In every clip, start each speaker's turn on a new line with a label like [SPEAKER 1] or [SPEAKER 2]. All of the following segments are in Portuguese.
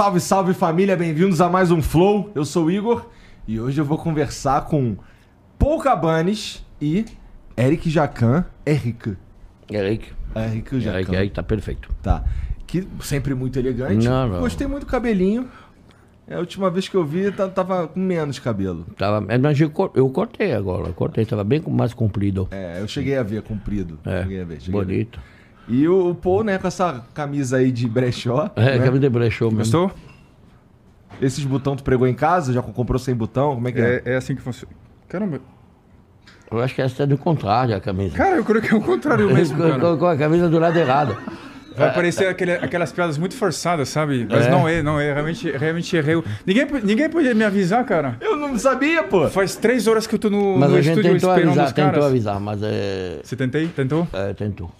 [SPEAKER 1] Salve, salve família, bem-vindos a mais um Flow. Eu sou o Igor e hoje eu vou conversar com Paul Cabanes e Eric Jacan. Eric.
[SPEAKER 2] Eric.
[SPEAKER 1] Eric Jacan.
[SPEAKER 2] Eric, Eric tá perfeito.
[SPEAKER 1] Tá. Que sempre muito elegante.
[SPEAKER 2] Não, não.
[SPEAKER 1] Gostei muito do cabelinho. É, a última vez que eu vi, tá- tava com menos cabelo.
[SPEAKER 2] Tava, mas eu, eu cortei agora, eu cortei, tava bem mais comprido.
[SPEAKER 1] É, eu cheguei a ver comprido.
[SPEAKER 2] É,
[SPEAKER 1] cheguei a ver, cheguei a ver. E o, o Paul, né, com essa camisa aí de brechó.
[SPEAKER 2] É,
[SPEAKER 1] né?
[SPEAKER 2] camisa de brechó mesmo.
[SPEAKER 3] Gostou?
[SPEAKER 1] Esses botão tu pregou em casa? Já comprou sem botão? Como é que é?
[SPEAKER 3] É, é assim que funciona. Caramba.
[SPEAKER 2] Eu acho que essa é do contrário, a camisa.
[SPEAKER 3] Cara, eu coloquei o contrário mesmo, cara.
[SPEAKER 2] Colocou a camisa do lado errado.
[SPEAKER 3] Vai parecer aquele- aquelas piadas muito forçadas, sabe? Mas
[SPEAKER 2] É.
[SPEAKER 3] não é, não é. Realmente, realmente errei. Ninguém, ninguém podia me avisar, cara.
[SPEAKER 1] Eu não sabia, pô.
[SPEAKER 3] Faz três horas que eu tô no,
[SPEAKER 2] Mas
[SPEAKER 3] no
[SPEAKER 2] a gente
[SPEAKER 3] estúdio
[SPEAKER 2] tentou
[SPEAKER 3] esperando
[SPEAKER 2] avisar,
[SPEAKER 3] os
[SPEAKER 2] tentou
[SPEAKER 3] caras.
[SPEAKER 2] avisar, mas é.
[SPEAKER 3] Você tentei? Tentou?
[SPEAKER 2] é tentou.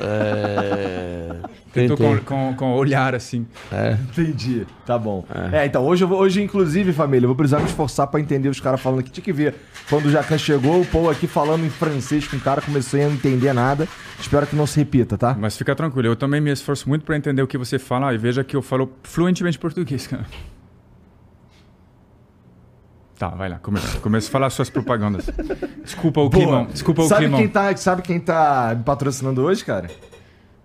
[SPEAKER 2] É,
[SPEAKER 3] Tentou com, com, com olhar assim.
[SPEAKER 2] É.
[SPEAKER 1] Entendi. Tá bom. É, então hoje, vou, hoje, inclusive, família, eu vou precisar me esforçar pra entender os caras falando aqui. Tinha que ver. Quando o Jacan chegou, o Paul aqui falando em francês com o cara, comecei a não entender nada. Espero que não se repita, tá?
[SPEAKER 3] Mas fica tranquilo, eu também me esforço muito pra entender o que você fala e veja que eu falo fluentemente português, cara. Tá, vai lá, começa, começa a falar suas propagandas. Desculpa o
[SPEAKER 1] Boa.
[SPEAKER 3] climão, desculpa o
[SPEAKER 1] sabe
[SPEAKER 3] climão.
[SPEAKER 1] quem, tá, sabe quem tá me patrocinando hoje, cara?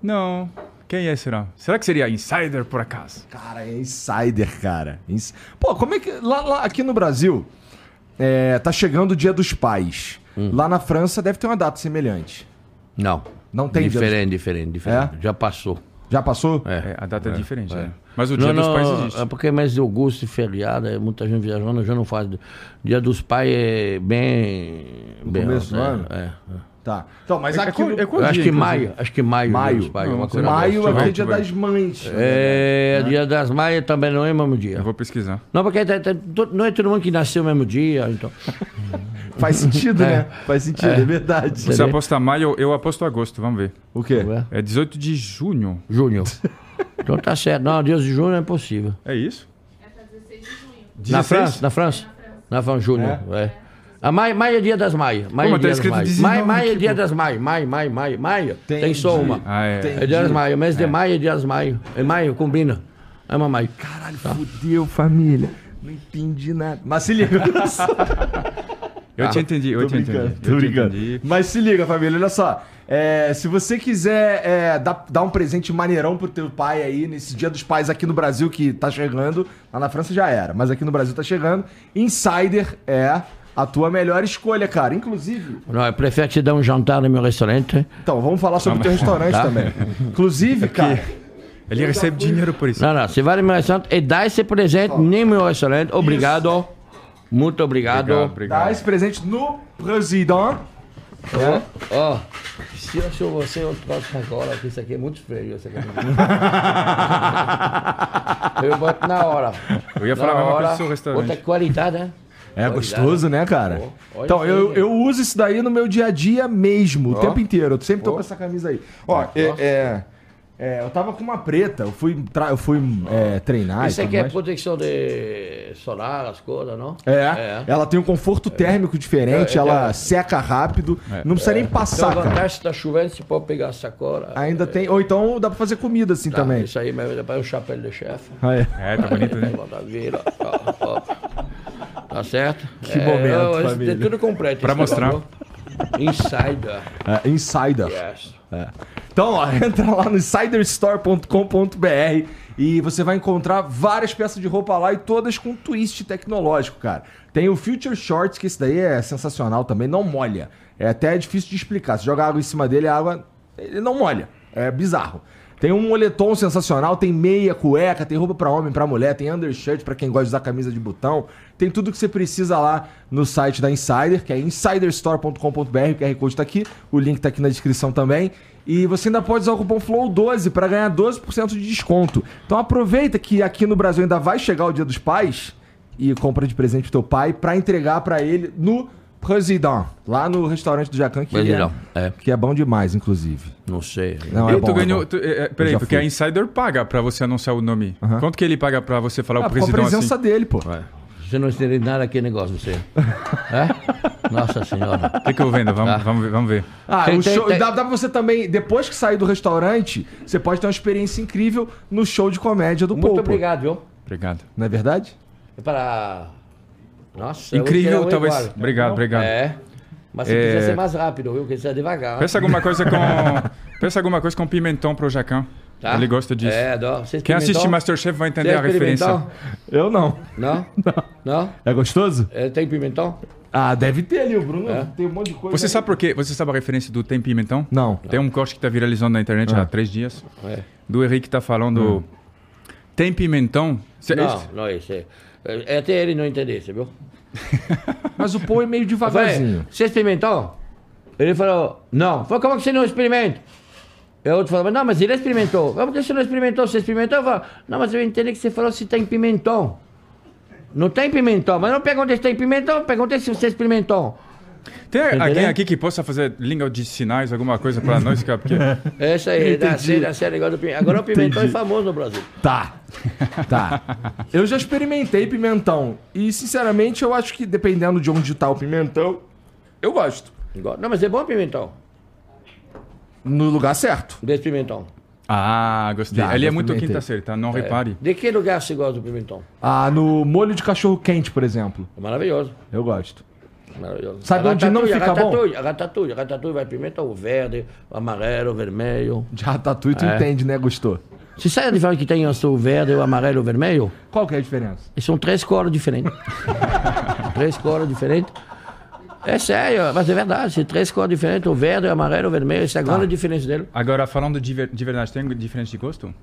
[SPEAKER 3] Não, quem é será? Será que seria Insider por acaso?
[SPEAKER 1] Cara, é insider, cara. Ins- Pô, como é que. Lá, lá- aqui no Brasil, é, tá chegando o Dia dos Pais. Lá na França deve ter uma data semelhante.
[SPEAKER 2] Não.
[SPEAKER 1] Não tem dia
[SPEAKER 2] Diferente, diferente, diferente.
[SPEAKER 1] É?
[SPEAKER 2] Já passou.
[SPEAKER 1] Já passou?
[SPEAKER 2] É.
[SPEAKER 3] É, a data é, diferente, né? Mas o Dia
[SPEAKER 2] não,
[SPEAKER 3] dos
[SPEAKER 2] não,
[SPEAKER 3] Pais existe.
[SPEAKER 2] É porque mais de augusto e feriado, é muita gente viajando, já não faz. Dia dos pais é bem. bem
[SPEAKER 1] começo do
[SPEAKER 2] é,
[SPEAKER 1] ano?
[SPEAKER 2] É, é.
[SPEAKER 1] Tá. Então, mas
[SPEAKER 3] É- é
[SPEAKER 1] aqui. no-
[SPEAKER 3] é qual
[SPEAKER 2] Eu acho
[SPEAKER 3] dia,
[SPEAKER 2] que maio, acho que maio.
[SPEAKER 1] Maio.
[SPEAKER 2] Pais,
[SPEAKER 3] Não.
[SPEAKER 1] Maio é
[SPEAKER 3] Vai,
[SPEAKER 1] dia das mães.
[SPEAKER 2] É, dia das mães também não é o mesmo dia.
[SPEAKER 3] Eu vou pesquisar.
[SPEAKER 2] Não, porque tem- to- não é todo mundo que nasceu no mesmo dia, então.
[SPEAKER 1] Faz sentido,
[SPEAKER 2] É.
[SPEAKER 1] né? Faz sentido, é, verdade.
[SPEAKER 3] Você aposta maio, eu aposto agosto, vamos ver.
[SPEAKER 1] O quê?
[SPEAKER 2] É.
[SPEAKER 3] É 18 de junho.
[SPEAKER 2] Junho. Então tá certo. Não, dia de junho é impossível.
[SPEAKER 3] É isso?
[SPEAKER 2] Na
[SPEAKER 3] 16?
[SPEAKER 2] França? Na França? Na França, junho. É. A maio, maio é dia das maias. Maio
[SPEAKER 3] Pô,
[SPEAKER 2] é
[SPEAKER 3] tá
[SPEAKER 2] dia das
[SPEAKER 3] escrito
[SPEAKER 2] maias.
[SPEAKER 3] 19
[SPEAKER 2] Maio, maio é
[SPEAKER 3] aqui,
[SPEAKER 2] dia das maias. Maio, maio, maio, maio. Tem, só uma.
[SPEAKER 3] Ah, é.
[SPEAKER 2] É dia das maias. Mês de maio é dia das maias. É maio, combina. É uma maio.
[SPEAKER 1] Caralho, fudeu, família. Não entendi nada. Mas se liga.
[SPEAKER 3] Eu te entendi, eu te entendi.
[SPEAKER 1] tô
[SPEAKER 3] Eu te
[SPEAKER 1] brincando.
[SPEAKER 3] entendi.
[SPEAKER 1] Mas se liga, família, olha só. É, se você quiser é, dar, dar um presente maneirão pro teu pai aí, nesse dia dos pais aqui no Brasil que tá chegando, lá na França já era, mas aqui no Brasil tá chegando, Insider é a tua melhor escolha, cara. Inclusive,
[SPEAKER 2] Não, eu prefiro te dar um jantar no meu restaurante.
[SPEAKER 1] então, vamos falar sobre o teu restaurante
[SPEAKER 2] Tá.
[SPEAKER 1] também. Inclusive, cara,
[SPEAKER 3] Ele recebe dinheiro por isso.
[SPEAKER 2] Não, não. Você vai no meu restaurante e dá esse presente no meu restaurante. Obrigado. Muito obrigado.
[SPEAKER 3] Obrigado,
[SPEAKER 1] dá
[SPEAKER 3] obrigado.
[SPEAKER 1] esse presente no Presidente.
[SPEAKER 2] Ó, ó, se eu sou você, eu troço agora, que isso aqui é muito feio. Essa camisa. eu boto na hora.
[SPEAKER 3] Eu ia falar a mesma
[SPEAKER 2] hora,
[SPEAKER 3] coisa do seu restaurante.
[SPEAKER 2] Outra qualidade, né?
[SPEAKER 1] É gostoso, né, cara?
[SPEAKER 2] Pô,
[SPEAKER 1] então,
[SPEAKER 2] aí,
[SPEAKER 1] eu, eu uso isso daí no meu dia a dia mesmo, o tempo inteiro. Eu sempre tô
[SPEAKER 2] Ó.
[SPEAKER 1] com essa camisa aí. Ó,
[SPEAKER 2] Ó.
[SPEAKER 1] é, é, é, eu tava com uma preta, eu fui, tra- eu fui é, treinar.
[SPEAKER 2] Isso aqui é
[SPEAKER 1] mais.
[SPEAKER 2] proteção de solar, as coisas, não?
[SPEAKER 1] É, ela tem um conforto térmico diferente,
[SPEAKER 2] É, é,
[SPEAKER 1] ela
[SPEAKER 2] é.
[SPEAKER 1] seca rápido, não precisa nem
[SPEAKER 2] Então,
[SPEAKER 1] passar,
[SPEAKER 2] a
[SPEAKER 1] cara.
[SPEAKER 2] vantagem tá chovendo, você pode pegar a sacola.
[SPEAKER 1] Ainda tem. Ou então dá pra fazer comida assim
[SPEAKER 2] Tá,
[SPEAKER 1] também.
[SPEAKER 2] Isso aí mesmo, depois o chapéu de chefe.
[SPEAKER 1] Ah, é.
[SPEAKER 3] É, tá bonito, né?
[SPEAKER 2] Ó, ó. Tá certo?
[SPEAKER 1] Que momento,
[SPEAKER 2] eu-
[SPEAKER 1] família.
[SPEAKER 2] É tudo completo.
[SPEAKER 3] Pra mostrar.
[SPEAKER 2] Insider.
[SPEAKER 1] É, Insider.
[SPEAKER 2] Yes.
[SPEAKER 1] É. Então, ó, entra lá no insiderstore.com.br e você vai encontrar várias peças de roupa lá e todas com twist tecnológico, cara. Tem o Future Shorts, que esse daí é sensacional também, não molha. É até difícil de explicar. Se jogar água em cima dele, a água ele não molha. É bizarro. Tem um moletom sensacional, tem meia, cueca, tem roupa pra homem, pra mulher, tem undershirt pra quem gosta de usar camisa de botão. Tem tudo que você precisa lá no site da Insider, que é insiderstore.com.br. O QR Code tá aqui, o link tá aqui na descrição também. E você ainda pode usar o cupom FLOW12 para ganhar 12% de desconto. Então aproveita que aqui no Brasil ainda vai chegar o Dia dos Pais e compra de presente pro teu pai pra entregar pra ele no President, lá no restaurante do Jacan, que, é,
[SPEAKER 2] é.
[SPEAKER 1] que é bom demais, inclusive.
[SPEAKER 2] Não sei.
[SPEAKER 1] Não,
[SPEAKER 3] e
[SPEAKER 1] é
[SPEAKER 3] tu
[SPEAKER 1] bom, é
[SPEAKER 3] ganhou. tu- é, é,
[SPEAKER 1] Eu
[SPEAKER 3] peraí, porque
[SPEAKER 1] fui.
[SPEAKER 3] a Insider paga pra você anunciar o nome. Quanto que ele paga pra você falar
[SPEAKER 1] Ah,
[SPEAKER 3] o
[SPEAKER 1] com a
[SPEAKER 3] presidente
[SPEAKER 1] presença
[SPEAKER 3] assim?
[SPEAKER 1] dele, pô.
[SPEAKER 2] Você não entende nada daquele negócio, você. É? Nossa senhora.
[SPEAKER 3] Fica ouvindo, vamos,
[SPEAKER 2] Tá.
[SPEAKER 3] vamos ver. Vamos ver.
[SPEAKER 1] Ah,
[SPEAKER 2] Tem-
[SPEAKER 1] o
[SPEAKER 2] tem-
[SPEAKER 1] show,
[SPEAKER 2] tem-
[SPEAKER 1] Dá, dá pra você também, depois que sair do restaurante, você pode ter uma experiência incrível no show de comédia do
[SPEAKER 2] Muito
[SPEAKER 1] Popo.
[SPEAKER 2] obrigado, viu?
[SPEAKER 3] Obrigado.
[SPEAKER 1] Não é verdade?
[SPEAKER 2] É para. Nossa,
[SPEAKER 3] Incrível, talvez.
[SPEAKER 2] igual.
[SPEAKER 3] Obrigado, obrigado.
[SPEAKER 2] É. Mas se
[SPEAKER 3] É.
[SPEAKER 2] quiser ser mais rápido, viu? Porque ser devagar.
[SPEAKER 3] Pensa alguma coisa com. pensa alguma coisa com pimentão pro Jacan.
[SPEAKER 2] Tá?
[SPEAKER 3] Ele gosta disso.
[SPEAKER 2] É, adoro. Você
[SPEAKER 3] Quem assiste? Masterchef vai entender a referência.
[SPEAKER 1] Eu não.
[SPEAKER 2] Não? Não?
[SPEAKER 1] É gostoso?
[SPEAKER 2] É, tem pimentão?
[SPEAKER 1] Ah, deve ter ali, o Bruno.
[SPEAKER 2] É.
[SPEAKER 1] Tem um monte de coisa.
[SPEAKER 3] Você sabe por quê? Você sabe a referência do Tem Pimentão?
[SPEAKER 1] Não.
[SPEAKER 3] Tem um corte que tá viralizando na internet
[SPEAKER 1] Ah.
[SPEAKER 3] há três dias.
[SPEAKER 2] É.
[SPEAKER 3] Do Henrique tá falando. Tem pimentão? Cê-
[SPEAKER 2] Não, não é isso. É, é até ele não entender, você viu?
[SPEAKER 1] Mas o Pô é meio devagarzinho.
[SPEAKER 2] você experimentou? Ele falou, não. Falei, como que você não experimenta? E o outro falou, não, mas ele experimentou. Como que você não experimentou? Você experimentou? Eu falei, não, mas eu entendi que você falou se tem pimentão. Não tem pimentão, mas eu não perguntei se tem pimentão, eu perguntei se você experimentou.
[SPEAKER 3] Tem alguém
[SPEAKER 2] Entendeu?
[SPEAKER 3] aqui que possa fazer língua de sinais, alguma coisa pra nós? cara? Porque
[SPEAKER 2] Essa aí, da série, a série agora do pimentão. Agora o pimentão
[SPEAKER 1] Entendi.
[SPEAKER 2] é famoso no Brasil.
[SPEAKER 1] Tá. Tá. Eu já experimentei pimentão. E, sinceramente, eu acho que dependendo de onde tá o pimentão, eu gosto.
[SPEAKER 2] Não, mas é bom pimentão.
[SPEAKER 1] No lugar certo.
[SPEAKER 2] Desse pimentão.
[SPEAKER 3] Ah, gostei.
[SPEAKER 1] Já,
[SPEAKER 3] Ele é muito quinta série, tá? Não repare.
[SPEAKER 2] De que lugar você gosta do pimentão?
[SPEAKER 1] Ah, no molho de cachorro quente, por exemplo.
[SPEAKER 2] É maravilhoso.
[SPEAKER 1] Eu gosto.
[SPEAKER 2] Maravilhoso.
[SPEAKER 1] Sabe
[SPEAKER 2] A
[SPEAKER 1] onde não
[SPEAKER 2] ratatouille,
[SPEAKER 1] fica
[SPEAKER 2] a
[SPEAKER 1] bom?
[SPEAKER 2] ratatouille, A ratatouille, a ratatouille vai pimentão, o verde, o amarelo, o vermelho.
[SPEAKER 1] De ratatouille, tu
[SPEAKER 2] É.
[SPEAKER 1] entende, né, Gostou?
[SPEAKER 2] Você sabe a diferença que tem entre o verde, o amarelo e o vermelho?
[SPEAKER 1] Qual que é a diferença?
[SPEAKER 2] E são três cores diferentes. três cores diferentes. É sério, mas é verdade. São três cores diferentes, o verde, o amarelo e o vermelho. Essa é a grande diferença dele.
[SPEAKER 3] Agora, falando de, ver- de verdade, tem diferença de gosto?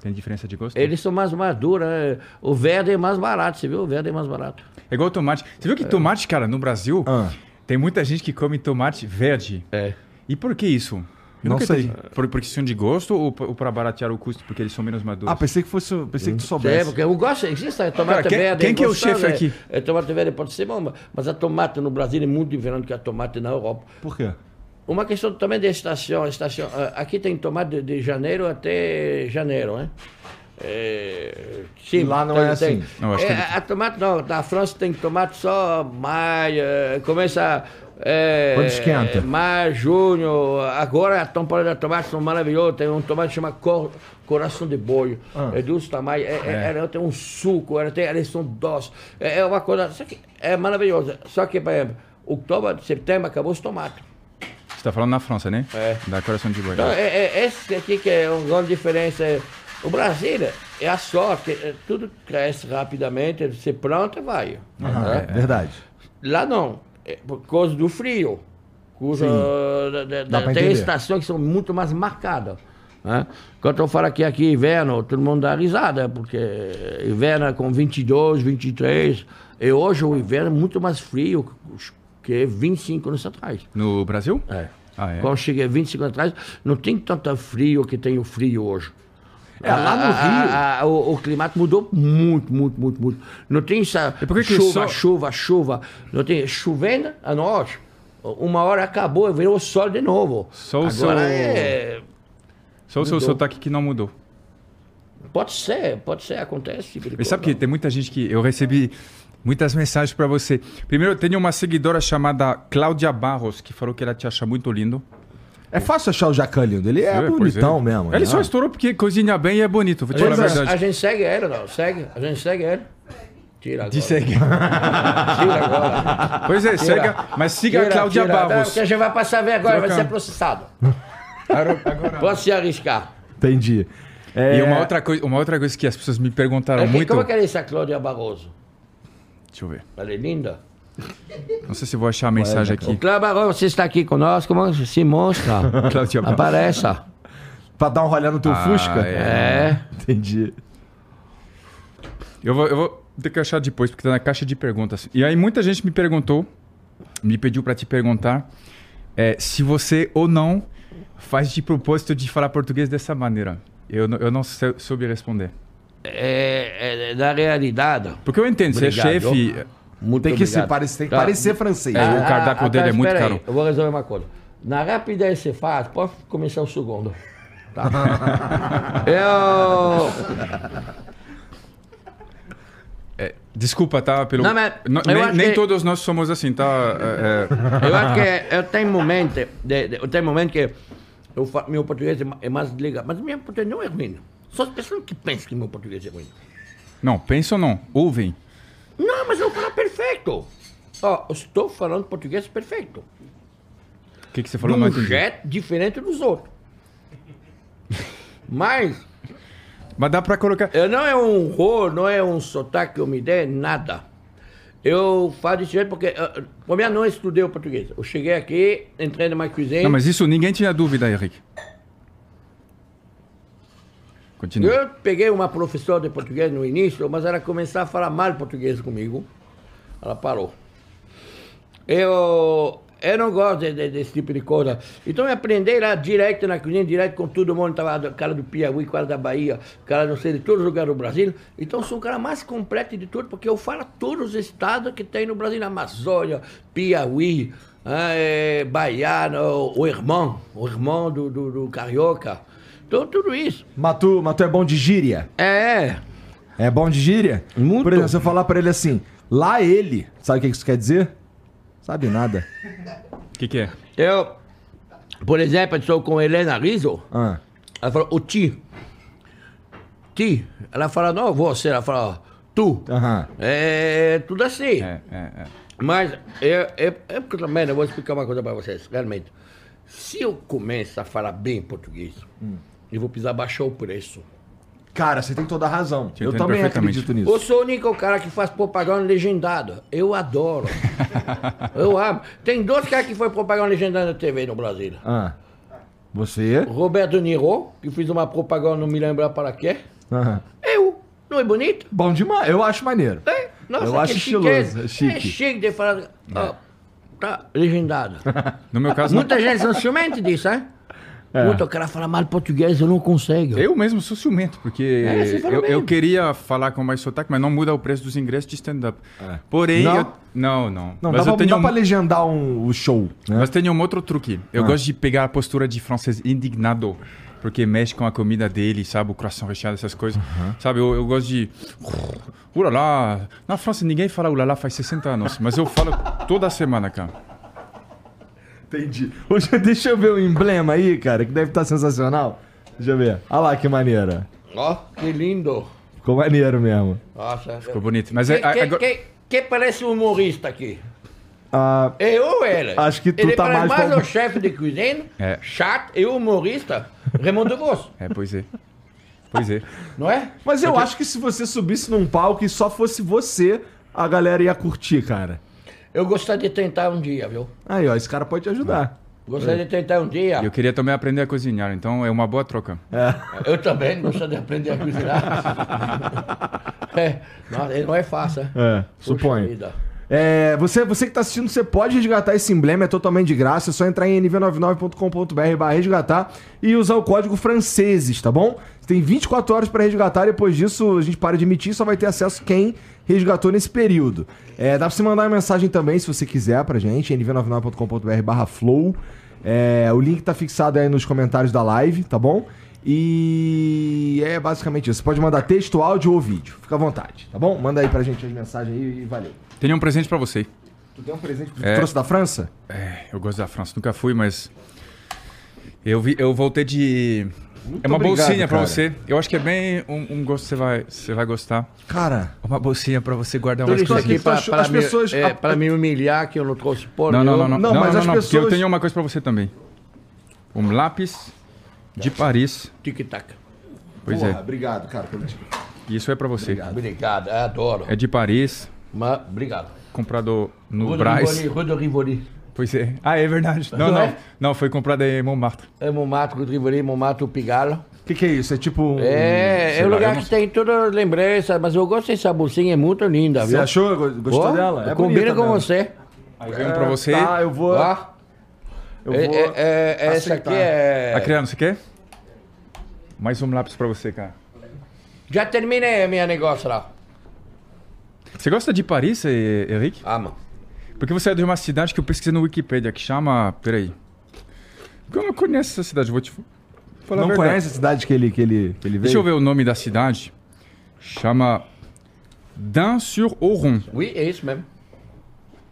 [SPEAKER 3] Tem diferença de gosto?
[SPEAKER 2] Eles são mais maduros. né? O verde é mais barato, você viu? O verde é mais barato.
[SPEAKER 3] É igual tomate. Você viu que tomate, cara, no Brasil,
[SPEAKER 1] Ah.
[SPEAKER 3] tem muita gente que come tomate verde.
[SPEAKER 2] É.
[SPEAKER 3] E por que isso? Eu
[SPEAKER 1] Não sei.
[SPEAKER 3] Por, por questão de gosto ou, para baratear o custo porque eles são menos maduros?
[SPEAKER 1] Ah, pensei que fosse. Pensei que tu
[SPEAKER 2] É,
[SPEAKER 1] soubesse.
[SPEAKER 2] porque eu gosto, existe a tomate
[SPEAKER 3] Cara, quem-
[SPEAKER 2] verde.
[SPEAKER 3] quem que é o chefe aqui?
[SPEAKER 2] É, tomate verde pode ser bom, mas a tomate no Brasil é muito diferente que a tomate na Europa.
[SPEAKER 1] Por quê?
[SPEAKER 2] Uma questão também de estação. estação ah, aqui tem tomate de, de janeiro até janeiro, né? É, sim,
[SPEAKER 1] Lá não
[SPEAKER 2] tem-
[SPEAKER 1] é assim.
[SPEAKER 3] Acho
[SPEAKER 2] É,
[SPEAKER 3] que-
[SPEAKER 2] a, a tomate não, na França tem tomate só maio, eh, começa. É,
[SPEAKER 1] Quando esquenta.
[SPEAKER 2] Maio, junho. Agora a temporada de tomate são maravilhosas. Tem um tomate que chama cor, coração de boi.
[SPEAKER 1] Ah.
[SPEAKER 2] É dos tamanhos. É, é, ela tem um suco, ela tem, elas são doces. É, é uma coisa. Só que é maravilhosa. Só que, por exemplo, outubro, setembro acabou os tomates.
[SPEAKER 3] Você tá falando na França, né?
[SPEAKER 2] É.
[SPEAKER 3] Da coração de boi.
[SPEAKER 2] Então, é, é, esse aqui que é uma grande diferença. O Brasil é a sorte, é, tudo cresce rapidamente, você planta, vai.
[SPEAKER 1] Ah,
[SPEAKER 2] né?
[SPEAKER 1] é verdade.
[SPEAKER 2] Lá não, é por causa do frio.
[SPEAKER 1] Pra
[SPEAKER 2] tem estações que são muito mais marcadas. Né? Quando eu falo aqui, aqui inverno, todo mundo dá risada, porque inverno é com 22, 23, e hoje o inverno é muito mais frio que 25 anos atrás.
[SPEAKER 3] No Brasil?
[SPEAKER 2] É.
[SPEAKER 3] Ah, é?
[SPEAKER 2] Quando cheguei 25 anos atrás, não tem tanto frio que tem o frio hoje.
[SPEAKER 1] É, lá no
[SPEAKER 2] A- a-
[SPEAKER 1] Rio-
[SPEAKER 2] a- a- o, o clima mudou muito, muito, muito, muito. Não tem essa chuva,
[SPEAKER 3] só-
[SPEAKER 2] chuva, chuva. Não tem chovendo à noite. Uma hora acabou, o sol de novo.
[SPEAKER 3] Só o
[SPEAKER 2] Agora
[SPEAKER 3] seu-
[SPEAKER 2] é...
[SPEAKER 3] Só o seu sotaque que não mudou.
[SPEAKER 2] Pode ser, pode ser, acontece.
[SPEAKER 3] E sabe que tem muita gente que eu recebi muitas mensagens para você. Primeiro, eu tenho uma seguidora chamada Cláudia Barros que falou que ela te acha muito lindo.
[SPEAKER 1] É fácil achar o Jacan lindo. Ele é,
[SPEAKER 3] pois
[SPEAKER 1] bonitão mesmo.
[SPEAKER 3] Ele
[SPEAKER 1] né?
[SPEAKER 3] só estourou porque cozinha bem e é bonito. Vou te
[SPEAKER 2] A
[SPEAKER 3] falar a verdade.
[SPEAKER 2] a gente segue ele, não? Segue, a gente segue ele. Tira agora.
[SPEAKER 3] Te segue.
[SPEAKER 2] Tira agora.
[SPEAKER 3] Pois é, siga, mas siga a
[SPEAKER 2] Tira,
[SPEAKER 3] Cláudia
[SPEAKER 2] tira. Não,
[SPEAKER 3] Barros.
[SPEAKER 2] Porque a gente vai passar vergonha, vai ser processado. Pode se arriscar.
[SPEAKER 1] Entendi. É,
[SPEAKER 3] E uma outra, coisa, uma outra coisa que as pessoas me perguntaram
[SPEAKER 2] É que-
[SPEAKER 3] muito.
[SPEAKER 2] Como é que é essa Cláudia Barroso?
[SPEAKER 3] Deixa eu ver.
[SPEAKER 2] Ela é linda.
[SPEAKER 3] Não sei se vou achar a mensagem aqui.
[SPEAKER 2] Cláudia Barroso, você está aqui conosco, como se mostra. Apareça.
[SPEAKER 1] Pra dar um rolê no teu
[SPEAKER 3] Ah,
[SPEAKER 1] Fusca?
[SPEAKER 2] É.
[SPEAKER 1] Entendi.
[SPEAKER 3] Eu vou, eu vou ter que achar depois, porque tá na caixa de perguntas. E aí muita gente me perguntou, me pediu para te perguntar é, se você ou não faz de propósito de falar português dessa maneira. Eu, não- eu não sou- soube responder.
[SPEAKER 2] É, é, da realidade.
[SPEAKER 3] Porque eu entendo, você é
[SPEAKER 2] Obrigado.
[SPEAKER 3] chefe.
[SPEAKER 2] Muito
[SPEAKER 1] Tem que, se
[SPEAKER 2] obrigado.
[SPEAKER 1] parecer, tem que parecer francês.
[SPEAKER 3] É,
[SPEAKER 1] né?
[SPEAKER 3] o cardápio dele é muito
[SPEAKER 2] aí,
[SPEAKER 3] caro.
[SPEAKER 2] Eu vou resolver uma coisa. Na rapidez você faz, pode começar o segundo. Tá? eu.
[SPEAKER 3] Desculpa, tá? Pelo...
[SPEAKER 2] Não, mas
[SPEAKER 3] Não, nem nem
[SPEAKER 2] que-
[SPEAKER 3] todos nós somos assim, tá? É, é,
[SPEAKER 2] Eu acho que eu tenho momento, de, de, eu tenho momento que eu meu português é ma- é mais legal, mas meu português não é ruim. Só as pessoas que pensam que meu português é ruim.
[SPEAKER 3] Não, pensam não. Ouvem.
[SPEAKER 2] Não, mas eu falo perfeito. Ó, eu estou falando português perfeito.
[SPEAKER 3] O que, que você falou? Não
[SPEAKER 2] um jeito diferente dos outros. Mas
[SPEAKER 3] Mas dá pra colocar...
[SPEAKER 2] eu não é um rol, não é um sotaque que eu me dê, nada. Eu falo desse jeito porque, como eu não estudei o português. Eu cheguei aqui, entrei numa cozinha.
[SPEAKER 3] Não, mas isso ninguém tinha dúvida, Henrique.
[SPEAKER 2] Eu peguei uma professora de português no início, mas ela começou a falar mal português comigo. Ela parou. Eu, eu não gosto de- de- desse tipo de coisa. Então eu aprendi lá direto na cozinha, direto com todo mundo. Tava cara do Piauí, cara da Bahia, cara não sei de todos os lugares do Brasil. Então sou o cara mais completo de tudo, porque eu falo todos os estados que tem no Brasil. Amazônia, Piauí, ah, é, Baiano, o irmão, o irmão do, do, do Carioca. Então tudo isso.
[SPEAKER 1] Matu, Matu é bom de gíria?
[SPEAKER 2] É,
[SPEAKER 1] É bom de gíria?
[SPEAKER 2] Muito.
[SPEAKER 1] Por exemplo, se eu falar pra ele assim, lá ele, sabe o que isso quer dizer? Sabe nada.
[SPEAKER 3] O que, que é?
[SPEAKER 2] eu, por exemplo, estou com Helena Rizzo,
[SPEAKER 1] Ah.
[SPEAKER 2] ela falou, o ti. Ti. Ela fala, não, você, ela fala, tu.
[SPEAKER 1] Aham.
[SPEAKER 2] É tudo assim.
[SPEAKER 3] É, é, é.
[SPEAKER 2] Mas é, é, é porque também eu vou explicar uma coisa para vocês, realmente. Se eu começar a falar bem português, eu vou precisar baixar o preço.
[SPEAKER 1] Cara, você tem toda a razão.
[SPEAKER 3] Te
[SPEAKER 1] Eu também acredito
[SPEAKER 2] Eu
[SPEAKER 1] nisso.
[SPEAKER 2] sou o único cara que faz propaganda legendada. Eu adoro. eu amo. Tem dois caras que foi propaganda legendada na TV no Brasil.
[SPEAKER 1] Ah. Você?
[SPEAKER 2] Roberto Niro, que fez uma propaganda, não me lembro para quê.
[SPEAKER 1] Aham.
[SPEAKER 2] Eu. Não é bonito?
[SPEAKER 1] Bom demais, eu acho maneiro.
[SPEAKER 2] É? Nossa,
[SPEAKER 1] Eu acho estiloso, é chique.
[SPEAKER 2] É chique de falar. ó, tá legendado.
[SPEAKER 3] No meu caso, não.
[SPEAKER 2] Muita gente são ciumenta disso, hein?
[SPEAKER 1] É.
[SPEAKER 2] Muito cara fala mal português, eu não consigo.
[SPEAKER 3] Eu mesmo sou ciumento, porque
[SPEAKER 2] É,
[SPEAKER 3] eu, eu queria falar com mais sotaque, mas não muda o preço dos ingressos de stand-up. Porém,
[SPEAKER 1] Não?
[SPEAKER 3] eu- não, não.
[SPEAKER 1] Não,
[SPEAKER 3] mas
[SPEAKER 1] dá,
[SPEAKER 3] eu
[SPEAKER 1] pra,
[SPEAKER 3] tenho
[SPEAKER 1] dá pra
[SPEAKER 3] um-
[SPEAKER 1] legendar um, o show, né?
[SPEAKER 3] Mas tem um outro truque. Eu
[SPEAKER 1] Ah.
[SPEAKER 3] gosto de pegar a postura de francês indignado. Porque mexe com a comida dele, sabe? O croissant recheado, essas coisas. Sabe? Eu, eu gosto de. Ulala. Na França ninguém fala ulala faz 60 anos. Mas eu falo toda semana, cara.
[SPEAKER 1] Entendi. Hoje, deixa eu ver o emblema aí, cara, que deve estar sensacional. Deixa eu ver. Olha lá que maneira.
[SPEAKER 2] Ó, que lindo.
[SPEAKER 1] Ficou maneiro mesmo.
[SPEAKER 2] Nossa.
[SPEAKER 3] Ficou bonito. Mas
[SPEAKER 2] Que,
[SPEAKER 3] é,
[SPEAKER 2] que,
[SPEAKER 3] agora-
[SPEAKER 2] que, que parece um humorista aqui?
[SPEAKER 1] Ah,
[SPEAKER 2] Eu ou ele?
[SPEAKER 1] Acho que tu
[SPEAKER 2] ele
[SPEAKER 1] tá mais
[SPEAKER 2] mais
[SPEAKER 1] como-
[SPEAKER 2] o chefe de cozinha,
[SPEAKER 3] É.
[SPEAKER 2] chato e humorista, Raimundo Grosso,
[SPEAKER 3] É, pois é. Pois é.
[SPEAKER 2] não é?
[SPEAKER 1] mas eu acho que se você subisse num palco e só fosse você, a galera ia curtir, cara.
[SPEAKER 2] Eu gostaria de tentar um dia, viu?
[SPEAKER 1] Aí, ó, esse cara pode te ajudar.
[SPEAKER 2] Gostaria de tentar um dia.
[SPEAKER 3] Eu queria também aprender a cozinhar, então é uma boa troca.
[SPEAKER 2] Eu também gostaria de aprender a cozinhar. é, não, não é fácil, hein?
[SPEAKER 1] É,
[SPEAKER 2] Puxa
[SPEAKER 1] suponho.
[SPEAKER 2] vida.
[SPEAKER 1] É, você, você que tá assistindo, você pode resgatar esse emblema, é totalmente de graça. É só entrar em nv99.com.br barra resgatar e usar o código franceses, tá bom? Você tem 24 horas para resgatar, depois disso a gente para de emitir, só vai ter acesso quem resgatou nesse período. É, dá pra você mandar uma mensagem também, se você quiser, pra gente, nv99.com.br barra flow. É, o link tá fixado aí nos comentários da live, tá bom? E é basicamente isso. Você pode mandar texto, áudio ou vídeo. Fica à vontade, tá bom? Manda aí pra gente as mensagens aí e valeu.
[SPEAKER 3] Tenho um presente pra você.
[SPEAKER 1] Tu tem um presente que
[SPEAKER 3] É.
[SPEAKER 1] trouxe da França?
[SPEAKER 3] É, eu gosto da França, nunca fui, mas. Eu, vi, eu voltei de. É uma
[SPEAKER 1] obrigado,
[SPEAKER 3] bolsinha pra
[SPEAKER 1] cara.
[SPEAKER 3] você. Eu acho que é bem um, um gosto que você vai, você vai gostar.
[SPEAKER 1] Cara,
[SPEAKER 3] Uma bolsinha pra você guardar umas
[SPEAKER 2] isso aqui para, para,
[SPEAKER 1] as
[SPEAKER 2] me,
[SPEAKER 1] pessoas-
[SPEAKER 2] é,
[SPEAKER 1] a-
[SPEAKER 2] para me humilhar que eu não trouxe porra
[SPEAKER 3] Não, não, não, não.
[SPEAKER 1] Não,
[SPEAKER 3] Não,
[SPEAKER 1] mas
[SPEAKER 3] não,
[SPEAKER 1] as
[SPEAKER 3] não, porque
[SPEAKER 1] pessoas-
[SPEAKER 3] eu tenho uma coisa pra você também. Um lápis de Paris.
[SPEAKER 2] Tic-tac.
[SPEAKER 3] Pois
[SPEAKER 1] porra,
[SPEAKER 3] é.
[SPEAKER 1] obrigado, cara, pelo.
[SPEAKER 3] Isso é pra você.
[SPEAKER 2] Obrigado, eu adoro.
[SPEAKER 3] É de Paris,
[SPEAKER 2] Mas, obrigado.
[SPEAKER 3] comprado no Braz.
[SPEAKER 2] Rivoli, Rue de Rivoli.
[SPEAKER 3] Pois é. Ah, é verdade. Não,
[SPEAKER 2] Não
[SPEAKER 3] não.
[SPEAKER 2] é?
[SPEAKER 3] Não, foi comprado em Montmartre.
[SPEAKER 2] É Montmartre, Rue de Rivoli, Montmartre, Pigalle.
[SPEAKER 1] O que, que é isso? É tipo. um-
[SPEAKER 2] É, é um
[SPEAKER 3] lá,
[SPEAKER 2] lugar
[SPEAKER 3] não
[SPEAKER 2] que tem toda a lembrança, mas eu gosto dessa bolsinha, é muito linda,
[SPEAKER 1] Você
[SPEAKER 2] viu?
[SPEAKER 1] achou? Gostou
[SPEAKER 2] Ó,
[SPEAKER 1] dela? É
[SPEAKER 2] Combina com
[SPEAKER 1] mesmo.
[SPEAKER 2] você.
[SPEAKER 3] Aí veio um pra você.
[SPEAKER 1] Tá, eu vou.
[SPEAKER 2] Ó,
[SPEAKER 1] Eu
[SPEAKER 2] é,
[SPEAKER 1] vou.
[SPEAKER 2] é, é, essa aqui é...
[SPEAKER 3] Acriano, você quer? Mais um lápis pra você, cara.
[SPEAKER 2] Já terminei a minha negócio lá.
[SPEAKER 3] Você gosta de Paris, eh, Henrique?
[SPEAKER 2] Ah, mano.
[SPEAKER 3] Porque você é de uma cidade que eu pesquisei no Wikipedia, que chama... Peraí. Porque eu não conheço essa cidade, vou te falar a
[SPEAKER 1] Não
[SPEAKER 3] verdade.
[SPEAKER 1] conhece a cidade que ele, que ele, que ele veio?
[SPEAKER 3] Deixa eu ver o nome da cidade. Chama Dun-sur-Oron.
[SPEAKER 2] Oui, é isso mesmo.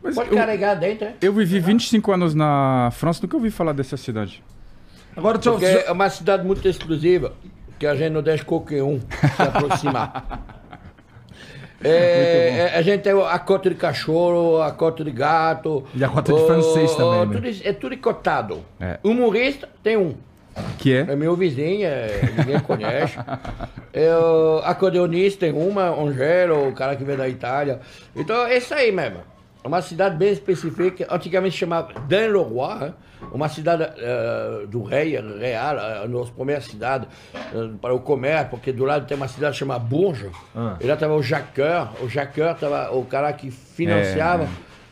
[SPEAKER 3] Mas
[SPEAKER 2] Pode
[SPEAKER 3] eu,
[SPEAKER 2] carregar dentro, é?
[SPEAKER 3] eu vivi 25 anos na França, nunca ouvi falar dessa cidade.
[SPEAKER 1] Agora, deixa eu...
[SPEAKER 2] Porque é uma cidade muito exclusiva, que a gente não deixa qualquer um se aproximar. É, é, a gente tem a cota de cachorro, a cota de gato.
[SPEAKER 1] E a cota de francês também, né?
[SPEAKER 2] Tudo, é tudo cotado.
[SPEAKER 3] É.
[SPEAKER 2] Humorista tem um.
[SPEAKER 3] Que é?
[SPEAKER 2] É meu vizinho, é, ninguém conhece. É, o acordeonista tem uma, Angelo, o cara que vem da Itália. Então é isso aí mesmo. É uma cidade bem específica, antigamente chamava Dan-le-Roi, né? uma cidade eh, do rei, real, a nossa primeira cidade eh, para o comércio, porque do lado tem uma cidade chamada Bourges.
[SPEAKER 1] Ah.
[SPEAKER 2] E lá estava o Jacqueur, o Jacqueur estava o cara que financiava
[SPEAKER 3] É.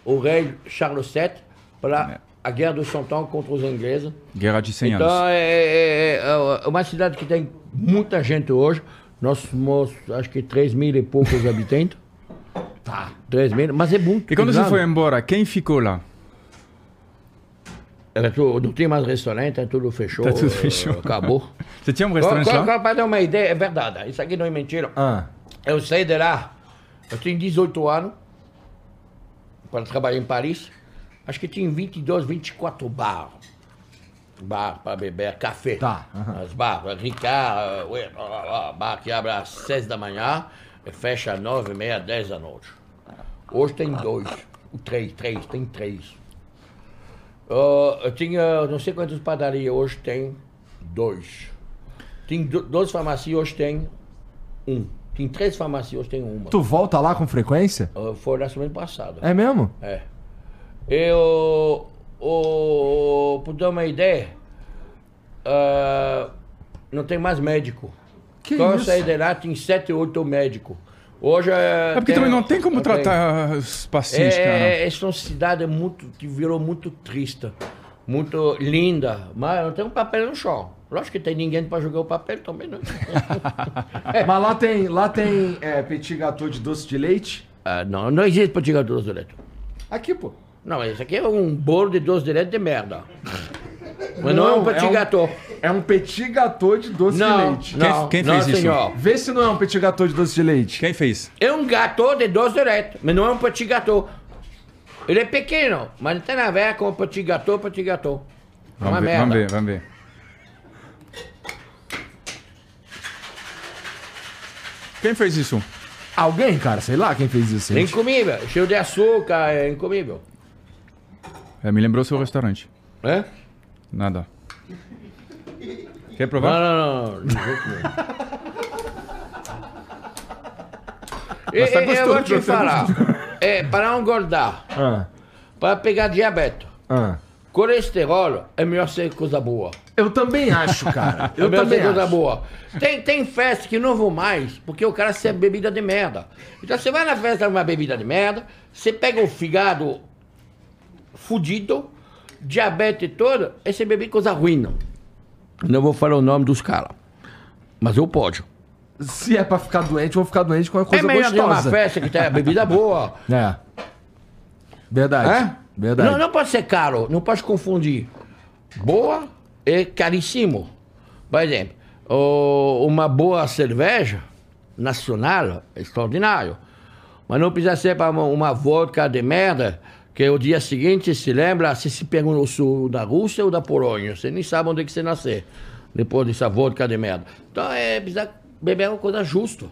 [SPEAKER 2] o rei Charles VII para a guerra do Cent Ans contra os ingleses.
[SPEAKER 3] Guerra de 100
[SPEAKER 2] Então
[SPEAKER 3] anos.
[SPEAKER 2] é, é- é uma cidade que tem muita gente hoje. Nós somos, acho que 3 mil e poucos habitantes.
[SPEAKER 1] Tá.
[SPEAKER 2] 3 mil, mas é muito
[SPEAKER 3] E quando você foi embora, quem ficou lá?
[SPEAKER 2] Era tudo, não tem mais restaurante, tudo fechou.
[SPEAKER 3] Tá tudo fechou.
[SPEAKER 2] Acabou.
[SPEAKER 3] Você tinha um restaurante lá?
[SPEAKER 2] Para dar uma ideia, é verdade. Isso aqui não é mentira.
[SPEAKER 1] Ah,
[SPEAKER 2] Eu saí de lá, eu tinha 18 anos, para trabalhar em Paris. Acho que tinha 22, 24 bar. Bar para beber café.
[SPEAKER 1] Tá, aham.
[SPEAKER 2] As bar, Ricard, uh, bar que abre às 6 da manhã fecha às 9 e meia, 10 da noite. Hoje tem dois, três, três, tem três. Uh, eu tinha não sei quantas padarias, hoje tem dois. Tem do- farmácias, hoje tem um. Tem três farmácias, hoje tem uma.
[SPEAKER 1] tu volta lá com frequência?
[SPEAKER 2] Uh, foi na semana passada.
[SPEAKER 1] É mesmo?
[SPEAKER 2] É. Eu. Por dar uma ideia, ah, não tem mais médico.
[SPEAKER 1] Que
[SPEAKER 2] Quando eu
[SPEAKER 1] isso?
[SPEAKER 2] saí de lá, tem sete, oito médicos. Hoje é.
[SPEAKER 3] É porque também não tem como tratar os pacientes, cara.
[SPEAKER 2] É, essa é uma cidade muito, que virou muito triste, muito linda, mas não tem um papel no chão. Lógico que tem ninguém para jogar o papel também, não.
[SPEAKER 1] Mas lá tem, lá tem é, petit gâteau de doce de leite?
[SPEAKER 2] Ah, não, não existe para tirar doce de leite.
[SPEAKER 1] Aqui, pô.
[SPEAKER 2] Não, isso aqui é um bolo de doce de leite de merda. Mas não, é um petit
[SPEAKER 1] um-
[SPEAKER 2] gâteau.
[SPEAKER 1] É um petit gâteau de doce de
[SPEAKER 2] Não,
[SPEAKER 1] leite.
[SPEAKER 2] não,
[SPEAKER 3] quem
[SPEAKER 2] não,
[SPEAKER 3] fez isso?
[SPEAKER 2] senhor.
[SPEAKER 1] Vê se não é um petit gâteau de doce de leite.
[SPEAKER 3] Quem fez?
[SPEAKER 2] É um gâteau de doce de leite, mas não é um petit gâteau. Ele é pequeno, mas não tem nada a ver com petit gâteau, petit gâteau. É uma
[SPEAKER 3] Vamos ver,
[SPEAKER 2] merda.
[SPEAKER 3] vamos ver, vamos ver. Quem fez isso?
[SPEAKER 1] Alguém, cara, sei lá quem fez isso.
[SPEAKER 2] É incomível, cheio de açúcar, é incomível.
[SPEAKER 3] É, me lembrou seu restaurante.
[SPEAKER 2] É?
[SPEAKER 3] Nada. Quer
[SPEAKER 2] Não,
[SPEAKER 3] provar?
[SPEAKER 2] não, não. não, de jeito nenhum. E-
[SPEAKER 3] Mas tá
[SPEAKER 2] e- eu vou
[SPEAKER 3] gostoso,
[SPEAKER 2] te
[SPEAKER 3] tá
[SPEAKER 2] falar, é, para não engordar,
[SPEAKER 1] Ah,
[SPEAKER 2] para pegar diabetes,
[SPEAKER 1] ah.
[SPEAKER 2] colesterol, é melhor ser coisa boa.
[SPEAKER 1] Eu também acho, cara.
[SPEAKER 2] É
[SPEAKER 1] Eu
[SPEAKER 2] melhor
[SPEAKER 1] também
[SPEAKER 2] ser coisa
[SPEAKER 1] acho.
[SPEAKER 2] boa. Tem, tem festa que não vou mais, porque o cara serve bebida de merda. Então você vai na festa uma bebida de merda, você pega o fígado fudido, diabetes todo, e você bebe coisa ruim. Não vou falar o nome dos caras. Mas eu posso.
[SPEAKER 1] Se é pra ficar doente, eu vou ficar doente com uma coisa
[SPEAKER 2] é melhor ter uma
[SPEAKER 1] gostosa.
[SPEAKER 2] festa que tem a bebida boa.
[SPEAKER 1] É. Verdade.
[SPEAKER 2] É?
[SPEAKER 1] Verdade.
[SPEAKER 2] Não, não pode ser caro, não pode confundir. Boa e caríssimo. Por exemplo, uma boa cerveja nacional é extraordinário. Mas não precisa ser para uma, uma vodka de merda, que o dia seguinte se lembra se se pega no sul da Rússia ou da Polônia. Você nem sabe onde é que você nasceu, depois dessa vodka de merda. Então é precisa beber uma coisa justa.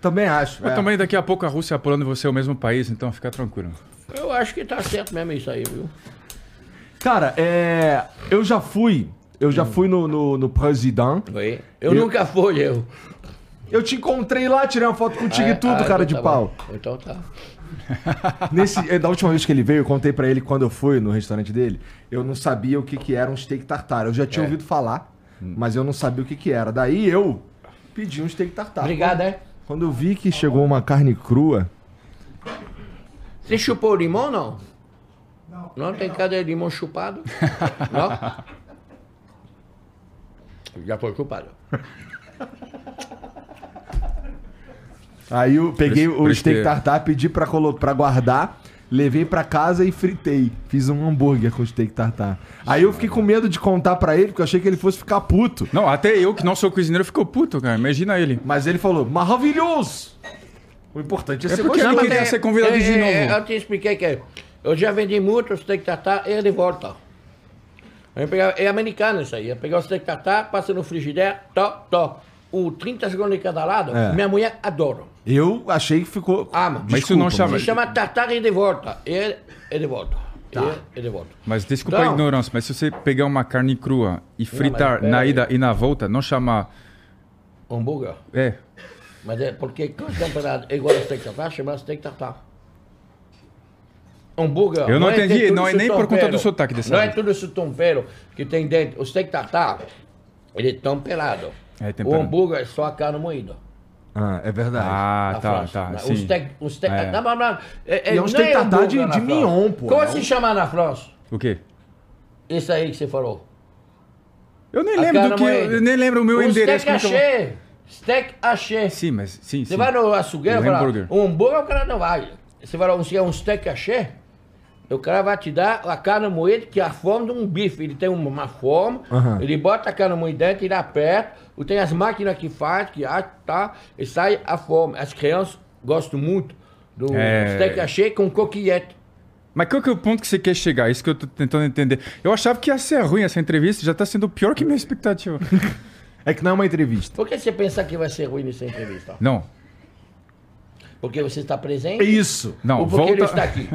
[SPEAKER 1] Também acho.
[SPEAKER 3] Mas
[SPEAKER 1] é.
[SPEAKER 3] também daqui a pouco a Rússia e a Polônia vão ser o mesmo país, então fica tranquilo.
[SPEAKER 2] Eu acho que tá certo mesmo isso aí, viu?
[SPEAKER 1] Cara, é. Eu já fui. Eu já fui no, no, no President.
[SPEAKER 2] Oi. Eu,
[SPEAKER 1] Eu-
[SPEAKER 2] nunca fui, eu.
[SPEAKER 1] Eu te encontrei lá, tirei uma foto contigo
[SPEAKER 2] Ah,
[SPEAKER 1] e tudo,
[SPEAKER 2] ah,
[SPEAKER 1] cara
[SPEAKER 2] então
[SPEAKER 1] de
[SPEAKER 2] tá
[SPEAKER 1] pau.
[SPEAKER 2] bom. Então tá.
[SPEAKER 1] Nesse, eh, da última vez que ele veio, eu contei pra ele quando eu fui no restaurante dele, eu não sabia o que, que era um steak tartar. Eu já tinha
[SPEAKER 2] É.
[SPEAKER 1] ouvido falar, mas eu não sabia o que, que era. Daí eu pedi um steak tartar.
[SPEAKER 2] Obrigado, é.
[SPEAKER 1] Quando eu vi que chegou uma carne crua,
[SPEAKER 2] Você chupou o limão, não? Não. Não tem cadê limão chupado? não? Já foi chupado.
[SPEAKER 1] aí eu peguei o steak tartar, pedi pra, colo- pra guardar, levei pra casa e fritei. Fiz um hambúrguer com steak tartar. Aí eu fiquei com medo de contar pra ele, porque eu achei que ele fosse ficar puto.
[SPEAKER 3] Não, até eu, que não sou cozinheiro, ficou puto, cara. Imagina ele.
[SPEAKER 1] Mas ele falou, maravilhoso! O importante é,
[SPEAKER 3] É
[SPEAKER 1] ser
[SPEAKER 3] porque
[SPEAKER 1] gostoso.
[SPEAKER 3] ele
[SPEAKER 2] mas
[SPEAKER 3] queria
[SPEAKER 2] é-
[SPEAKER 3] ser convidado
[SPEAKER 2] é-
[SPEAKER 3] de novo.
[SPEAKER 2] é- Eu te expliquei que eu já vendi muito steak tartar e de volta. Eu pegava, é americano isso aí. Eu pegava o steak tartar, passa no frigideiro, top, top. O 30 segundos de cada lado,
[SPEAKER 1] É.
[SPEAKER 2] minha mulher adora.
[SPEAKER 1] Eu achei que ficou.
[SPEAKER 2] Ama.
[SPEAKER 3] Mas isso não chama-
[SPEAKER 2] Se chama tartar e de volta. E, e de volta. E, e de volta.
[SPEAKER 3] Mas desculpa
[SPEAKER 2] Então-
[SPEAKER 3] a ignorância, mas se você pegar uma carne crua e fritar
[SPEAKER 2] pera
[SPEAKER 3] na
[SPEAKER 2] aí.
[SPEAKER 3] ida e na volta, não chama.
[SPEAKER 2] Hambúrguer.
[SPEAKER 3] É.
[SPEAKER 2] Mas é porque quando temperado é igual a steak tartar, chama steak tartar. Hambúrguer.
[SPEAKER 3] Eu não
[SPEAKER 2] é
[SPEAKER 3] entendi,
[SPEAKER 2] tudo
[SPEAKER 3] não é
[SPEAKER 2] esse
[SPEAKER 3] nem por conta
[SPEAKER 2] tempero.
[SPEAKER 3] do sotaque dessa
[SPEAKER 2] Não é
[SPEAKER 3] vez.
[SPEAKER 2] tudo esse tempero que tem dentro. O steak tartar, ele é temperado.
[SPEAKER 3] É
[SPEAKER 2] o hambúrguer é só a carne moída.
[SPEAKER 1] Ah, é verdade.
[SPEAKER 3] Ah,
[SPEAKER 2] na
[SPEAKER 3] tá,
[SPEAKER 2] França.
[SPEAKER 3] tá.
[SPEAKER 2] Na-
[SPEAKER 3] sim.
[SPEAKER 2] O steak. O steak
[SPEAKER 3] É.
[SPEAKER 2] não, não, não, é,
[SPEAKER 1] E é um tartar
[SPEAKER 2] hambúrguer
[SPEAKER 1] de-
[SPEAKER 2] na
[SPEAKER 1] de mignon, pô.
[SPEAKER 2] Como
[SPEAKER 1] É
[SPEAKER 2] se chama na França?
[SPEAKER 3] O quê?
[SPEAKER 2] Isso aí que você falou.
[SPEAKER 3] Eu nem
[SPEAKER 2] A
[SPEAKER 3] lembro do que.
[SPEAKER 2] moída.
[SPEAKER 3] Eu nem lembro o meu
[SPEAKER 2] o
[SPEAKER 3] endereço.
[SPEAKER 2] steak
[SPEAKER 3] é
[SPEAKER 2] haché. Steak haché.
[SPEAKER 3] Sim, mas sim,
[SPEAKER 2] Você
[SPEAKER 3] sim.
[SPEAKER 2] vai no açougueiro
[SPEAKER 3] O
[SPEAKER 2] e fala,
[SPEAKER 3] hambúrguer.
[SPEAKER 2] um hambúrguer o cara não vai. Você vai lá, se é um steak haché, o cara vai te dar a carne moída, que é a forma de um bife. Ele tem uma forma,
[SPEAKER 1] Aham.
[SPEAKER 2] ele bota a carne moída dentro, ele aperta, tem as máquinas que faz, que ah, tá, e sai a forma. As crianças gostam muito do
[SPEAKER 3] É.
[SPEAKER 2] steak haché com coquillette.
[SPEAKER 3] Mas qual que é o ponto que você quer chegar? Isso que eu tô tentando entender. Eu achava que ia ser ruim essa entrevista, já tá sendo pior que minha expectativa.
[SPEAKER 1] É que não é uma entrevista.
[SPEAKER 2] Por que você pensa que vai ser ruim nessa entrevista?
[SPEAKER 3] Não,
[SPEAKER 2] Porque você está presente?
[SPEAKER 1] Isso.
[SPEAKER 3] não,
[SPEAKER 2] Ou porque ele
[SPEAKER 3] volta.
[SPEAKER 2] está aqui?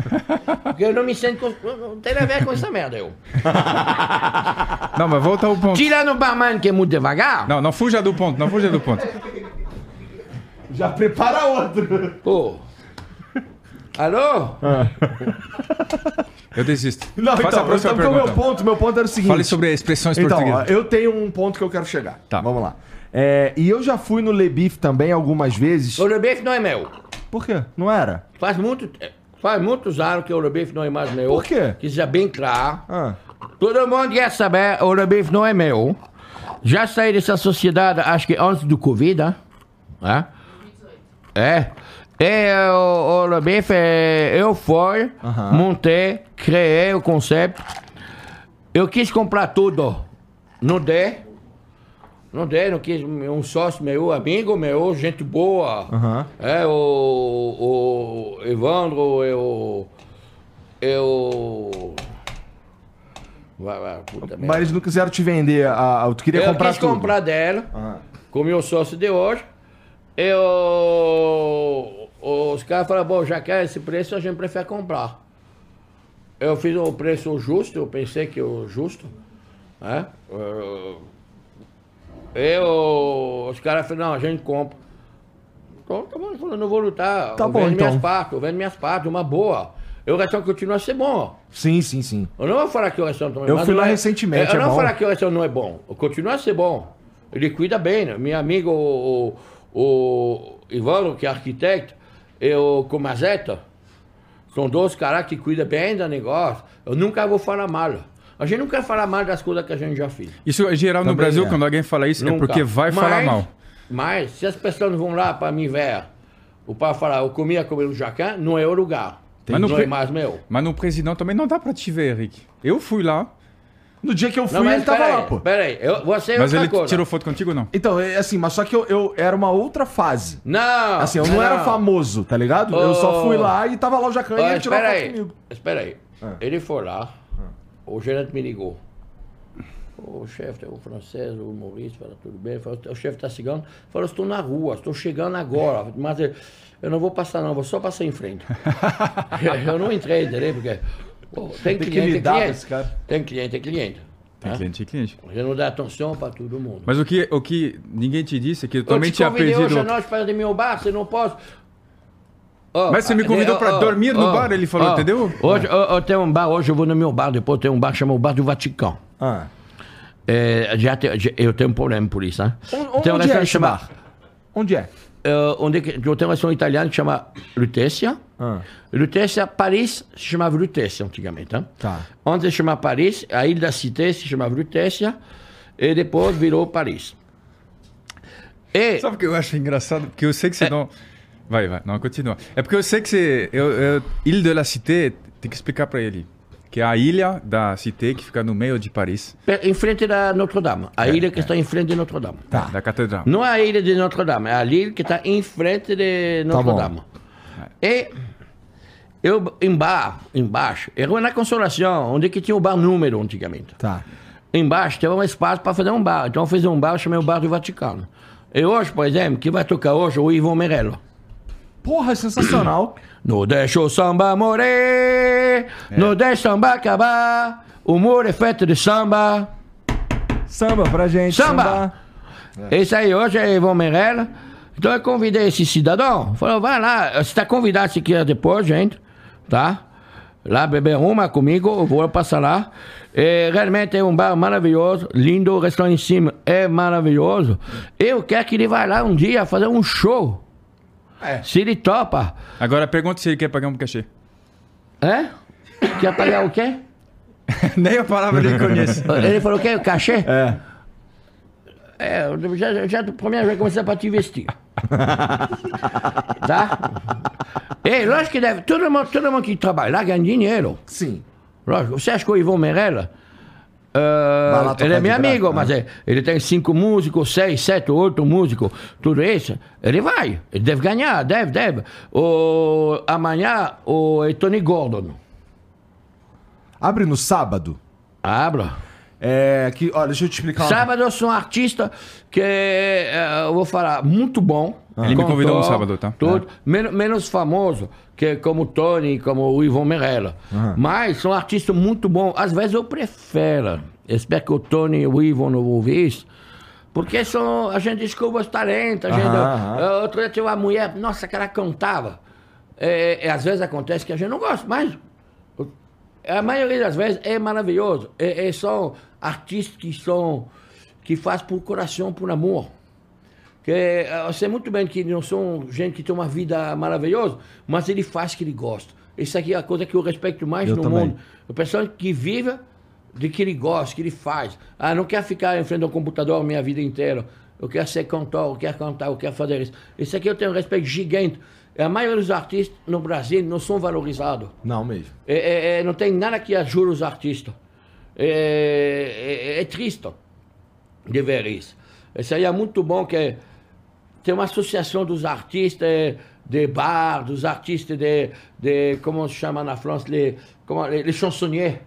[SPEAKER 2] Porque eu não me sinto. com- Não tem a ver com essa merda, eu.
[SPEAKER 3] Não, mas volta ao ponto.
[SPEAKER 2] Tirando o barman que é muito devagar,
[SPEAKER 3] Não, não fuja do ponto, não fuja do ponto.
[SPEAKER 1] Já prepara outro.
[SPEAKER 2] pô. Alô?
[SPEAKER 3] Eu desisto.
[SPEAKER 1] Não,
[SPEAKER 3] Faça
[SPEAKER 1] então,
[SPEAKER 3] a próxima
[SPEAKER 1] então, o meu
[SPEAKER 3] pergunta.
[SPEAKER 1] ponto, meu ponto era o seguinte.
[SPEAKER 3] Fale sobre expressões
[SPEAKER 1] Então, ó,
[SPEAKER 3] portuguesas.
[SPEAKER 1] eu tenho um ponto que eu quero chegar.
[SPEAKER 3] Tá.
[SPEAKER 1] Vamos lá. É, e eu já fui no Le Beef também algumas vezes.
[SPEAKER 2] O Rebeif não é meu.
[SPEAKER 1] Por quê? Não era?
[SPEAKER 2] Faz, muito, faz muitos anos que o Rebeif não é mais meu.
[SPEAKER 1] Por quê?
[SPEAKER 2] Que seja bem claro.
[SPEAKER 1] Ah.
[SPEAKER 2] Todo mundo quer saber, o Rebeif não é meu. Já saí dessa sociedade, acho que antes do Covid, né? É. E o, o Rebeif, é, eu fui, montei, criei o conceito. Eu quis comprar tudo. Não dei. Não não quis. Um sócio meu, amigo meu, gente boa.
[SPEAKER 1] Aham.
[SPEAKER 2] É, o, o Evandro, eu. Eu. Puta.
[SPEAKER 1] Mas eles não quiseram te vender. A, a- tu queria
[SPEAKER 2] eu
[SPEAKER 1] comprar
[SPEAKER 2] quis
[SPEAKER 1] tudo.
[SPEAKER 2] comprar dela,
[SPEAKER 1] Ah.
[SPEAKER 2] com o meu sócio de hoje. Eu. Os caras falaram, bom, já que é esse preço, a gente prefere comprar. Eu fiz o preço justo, eu pensei que o justo. Né? Eu, eu- os caras falaram, não, a gente compra. Então, tá bom, eu falei, não vou lutar.
[SPEAKER 1] Tá
[SPEAKER 2] eu
[SPEAKER 1] bom,
[SPEAKER 2] vendo
[SPEAKER 1] então.
[SPEAKER 2] minhas partes, eu vendo minhas partes, uma boa. Eu, o restaurante continua a ser bom.
[SPEAKER 1] Sim, sim, sim.
[SPEAKER 2] Eu não vou falar que o restaurante não é
[SPEAKER 1] Eu
[SPEAKER 2] mas
[SPEAKER 1] fui lá
[SPEAKER 2] é-
[SPEAKER 1] recentemente,
[SPEAKER 2] Eu
[SPEAKER 1] é
[SPEAKER 2] não vou
[SPEAKER 1] bom.
[SPEAKER 2] falar que o restaurante não é bom. Continua a ser bom. Ele cuida bem, né? Meu amigo, o, o, o Ivano, que é arquiteto, e o Comazeta, são dois caras que cuidam bem do negócio. Eu nunca vou falar mal. A gente não quer falar mal das coisas que a gente já fez.
[SPEAKER 3] Isso é geral no
[SPEAKER 1] Também
[SPEAKER 3] Brasil,
[SPEAKER 1] é.
[SPEAKER 3] quando alguém fala isso, é
[SPEAKER 2] Nunca.
[SPEAKER 3] porque vai falar
[SPEAKER 2] Mas-
[SPEAKER 3] mal.
[SPEAKER 2] Mas, se as pessoas vão lá para me ver, ou para falar, eu comia comer no Jacan, não é o lugar.
[SPEAKER 3] Mas não
[SPEAKER 2] não
[SPEAKER 3] pre-
[SPEAKER 2] é mais meu.
[SPEAKER 3] Mas no presidente também não dá pra te ver, Henrique. Eu fui lá,
[SPEAKER 1] No dia que eu fui,
[SPEAKER 2] Não,
[SPEAKER 1] ele tava
[SPEAKER 2] peraí,
[SPEAKER 1] lá, pô.
[SPEAKER 2] peraí. Eu, você é
[SPEAKER 3] mas ele
[SPEAKER 2] coisa.
[SPEAKER 3] tirou foto contigo ou não?
[SPEAKER 1] Então, é assim, mas só que eu, eu era uma outra fase.
[SPEAKER 2] Não!
[SPEAKER 1] Assim, eu não, era famoso, tá ligado? Eu só
[SPEAKER 2] Oh.
[SPEAKER 1] fui lá e tava lá o Jacan e
[SPEAKER 2] Olha,
[SPEAKER 1] ele tirou foto
[SPEAKER 2] aí,
[SPEAKER 1] comigo.
[SPEAKER 2] espera aí.
[SPEAKER 1] Ah.
[SPEAKER 2] Ele foi lá, o gerente me ligou. O chefe, o francês, o Maurício, falou, tudo bem? O chefe está chegando. Falou, estou na rua, estou chegando agora. Mas eu, eu não vou passar não, vou só passar em frente. eu não entrei, entendeu? Porque pô, tem,
[SPEAKER 1] que
[SPEAKER 2] cliente,
[SPEAKER 1] lidar
[SPEAKER 2] tem
[SPEAKER 1] com
[SPEAKER 2] cliente.
[SPEAKER 1] cara.
[SPEAKER 2] Tem cliente, tem cliente.
[SPEAKER 3] Tem
[SPEAKER 2] né?
[SPEAKER 3] cliente e cliente.
[SPEAKER 2] A gente não dá atenção para todo mundo.
[SPEAKER 3] Mas o que, o que ninguém te disse é que eu
[SPEAKER 2] eu
[SPEAKER 3] também
[SPEAKER 2] te
[SPEAKER 3] tinha
[SPEAKER 2] convidei
[SPEAKER 3] perdido.
[SPEAKER 2] hoje à noite para no meu bar, você não pode. Ó,
[SPEAKER 3] Mas você me convidou pra
[SPEAKER 2] ó,
[SPEAKER 3] dormir no
[SPEAKER 2] ó,
[SPEAKER 3] bar, ele falou, entendeu?
[SPEAKER 2] Hoje eu, eu tenho um bar, hoje eu vou no meu bar, depois tem um bar chamado Bar do Vaticano.
[SPEAKER 1] Ah.
[SPEAKER 2] É, já te- já- eu tenho um problema por isso, né?
[SPEAKER 1] Onde,
[SPEAKER 2] Tem um
[SPEAKER 1] onde é esse bar? Onde é?
[SPEAKER 2] é, onde é que- eu tenho um restaurante italiano que chama Lutetia.
[SPEAKER 1] Ah.
[SPEAKER 2] Paris se chamava Lutetia antigamente, né?
[SPEAKER 1] Tá.
[SPEAKER 2] Antes se chamava Paris, a Ilha da Cité se chamava Lutetia, e depois virou Paris. E,
[SPEAKER 3] Sabe o que eu acho engraçado? Porque eu sei que você não. Vai, vai, não, continua. É porque eu sei que você. Eu, eu, Ile de la Cité, tem que explicar pra ele. que é a ilha da Cité, que fica no meio de Paris,
[SPEAKER 2] Em frente da Notre-Dame. A ilha que está em frente de Notre-Dame.
[SPEAKER 1] Tá.
[SPEAKER 3] da catedral.
[SPEAKER 2] Não é a ilha de Notre-Dame, é a ilha que está em frente de
[SPEAKER 1] Tá.
[SPEAKER 2] Notre-Dame. e eu, em bar, embaixo, era na Consolação, onde que tinha o bar número antigamente.
[SPEAKER 1] Tá.
[SPEAKER 2] Embaixo teve um espaço para fazer um bar. Então eu fiz um bar, eu chamei o Bar do Vaticano. E hoje, por exemplo, que vai tocar hoje é o Ivo Merello.
[SPEAKER 1] Porra, sensacional.
[SPEAKER 2] Não deixa o samba morrer, não deixa o samba acabar. O humor é feito de samba.
[SPEAKER 1] Samba pra gente.
[SPEAKER 2] Samba! Esse aí hoje é Ivan Merella. Então eu convidei esse cidadão. Falou, vai lá, você está convidado se quiser depois, gente. Tá? Lá beber uma comigo, eu vou passar lá. É, realmente é um bar maravilhoso, lindo, o restaurante em cima é maravilhoso. Eu quero que ele vá lá um dia fazer um show.
[SPEAKER 1] É.
[SPEAKER 2] Se ele topa.
[SPEAKER 3] Agora pergunta se ele quer pagar um cachê.
[SPEAKER 2] É? Quer pagar o quê?
[SPEAKER 3] Nem a palavra ele conhece.
[SPEAKER 2] Ele falou o quê? O cachê?
[SPEAKER 1] É.
[SPEAKER 2] É, eu já, já, já, primeiro já começar para te investir. tá? E lógico que deve. Todo mundo, todo mundo que trabalha lá ganha dinheiro.
[SPEAKER 1] Sim.
[SPEAKER 2] Lógico. Você acha que o Ivan Merella.
[SPEAKER 1] Tocar
[SPEAKER 2] ele é meu
[SPEAKER 1] graça,
[SPEAKER 2] amigo,
[SPEAKER 1] né?
[SPEAKER 2] mas é, ele tem cinco músicos, seis, sete, oito músicos, tudo isso. Ele vai, ele deve ganhar, deve, deve. O, amanhã, o é Tony Gordon.
[SPEAKER 1] Abre no sábado.
[SPEAKER 2] Abra.
[SPEAKER 1] É. Que, olha, deixa eu te explicar. uma-
[SPEAKER 2] Sábado eu sou um artista que eh, eu vou falar muito bom.
[SPEAKER 3] Ele me convidou no sábado, tá?
[SPEAKER 2] Tudo, men- menos famoso que como o Tony, como o Ivan Merella. Mas são artistas muito bons. Às vezes eu prefiro. Espero que o Tony e o Ivan não vão ouvir isso. Porque são, a gente descobre os talentos. A gente, eh, Outro dia tinha uma mulher, nossa, que ela cantava. É, é, às vezes acontece que a gente não gosta, mas a maioria das vezes é maravilhoso. É, é são artistas que são que faz por coração, por amor. Que eh, eu sei muito bem que não são gente que tem uma vida maravilhosa, mas ele faz que ele gosta. Isso aqui é a coisa que eu respeito mais
[SPEAKER 1] Eu
[SPEAKER 2] no
[SPEAKER 1] também.
[SPEAKER 2] mundo. A pessoa que vive de que ele gosta, que ele faz. Ah, não quer ficar em frente ao computador a minha vida inteira. Eu quero ser cantor, eu quero cantar, eu quero fazer isso. Isso aqui eu tenho um respeito gigante. A maioria dos artistas no Brasil não são valorizados.
[SPEAKER 1] Não mesmo.
[SPEAKER 2] É, é, é, não tem nada que ajude os artistas. É, é, é triste de ver isso. Isso aí é muito bom que tem uma associação dos artistas eh, de bar, dos artistas de, de como se chama na França, les, comment, les, les chansonniers.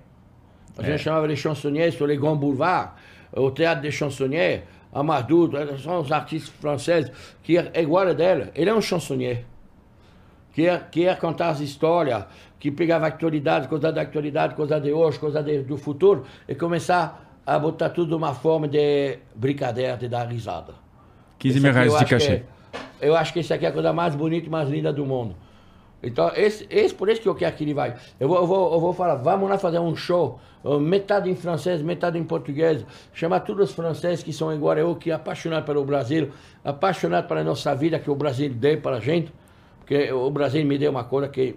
[SPEAKER 2] A gente chamava de chansonniers sur les grands boulevards, o teatro de chansonniers, Amadou, são os artistas franceses que é igual a dele. Ele é um chansonnier quer, quer contar as histórias, que pegava a atualidade, coisa da atualidade, coisa de hoje, coisa de- do futuro, e começar a botar tudo de uma forma de brincadeira, de dar risada.
[SPEAKER 3] 15
[SPEAKER 2] Isso
[SPEAKER 3] mil reais de cachê.
[SPEAKER 2] é- eu acho que isso aqui é a coisa mais bonita e mais linda do mundo. Então, esse, esse, por isso que eu quero que ele vai. Eu vou, eu vou, eu vou falar, vamos lá fazer um show, metade em francês, metade em português, chamar todos os franceses que são igual eu, que é apaixonado pelo Brasil, apaixonado pela nossa vida que o Brasil deu para a gente, porque o Brasil me deu uma coisa que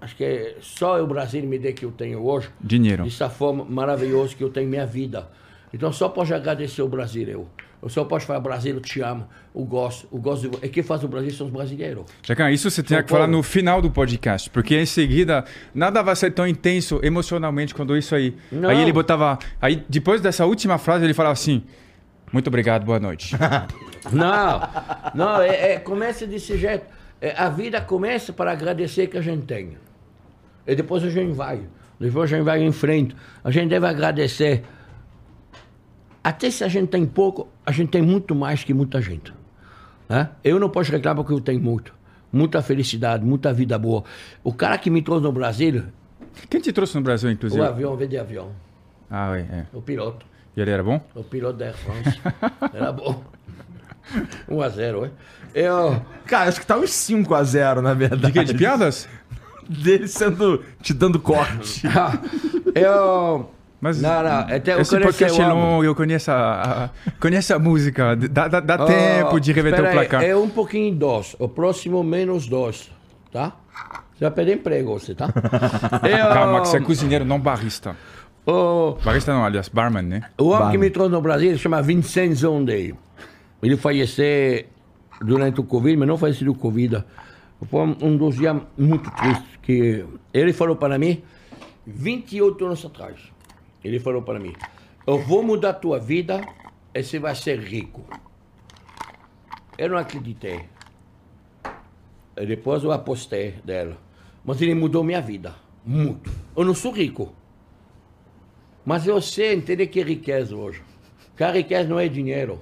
[SPEAKER 2] acho que só o Brasil me deu que eu tenho hoje.
[SPEAKER 3] Dinheiro.
[SPEAKER 2] Dessa forma maravilhosa que eu tenho minha vida. Então só posso agradecer o Brasil, eu. Eu só posso falar, Brasil, eu te amo, eu gosto, eu gosto de você. E quem faz o Brasil são os brasileiros.
[SPEAKER 3] Jacan, isso você
[SPEAKER 2] São
[SPEAKER 3] que falar no final do podcast, porque em seguida nada vai ser tão intenso emocionalmente quando isso aí.
[SPEAKER 2] Não.
[SPEAKER 3] Aí ele botava. Aí depois dessa última frase ele falava assim: Muito obrigado, boa noite.
[SPEAKER 2] Não, não, é, é- começa desse jeito. É, a vida começa para agradecer que a gente tem. E depois a gente vai. Depois a gente vai em frente. A gente deve agradecer. Até se a gente tem pouco, a gente tem muito mais que muita gente. né? Eu não posso reclamar porque eu tenho muito. Muita felicidade, muita vida boa. O cara que me trouxe no Brasil,
[SPEAKER 3] Quem te trouxe no Brasil, inclusive?
[SPEAKER 2] o avião veio de avião.
[SPEAKER 3] Ah, é, é.
[SPEAKER 2] O piloto.
[SPEAKER 3] E ele era bom?
[SPEAKER 2] O piloto da Air France. Era bom. 1 a 0, é? Eu.
[SPEAKER 1] Cara, acho que tá uns 5x0, na verdade.
[SPEAKER 3] De quê? De piadas?
[SPEAKER 1] Dele sendo. te dando corte.
[SPEAKER 2] Eu.
[SPEAKER 3] Mas
[SPEAKER 2] Não, não, até eu
[SPEAKER 3] esse
[SPEAKER 2] conheço
[SPEAKER 3] podcast é longo, eu conheço a, a- conheço a música. Dá, dá, dá tempo de reverter o
[SPEAKER 2] aí,
[SPEAKER 3] placar.
[SPEAKER 2] É um pouquinho dois. O próximo menos dois. Tá? Você vai perder emprego, você, tá? Eu,
[SPEAKER 3] Calma, que você é cozinheiro, não barista.
[SPEAKER 2] o,
[SPEAKER 3] Barista não, aliás, barman, né?
[SPEAKER 2] o homem que
[SPEAKER 1] Barman.
[SPEAKER 2] me trouxe no Brasil se chama Vincent Zondei. Ele faleceu durante o Covid, mas não faleceu do Covid. Foi um um dos dias muito tristes. Que ele falou para mim 28 anos atrás. Ele falou para mim: Eu vou mudar a tua vida e você vai ser rico. Eu não acreditei. E depois eu apostei dela. Mas ele mudou minha vida. Muito. Eu não sou rico. Mas eu sei entender que é riqueza hoje. Que a riqueza não é dinheiro.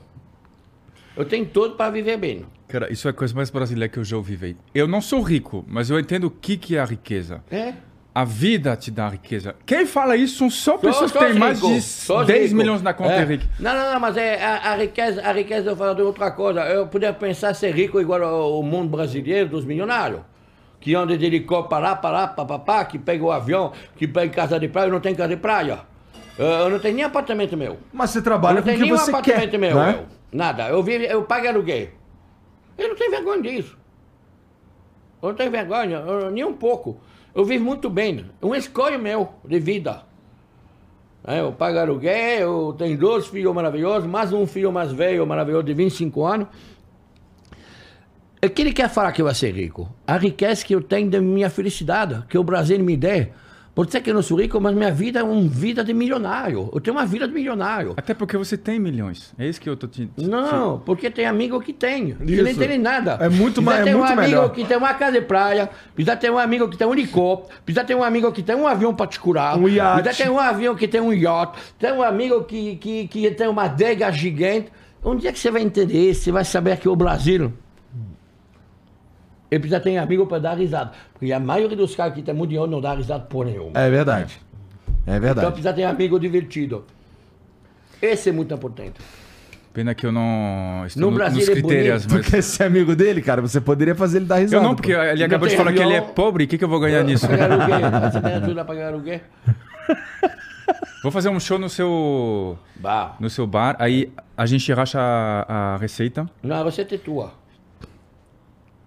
[SPEAKER 2] Eu tenho tudo para viver bem.
[SPEAKER 3] Cara, isso é a coisa mais brasileira que eu já ouvi. Eu não sou rico, mas eu entendo o que, que é a riqueza.
[SPEAKER 2] É?
[SPEAKER 3] A vida te dá riqueza. Quem fala isso são só pessoas que
[SPEAKER 2] Sou
[SPEAKER 3] têm mais de
[SPEAKER 2] sou
[SPEAKER 3] 10
[SPEAKER 2] rico.
[SPEAKER 3] milhões na conta,
[SPEAKER 2] É.
[SPEAKER 3] Henrique.
[SPEAKER 2] Não, não, não, mas é, a, a riqueza, a riqueza eu falo de outra coisa. Eu podia pensar ser rico igual ao mundo brasileiro dos milionários. Que anda de helicóptero para lá, para lá, pá, pá, pá, que pega o avião, que pega casa de praia, eu não tenho casa de praia. Eu, não tenho nem apartamento meu.
[SPEAKER 1] Mas você trabalha
[SPEAKER 2] não
[SPEAKER 1] com o
[SPEAKER 2] tenho
[SPEAKER 1] que
[SPEAKER 2] nenhum
[SPEAKER 1] você
[SPEAKER 2] apartamento
[SPEAKER 1] quer.
[SPEAKER 2] meu,
[SPEAKER 1] né?
[SPEAKER 2] eu. Nada. Eu, vivo, eu pago aluguel. Eu não tenho vergonha disso. Eu não tenho vergonha, eu- nem um pouco. Eu vivo muito bem. É uma escolha meu de vida. É, eu pago aluguel, eu tenho dois filhos maravilhosos, mais um filho mais velho, maravilhoso, de 25 anos. O que ele quer falar que eu vou ser rico? A riqueza que eu tenho da minha felicidade, que o Brasil me dê. Pode ser que eu não sou rico, mas minha vida é uma vida de milionário. Eu tenho uma vida de milionário.
[SPEAKER 3] Até porque você tem milhões. É isso que eu tô te...
[SPEAKER 2] Não, porque tem amigo que tem, que nem tem nada.
[SPEAKER 1] É muito
[SPEAKER 2] precisa
[SPEAKER 1] ma- é
[SPEAKER 2] ter um
[SPEAKER 1] muito
[SPEAKER 2] amigo
[SPEAKER 1] melhor.
[SPEAKER 2] que tem uma casa de praia, precisa ter um amigo que tem um helicóptero, precisa ter um amigo que tem um avião particular,
[SPEAKER 1] Um iate.
[SPEAKER 2] precisa ter um avião que tem um yacht, tem um amigo que, que, que tem uma adega gigante. Um dia que você vai entender isso, você vai saber que o Brasil ele precisa ter amigo para dar risada. Porque a maioria dos caras que tem muito dinheiro não dá risada por nenhuma.
[SPEAKER 1] É verdade. É
[SPEAKER 2] Então
[SPEAKER 1] verdade.
[SPEAKER 2] precisa ter amigo divertido. Esse é muito importante.
[SPEAKER 3] Pena que eu não estou
[SPEAKER 2] No
[SPEAKER 3] no-
[SPEAKER 2] Brasil
[SPEAKER 3] nos
[SPEAKER 2] é
[SPEAKER 3] critérios,
[SPEAKER 1] Tu
[SPEAKER 3] mas...
[SPEAKER 1] quer ser amigo dele, cara? Você poderia fazer ele dar risada.
[SPEAKER 3] Eu não, porque ele acabou de falar que ele é
[SPEAKER 2] avião.
[SPEAKER 3] pobre. O que, que eu vou ganhar nisso?
[SPEAKER 2] Pagar aluguel. Você tem ajuda a pagar aluguel?
[SPEAKER 3] Vou fazer um show no seu,
[SPEAKER 2] Bah.
[SPEAKER 3] no seu bar, aí a gente racha a, a receita.
[SPEAKER 2] Não, a receita é tua.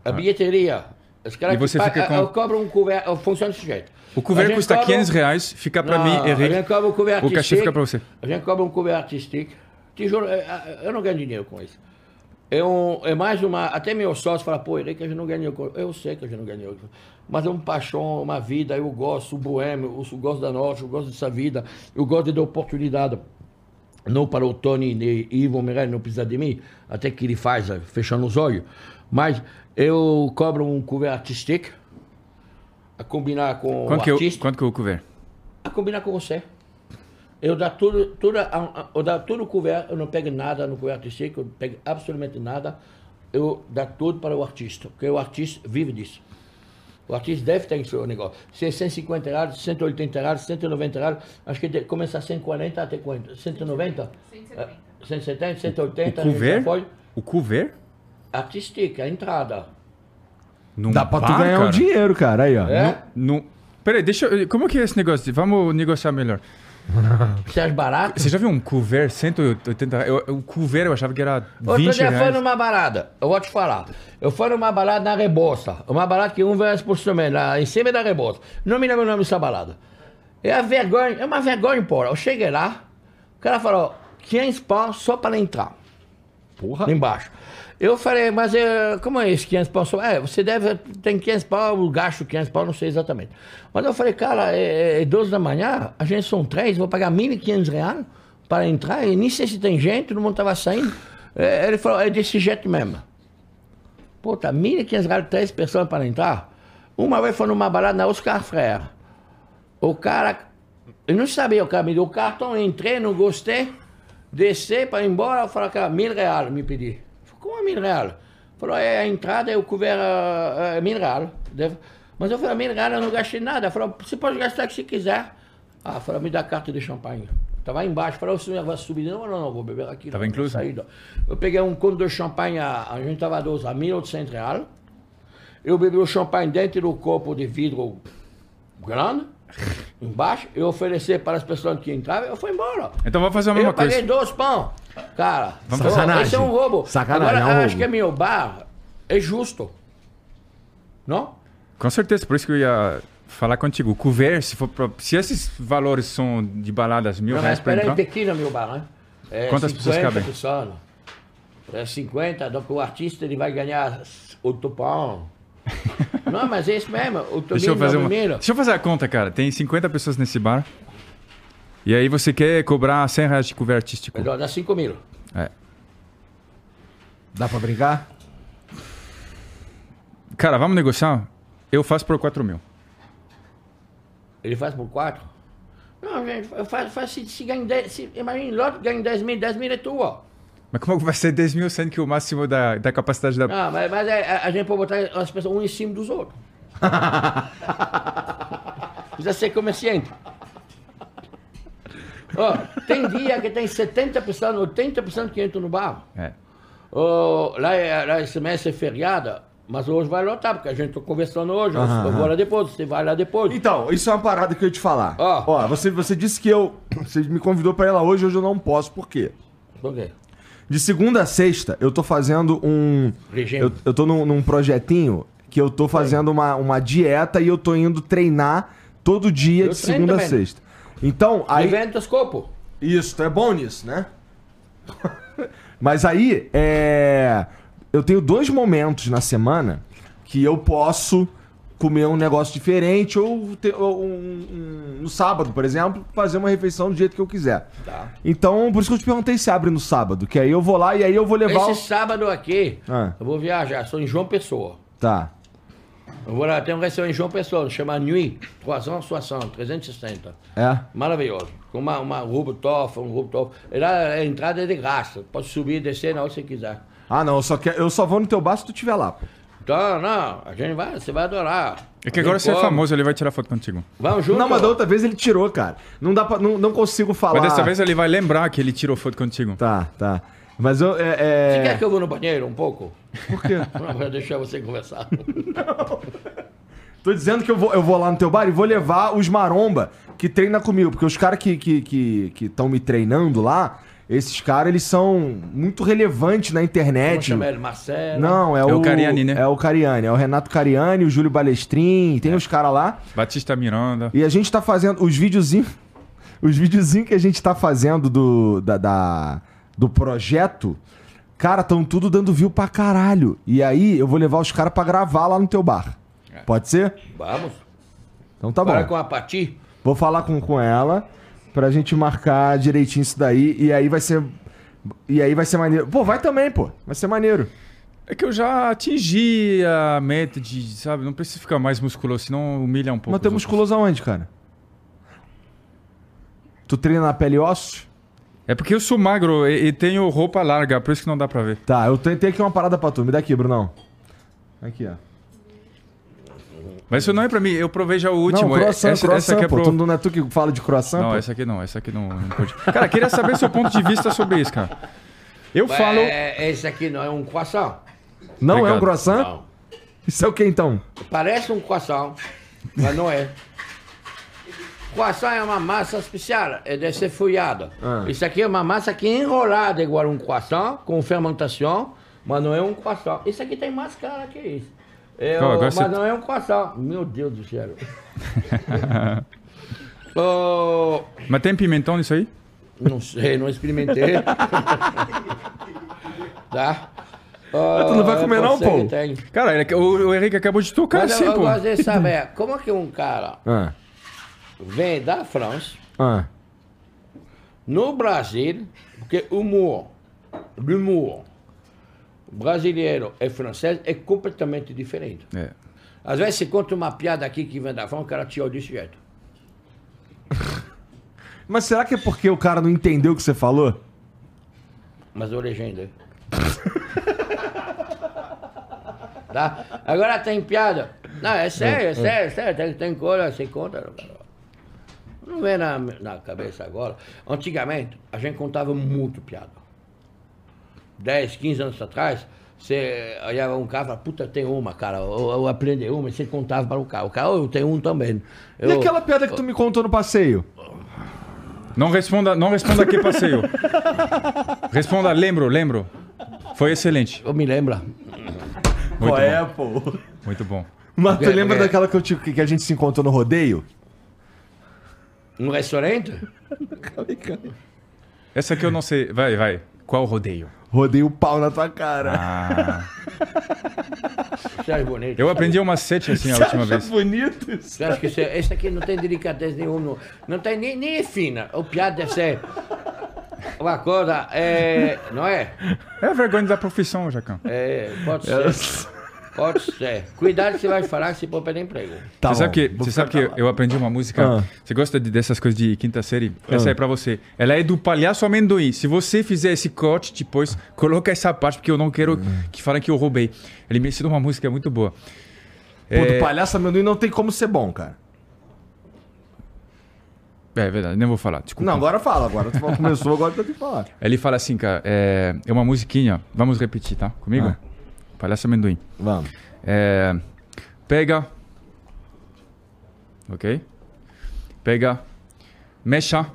[SPEAKER 2] A bilheteria. Os caras
[SPEAKER 3] E você
[SPEAKER 2] que
[SPEAKER 3] fica com-
[SPEAKER 2] eu cobro um couvert, funciona desse jeito.
[SPEAKER 3] O couvert custa
[SPEAKER 2] cobra
[SPEAKER 3] 500
[SPEAKER 2] um-
[SPEAKER 3] reais, fica
[SPEAKER 2] Não,
[SPEAKER 3] mim,
[SPEAKER 2] A gente
[SPEAKER 3] Henrique.
[SPEAKER 2] cobra um couvert
[SPEAKER 3] O cachê fica pra você.
[SPEAKER 2] A gente cobra um couvert artístico. Te juro, é, é, eu não ganho dinheiro com isso. É, um, é mais uma. Até meu sócio fala, pô, Henrique, a gente não com Eu sei que a gente não com Mas é um paixão, uma vida. Eu gosto, o boêmio, eu gosto da noite, eu gosto dessa vida. Eu gosto de dar oportunidade. Não para o Tony e Ivo Meirelles não precisa de mim, até que ele faz, fechando os olhos. Mas eu cobro um couvert artístico, a combinar com
[SPEAKER 3] Quanto
[SPEAKER 2] o
[SPEAKER 3] que, eu,
[SPEAKER 2] artista
[SPEAKER 3] quanto que eu couvert?
[SPEAKER 2] a combinar com você. Eu dou tudo, tudo, eu dou tudo couvert, eu não pego nada no couvert artístico, eu pego absolutamente nada. Eu dou tudo para o artista, porque o artista vive disso. O artista deve ter seu negócio. Se é 150 reais, 180 reais, 190 reais, acho que começa a 140 até quanto? 190?
[SPEAKER 4] 170.
[SPEAKER 2] Eh, 170,
[SPEAKER 3] O
[SPEAKER 2] 180, a gente já
[SPEAKER 3] couvert?
[SPEAKER 2] foi.
[SPEAKER 3] O couvert?
[SPEAKER 2] Artística, a entrada.
[SPEAKER 3] Num
[SPEAKER 1] Dá pra tu ganhar um dinheiro, cara. Aí, ó.
[SPEAKER 2] É?
[SPEAKER 3] No... Peraí, deixa eu... Como que é esse negócio? Vamos negociar melhor.
[SPEAKER 2] Você acha barato?
[SPEAKER 3] Você já viu um couvert 180 reais? Eu- O couvert eu achava que era 20
[SPEAKER 2] Outro dia foi
[SPEAKER 3] reais.
[SPEAKER 2] numa balada, eu vou te falar. Eu fui numa balada na Rebouça. Uma balada que um vez por semana, lá em cima da Rebouça. Não me lembro o nome dessa balada. É a vergonha, é uma vergonha, pô. Eu cheguei lá, o cara falou, 500 pau só para entrar.
[SPEAKER 1] Porra.
[SPEAKER 2] Embaixo. Eu falei, mas eh, como é isso, 500 pau? É, você deve, tem 500 pau, eu gasto 500 pau, não sei exatamente. Mas eu falei, cara, é, é 12 da manhã, a gente são três, vou pagar 1.500 reais para entrar, e nem sei se tem gente, todo mundo estava saindo. Eh, ele falou, é desse jeito mesmo. Puta, 1.500 reais, três pessoas para entrar. Uma vez foi numa balada na Oscar Freire. O cara, eu não sabia, o cara me deu o cartão, eu entrei, não gostei, desci para ir embora, eu falei, cara, mil reais me pedi. Eu como é reais? Falou, é a entrada, eu couvert é, mil reais. Deve- Mas eu falei, reais eu não gastei nada. Falou, você pode gastar o que você quiser. Ah, falou, me dá a carta de champanhe. Tava aí embaixo, falou, você vai subir? Não, não, não, vou beber aqui.
[SPEAKER 3] Tava
[SPEAKER 2] não,
[SPEAKER 3] incluso?
[SPEAKER 2] Saída. Eu peguei um conto de champanhe, a, gente tava dois, a 1.800 reais. Eu bebi o champanhe dentro do copo de vidro grande, embaixo, eu ofereci para as pessoas que entravam, eu fui embora.
[SPEAKER 3] Então vamos fazer a mesma
[SPEAKER 2] Eu paguei
[SPEAKER 3] coisa.
[SPEAKER 2] dois pão. Cara,
[SPEAKER 1] Vamos- Sacanagem.
[SPEAKER 2] esse é um roubo.
[SPEAKER 1] Sacanagem,
[SPEAKER 2] Agora,
[SPEAKER 1] é um
[SPEAKER 2] acho
[SPEAKER 1] roubo.
[SPEAKER 2] que meu bar é justo. Não?
[SPEAKER 3] Com certeza, por isso que eu ia falar contigo. O couvert, se, for pra- se esses valores são de baladas mil
[SPEAKER 2] Não,
[SPEAKER 3] reais
[SPEAKER 2] mas
[SPEAKER 3] para entrar,
[SPEAKER 2] pequeno meu bar, né? É
[SPEAKER 3] Quantas pessoas cabem?
[SPEAKER 2] pessoas. É 50, então o artista ele vai ganhar 8 pão. Não, mas é isso mesmo. O
[SPEAKER 3] Deixa eu, fazer uma...
[SPEAKER 2] primeiro.
[SPEAKER 3] Deixa eu fazer a conta, cara. Tem 50 pessoas nesse bar. E aí você quer cobrar 100 reais de cover artístico.
[SPEAKER 2] Melhor, dá 5 mil.
[SPEAKER 3] É.
[SPEAKER 1] Dá pra brincar?
[SPEAKER 3] Cara, vamos negociar? Eu faço por 4 mil.
[SPEAKER 2] Ele faz por 4? Não, gente, faz, faz se, se ganha 10. Se, imagina, lote ganha 10 mil, 10 mil é tua.
[SPEAKER 3] Mas como vai ser 10 mil sendo que o máximo da, da capacidade da.
[SPEAKER 2] Não, mas, mas é- a, a gente pode botar as pessoas um em cima dos outros. Precisa ser comerciante. Ó, tem dia que tem 70%, 80% que entram no bar.
[SPEAKER 3] É.
[SPEAKER 2] Ó, lá, é, lá esse mês é feriado, mas hoje vai lotar, porque a gente tá conversando hoje. eu vou lá depois, você vai lá depois.
[SPEAKER 1] Então, isso é uma parada que eu ia te falar.
[SPEAKER 2] Ó.
[SPEAKER 1] Ó, você, você disse que eu. Você me convidou pra ir lá hoje, hoje eu não posso. Por quê?
[SPEAKER 2] Por quê?
[SPEAKER 1] De segunda a sexta, eu tô fazendo um.
[SPEAKER 2] Regime.
[SPEAKER 1] Eu, eu tô num, num projetinho que eu tô fazendo uma, uma dieta e eu tô indo treinar todo dia
[SPEAKER 2] Eu
[SPEAKER 1] de segunda a
[SPEAKER 2] também.
[SPEAKER 1] sexta. Então, aí.
[SPEAKER 2] Eventoscopo.
[SPEAKER 1] Isso, tu é bom nisso, né? Mas aí, é. Eu tenho dois momentos na semana que eu posso comer um negócio diferente ou, ter, ou um, um- no sábado, por exemplo, fazer uma refeição do jeito que eu quiser.
[SPEAKER 2] Tá.
[SPEAKER 1] Então, por isso que eu te perguntei se abre no sábado, que aí eu vou lá e aí eu vou levar.
[SPEAKER 2] Esse
[SPEAKER 1] o-
[SPEAKER 2] sábado aqui,
[SPEAKER 1] Ah.
[SPEAKER 2] eu vou viajar, sou em João Pessoa.
[SPEAKER 1] Tá.
[SPEAKER 2] Eu vou lá, tem um restaurante em João Pessoa, chama Nuit, 360, 360.
[SPEAKER 1] É.
[SPEAKER 2] Maravilhoso. Com uma, uma rooftop, um. E lá a entrada é de graça. Pode subir e descer na hora que você quiser.
[SPEAKER 1] Ah, não, eu só, quero, eu só vou no teu bar se tu estiver lá.
[SPEAKER 2] Então, não, a gente vai, você vai adorar.
[SPEAKER 3] É que agora você é famoso, ele vai tirar foto contigo.
[SPEAKER 2] Vamos junto.
[SPEAKER 1] Não, mas da outra vez ele tirou, cara. Não dá pra. Não, não consigo falar.
[SPEAKER 3] Mas dessa vez ele vai lembrar que ele tirou foto contigo.
[SPEAKER 1] Tá, tá. Mas eu. É,
[SPEAKER 2] Você
[SPEAKER 1] é...
[SPEAKER 2] quer que eu vou no banheiro um pouco?
[SPEAKER 1] Por quê?
[SPEAKER 2] Não, pra deixar você conversar.
[SPEAKER 1] Tô dizendo que eu vou, eu vou lá no teu bar e vou levar os maromba que treina comigo. Porque os caras que estão que, que, que me treinando lá, esses caras, eles são muito relevantes na
[SPEAKER 2] Como
[SPEAKER 1] internet.
[SPEAKER 2] chama ele? Marcelo?
[SPEAKER 1] Não, é,
[SPEAKER 3] É
[SPEAKER 1] o,
[SPEAKER 3] o Cariani, né?
[SPEAKER 1] É o Cariani, é o Renato Cariani, o Júlio Balestrin, tem os caras lá.
[SPEAKER 3] Batista Miranda.
[SPEAKER 1] E a gente tá fazendo os videozinhos. Os videozinhos que a gente tá fazendo do, da, da- do projeto, cara, tão tudo dando view pra caralho. E aí eu vou levar os caras pra gravar lá no teu bar. Pode ser?
[SPEAKER 2] Vamos.
[SPEAKER 1] Então tá bom.
[SPEAKER 2] Para com a Pati.
[SPEAKER 1] Vou falar com, com ela pra gente marcar direitinho isso daí. E aí vai ser. E aí vai ser maneiro. Pô, vai também, pô. Vai ser maneiro.
[SPEAKER 3] É que eu já atingi a meta de, sabe, não precisa ficar mais musculoso, senão humilha um pouco.
[SPEAKER 1] Mas tu é musculoso aonde, cara? Tu treina na pele e ossos?
[SPEAKER 3] É porque eu sou magro e, e tenho roupa larga, por isso que não dá pra ver.
[SPEAKER 1] Tá, eu tenho, tenho aqui uma parada pra tu. Me dá aqui, Brunão. Aqui, ó.
[SPEAKER 3] Mas isso não é pra mim, eu provei já o último.
[SPEAKER 1] não, croissant,
[SPEAKER 3] essa,
[SPEAKER 1] croissant,
[SPEAKER 3] essa aqui é
[SPEAKER 1] pô.
[SPEAKER 3] pro...
[SPEAKER 1] Tu não é tu que fala de croissant,
[SPEAKER 3] Não,
[SPEAKER 1] pô?
[SPEAKER 3] essa aqui não, essa aqui não, não pode. Cara, queria saber seu ponto de vista sobre isso, cara. Eu falo.
[SPEAKER 2] É, esse aqui não é um croissant.
[SPEAKER 1] Não é um
[SPEAKER 3] Obrigado.
[SPEAKER 1] croissant?
[SPEAKER 2] Não.
[SPEAKER 1] Isso é o que então?
[SPEAKER 2] Parece um croissant, mas não é. Croissant é uma massa especial, é de ser folhada.
[SPEAKER 1] Ah.
[SPEAKER 2] Isso aqui é uma massa que é enrolada igual um croissant, com fermentação, mas não é um croissant. Isso aqui tem mais cara que isso. É,
[SPEAKER 3] Pô,
[SPEAKER 2] o- mas
[SPEAKER 3] você-
[SPEAKER 2] não é um croissant. Meu Deus do céu. Oh,
[SPEAKER 3] Mas tem pimentão nisso aí?
[SPEAKER 2] não sei, não experimentei. tá?
[SPEAKER 1] Mas tu não vai comer não, pô?
[SPEAKER 3] Cara, ele- o, o Henrique acabou de tocar
[SPEAKER 2] Mas
[SPEAKER 3] assim,
[SPEAKER 2] eu, eu
[SPEAKER 3] pô.
[SPEAKER 2] gosto de saber como é que um cara
[SPEAKER 1] Ah,
[SPEAKER 2] vem da França
[SPEAKER 1] ah.
[SPEAKER 2] no Brasil, porque o humor, l'humour brasileiro e francês é completamente diferente.
[SPEAKER 3] É.
[SPEAKER 2] Às vezes você conta uma piada aqui que vem da França, o cara te olha desse jeito.
[SPEAKER 1] Mas será que é porque o cara não entendeu o que você falou?
[SPEAKER 2] Mas a legenda. tá? Agora tem piada. Não, é sério, é sério, é sério. Tem, tem coisa, você conta. Não vem na, na cabeça agora. Antigamente, a gente contava muito piada. 10, 15 anos atrás, você olhava um cara e falava, puta, tem uma, cara. Eu, eu aprendi uma, e você contava para o cara. O cara, "Oh, eu tenho um também.
[SPEAKER 1] E
[SPEAKER 2] Eu-
[SPEAKER 1] aquela piada que tu me contou no passeio?
[SPEAKER 3] Não responda, não responda que passeio. responda, lembro, lembro. Foi excelente.
[SPEAKER 2] Eu me lembro.
[SPEAKER 3] Muito
[SPEAKER 1] Qual
[SPEAKER 3] bom.
[SPEAKER 1] é, pô?
[SPEAKER 3] Muito bom.
[SPEAKER 1] Mas tu lembra daquela que, eu te- que a gente se encontrou no rodeio?
[SPEAKER 2] Um restaurante?
[SPEAKER 3] Essa aqui eu não sei. Vai, vai. Qual rodeio?
[SPEAKER 1] Rodei o pau na tua cara.
[SPEAKER 3] Ah.
[SPEAKER 2] Você acha bonito?
[SPEAKER 3] Eu aprendi umas sete assim a
[SPEAKER 1] Você
[SPEAKER 3] última
[SPEAKER 1] acha
[SPEAKER 3] vez.
[SPEAKER 1] bonito isso?
[SPEAKER 2] Você acha que esse, esse aqui não tem delicadeza nenhuma? Não, tem nem, nem é fina. O piada deve ser uma coisa, é, não é?
[SPEAKER 3] É a vergonha da profissão, Jacão.
[SPEAKER 2] É, pode ser. Pode ser. Cuidado que você vai falar que você pode perder emprego.
[SPEAKER 1] Tá
[SPEAKER 3] você sabe
[SPEAKER 1] bom,
[SPEAKER 3] que,
[SPEAKER 1] vou
[SPEAKER 3] você sabe que eu aprendi uma música.
[SPEAKER 1] Ah.
[SPEAKER 3] Você gosta de- dessas coisas de quinta série? Essa é pra você. Ela é do Palhaço Amendoim. Se você fizer esse corte depois, coloca essa parte, porque eu não quero que falem que eu roubei. Ele me ensinou uma música muito boa.
[SPEAKER 1] Pô,
[SPEAKER 3] É,
[SPEAKER 1] do palhaço amendoim não tem como ser bom, cara.
[SPEAKER 3] é verdade, nem vou falar. Desculpa.
[SPEAKER 1] Não, agora fala. Agora tu começou, agora tu tem que falar.
[SPEAKER 3] Ele fala assim, cara, é, é uma musiquinha. Vamos repetir, tá? Comigo?
[SPEAKER 1] Ah.
[SPEAKER 3] Palhaço Amendoim.
[SPEAKER 1] Vamos.
[SPEAKER 3] É, pega. Ok? Pega. Mexa.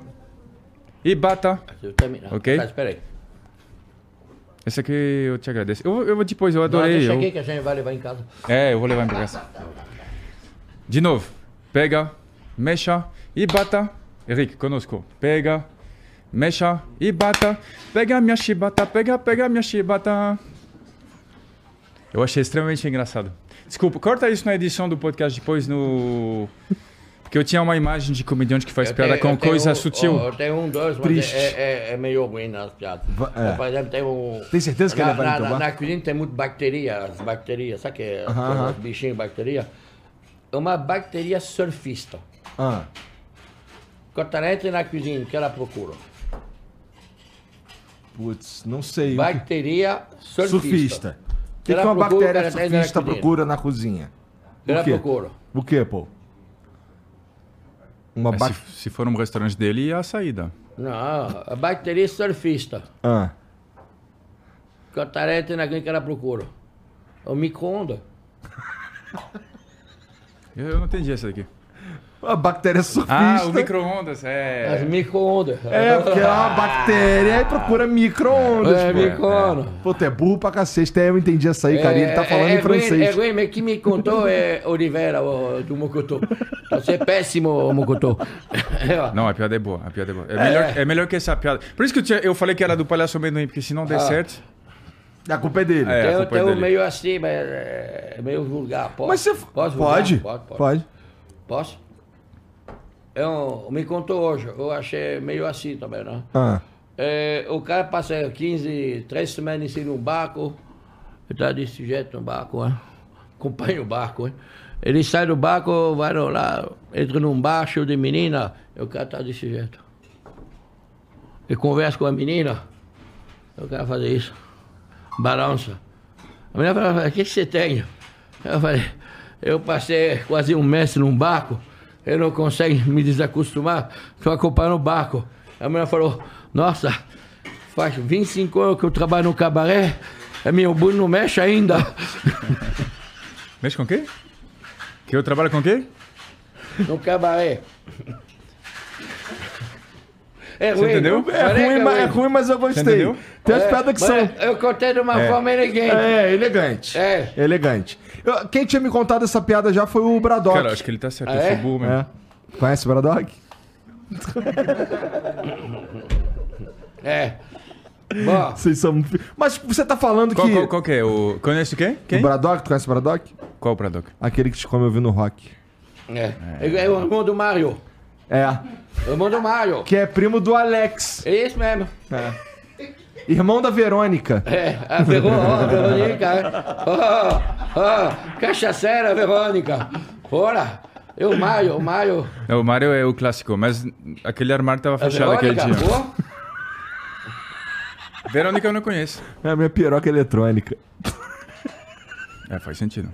[SPEAKER 3] E bata.
[SPEAKER 2] Deixa eu terminar.
[SPEAKER 3] Ok.
[SPEAKER 2] Tá, espera aí.
[SPEAKER 3] Esse aqui eu te agradeço. Eu, eu vou depois, eu
[SPEAKER 2] Não,
[SPEAKER 3] adorei.
[SPEAKER 2] deixa
[SPEAKER 3] eu-
[SPEAKER 2] aqui que a gente vai levar em casa.
[SPEAKER 3] É, eu vou levar em casa. De novo. Pega, mexa e bata. Henrique, conosco. Pega, mexa e bata. Pega minha chibata, pega, pega minha chibata. Eu achei extremamente engraçado. Desculpa, corta isso na edição do podcast depois no. Porque eu tinha uma imagem de comediante que faz
[SPEAKER 2] Eu
[SPEAKER 3] piada
[SPEAKER 2] tenho-
[SPEAKER 3] com coisa
[SPEAKER 2] um-
[SPEAKER 3] sutil.
[SPEAKER 2] Eu tenho um, dois, mas
[SPEAKER 1] Triste.
[SPEAKER 2] é, é, é meio ruim nas piadas.
[SPEAKER 1] Va- é.
[SPEAKER 2] Por exemplo, tem um...
[SPEAKER 1] Tem certeza que
[SPEAKER 2] na,
[SPEAKER 1] ele vai
[SPEAKER 2] na, na, na cozinha tem muito bacteria, as bacterias, sabe que é os bichinhos bacteria? É uma bacteria surfista.
[SPEAKER 1] Ah,
[SPEAKER 2] Quando ela entra na cozinha, o que ela procura?
[SPEAKER 1] putz, não sei.
[SPEAKER 2] Bacteria surfista.
[SPEAKER 1] Surfista. O que, que uma
[SPEAKER 2] procura,
[SPEAKER 1] bactéria surfista procura na cozinha?
[SPEAKER 2] O que ela
[SPEAKER 1] O quê?
[SPEAKER 2] procura?
[SPEAKER 1] O que, pô? Uma bac...
[SPEAKER 3] se, se for um restaurante dele, é a saída.
[SPEAKER 2] Não, a bacteria surfista.
[SPEAKER 1] Ah,
[SPEAKER 2] entra na que ela procura? O micro-ondas.
[SPEAKER 3] Eu, eu não entendi essa daqui.
[SPEAKER 1] A bactéria surfista.
[SPEAKER 3] Ah, o micro-ondas.
[SPEAKER 2] As
[SPEAKER 3] É.
[SPEAKER 2] micro-ondas.
[SPEAKER 1] É, porque é uma bactéria e procura micro-ondas,
[SPEAKER 2] É,
[SPEAKER 1] pô.
[SPEAKER 2] micro-ondas.
[SPEAKER 1] Pô, tu é burro pra cacete. Até eu entendi essa aí, cara. e ele tá falando
[SPEAKER 2] é,
[SPEAKER 1] em francês.
[SPEAKER 2] É mas quem me contou é Oliveira, o, do Mocotó. Você é péssimo, Mocotó. É.
[SPEAKER 3] Não, a piada é boa, a piada é boa. É, melhor, é melhor que essa piada. Por isso que eu, tinha- eu falei que era do palhaço amendoim, porque se não der
[SPEAKER 2] Ah.
[SPEAKER 3] certo.
[SPEAKER 1] A culpa é dele.
[SPEAKER 3] É.
[SPEAKER 2] um
[SPEAKER 3] dele.
[SPEAKER 2] meio assim, mas é é meio vulgar. Posso?
[SPEAKER 1] Mas você...
[SPEAKER 2] Posso vulgar?
[SPEAKER 1] pode?
[SPEAKER 2] Pode, pode.
[SPEAKER 1] Pode.
[SPEAKER 2] Posso? Eu, me contou hoje, eu achei meio assim também, né?
[SPEAKER 1] Ah,
[SPEAKER 2] É, o cara passa 15, 3 semanas de um barco, ele tá desse jeito no barco, né? acompanha o barco. Né? Ele sai do barco, vai lá, entra num bar cheio de menina, e o cara tá desse jeito. Ele conversa com a menina, o cara faz isso, balança. A menina fala, o que, que você tem? Eu falei, eu passei quase um mês num barco, eu não consigo me desacostumar, só acompanhando o barco. A menina falou, nossa, faz 25 anos que eu trabalho no cabaré, a minha bunda não mexe ainda.
[SPEAKER 3] Mexe com o quê? Que eu trabalho com o quê?
[SPEAKER 2] No cabaré. É ruim,
[SPEAKER 3] entendeu?
[SPEAKER 1] é,
[SPEAKER 2] Falei
[SPEAKER 1] ruim, mas, é ruim, mas eu gostei. Tem umas
[SPEAKER 2] É,
[SPEAKER 1] piadas que são...
[SPEAKER 2] Eu contei de uma forma elegante.
[SPEAKER 1] É, elegante.
[SPEAKER 2] É.
[SPEAKER 1] Elegante. Eu- quem tinha me contado essa piada já foi o Braddock.
[SPEAKER 3] Cara, acho que ele tá certo.
[SPEAKER 2] Ah,
[SPEAKER 3] eu
[SPEAKER 2] é?
[SPEAKER 3] sou burro mesmo.
[SPEAKER 1] É. Conhece o Braddock?
[SPEAKER 2] É. Bom,
[SPEAKER 1] Vocês são... Mas você tá falando
[SPEAKER 3] Qual,
[SPEAKER 1] que...
[SPEAKER 3] qual, qual que é? O... Conhece o quê? Quem?
[SPEAKER 1] O Braddock, tu conhece o Braddock?
[SPEAKER 3] Qual o Pradoc?
[SPEAKER 1] Aquele que te come ouvindo rock.
[SPEAKER 2] é. É o irmão do Mário.
[SPEAKER 1] É.
[SPEAKER 2] O irmão do Mário.
[SPEAKER 1] Que é primo do Alex.
[SPEAKER 2] É isso mesmo.
[SPEAKER 1] Irmão da Verônica.
[SPEAKER 2] É, a, Verô, ó, a Verônica. é. Ó, ó, cachaceira, Verônica. Ora, é o Mário, o Mário.
[SPEAKER 3] Não, o Mario é o clássico, mas aquele armário tava fechado aquele dia. Verônica eu não conheço.
[SPEAKER 1] É a minha piroca eletrônica.
[SPEAKER 3] É, faz sentido.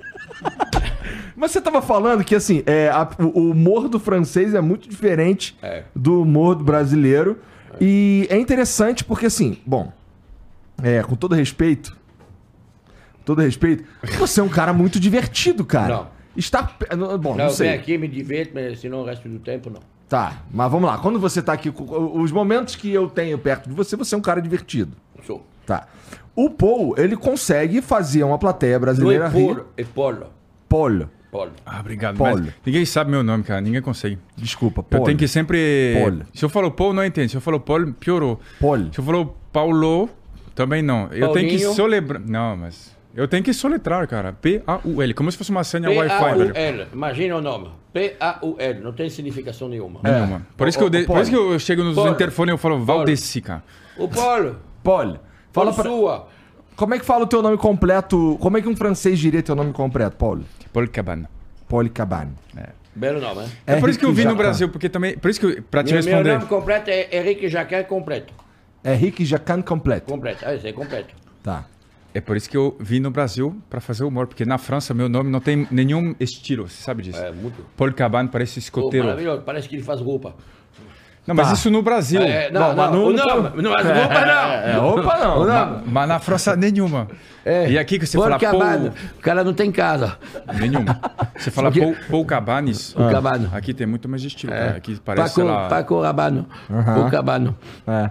[SPEAKER 1] Mas você tava falando que, assim, é, a- o humor do francês é muito diferente
[SPEAKER 2] É.
[SPEAKER 1] do humor do brasileiro. E é interessante porque, assim, bom, é, com todo respeito, com todo respeito, você é um cara muito divertido, cara.
[SPEAKER 2] Não.
[SPEAKER 1] Está. Bom, não,
[SPEAKER 2] Não, eu
[SPEAKER 1] sei.
[SPEAKER 2] venho aqui, me divirto, mas senão o resto do tempo não.
[SPEAKER 1] Tá, mas vamos lá. Quando você tá aqui, os momentos que eu tenho perto de você, você é um cara divertido.
[SPEAKER 2] Sou.
[SPEAKER 1] Tá. O Paul, ele consegue fazer uma plateia
[SPEAKER 2] Não
[SPEAKER 1] brasileira
[SPEAKER 2] é
[SPEAKER 1] rir.
[SPEAKER 2] polo, é polo.
[SPEAKER 1] Paul.
[SPEAKER 2] Polo.
[SPEAKER 3] Ah, obrigado.
[SPEAKER 1] Paulo.
[SPEAKER 3] Mas ninguém sabe meu nome, cara. Ninguém consegue.
[SPEAKER 1] Desculpa,
[SPEAKER 3] Eu
[SPEAKER 1] Paul.
[SPEAKER 3] tenho que sempre.
[SPEAKER 1] Paulo.
[SPEAKER 3] Se eu falo Paul, não entende. Se eu falo Paul, piorou.
[SPEAKER 1] Paul.
[SPEAKER 3] Se eu falo Paulo, também não. Eu tenho que lembrar. Não, mas. Eu tenho que soletrar, cara. P-A-U-L. Como se fosse uma senha Wi-Fi, velho.
[SPEAKER 2] P-A-U-L. Imagina o nome. P-A-U-L. Não tem significação nenhuma.
[SPEAKER 3] Nenhuma. Por, isso que eu de- por isso que eu chego nos
[SPEAKER 2] Paulo.
[SPEAKER 3] interfones e eu falo Valdeci, cara.
[SPEAKER 2] O Paulo.
[SPEAKER 1] Paulo, fala pra...
[SPEAKER 2] sua.
[SPEAKER 1] Como é que fala o teu nome completo? Como é que um francês diria teu nome completo, Paulo?
[SPEAKER 3] Paul Cabana.
[SPEAKER 1] Paulo Cabane.
[SPEAKER 2] Belo nome, hein?
[SPEAKER 3] É, por isso que eu vim no. Brasil, porque também. Por isso que eu, pra te
[SPEAKER 2] Meu, meu
[SPEAKER 3] responder.
[SPEAKER 2] nome completo é Henrique Jacquin completo.
[SPEAKER 1] É Henrique Jacan completo.
[SPEAKER 2] Completo. Ah, esse é completo.
[SPEAKER 1] Tá.
[SPEAKER 3] É por isso que eu vim no Brasil pra fazer humor, porque na França meu nome não tem nenhum estilo, você sabe disso?
[SPEAKER 2] É muito.
[SPEAKER 3] Paul Cabane parece
[SPEAKER 2] Oh,
[SPEAKER 3] escoteiro.
[SPEAKER 2] maravilhoso. Parece que ele faz roupa.
[SPEAKER 3] não, mas
[SPEAKER 1] Tá.
[SPEAKER 3] isso no Brasil.
[SPEAKER 2] É, não,
[SPEAKER 1] Bom, mas
[SPEAKER 2] não,
[SPEAKER 1] não-
[SPEAKER 2] não, não, não, faz roupa não.
[SPEAKER 1] É, opa, não.
[SPEAKER 2] Não.
[SPEAKER 3] Ma- Mas na França nenhuma. E aqui que você fala Paul...
[SPEAKER 2] abano. O cara não tem casa.
[SPEAKER 3] Nenhuma. Você fala
[SPEAKER 2] Porque-
[SPEAKER 3] Paul, Paul Cabanes.
[SPEAKER 2] O cabano.
[SPEAKER 3] Aqui tem muito mais estilo, cara. Aqui parece,
[SPEAKER 2] Paco,
[SPEAKER 3] sei lá...
[SPEAKER 2] Paco Rabano. O Cabano.
[SPEAKER 1] É.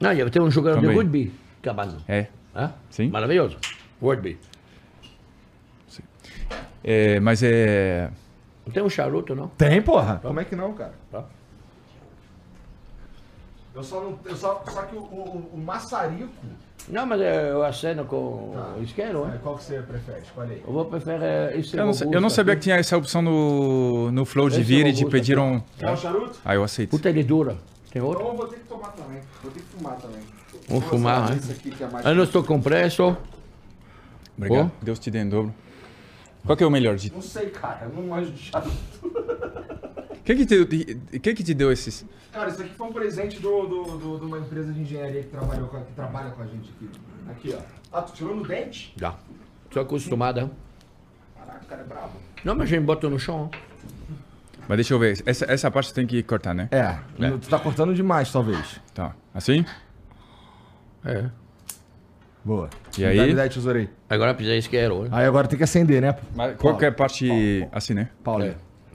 [SPEAKER 2] Não, ia ter um jogador
[SPEAKER 3] Também.
[SPEAKER 2] de rugby. Cabano.
[SPEAKER 3] É.
[SPEAKER 2] Hã?
[SPEAKER 3] Sim.
[SPEAKER 2] Maravilhoso. Rugby.
[SPEAKER 3] é. Mas é...
[SPEAKER 2] Não tem um charuto, não?
[SPEAKER 1] Tem, porra. Como é que não, cara?
[SPEAKER 2] Tá.
[SPEAKER 1] Eu só não. Eu só, só que o, o, o maçarico.
[SPEAKER 2] Não, mas é, eu aceno com o isqueiro, hein?
[SPEAKER 1] Qual que você prefere? Escolhe aí.
[SPEAKER 2] Eu vou preferir isso.
[SPEAKER 3] Eu não, sa- eu não sabia que tinha essa opção no, no Flow de
[SPEAKER 2] Esse
[SPEAKER 3] vir
[SPEAKER 2] é
[SPEAKER 3] e de
[SPEAKER 2] robusto
[SPEAKER 3] pedir um...
[SPEAKER 1] Quer o charuto?
[SPEAKER 3] Ah, eu aceito.
[SPEAKER 2] Puta, ele dura. Tem outro?
[SPEAKER 1] Então eu vou ter que tomar também. Vou ter que fumar também.
[SPEAKER 2] Vamos fumar, né?
[SPEAKER 1] Que é.
[SPEAKER 2] Eu não estou com pressa.
[SPEAKER 3] Obrigado.
[SPEAKER 2] Pô.
[SPEAKER 3] Deus te dê em dobro. Qual que é o melhor? De...
[SPEAKER 1] Não sei, cara. Eu não manjo de charuto.
[SPEAKER 3] Quem que te, quem que te deu esses?
[SPEAKER 1] Cara, isso aqui foi um presente do, do, do- de uma empresa de engenharia que, trabalhou com, que trabalha com a gente aqui. Aqui, ó. Ah, tu tirou no dente?
[SPEAKER 2] Já. Sou acostumada.
[SPEAKER 1] Caraca, o cara é brabo.
[SPEAKER 2] Não, mas a gente botou no chão.
[SPEAKER 3] Mas deixa eu ver. Essa, essa parte tem que cortar, né?
[SPEAKER 1] É, tu tá cortando demais, talvez.
[SPEAKER 3] Tá. Assim?
[SPEAKER 2] É.
[SPEAKER 1] Boa.
[SPEAKER 3] E
[SPEAKER 1] Me
[SPEAKER 3] aí?
[SPEAKER 1] dá- Me dá aí, tesourinho.
[SPEAKER 2] Agora precisa isqueiro, hein?
[SPEAKER 1] Aí agora tem que acender, né?
[SPEAKER 3] Mas qualquer parte assim, né?
[SPEAKER 1] Paulo.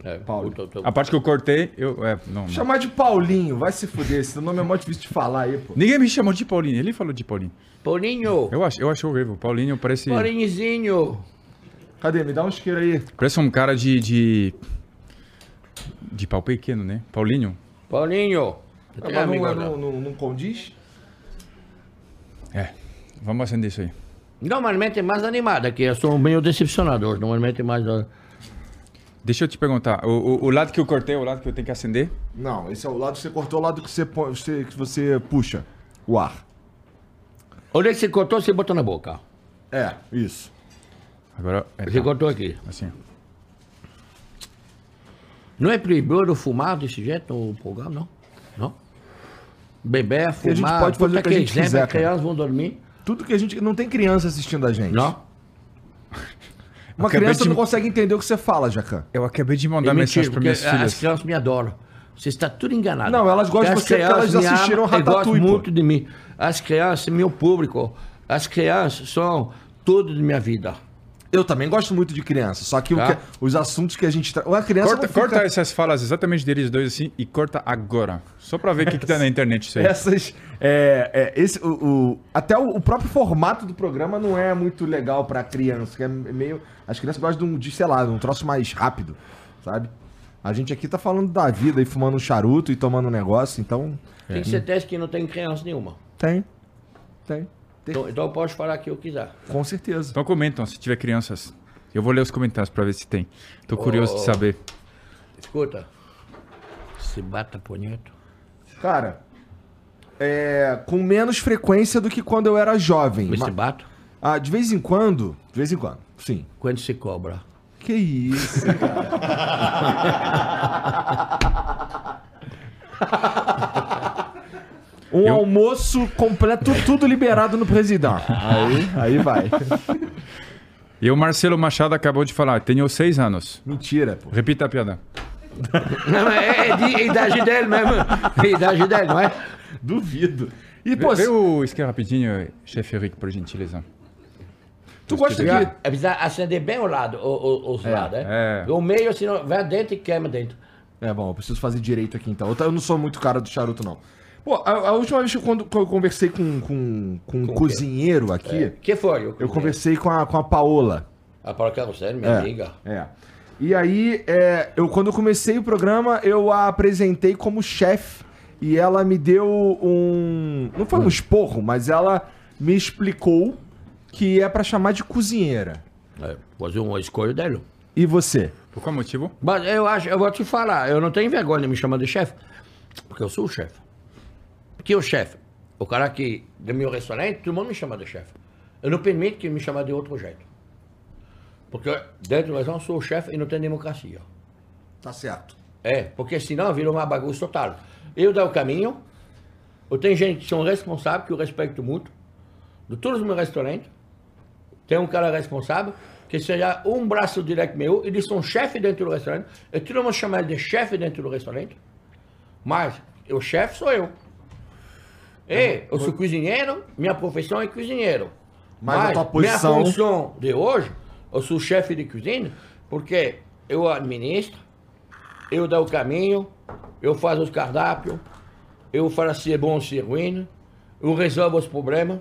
[SPEAKER 2] É.
[SPEAKER 1] Paulo.
[SPEAKER 2] Tô- tô-
[SPEAKER 3] A parte que eu cortei, eu... É, não, não.
[SPEAKER 1] Chamar de Paulinho, vai se fuder. Esse nome é mó difícil de falar aí, pô.
[SPEAKER 3] Ninguém me chamou de Paulinho. Ele falou de Paulinho.
[SPEAKER 2] Paulinho.
[SPEAKER 3] Eu acho, eu acho horrível. Paulinho parece...
[SPEAKER 2] Paulinhozinho.
[SPEAKER 1] Cadê? Me dá um isqueiro aí.
[SPEAKER 3] Parece um cara de... De, de pau pequeno, né? Paulinho.
[SPEAKER 2] Paulinho.
[SPEAKER 1] Mas
[SPEAKER 2] amigo
[SPEAKER 1] não, não, não, não condiz?
[SPEAKER 3] É. Vamos acender isso aí.
[SPEAKER 2] Normalmente é mais animada, que eu sou meio decepcionado. hoje. Normalmente é mais.
[SPEAKER 3] Deixa eu te perguntar. O, o, o lado que eu cortei é o lado que eu tenho que acender?
[SPEAKER 1] Não, esse é o lado que você cortou, o lado que você, põe- você- que você puxa o ar.
[SPEAKER 2] Onde é que você cortou, você botou na boca.
[SPEAKER 1] É, isso.
[SPEAKER 3] Agora... É,
[SPEAKER 2] Você
[SPEAKER 3] tá.
[SPEAKER 2] cortou aqui.
[SPEAKER 3] Assim.
[SPEAKER 2] Não é proibido fumar desse jeito no programa, não? Não? Beber,
[SPEAKER 1] a gente
[SPEAKER 2] fumar.
[SPEAKER 1] pode fazer o que a gente
[SPEAKER 2] exemplo,
[SPEAKER 1] quiser,
[SPEAKER 2] As crianças vão dormir.
[SPEAKER 1] Tudo que a gente. Não tem criança assistindo a gente.
[SPEAKER 2] Não?
[SPEAKER 1] Uma
[SPEAKER 3] Acabei
[SPEAKER 1] criança
[SPEAKER 3] de-
[SPEAKER 1] não consegue entender o que você fala, Jacan.
[SPEAKER 3] Eu acabei de
[SPEAKER 2] É
[SPEAKER 3] mandar
[SPEAKER 2] mentira,
[SPEAKER 3] mensagem para minhas
[SPEAKER 2] as
[SPEAKER 3] filhas.
[SPEAKER 2] crianças me adoram. Você está tudo enganado.
[SPEAKER 1] Não, elas gostam de
[SPEAKER 2] As
[SPEAKER 1] você porque elas assistiram
[SPEAKER 2] amam
[SPEAKER 1] Ratatouille,
[SPEAKER 2] gostam
[SPEAKER 1] pô.
[SPEAKER 2] muito de mim. As crianças, meu público, as crianças são tudo de minha vida.
[SPEAKER 1] Eu também gosto muito de criança, só que, o
[SPEAKER 2] Tá.
[SPEAKER 1] que- os assuntos que a gente. Tra... Uma criança.
[SPEAKER 3] Corta,
[SPEAKER 1] fica-
[SPEAKER 3] corta essas falas exatamente deles dois assim e corta agora. Só pra ver o que, que tá na internet isso aí.
[SPEAKER 1] Essas. É, é, esse, o, o- até o, o próprio formato do programa não é muito legal pra criança, que é meio. As crianças gostam de, um, de, sei lá, de um troço mais rápido, sabe? A gente aqui tá falando da vida e fumando um charuto e tomando um negócio, então.
[SPEAKER 2] Tem que ser teste que não tem criança nenhuma.
[SPEAKER 1] Tem. Tem.
[SPEAKER 2] Então, então eu posso falar o que eu quiser.
[SPEAKER 1] Com certeza.
[SPEAKER 3] Então comentam se tiver crianças. Eu vou ler os comentários pra ver se tem. Tô curioso de
[SPEAKER 2] Oh.
[SPEAKER 3] saber.
[SPEAKER 2] Escuta. Se bata punheta.
[SPEAKER 1] Cara, é, com menos frequência do que quando eu era jovem.
[SPEAKER 2] Mas
[SPEAKER 1] Ma-
[SPEAKER 2] se bata,
[SPEAKER 1] Ah, de vez em quando. De vez em quando, sim.
[SPEAKER 2] quando se cobra.
[SPEAKER 1] Que isso, cara. Um almoço completo, tudo liberado no presidente. Aí, aí vai.
[SPEAKER 3] E o Marcelo Machado acabou de falar, tenho seis anos.
[SPEAKER 1] Mentira, pô.
[SPEAKER 3] Repita a piada.
[SPEAKER 2] Não, é, é de idade dele mesmo. É idade dele, não é?
[SPEAKER 1] Duvido. E,
[SPEAKER 3] Vê,
[SPEAKER 1] pô,
[SPEAKER 3] vê o isqueiro rapidinho, chefe Eric, por gentileza.
[SPEAKER 1] tu gosta de...
[SPEAKER 2] é precisa acender bem o lado, o, o- os lados,
[SPEAKER 3] é.
[SPEAKER 2] é? O meio, senão vai dentro e queima dentro.
[SPEAKER 1] É bom, eu preciso fazer direito aqui então. Eu Eu não sou muito cara do charuto, não. Pô, a, a última vez que eu, quando, eu conversei com, com, com um cozinheiro aqui,
[SPEAKER 2] que foi?
[SPEAKER 1] eu conversei com a, com a Paola.
[SPEAKER 2] A Paula Carrossel, minha
[SPEAKER 1] É,
[SPEAKER 2] amiga.
[SPEAKER 1] É. E aí, é, eu, quando eu comecei o programa, eu a apresentei como chefe. E ela me deu um. Não foi um esporro, mas ela me explicou que é pra chamar de cozinheira.
[SPEAKER 2] É, fazer uma escolha dele.
[SPEAKER 1] E você?
[SPEAKER 3] Por qual motivo?
[SPEAKER 2] Mas eu acho, eu vou te falar, eu não tenho vergonha de me chamar de chefe, porque eu sou o chefe. Que o chefe? O cara que, do meu restaurante, todo mundo me chama de chefe. Eu não permito que me chame de outro jeito. Porque dentro do restaurante eu sou o chefe e não tem democracia.
[SPEAKER 1] Tá certo.
[SPEAKER 2] É, porque senão vira uma bagunça total. Eu dou o caminho, eu tenho gente que são responsáveis, que eu respeito muito, de todos os meus restaurantes. Tem um cara responsável, que seja um braço direto meu, eles são chefe dentro do restaurante, e todo mundo chama ele de chefe dentro do restaurante, mas o chefe sou eu. E eu sou cozinheiro, minha profissão é cozinheiro.
[SPEAKER 1] Mas a tua posição-
[SPEAKER 2] minha função de hoje, eu sou chefe de cozinha, porque eu administro, eu dou o caminho, eu faço os cardápios, eu falo se é bom ou se é ruim, eu resolvo os problemas.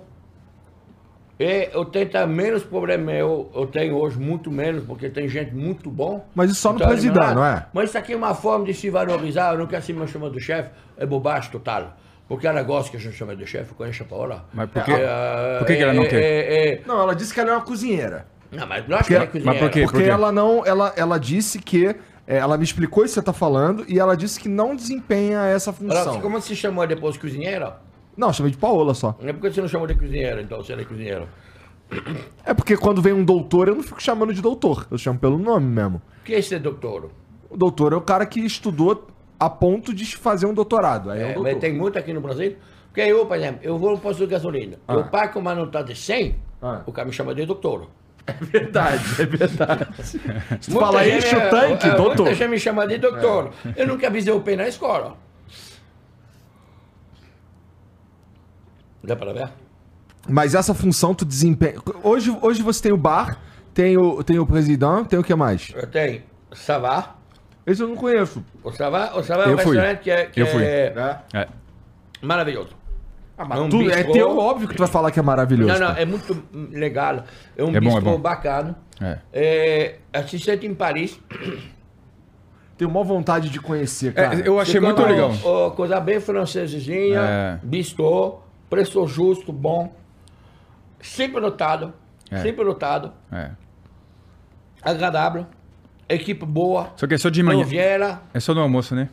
[SPEAKER 2] E eu tento menos problemas eu, eu tenho hoje, muito menos, porque tem gente muito bom.
[SPEAKER 1] Mas isso só no
[SPEAKER 2] Tá
[SPEAKER 1] presidente, não é?
[SPEAKER 2] Mas isso aqui é uma forma de se valorizar, eu não quero ser me chamar do chefe, é bobagem total. Porque ela gosta que a gente chame de chefe, conhece a Paola.
[SPEAKER 3] Mas por que-
[SPEAKER 2] É,
[SPEAKER 3] por que que ela não
[SPEAKER 2] é,
[SPEAKER 3] quer?
[SPEAKER 2] é, é,
[SPEAKER 1] Não, ela disse que ela é uma cozinheira.
[SPEAKER 2] não, mas lógico que ela é cozinheira.
[SPEAKER 3] mas por quê?
[SPEAKER 1] Porque ela não. Ela, ela disse que. é, ela me explicou isso que você tá falando e ela disse que não desempenha essa
[SPEAKER 2] Ela,
[SPEAKER 1] função.
[SPEAKER 2] como você chamou depois cozinheira?
[SPEAKER 1] Não, chamei de Paola só.
[SPEAKER 2] Não é porque você não chamou de cozinheira, então você não é cozinheiro.
[SPEAKER 1] É porque quando vem um doutor, eu não fico chamando de doutor. Eu chamo pelo nome mesmo.
[SPEAKER 2] O que é esse doutor?
[SPEAKER 1] O doutor é o cara que estudou a ponto de fazer um doutorado. Aí é, um
[SPEAKER 2] É,
[SPEAKER 1] doutor.
[SPEAKER 2] mas tem muito aqui no Brasil. Porque eu, por exemplo, eu vou no posto de gasolina. Eu pago uma nota de 100,
[SPEAKER 1] Ah.
[SPEAKER 2] o cara me chama de doutor.
[SPEAKER 1] É verdade, é verdade. Se tu fala enche o tanque,
[SPEAKER 2] é, é,
[SPEAKER 1] doutor.
[SPEAKER 2] Muita gente me chama de doutor. Eu nunca avisei o pé na escola. Dá para ver?
[SPEAKER 1] Mas essa função tu desempenha. Hoje, hoje você tem o bar, tem o, tem o presidente, tem o que mais?
[SPEAKER 2] Eu tenho Savá.
[SPEAKER 1] Esse eu não conheço.
[SPEAKER 2] O Savá, o Savá é um
[SPEAKER 3] Eu fui.
[SPEAKER 2] restaurante que é, que
[SPEAKER 3] Eu fui.
[SPEAKER 2] é
[SPEAKER 3] É.
[SPEAKER 2] maravilhoso.
[SPEAKER 1] mas
[SPEAKER 2] um
[SPEAKER 1] tu- é
[SPEAKER 2] bistrô.
[SPEAKER 1] teu óbvio que tu vai falar que é maravilhoso.
[SPEAKER 2] Não, não,
[SPEAKER 1] cara.
[SPEAKER 2] é muito legal. É um
[SPEAKER 3] É bom, é
[SPEAKER 2] bistrô
[SPEAKER 3] bom.
[SPEAKER 2] bacana.
[SPEAKER 3] É.
[SPEAKER 2] É, assistente em Paris.
[SPEAKER 1] Tenho maior vontade de conhecer, cara.
[SPEAKER 3] É, eu achei
[SPEAKER 2] Ficou
[SPEAKER 3] muito legal.
[SPEAKER 2] ó, coisa bem francesinha,
[SPEAKER 3] É.
[SPEAKER 2] bistrô, preço justo, bom. Sempre notado,
[SPEAKER 3] É.
[SPEAKER 2] sempre notado,
[SPEAKER 3] É.
[SPEAKER 2] agradável, equipe boa.
[SPEAKER 3] Só que é só de manhã.
[SPEAKER 2] Vieira,
[SPEAKER 3] É só no almoço, né?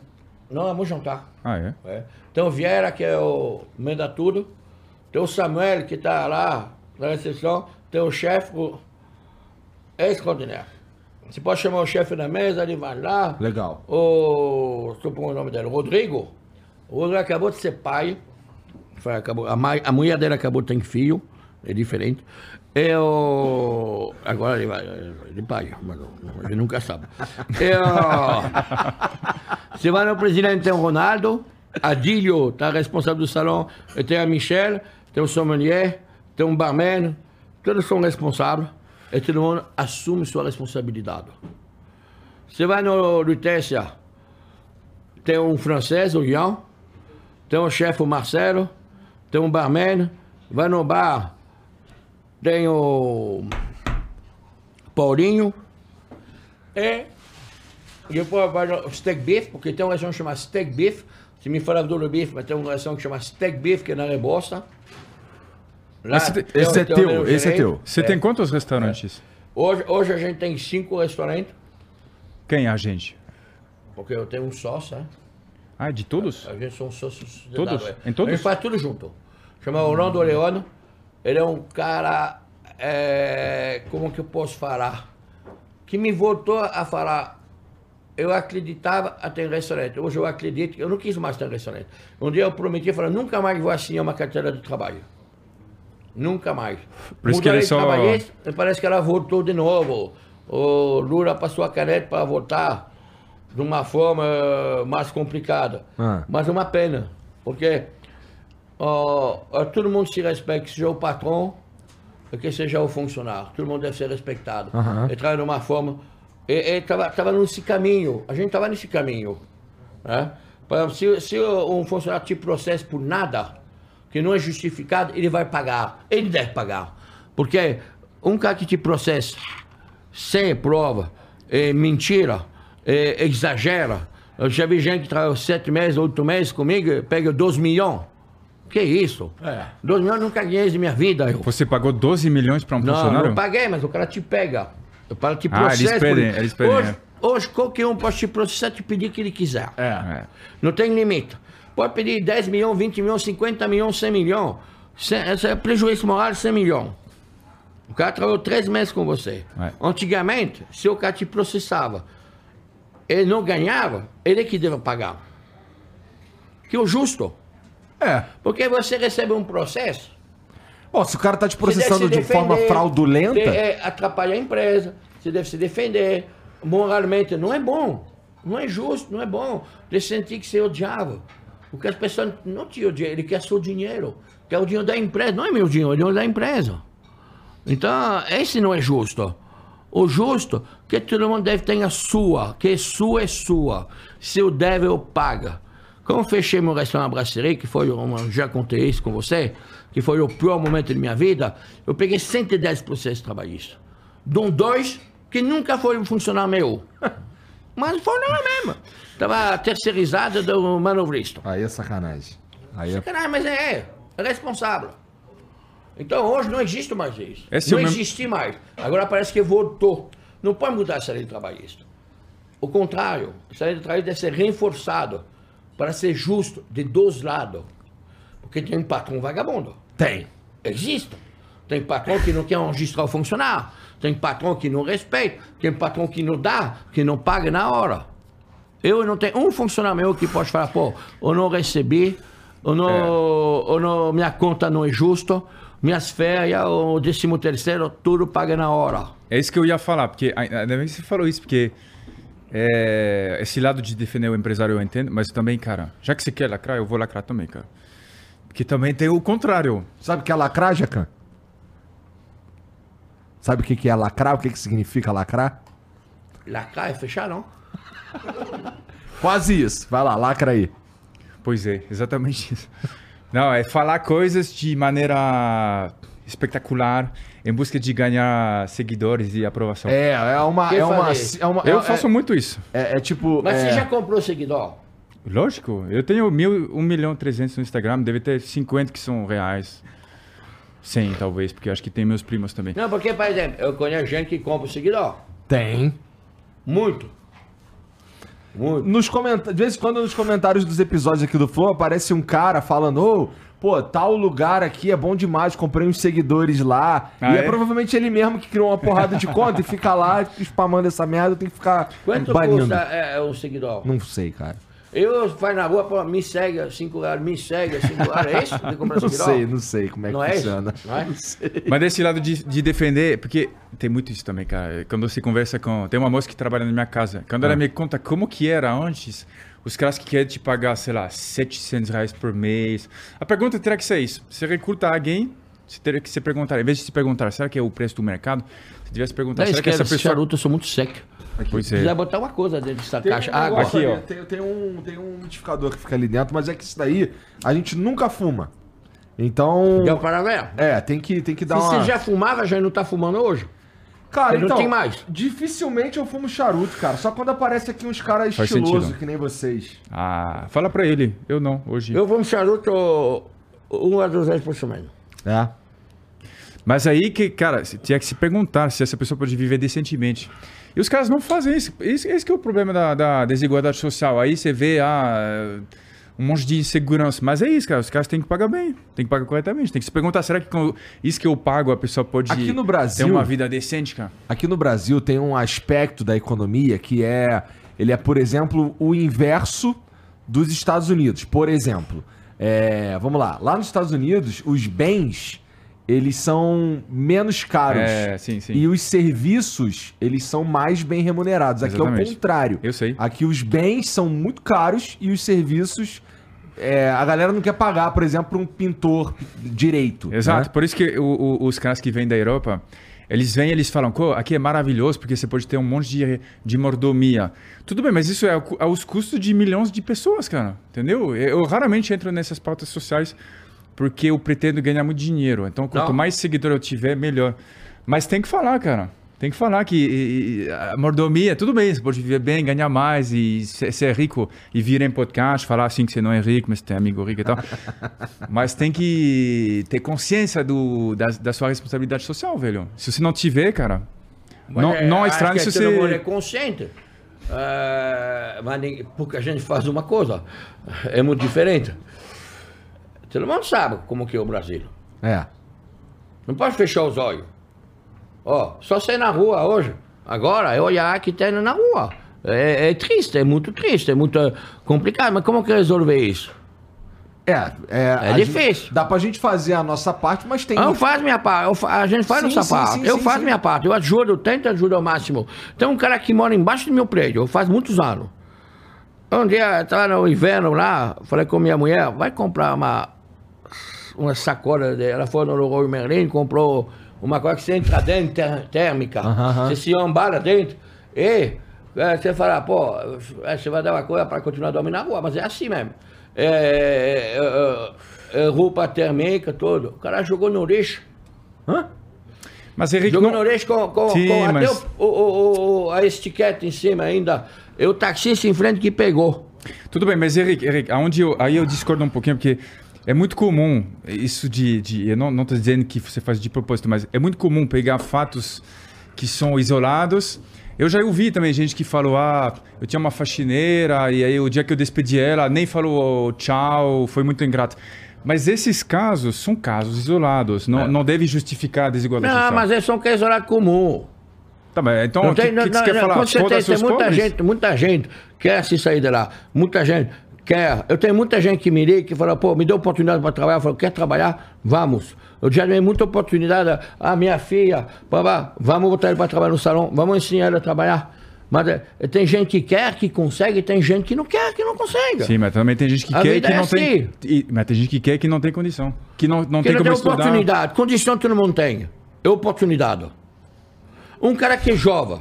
[SPEAKER 2] não, vamos jantar.
[SPEAKER 3] Ah, é?
[SPEAKER 2] É. Tem o Vieira, que é o manda tudo. Tem o Samuel, que está lá na recepção. Tem o chefe, o... é extraordinário. Você pode chamar o chefe na mesa, ele vai lá.
[SPEAKER 1] Legal.
[SPEAKER 2] O. Estou pondo o nome dele, Rodrigo. O Rodrigo acabou de ser pai. Foi, acabou, a, mai- a mulher dele acabou de ter filho. É diferente. É o. Agora ele vai. Ele é pai, mas não- ele nunca sabe. É o. Você vai no presidente, tem o Ronaldo. Adílio está responsável do salão. Tem a Michelle, tem o sommelier, tem um barman. Todos são responsáveis. E todo mundo assume sua responsabilidade. Você vai no Lutécia, tem um francês, o Ian, tem um chefe, o Marcelo, tem um barman, vai no bar, tem o Paulinho, e depois vai no Steak Beef, porque tem uma região que chama Steak Beef, se me falar do beef, mas tem uma região que chama Steak Beef, que é na Rebosta. Lá
[SPEAKER 3] Esse te-
[SPEAKER 2] tem
[SPEAKER 1] esse
[SPEAKER 2] o-
[SPEAKER 1] é
[SPEAKER 2] o
[SPEAKER 1] teu, esse é teu.
[SPEAKER 3] Você tem quantos restaurantes?
[SPEAKER 2] Hoje, hoje a gente tem cinco restaurantes,
[SPEAKER 3] Quem é a gente?
[SPEAKER 2] porque eu tenho um sócio, né?
[SPEAKER 3] Ah, de todos?
[SPEAKER 2] A gente são sócios.
[SPEAKER 3] Todos?
[SPEAKER 2] é.
[SPEAKER 3] Em todos?
[SPEAKER 2] A gente faz tudo junto. Chama Orlando Leone. Ele é um cara. é, como que eu posso falar? Que me voltou a falar. Eu acreditava a ter restaurante. Hoje eu acredito. Eu não quis mais ter restaurante. Um dia eu prometi, falei, nunca mais vou assinar uma carteira de trabalho. Nunca mais.
[SPEAKER 3] Por isso que ele só-
[SPEAKER 2] parece que ela voltou de novo. O Lula passou a caneta para voltar de uma forma mais complicada.
[SPEAKER 1] Ah.
[SPEAKER 2] Mas é uma pena, porque ó, todo mundo se respeita, seja o patrão, ou que seja o funcionário. Todo mundo deve ser respeitado.
[SPEAKER 1] Aham.
[SPEAKER 2] Ele traz de uma forma. Ele estava nesse caminho, a gente estava nesse caminho. Né? Por exemplo, se, se um funcionário te processa por nada, que não é justificado, ele vai pagar. Ele deve pagar. Porque um cara que te processa sem prova, é mentira, é, exagera. Eu já vi gente que trabalhou sete meses, oito meses comigo, pega 12 milhões. Que isso?
[SPEAKER 1] É.
[SPEAKER 2] 2 milhões eu nunca ganhei na minha vida. Eu.
[SPEAKER 3] Você pagou 12 milhões pra um
[SPEAKER 2] Não,
[SPEAKER 3] funcionário?
[SPEAKER 2] não paguei, mas o cara te pega. O cara te
[SPEAKER 3] Ah,
[SPEAKER 2] processa.
[SPEAKER 3] eles pedem, eles pedem,
[SPEAKER 2] hoje,
[SPEAKER 3] é.
[SPEAKER 2] hoje, qualquer um pode te processar e te pedir o que ele quiser.
[SPEAKER 1] É.
[SPEAKER 3] É.
[SPEAKER 2] Não tem limite. Pode pedir 10 milhões, 20 milhões, 50 milhões, 100 milhões. Esse é prejuízo moral, 100 milhões. O cara trabalhou três meses com você.
[SPEAKER 3] É.
[SPEAKER 2] Antigamente, se o cara te processava, ele não ganhava, ele que deve pagar. Que é o justo.
[SPEAKER 1] É.
[SPEAKER 2] Porque você recebe um processo.
[SPEAKER 1] Bom, se o cara tá te processando de forma fraudulenta.
[SPEAKER 2] de- é, atrapalha a empresa. Você deve se defender. Moralmente, não é bom. Não é justo, não é bom. De sentir que você odiava. Porque as pessoas não te odiam, ele quer seu dinheiro. Quer o dinheiro da empresa. Não é meu dinheiro, é o dinheiro da empresa. Então, esse não é justo. O justo que todo mundo deve ter a sua, que sua é sua. Se eu deve, eu paga. Quando eu fechei meu restaurante Brasserie, que foi, uma, já contei isso com você, que foi o pior momento da minha vida, eu peguei 110 processos trabalhistas. Dom dois que nunca foram funcionar meu. Mas foram lá mesmo. Estava terceirizada do manovrista.
[SPEAKER 1] Aí é sacanagem. Aí é.
[SPEAKER 2] Sacanagem, mas é, é responsável. Então hoje não existe mais isso.
[SPEAKER 3] Esse é
[SPEAKER 2] não
[SPEAKER 3] mesmo-
[SPEAKER 2] existe mais. Agora parece que voltou. Não pode mudar essa lei trabalhista. O contrário, essa lei trabalhista deve ser reforçada para ser justo de dois lados. Porque tem um patrão vagabundo.
[SPEAKER 1] Tem.
[SPEAKER 2] Existe. Tem patrão que não quer registrar o funcionário. Tem patrão que não respeita. Tem patrão que não dá, que não paga na hora. Eu não tenho um funcionário meu que pode falar, pô, eu não recebi, eu não, eu não- minha conta não é justa, minhas férias, o décimo terceiro, tudo paga na hora.
[SPEAKER 3] É isso que eu ia falar, porque ainda bem que você falou isso, porque é, esse lado de defender o empresário eu entendo, mas também, cara, já que você quer lacrar, eu vou lacrar também, cara. Porque também tem o contrário.
[SPEAKER 1] Sabe o que é lacrar, Jacan? Sabe o que que é lacrar? O que que significa lacrar?
[SPEAKER 2] Lacrar é fechar, não?
[SPEAKER 1] Quase isso. Vai lá, lacra aí.
[SPEAKER 3] Pois é, exatamente isso. Não, é falar coisas de maneira espetacular em busca de ganhar seguidores e aprovação.
[SPEAKER 1] É, é uma.
[SPEAKER 2] Quem
[SPEAKER 1] É uma, é uma
[SPEAKER 3] eu
[SPEAKER 1] é-
[SPEAKER 3] faço muito isso.
[SPEAKER 1] É, é tipo.
[SPEAKER 2] Mas
[SPEAKER 1] é,
[SPEAKER 2] você já comprou seguidor?
[SPEAKER 3] Lógico, eu tenho mil, um milhão e trezentos no Instagram, deve ter 50 que são reais. 100 talvez, porque acho que tem meus primos também.
[SPEAKER 2] Não, porque, por exemplo, eu conheço gente que compra seguidor.
[SPEAKER 1] Tem.
[SPEAKER 2] Muito. Muito.
[SPEAKER 1] Nos comentários, de vez em quando nos comentários dos episódios aqui do Flow aparece um cara falando, ô, pô, tal lugar aqui é bom demais, comprei uns seguidores lá.
[SPEAKER 3] Ah,
[SPEAKER 1] e é?
[SPEAKER 3] é?
[SPEAKER 1] provavelmente ele mesmo que criou uma porrada de conta e fica lá spamando essa merda, tenho que ficar
[SPEAKER 2] Quanto
[SPEAKER 1] banindo.
[SPEAKER 2] custa é, o seguidor?
[SPEAKER 1] Não sei, cara.
[SPEAKER 2] Eu vai na rua, pô, me segue, cinco reais, me segue, cinco reais. É isso? De comprar
[SPEAKER 1] Não
[SPEAKER 2] seguidor?
[SPEAKER 1] sei, não sei como é
[SPEAKER 2] Não
[SPEAKER 1] que
[SPEAKER 2] é isso?
[SPEAKER 1] funciona.
[SPEAKER 2] Não é?
[SPEAKER 3] Mas desse lado de, de defender, porque tem muito isso também, cara. Quando você conversa com. Tem uma moça que trabalha na minha casa. Quando
[SPEAKER 1] Ah.
[SPEAKER 3] ela me conta como que era antes, os caras que querem te pagar, sei lá, 700 reais por mês. A pergunta terá que ser isso. Você recruta alguém, você teria que se perguntar, em vez de se perguntar, será que é o preço do mercado? Você devia se perguntar,
[SPEAKER 2] Não,
[SPEAKER 3] será que essa pessoa.
[SPEAKER 2] charutos são muito secos.
[SPEAKER 3] Pois
[SPEAKER 2] Quiser
[SPEAKER 3] é.
[SPEAKER 2] botar uma coisa dentro dessa
[SPEAKER 1] Tem um
[SPEAKER 2] caixa. Água.
[SPEAKER 1] negócio
[SPEAKER 3] Aqui,
[SPEAKER 1] ali,
[SPEAKER 3] ó.
[SPEAKER 1] Tem, tem um, tem um umidificador que fica ali dentro, mas é que isso daí a gente nunca fuma. Então.
[SPEAKER 2] Deu para ver?
[SPEAKER 1] É, tem que, tem que dar
[SPEAKER 2] Se
[SPEAKER 1] uma.
[SPEAKER 2] você já fumava, já não tá fumando hoje.
[SPEAKER 1] Cara,
[SPEAKER 2] Não
[SPEAKER 1] então,
[SPEAKER 2] tem mais.
[SPEAKER 1] dificilmente eu fumo charuto, cara. Só quando aparece aqui uns caras
[SPEAKER 3] Faz
[SPEAKER 1] estilosos,
[SPEAKER 3] sentido.
[SPEAKER 1] que nem vocês.
[SPEAKER 3] Ah, fala pra ele. Eu não, hoje.
[SPEAKER 2] Eu fumo charuto um a duas vezes por semana.
[SPEAKER 1] É.
[SPEAKER 3] Mas aí que, cara, você tinha que se perguntar se essa pessoa pode viver decentemente. E os caras não fazem isso. Esse, esse que é o problema da, da desigualdade social. Aí você vê ah, um monte de insegurança. Mas é isso, cara. Os caras têm que pagar bem. Tem que pagar corretamente. Tem que se perguntar, será que isso que eu pago a pessoa pode
[SPEAKER 1] Aqui no Brasil-
[SPEAKER 3] ter uma vida decente, cara?
[SPEAKER 1] Aqui no Brasil tem um aspecto da economia que é. Ele é, por exemplo, o inverso dos Estados Unidos. Por exemplo, é, vamos lá. Lá nos Estados Unidos, os bens eles são menos caros.
[SPEAKER 3] É, sim, sim.
[SPEAKER 1] E os serviços, eles são mais bem remunerados. Aqui é o
[SPEAKER 3] Exatamente.
[SPEAKER 1] contrário.
[SPEAKER 3] Eu sei.
[SPEAKER 1] Aqui os bens são muito caros e os serviços. é, a galera não quer pagar, por exemplo, um pintor direito.
[SPEAKER 3] Exato.
[SPEAKER 1] né?
[SPEAKER 3] Por isso que o- o- os caras que vêm da Europa, eles vêm e eles falam, "Pô, aqui é maravilhoso porque você pode ter um monte de, de mordomia. Tudo bem, mas isso é aos custos de milhões de pessoas, cara. Entendeu? Eu raramente entro nessas pautas sociais porque eu pretendo ganhar muito dinheiro. Então, quanto
[SPEAKER 2] Não.
[SPEAKER 3] mais seguidor eu tiver, melhor. Mas tem que falar, cara. Tem que falar que e- e a mordomia, tudo bem, você pode viver bem, ganhar mais e ser, ser rico e vir em podcast, falar assim que você não é rico, mas você tem amigo rico e tal. mas tem que ter consciência do, da, da sua responsabilidade social, velho. Se você não tiver, cara, não,
[SPEAKER 2] é,
[SPEAKER 3] não é estranho se
[SPEAKER 2] todo mundo é
[SPEAKER 3] você...
[SPEAKER 2] consciente. É, mas porque a gente faz uma coisa, é muito diferente. Todo mundo sabe como que é o Brasil.
[SPEAKER 1] É.
[SPEAKER 2] Não pode fechar os olhos. Ó, só sair na rua hoje. Agora é olhar que tem na rua. É, é triste, é muito triste, é muito complicado. Mas como que resolver isso?
[SPEAKER 1] É, é, a
[SPEAKER 2] difícil.
[SPEAKER 1] gente- dá pra gente fazer a nossa parte, mas tem.
[SPEAKER 2] Eu faço minha parte, eu a gente faz
[SPEAKER 1] Sim,
[SPEAKER 2] nossa
[SPEAKER 1] sim,
[SPEAKER 2] parte.
[SPEAKER 1] sim,
[SPEAKER 2] eu faço minha parte, eu ajudo, eu tento ajudar ao máximo. Tem um cara que mora embaixo do meu prédio, faz muitos anos. Um dia, estava no inverno lá, falei com minha mulher, vai comprar uma, uma sacola, de, ela foi no Leroy Merlin, comprou uma coisa que você entra dentro, ter- térmica, você se embala dentro, e é, você fala, pô, é, você vai dar uma coisa para continuar dormindo na rua, mas é assim mesmo. É, é, é, é, roupa térmica, tudo. O cara jogou no lixo.
[SPEAKER 1] Hã?
[SPEAKER 3] Mas Henrique,
[SPEAKER 2] Jogou
[SPEAKER 3] não...
[SPEAKER 2] no lixo com, com,
[SPEAKER 3] Sim,
[SPEAKER 2] com até
[SPEAKER 3] mas-
[SPEAKER 2] o, o- o- a etiqueta em cima ainda. E o taxista em frente que pegou.
[SPEAKER 3] Tudo bem, mas Henrique, Henrique aonde eu, aí eu discordo um pouquinho, porque é muito comum isso de. de eu não, não tô dizendo que você faz de propósito, mas é muito comum pegar fatos que são isolados. Eu já ouvi também gente que falou: ah, eu tinha uma faxineira, e aí o dia que eu despedi ela, nem falou tchau, foi muito ingrato. Mas esses casos são casos isolados, não, não deve justificar a desigualdade
[SPEAKER 2] Não,
[SPEAKER 3] social.
[SPEAKER 2] mas eles são casos isolado comum.
[SPEAKER 3] Tá bem, então
[SPEAKER 2] Não
[SPEAKER 3] o que, que, você quer falar?
[SPEAKER 2] Com certeza, tem muita gente, muita gente quer se sair de lá. Muita gente quer. Eu tenho muita gente que me liga que fala, pô, me deu oportunidade para trabalhar. Eu falo, quer trabalhar? Vamos. Eu já dei muita oportunidade. A minha filha, babá, vamos botar ele para trabalhar no salão, vamos ensinar ele a trabalhar. Mas é, tem gente que quer, que consegue, e tem gente que não quer, que não consegue.
[SPEAKER 3] Sim, mas também tem gente que
[SPEAKER 2] A
[SPEAKER 3] quer que
[SPEAKER 2] é
[SPEAKER 3] não tem.
[SPEAKER 2] assim.
[SPEAKER 3] e- Mas tem gente que quer que não tem condição. Que não, não
[SPEAKER 2] Que
[SPEAKER 3] tem
[SPEAKER 2] não
[SPEAKER 3] como
[SPEAKER 2] tem
[SPEAKER 3] estudar.
[SPEAKER 2] oportunidade. Condição todo mundo tem. É oportunidade. Um cara que é jovem,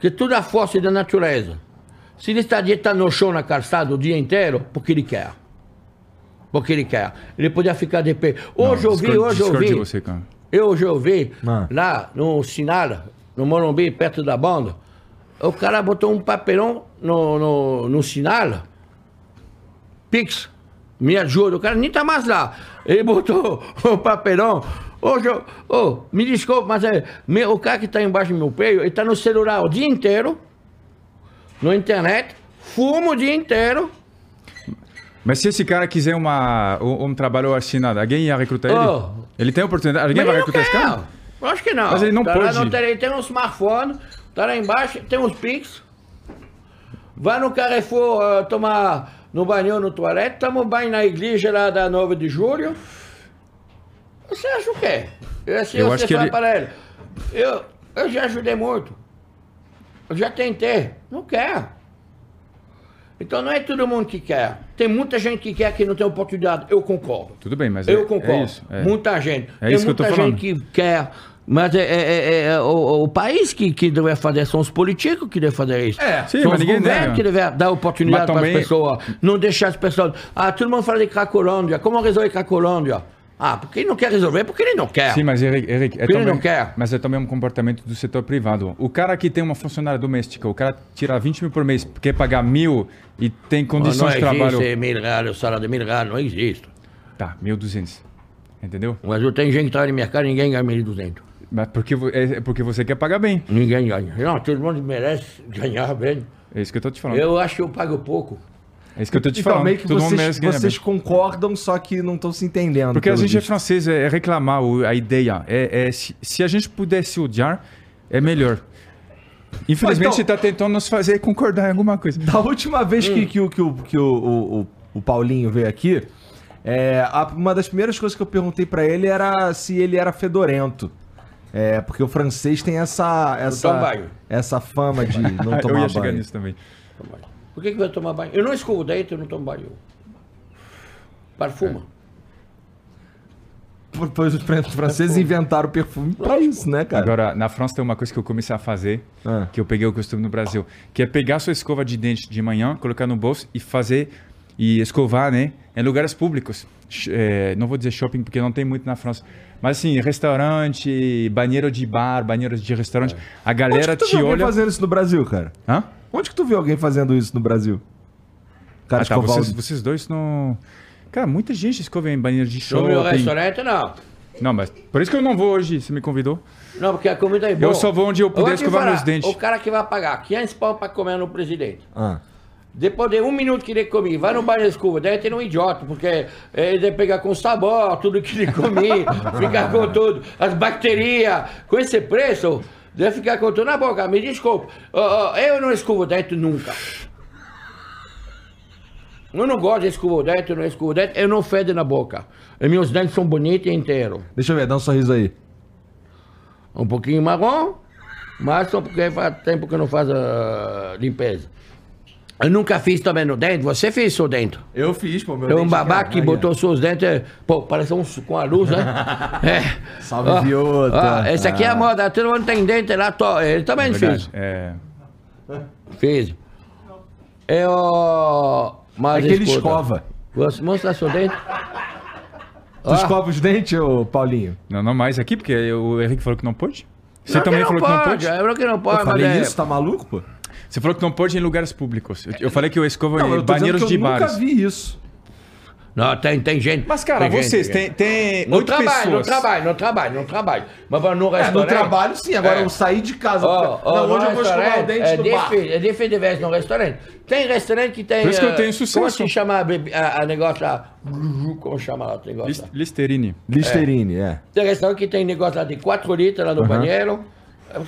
[SPEAKER 2] que tudo a força da natureza, se ele está deitado no chão na calçada o dia inteiro, porque ele quer. Porque ele quer. Ele podia ficar de pé. Hoje eu vi, hoje eu vi.
[SPEAKER 3] você, cara.
[SPEAKER 2] Eu hoje eu vi, lá no sinal, no Morumbi, perto da banda, o cara botou um papelão no, no, no sinal, Pix, me ajuda, o cara nem tá mais lá. Ele botou o papelão. Hoje eu, ô, me desculpe, mas é, me- o cara que tá embaixo do meu peito, ele tá no celular o dia inteiro, na internet, fuma o dia inteiro.
[SPEAKER 3] Mas se esse cara quiser uma, um, um trabalho assinado, alguém ia recrutar ele?
[SPEAKER 2] Oh.
[SPEAKER 3] Ele tem oportunidade? Alguém
[SPEAKER 2] Mas
[SPEAKER 3] vai recrutar esse cara?
[SPEAKER 2] quer. Acho que não.
[SPEAKER 3] Mas ele não
[SPEAKER 2] Tá lá
[SPEAKER 3] pode.
[SPEAKER 2] tele- Ele tem um smartphone, tá lá embaixo, tem uns Pix. Vai no Carrefour ah, tomar no banho no toalete, toma banho na igreja lá da 9 de julho. Você acha o quê? E assim
[SPEAKER 3] Eu
[SPEAKER 2] você
[SPEAKER 3] acho que
[SPEAKER 2] fala
[SPEAKER 3] ele-
[SPEAKER 2] para ele. Eu, eu já ajudei muito. Eu já tentei. Não quer. Então não é todo mundo que quer. Tem muita gente que quer que não tem oportunidade. Eu concordo.
[SPEAKER 3] Tudo bem, mas é,
[SPEAKER 2] Eu concordo.
[SPEAKER 3] é isso. é.
[SPEAKER 2] Muita gente.
[SPEAKER 3] É
[SPEAKER 2] Tem
[SPEAKER 3] isso que eu tô
[SPEAKER 2] muita
[SPEAKER 3] falando.
[SPEAKER 2] gente que quer. Mas é, é- é- é o, o país que, que deve fazer, são os políticos que devem fazer isso.
[SPEAKER 1] É.
[SPEAKER 3] Sim,
[SPEAKER 2] são os governos que devem dar oportunidade para as pessoas. Não deixar as pessoas. Ah, todo mundo fala de Cracolândia. Como resolver Cracolândia? Ah, porque ele não quer resolver, porque ele não quer.
[SPEAKER 3] Sim, mas Eric, Eric, é também,
[SPEAKER 2] não
[SPEAKER 3] mas é também um comportamento do setor privado. O cara que tem uma funcionária doméstica, o cara tira 20 mil por mês, quer pagar mil e tem
[SPEAKER 2] não
[SPEAKER 3] condições de trabalho.
[SPEAKER 2] existe mil reais, o salário de mil reais, não existe.
[SPEAKER 3] Tá, 1.200. Entendeu?
[SPEAKER 2] Mas eu tenho gente que trabalha no mercado e ninguém ganha 1.200.
[SPEAKER 3] Mas porque, é é porque você quer pagar bem.
[SPEAKER 2] Ninguém ganha. Não, todo mundo merece ganhar bem.
[SPEAKER 3] É isso que eu tô te falando.
[SPEAKER 2] Eu acho que eu pago pouco.
[SPEAKER 3] É isso que eu tô te
[SPEAKER 1] Então,
[SPEAKER 3] falando.
[SPEAKER 1] meio que
[SPEAKER 3] Todo
[SPEAKER 1] vocês, vocês concordam, só que não estão se entendendo.
[SPEAKER 3] Porque a gente é
[SPEAKER 1] visto.
[SPEAKER 3] francês, é reclamar a ideia. É, é- se, se a gente pudesse odiar, é melhor. Infelizmente,
[SPEAKER 1] Mas então-
[SPEAKER 3] tá tentando nos fazer concordar em alguma coisa.
[SPEAKER 1] Da última vez
[SPEAKER 2] Hum.
[SPEAKER 1] que, que, o- que, o, que o, o, o- o Paulinho veio aqui, é, a- uma das primeiras coisas que eu perguntei pra ele era se ele era fedorento. É, porque o francês tem essa essa, essa fama de não
[SPEAKER 3] eu
[SPEAKER 1] tomar
[SPEAKER 3] ia chegar
[SPEAKER 1] banho.
[SPEAKER 3] nisso também.
[SPEAKER 2] Por que, que vai tomar banho? Eu não escovo dentro, eu não tomo banho. Parfuma.
[SPEAKER 1] Pois os fran- franceses inventaram perfume pra isso, né, cara?
[SPEAKER 3] Agora, na França tem uma coisa que eu comecei a fazer,
[SPEAKER 1] Ah.
[SPEAKER 3] que eu peguei o costume no Brasil, que é pegar sua escova de dente de manhã, colocar no bolso e fazer e escovar, né? Em lugares públicos. Sh- é, não vou dizer shopping porque não tem muito na França. Mas assim, restaurante, banheiro de bar, banheiro de restaurante. A
[SPEAKER 1] Onde
[SPEAKER 3] galera
[SPEAKER 1] que tu
[SPEAKER 3] te
[SPEAKER 1] viu alguém
[SPEAKER 3] olha.
[SPEAKER 1] fazendo isso no Brasil, cara?
[SPEAKER 3] Hã?
[SPEAKER 1] Onde que tu viu alguém fazendo isso no Brasil? Cara,
[SPEAKER 3] Ah, tá, vocês, vocês dois não. Cara, muita gente escova em banheiro de
[SPEAKER 2] No meu
[SPEAKER 3] shopping.
[SPEAKER 2] restaurante, não.
[SPEAKER 3] Não, mas por isso que eu não vou hoje, você me convidou.
[SPEAKER 2] Não, porque a comida é boa.
[SPEAKER 3] só vou onde eu puder escovar meus dentes.
[SPEAKER 2] O cara que vai pagar 500 pau pra comer no presidente.
[SPEAKER 1] Ah.
[SPEAKER 2] Depois de um minuto que ele comia, vai no banho escova, deve ter um idiota, porque ele deve pegar com sabor, tudo que ele comia, ficar com tudo, as bacterias, com esse preço, deve ficar com tudo na boca. Me ó, eu não escovo o dente nunca. Eu não gosto de escovar o dente, eu não escovo o dente, eu não fedo na boca. E meus dentes são bonitos e inteiros.
[SPEAKER 1] Deixa eu ver, dá um sorriso aí.
[SPEAKER 2] Um pouquinho marrom, mas só porque faz tempo que eu não faço limpeza. Eu nunca fiz também no dente, você fez seu dente.
[SPEAKER 1] Eu fiz, pô, meu
[SPEAKER 2] Tem um
[SPEAKER 1] aqui,
[SPEAKER 2] que botou seus dentes, é, pô, parece um com a luz, né? É.
[SPEAKER 1] Salve,
[SPEAKER 2] Ó,
[SPEAKER 1] Viota.
[SPEAKER 2] ó, esse aqui é a
[SPEAKER 1] Ah.
[SPEAKER 2] moda, todo mundo tem dente lá, to- ele também
[SPEAKER 3] Verdade.
[SPEAKER 2] fez.
[SPEAKER 3] É.
[SPEAKER 2] Fez. Eu. Mas
[SPEAKER 1] É que ele
[SPEAKER 2] escuta,
[SPEAKER 1] escova.
[SPEAKER 2] Você mostra seu dente?
[SPEAKER 1] Tu
[SPEAKER 2] Ó,
[SPEAKER 1] escova os dentes, ô Paulinho?
[SPEAKER 3] Não, não mais aqui, porque o Henrique falou que não pôde. Você
[SPEAKER 2] não,
[SPEAKER 3] também
[SPEAKER 2] que
[SPEAKER 3] falou que não pôde?
[SPEAKER 2] Eu falei que não pode,
[SPEAKER 1] Eu
[SPEAKER 2] mas
[SPEAKER 1] falei
[SPEAKER 2] é-
[SPEAKER 1] isso, tá maluco, pô?
[SPEAKER 3] Você falou que não pôde em lugares públicos. Eu, eu falei que eu escovo
[SPEAKER 1] Não,
[SPEAKER 3] em
[SPEAKER 1] eu tô dizendo
[SPEAKER 3] banheiros
[SPEAKER 1] que
[SPEAKER 3] de
[SPEAKER 1] eu nunca
[SPEAKER 3] bares.
[SPEAKER 1] vi isso.
[SPEAKER 2] Não, tem, tem gente.
[SPEAKER 3] Mas, cara,
[SPEAKER 2] tem
[SPEAKER 3] vocês,
[SPEAKER 2] tem
[SPEAKER 3] tem,
[SPEAKER 2] No
[SPEAKER 3] oito
[SPEAKER 2] trabalho, no
[SPEAKER 3] pessoas.
[SPEAKER 2] trabalho, no trabalho, no trabalho. Mas vai no
[SPEAKER 1] É, no
[SPEAKER 2] restaurante.
[SPEAKER 1] trabalho sim, agora
[SPEAKER 2] É.
[SPEAKER 1] eu saí de casa.
[SPEAKER 2] Ó, ó,
[SPEAKER 1] não,
[SPEAKER 2] no
[SPEAKER 1] hoje eu vou escovar o
[SPEAKER 2] restaurante,
[SPEAKER 1] dente
[SPEAKER 2] é
[SPEAKER 1] no bar.
[SPEAKER 2] é difícil de ver no restaurante. Tem restaurante que tem.
[SPEAKER 3] Por isso que eu
[SPEAKER 2] eh,
[SPEAKER 3] tenho
[SPEAKER 2] Como
[SPEAKER 3] sucesso.
[SPEAKER 2] se chama a, a, a negócio lá? Como chama lá o negócio lá?
[SPEAKER 3] Listerine.
[SPEAKER 1] Listerine, é.
[SPEAKER 2] Tem restaurante que tem negócio lá de 4 litros lá no banheiro.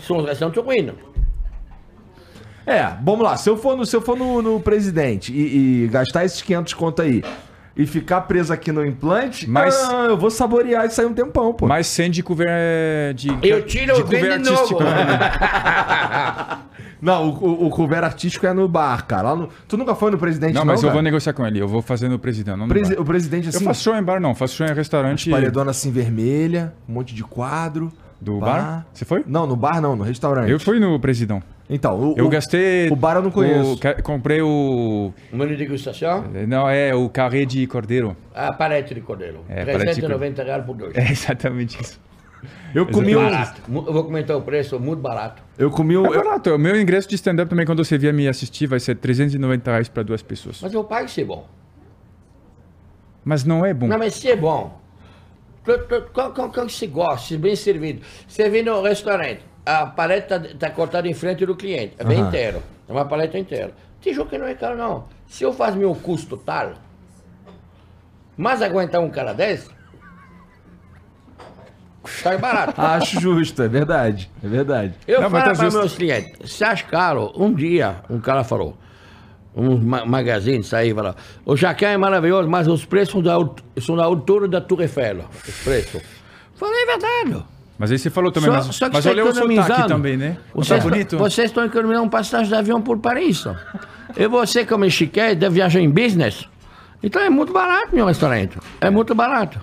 [SPEAKER 2] São os restaurantes ruins.
[SPEAKER 1] É, vamos lá. Se eu for no, se eu for no, no presidente e, e gastar esses 500 conto aí e ficar preso aqui no implante,
[SPEAKER 3] Mas-
[SPEAKER 1] ah, eu vou saborear isso aí um tempão, pô.
[SPEAKER 3] Mas sem de couvert de.
[SPEAKER 2] Eu tiro
[SPEAKER 3] de
[SPEAKER 2] o vento de novo.
[SPEAKER 1] Não, o, o, o couvert artístico é no bar, cara. Lá no- tu nunca foi no presidente,
[SPEAKER 3] Não,
[SPEAKER 1] não,
[SPEAKER 3] mas eu
[SPEAKER 1] cara?
[SPEAKER 3] vou negociar com ele. Eu vou fazer no presidente. Não no
[SPEAKER 1] Presi-
[SPEAKER 3] bar.
[SPEAKER 1] o presidente,
[SPEAKER 3] Eu
[SPEAKER 1] assim,
[SPEAKER 3] faço show em bar, não. Faço show em restaurante.
[SPEAKER 1] paredona assim vermelha, um monte de quadro.
[SPEAKER 3] Do bar? Você foi?
[SPEAKER 1] Não, no bar não, no restaurante.
[SPEAKER 3] Eu fui no presidão.
[SPEAKER 1] Então, o,
[SPEAKER 3] Eu
[SPEAKER 1] o-
[SPEAKER 3] gastei.
[SPEAKER 1] O bar eu não conheço.
[SPEAKER 3] o comprei o.
[SPEAKER 2] Menu de degustação,
[SPEAKER 3] Não, é o carré de cordeiro.
[SPEAKER 2] a palete de cordeiro.
[SPEAKER 3] É, palete de
[SPEAKER 2] 390 reais por dois.
[SPEAKER 3] É exatamente isso.
[SPEAKER 1] Eu comi um.
[SPEAKER 2] Barato. Eu vou comentar o preço, muito barato.
[SPEAKER 1] Eu comi um.
[SPEAKER 3] É
[SPEAKER 1] eu-
[SPEAKER 3] barato. O meu ingresso de stand-up também, quando você vier me assistir, vai ser 390 reais para duas pessoas.
[SPEAKER 2] Mas eu pago se é bom.
[SPEAKER 3] Mas não é bom.
[SPEAKER 2] Não, mas se é bom. Qual, qual que se gosta, se bem servido. Vem no restaurante, a paleta está cortada em frente do cliente, é bem
[SPEAKER 1] Aham.
[SPEAKER 2] inteiro. É uma paleta inteira. Tem jogo que não é caro, não. Se eu faço meu custo tal, mas aguentar um cara desse, sai barato.
[SPEAKER 1] Acho justo, é verdade. É verdade.
[SPEAKER 2] Eu
[SPEAKER 3] Não, mas
[SPEAKER 2] falo
[SPEAKER 3] tá
[SPEAKER 2] para meus clientes, se acha caro, um dia um cara falou, um ma magazine saiu e falou, o jacan é maravilhoso, mas os preços são da, são da altura da Tour Eiffel, os preços. Falei, é verdade.
[SPEAKER 3] Mas aí você falou também,
[SPEAKER 2] Só-
[SPEAKER 3] mas,
[SPEAKER 2] só que
[SPEAKER 3] mas
[SPEAKER 2] você
[SPEAKER 3] olha o sotaque também, né?
[SPEAKER 2] Vocês,
[SPEAKER 3] tá bonito?
[SPEAKER 2] vocês estão economizando um passagem de avião por Paris. ó. E você, como chiquete, deve viajar em business. Então é muito barato meu restaurante. É muito barato.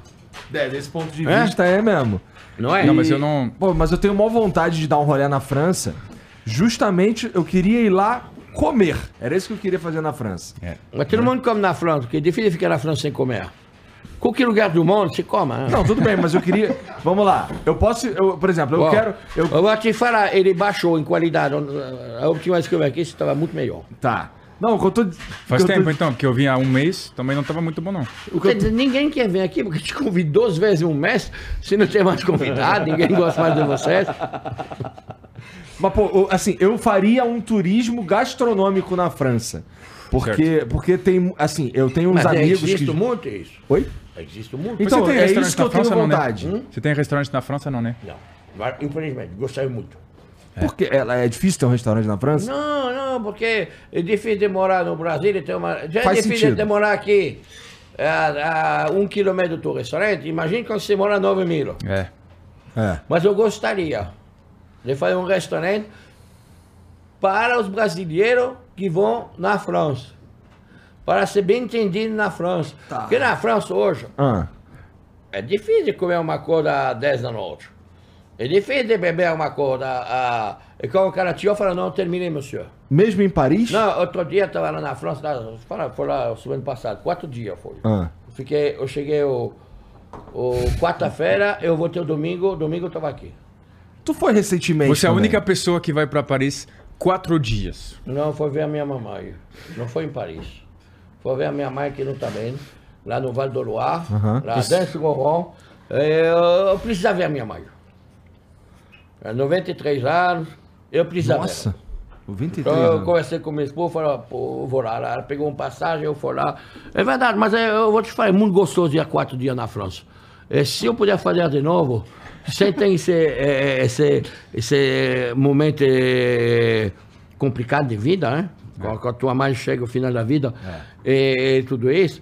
[SPEAKER 1] É, desse ponto de
[SPEAKER 2] É?
[SPEAKER 1] vista é mesmo.
[SPEAKER 2] Não é?
[SPEAKER 3] Não, mas eu não...
[SPEAKER 1] Pô, mas eu tenho maior vontade de dar um rolê na França. Justamente eu queria ir lá comer. Era isso que eu queria fazer na França.
[SPEAKER 3] É.
[SPEAKER 2] Mas todo mundo come na França, porque é difícil ficar na França sem comer. Qualquer lugar do mundo se come. né?
[SPEAKER 1] Não, tudo bem, mas eu queria. Vamos lá. Eu posso. eu, por exemplo, eu
[SPEAKER 2] Ó,
[SPEAKER 1] quero. Eu...
[SPEAKER 2] eu vou te falar, ele baixou em qualidade. A última vez que eu vi aqui, estava muito melhor.
[SPEAKER 1] Tá. Não, o que eu tô.
[SPEAKER 3] Faz tempo
[SPEAKER 1] tô-
[SPEAKER 3] então, porque eu vim há um mês, também não tava muito bom não.
[SPEAKER 2] Quer dizer, ninguém quer vir aqui, porque te convido duas vezes em um mês, se não tem mais convidado, ninguém gosta mais de vocês.
[SPEAKER 1] Mas, pô, assim, eu faria um turismo gastronômico na França. Porque, porque tem. Assim, eu tenho uns
[SPEAKER 2] Mas
[SPEAKER 1] amigos
[SPEAKER 2] existe
[SPEAKER 1] que.
[SPEAKER 2] muito isso.
[SPEAKER 1] Oi?
[SPEAKER 2] Existe muito.
[SPEAKER 1] Então,
[SPEAKER 3] você tem
[SPEAKER 1] é
[SPEAKER 3] restaurante
[SPEAKER 1] isso que eu
[SPEAKER 3] na
[SPEAKER 1] tenho
[SPEAKER 3] França, não, né?
[SPEAKER 1] vontade.
[SPEAKER 2] Hum?
[SPEAKER 3] Você tem restaurante na França, não, né?
[SPEAKER 2] Não, infelizmente, gostaria muito.
[SPEAKER 1] Porque ela é difícil ter um restaurante na França?
[SPEAKER 2] Não, não, porque é difícil de morar no Brasil e ter uma. Já
[SPEAKER 1] Faz
[SPEAKER 2] é difícil
[SPEAKER 1] sentido.
[SPEAKER 2] de morar aqui a, a um quilômetro do teu restaurante. Imagine quando você mora a 9 mil.
[SPEAKER 3] É.
[SPEAKER 1] É.
[SPEAKER 2] Mas eu gostaria de fazer um restaurante para os brasileiros que vão na França. Para ser bem entendido na França.
[SPEAKER 1] Tá.
[SPEAKER 2] Porque na França hoje
[SPEAKER 1] Ah.
[SPEAKER 2] é difícil comer uma coisa às 10 da noite. É difícil de beber uma coisa. A... E quando o cara te fala, não, terminei, monsieur.
[SPEAKER 1] Mesmo em Paris?
[SPEAKER 2] Não, outro dia eu tava lá na França, lá, foi lá, foi lá semana passada, quatro dias foi.
[SPEAKER 1] Ah.
[SPEAKER 2] Eu Fiquei, eu cheguei o, o quarta-feira, eu voltei o domingo, domingo eu tava aqui.
[SPEAKER 1] Tu foi recentemente
[SPEAKER 3] Você é a
[SPEAKER 1] também.
[SPEAKER 3] única pessoa que vai pra Paris quatro dias.
[SPEAKER 2] Não, foi ver a minha mamãe. Não foi em Paris. Foi ver a minha mãe que não tá bem, lá no Val do Loire,
[SPEAKER 1] Aham.
[SPEAKER 2] lá dentro do Goron. Eu, precisava ver a minha mãe. É 93 anos, eu precisava
[SPEAKER 1] Nossa.
[SPEAKER 2] ver.
[SPEAKER 1] o 23
[SPEAKER 2] Então eu
[SPEAKER 1] anos.
[SPEAKER 2] conversei com minha esposa, falei, pô, vou lá. Ela pegou um passagem, eu fui lá. É verdade, mas é, eu vou te falar, é muito gostoso ir quatro dias na França. É, se eu puder fazer de novo, sem ter esse, é, esse, esse momento é, complicado de vida, né? Quando, quando tua mãe chega ao final da vida, e, e tudo isso.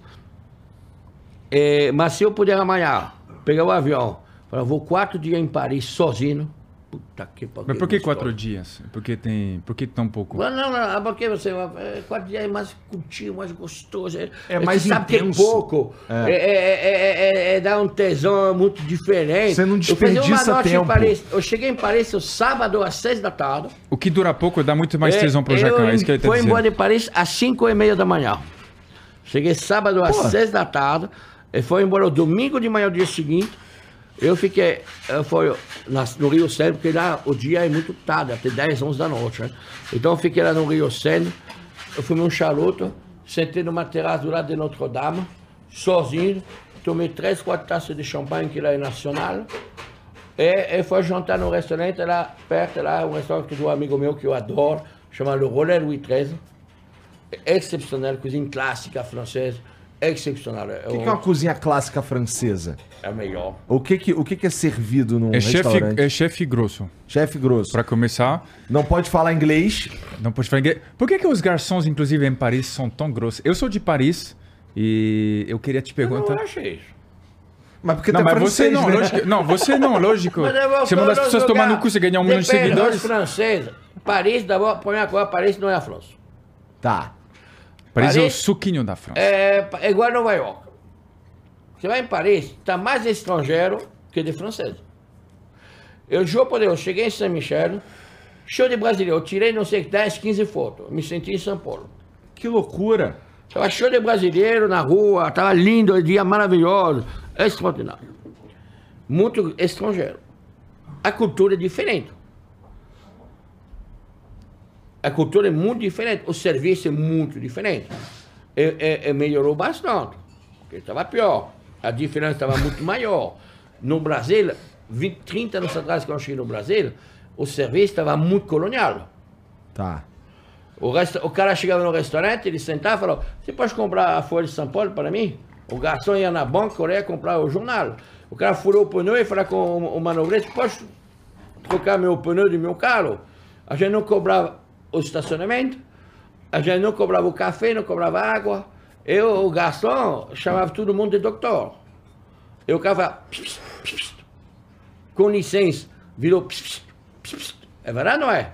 [SPEAKER 2] É, mas se eu puder amanhã pegar o avião, falar, vou quatro dias em Paris sozinho. Puta que pariu.
[SPEAKER 3] Mas por que quatro dias? Porque tem. Por que tão pouco?
[SPEAKER 2] Não, não, não, porque você é, quatro dias é mais curtinho, mais gostoso. É,
[SPEAKER 1] É mais
[SPEAKER 2] você sabe que é
[SPEAKER 1] intenso.
[SPEAKER 2] pouco. É, é, é, é, é dar um tesão muito diferente.
[SPEAKER 1] Você não
[SPEAKER 2] Eu fiz uma
[SPEAKER 1] desperdiça
[SPEAKER 2] noite
[SPEAKER 1] tempo.
[SPEAKER 2] Em Paris, eu cheguei em Paris o sábado às seis da tarde.
[SPEAKER 3] O que dura pouco dá muito mais tesão pro
[SPEAKER 2] É,
[SPEAKER 3] Jacan,
[SPEAKER 2] eu
[SPEAKER 3] é isso que ele tá
[SPEAKER 2] Foi embora de Paris às cinco e meia da manhã. Cheguei sábado às
[SPEAKER 1] Pô.
[SPEAKER 2] seis da tarde. E foi embora o domingo de manhã, o dia seguinte. Eu fiquei, eu fui no Rio Sena, porque lá o dia é muito tarde, até 10, 11 da noite. Né? Então eu fiquei lá no Rio Sena, eu fui num charuto, sentei numa terraça do lado de Notre Dame, sozinho, tomei três, quatro taças de champanhe, que lá é nacional, e, e foi jantar num restaurante lá perto, lá, um restaurante de um amigo meu que eu adoro, chamado Rollet Louis XIII. Excepcional, cozinha clássica francesa, excepcional. É,
[SPEAKER 1] O que, que é uma cozinha clássica francesa?
[SPEAKER 2] é o melhor.
[SPEAKER 1] O que que, o que, que é servido num
[SPEAKER 3] É chefe,
[SPEAKER 1] restaurante?
[SPEAKER 3] é chefe grosso.
[SPEAKER 1] Chefe grosso.
[SPEAKER 3] Pra começar,
[SPEAKER 1] Não pode falar inglês.
[SPEAKER 3] não pode falar inglês. Por que, que os garçons, inclusive em Paris, são tão grossos? Eu sou de Paris e eu queria te
[SPEAKER 2] Eu não
[SPEAKER 3] perguntar.
[SPEAKER 2] acho isso.
[SPEAKER 1] Mas porque
[SPEAKER 3] Não,
[SPEAKER 1] é
[SPEAKER 3] mas você
[SPEAKER 1] francês,
[SPEAKER 3] não,
[SPEAKER 1] né?
[SPEAKER 3] lógico. Não, você não, lógico. Você manda as pessoas tomar no cu, você ganhar um milhão de seguidores.
[SPEAKER 2] Paris, d'abord, primeira coisa, Paris não é a França.
[SPEAKER 1] Tá.
[SPEAKER 3] Paris é o
[SPEAKER 2] Paris-
[SPEAKER 3] suquinho da França.
[SPEAKER 2] É, é igual a Nova York. Você vai em Paris, tá mais estrangeiro que de francês. Eu juro por Deus, cheguei em Saint-Michel, show de brasileiro, eu tirei, não sei, 10, 15 fotos, me senti em São Paulo.
[SPEAKER 1] Que loucura.
[SPEAKER 2] Tava show de brasileiro na rua, tava lindo, o dia maravilhoso, extraordinário. Muito estrangeiro. A cultura é diferente. A cultura é muito diferente, o serviço é muito diferente. E, e- e melhorou bastante, porque estava pior. A diferença estava muito maior. No Brasil, 20, 30 anos atrás, quando eu cheguei no Brasil, o serviço estava muito colonial.
[SPEAKER 1] Tá.
[SPEAKER 2] O, resta- o cara chegava no restaurante, ele sentava e falava, você pode comprar a Folha de São Paulo para mim? O garçom ia na banca, Coreia, comprar o jornal. O cara furou o pneu e falava com o, manobrete, pode trocar meu pneu de meu carro? A gente não cobrava o estacionamento, a gente não cobrava o café, não cobrava água. Eu, o garçom, chamava todo mundo de doutor. Eu falava, "Pss, pss, pss." com licença, virou, "Pss, pss, pss, pss." é verdade ou não é?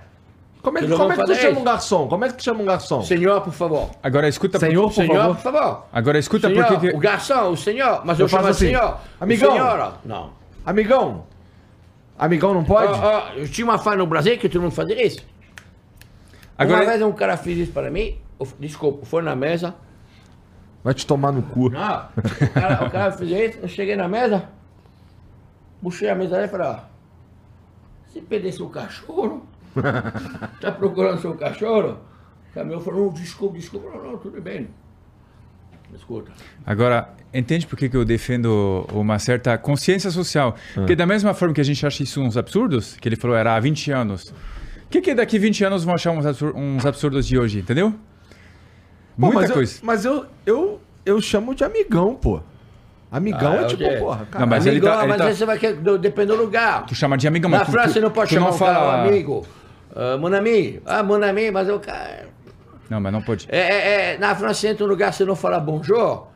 [SPEAKER 1] Como é, que- como é que tu chama um garçom? Como é que tu chama um garçom?
[SPEAKER 2] Senhor, por favor.
[SPEAKER 3] Agora escuta
[SPEAKER 1] Senhor, por
[SPEAKER 2] Senhor,
[SPEAKER 1] favor.
[SPEAKER 2] por favor.
[SPEAKER 3] Agora escuta
[SPEAKER 2] senhor,
[SPEAKER 3] por que.
[SPEAKER 2] o garçom, o senhor, mas eu,
[SPEAKER 1] Eu
[SPEAKER 2] chamo
[SPEAKER 1] assim,
[SPEAKER 2] senhor.
[SPEAKER 1] amigão.
[SPEAKER 2] Senhora, não.
[SPEAKER 1] Amigão. Amigão não pode?
[SPEAKER 2] Eu tinha uma fã no Brasil que todo mundo fazia isso.
[SPEAKER 3] Agora,
[SPEAKER 2] Uma vez um cara fez isso para mim, desculpa, foi na mesa.
[SPEAKER 1] Vai te tomar no cu.
[SPEAKER 2] Não, o cara, o cara fez isso, eu cheguei na mesa, puxei a mesa e falei, ó, você perdeu seu cachorro? tá procurando seu cachorro? O caminhão falou, não, desculpa, desculpa, não, não, tudo bem. Escuta.
[SPEAKER 3] Agora, entende por que, que eu defendo uma certa consciência social? Porque da mesma forma que a gente acha isso uns absurdos, que ele falou era há 20 anos, o que, que daqui 20 anos vão achar uns, absur- uns absurdos de hoje, entendeu?
[SPEAKER 1] Pô,
[SPEAKER 3] Muita
[SPEAKER 1] mas
[SPEAKER 3] coisa.
[SPEAKER 1] Eu, mas eu, eu, eu chamo de amigão, pô. Amigão
[SPEAKER 2] Ah,
[SPEAKER 1] é
[SPEAKER 2] é o
[SPEAKER 1] tipo,
[SPEAKER 2] quê?
[SPEAKER 1] porra, cara.
[SPEAKER 3] Não, mas ele
[SPEAKER 2] Amigo,
[SPEAKER 3] tá- ele
[SPEAKER 2] mas
[SPEAKER 3] tá-
[SPEAKER 2] aí você vai querer, depende do lugar.
[SPEAKER 3] Tu chama de amigão,
[SPEAKER 2] Na
[SPEAKER 3] mas tu-
[SPEAKER 2] França
[SPEAKER 3] tu-
[SPEAKER 2] você não pode chamar
[SPEAKER 3] não
[SPEAKER 2] um cara
[SPEAKER 3] fala-
[SPEAKER 2] um amigo. Ah, mon ami. Ah, mon ami, mas o cara...
[SPEAKER 3] Não, mas não pode.
[SPEAKER 2] É, é, é, na França você entra num lugar, você não fala bonjour,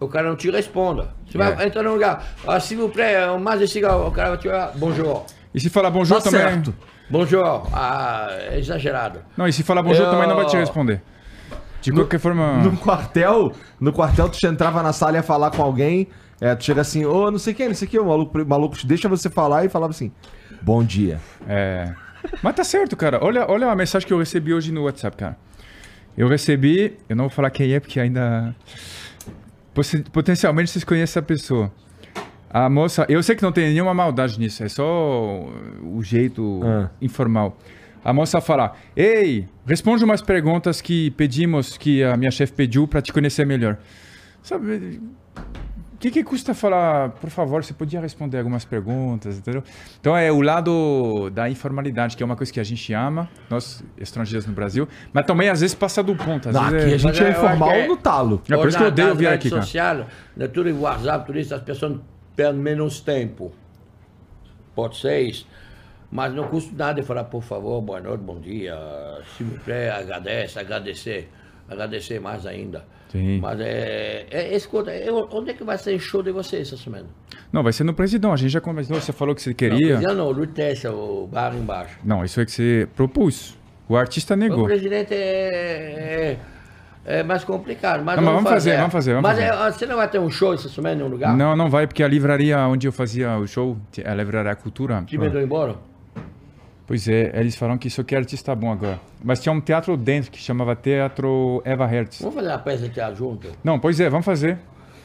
[SPEAKER 2] o cara não te responda. Você vai
[SPEAKER 3] É.
[SPEAKER 2] entrar num lugar, ah, s'il vous plaît, mais de cigarro, o cara vai te falar bonjour.
[SPEAKER 3] E se falar bonjour
[SPEAKER 1] Tá
[SPEAKER 3] também.
[SPEAKER 1] certo.
[SPEAKER 2] Bonjour, ah, é exagerado.
[SPEAKER 3] Não, e se falar bonjour
[SPEAKER 2] Eu-
[SPEAKER 3] também não vai te responder. De qualquer forma.
[SPEAKER 1] No quartel, no quartel, tu entrava na sala e ia falar com alguém, é, tu chega assim, ô, não sei quem, não sei quem, o maluco, o maluco deixa você falar e falava assim, bom dia.
[SPEAKER 3] É. Mas tá certo, cara. Olha, olha a mensagem que eu recebi hoje no WhatsApp, cara. Eu recebi, eu não vou falar quem é, porque ainda. Potencialmente vocês conhecem essa pessoa. A moça, eu sei que não tem nenhuma maldade nisso, é só o jeito
[SPEAKER 1] Ah.
[SPEAKER 3] informal. A moça fala: Ei, responde umas perguntas que pedimos, que a minha chefe pediu para te conhecer melhor. Sabe, o que, que custa falar, por favor, você podia responder algumas perguntas, entendeu? Então é o lado da informalidade, que é uma coisa que a gente ama, nós estrangeiros no Brasil, mas também às vezes passa do ponto. Às
[SPEAKER 1] aqui a
[SPEAKER 3] é...
[SPEAKER 1] gente
[SPEAKER 2] Mas
[SPEAKER 1] é
[SPEAKER 2] acho
[SPEAKER 1] informal
[SPEAKER 2] é-
[SPEAKER 1] no talo.
[SPEAKER 3] É por isso que eu odeio vir aqui, cara.
[SPEAKER 2] sociais, né, tudo em WhatsApp, tudo isso, as pessoas menos tempo. Pode ser isso. Mas não custa nada falar, por favor, boa noite, bom dia, se me plaît, agradece, agradecer. Agradecer mais ainda.
[SPEAKER 3] Sim.
[SPEAKER 2] Mas é, é escuta, eu- onde é que vai ser o show de vocês essa semana?
[SPEAKER 3] Não, vai ser no Presidão, a gente já conversou, você falou que você queria.
[SPEAKER 2] não, não, Lutece, o bar embaixo.
[SPEAKER 3] Não, isso é que você propôs. O artista
[SPEAKER 2] O
[SPEAKER 3] negou.
[SPEAKER 2] presidente é, é, é mais complicado. Mas,
[SPEAKER 3] Não, mas vamos fazer, vamos fazer, vamos
[SPEAKER 2] mas
[SPEAKER 3] fazer.
[SPEAKER 2] é, você não vai ter um show essa semana em nenhum lugar?
[SPEAKER 3] Não, não vai, porque a livraria onde eu fazia o show, a livraria Cultura.
[SPEAKER 2] Te mandou embora?
[SPEAKER 3] Pois é, eles falaram que isso aqui é artista bom agora. Mas tinha um teatro dentro que chamava Teatro Eva Hertz.
[SPEAKER 2] Vamos fazer uma peça de teatro junto?
[SPEAKER 3] Não, pois é, vamos fazer.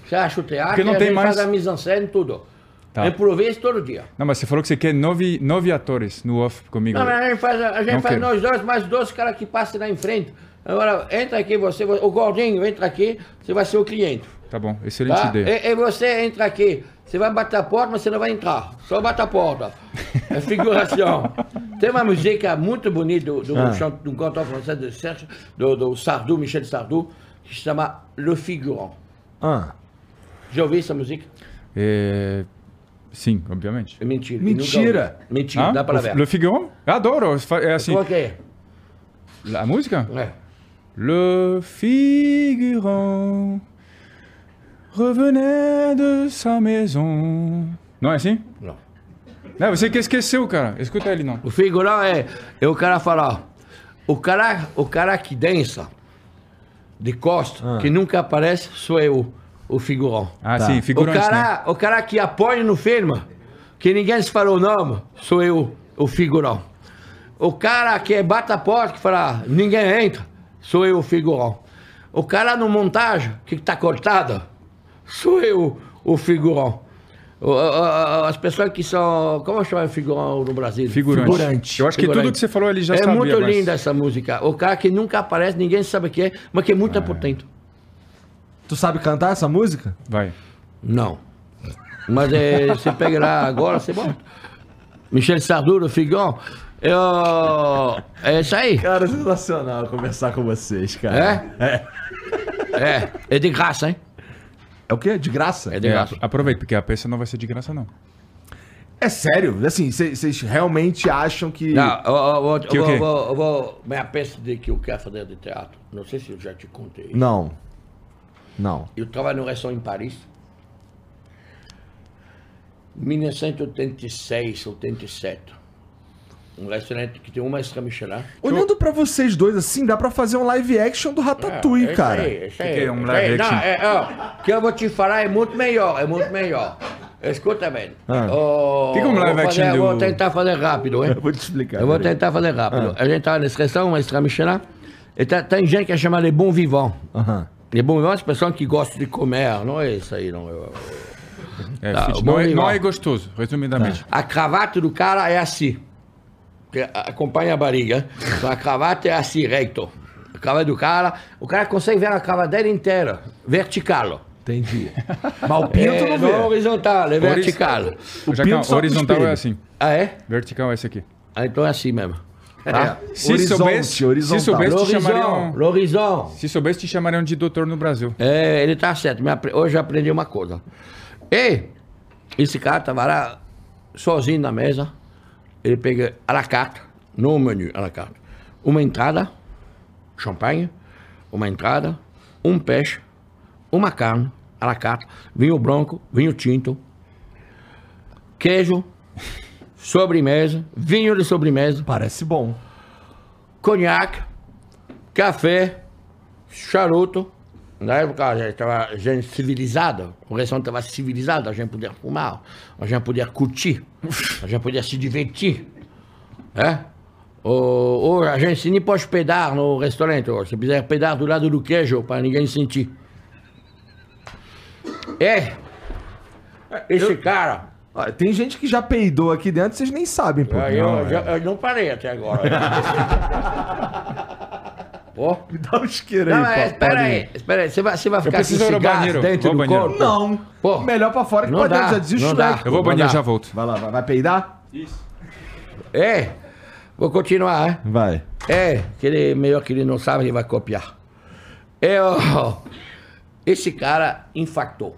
[SPEAKER 2] Você acha o teatro
[SPEAKER 3] Porque não tem mais-
[SPEAKER 2] faz a mise-en-scène tudo.
[SPEAKER 3] Tá.
[SPEAKER 2] Improviso todo dia.
[SPEAKER 3] Não, mas você falou que você quer nove, nove atores no off comigo.
[SPEAKER 2] Não, mas a gente faz, a gente
[SPEAKER 3] Não
[SPEAKER 2] faz
[SPEAKER 3] quero.
[SPEAKER 2] nós dois, mais dois caras que passam lá em frente. Agora, entra aqui, você, o gordinho entra aqui, você vai ser o cliente.
[SPEAKER 3] Tá bom, excelente
[SPEAKER 2] Tá?
[SPEAKER 3] ideia.
[SPEAKER 2] E, e você entra aqui, você vai bater a porta, mas você não vai entrar. Só bate a porta. É figuração. Tem uma música muito bonita do, do,
[SPEAKER 1] Ah.
[SPEAKER 2] do cantor francês de Serge, do, do Sardou, Michel Sardou, que se chama Le Figurant.
[SPEAKER 1] Ah,
[SPEAKER 2] Já ouviu essa música?
[SPEAKER 3] É, Sim, obviamente.
[SPEAKER 2] É mentira.
[SPEAKER 1] Mentira.
[SPEAKER 2] Ouvi. Mentira,
[SPEAKER 3] Ah,
[SPEAKER 2] dá para ver.
[SPEAKER 3] Le Figaro? Eu adoro. É assim.
[SPEAKER 2] Qual que é?
[SPEAKER 3] A música?
[SPEAKER 2] É.
[SPEAKER 3] Le Figaro revenait de sa maison. Não é assim?
[SPEAKER 2] Não.
[SPEAKER 3] Não, você que esqueceu, cara. Escuta ele, não.
[SPEAKER 2] O figurão é, é o cara falar, o cara, o cara que dança de costas, que nunca aparece, sou eu, o figurão.
[SPEAKER 3] Ah,
[SPEAKER 1] Tá.
[SPEAKER 3] sim,
[SPEAKER 2] O
[SPEAKER 3] figurante, né?
[SPEAKER 2] cara, o cara que apoia no filme, que ninguém se falou o nome, sou eu, o figurão. O cara que bate a porta, que fala, ninguém entra, sou eu, o figurão. O cara no montagem, que tá cortada, sou eu, o figurão. As pessoas que são. Como chama figurão no Brasil?
[SPEAKER 3] Figurante.
[SPEAKER 1] Figurante.
[SPEAKER 3] Eu acho que
[SPEAKER 2] Figurante.
[SPEAKER 3] tudo que você falou ele já
[SPEAKER 2] é
[SPEAKER 3] sabia.
[SPEAKER 2] muito
[SPEAKER 3] mas-
[SPEAKER 2] linda essa música. O cara que nunca aparece, ninguém sabe o que é, mas que é muito potente.
[SPEAKER 1] tu sabe cantar essa música?
[SPEAKER 3] Vai.
[SPEAKER 2] Não. Mas é, você pega lá agora, você bota. Michel Sardou, do Figurão. Eu... É isso aí.
[SPEAKER 1] Cara, sensacional conversar com vocês, cara.
[SPEAKER 2] É? É. É de graça, hein?
[SPEAKER 1] É o quê? De graça?
[SPEAKER 2] É de
[SPEAKER 3] É,
[SPEAKER 2] graça.
[SPEAKER 3] aproveita, porque a peça não vai ser de graça, não.
[SPEAKER 1] É sério? Assim, vocês realmente acham que.
[SPEAKER 2] Não, eu, eu, eu,
[SPEAKER 3] Que
[SPEAKER 2] eu, vou, eu, vou, eu vou. Minha peça de que eu quero fazer de teatro. Não sei se eu já te contei.
[SPEAKER 1] Não. Não.
[SPEAKER 2] Eu trabalho no restaurante em Paris. 1986, 87. Um restaurante que tem uma Michelin.
[SPEAKER 1] Olhando pra vocês dois assim, dá pra fazer um live action do Ratatouille,
[SPEAKER 2] É, isso
[SPEAKER 1] cara.
[SPEAKER 2] aí, isso aí,
[SPEAKER 3] Que que é um
[SPEAKER 2] isso
[SPEAKER 3] live
[SPEAKER 2] aí. Não,
[SPEAKER 3] action?
[SPEAKER 2] é, ó, que eu vou te falar é muito melhor, é muito melhor. Escuta bem.
[SPEAKER 1] Ah.
[SPEAKER 3] Que que é um
[SPEAKER 2] vou
[SPEAKER 3] live
[SPEAKER 2] fazer-
[SPEAKER 3] action
[SPEAKER 2] eu Vou
[SPEAKER 3] do-
[SPEAKER 2] tentar fazer rápido, hein?
[SPEAKER 1] Eu vou te explicar.
[SPEAKER 2] Eu vou tentar fazer rápido.
[SPEAKER 1] Ah.
[SPEAKER 2] A gente tá nesse restaurante, uma estrela Michelin, e tá- tem gente que é chamada de bom vivant.
[SPEAKER 1] Aham.
[SPEAKER 2] Les bons vivants, as pessoas que gostam de comer, não é isso aí, não. Eu-
[SPEAKER 3] É,
[SPEAKER 2] Tá,
[SPEAKER 3] não,
[SPEAKER 2] bom
[SPEAKER 3] é, não é gostoso, resumidamente.
[SPEAKER 2] A cravata do cara é assim. Que acompanha a barriga. Então a cravata é assim, reto. A cravata do cara, o cara consegue ver a cravata dele inteira, vertical.
[SPEAKER 1] Entendi. Mas o pinto
[SPEAKER 2] É,
[SPEAKER 1] não
[SPEAKER 2] não
[SPEAKER 1] vê.
[SPEAKER 2] horizontal, é vertical.
[SPEAKER 1] O pinto só
[SPEAKER 3] horizontal é assim.
[SPEAKER 2] Ah, é?
[SPEAKER 3] Vertical é esse aqui.
[SPEAKER 2] Ah, então é assim mesmo.
[SPEAKER 1] Tá?
[SPEAKER 3] Se
[SPEAKER 1] Horizonte,
[SPEAKER 3] soubesse,
[SPEAKER 1] horizontal.
[SPEAKER 3] se soubesse te
[SPEAKER 2] L'horizon,
[SPEAKER 3] chamariam,
[SPEAKER 2] l'horizon.
[SPEAKER 3] se soubesse te chamariam de doutor no Brasil.
[SPEAKER 2] É, ele tá certo. Hoje eu aprendi uma coisa. E esse cara tava lá sozinho na mesa. Ele pega à la carte, no menu à la carte, uma entrada, champanhe, uma entrada, um peixe, uma carne à la carte, vinho branco, vinho tinto, queijo, sobremesa, vinho de sobremesa,
[SPEAKER 1] Parece bom.
[SPEAKER 2] conhaque, café, charuto. Na época a gente estava gente civilizada, o restaurante estava civilizado, a gente podia fumar, a gente podia curtir, a gente podia se divertir. É? Ou, a gente nem pode hospedar no restaurante. Ou, se quiser hospedar do lado do queijo, para ninguém sentir. É. Esse cara.
[SPEAKER 1] Ó, tem gente que já peidou aqui dentro, vocês nem sabem, pô.
[SPEAKER 2] Eu,
[SPEAKER 1] Não,
[SPEAKER 2] eu,
[SPEAKER 1] é.
[SPEAKER 2] eu não parei até agora. Pô.
[SPEAKER 1] Me dá um isqueiro aí,
[SPEAKER 2] Não, é,
[SPEAKER 1] pô,
[SPEAKER 2] espera aí, espera aí. Você vai, você vai ficar com
[SPEAKER 3] preciso ir ao banheiro.
[SPEAKER 2] dentro
[SPEAKER 3] Vou
[SPEAKER 2] do
[SPEAKER 3] banheiro.
[SPEAKER 2] corpo?
[SPEAKER 1] Não.
[SPEAKER 2] Pô.
[SPEAKER 1] Melhor pra fora que
[SPEAKER 2] Não
[SPEAKER 1] pra dentro. Já desiste
[SPEAKER 2] não
[SPEAKER 1] o
[SPEAKER 2] dá.
[SPEAKER 3] Eu vou ao banheiro,
[SPEAKER 2] dá.
[SPEAKER 3] já volto.
[SPEAKER 1] Vai lá, vai, vai peidar?
[SPEAKER 2] É. Vou continuar, hein?
[SPEAKER 1] Vai.
[SPEAKER 2] É, que ele, melhor que ele não sabe, ele vai copiar. É, ó, esse cara infactou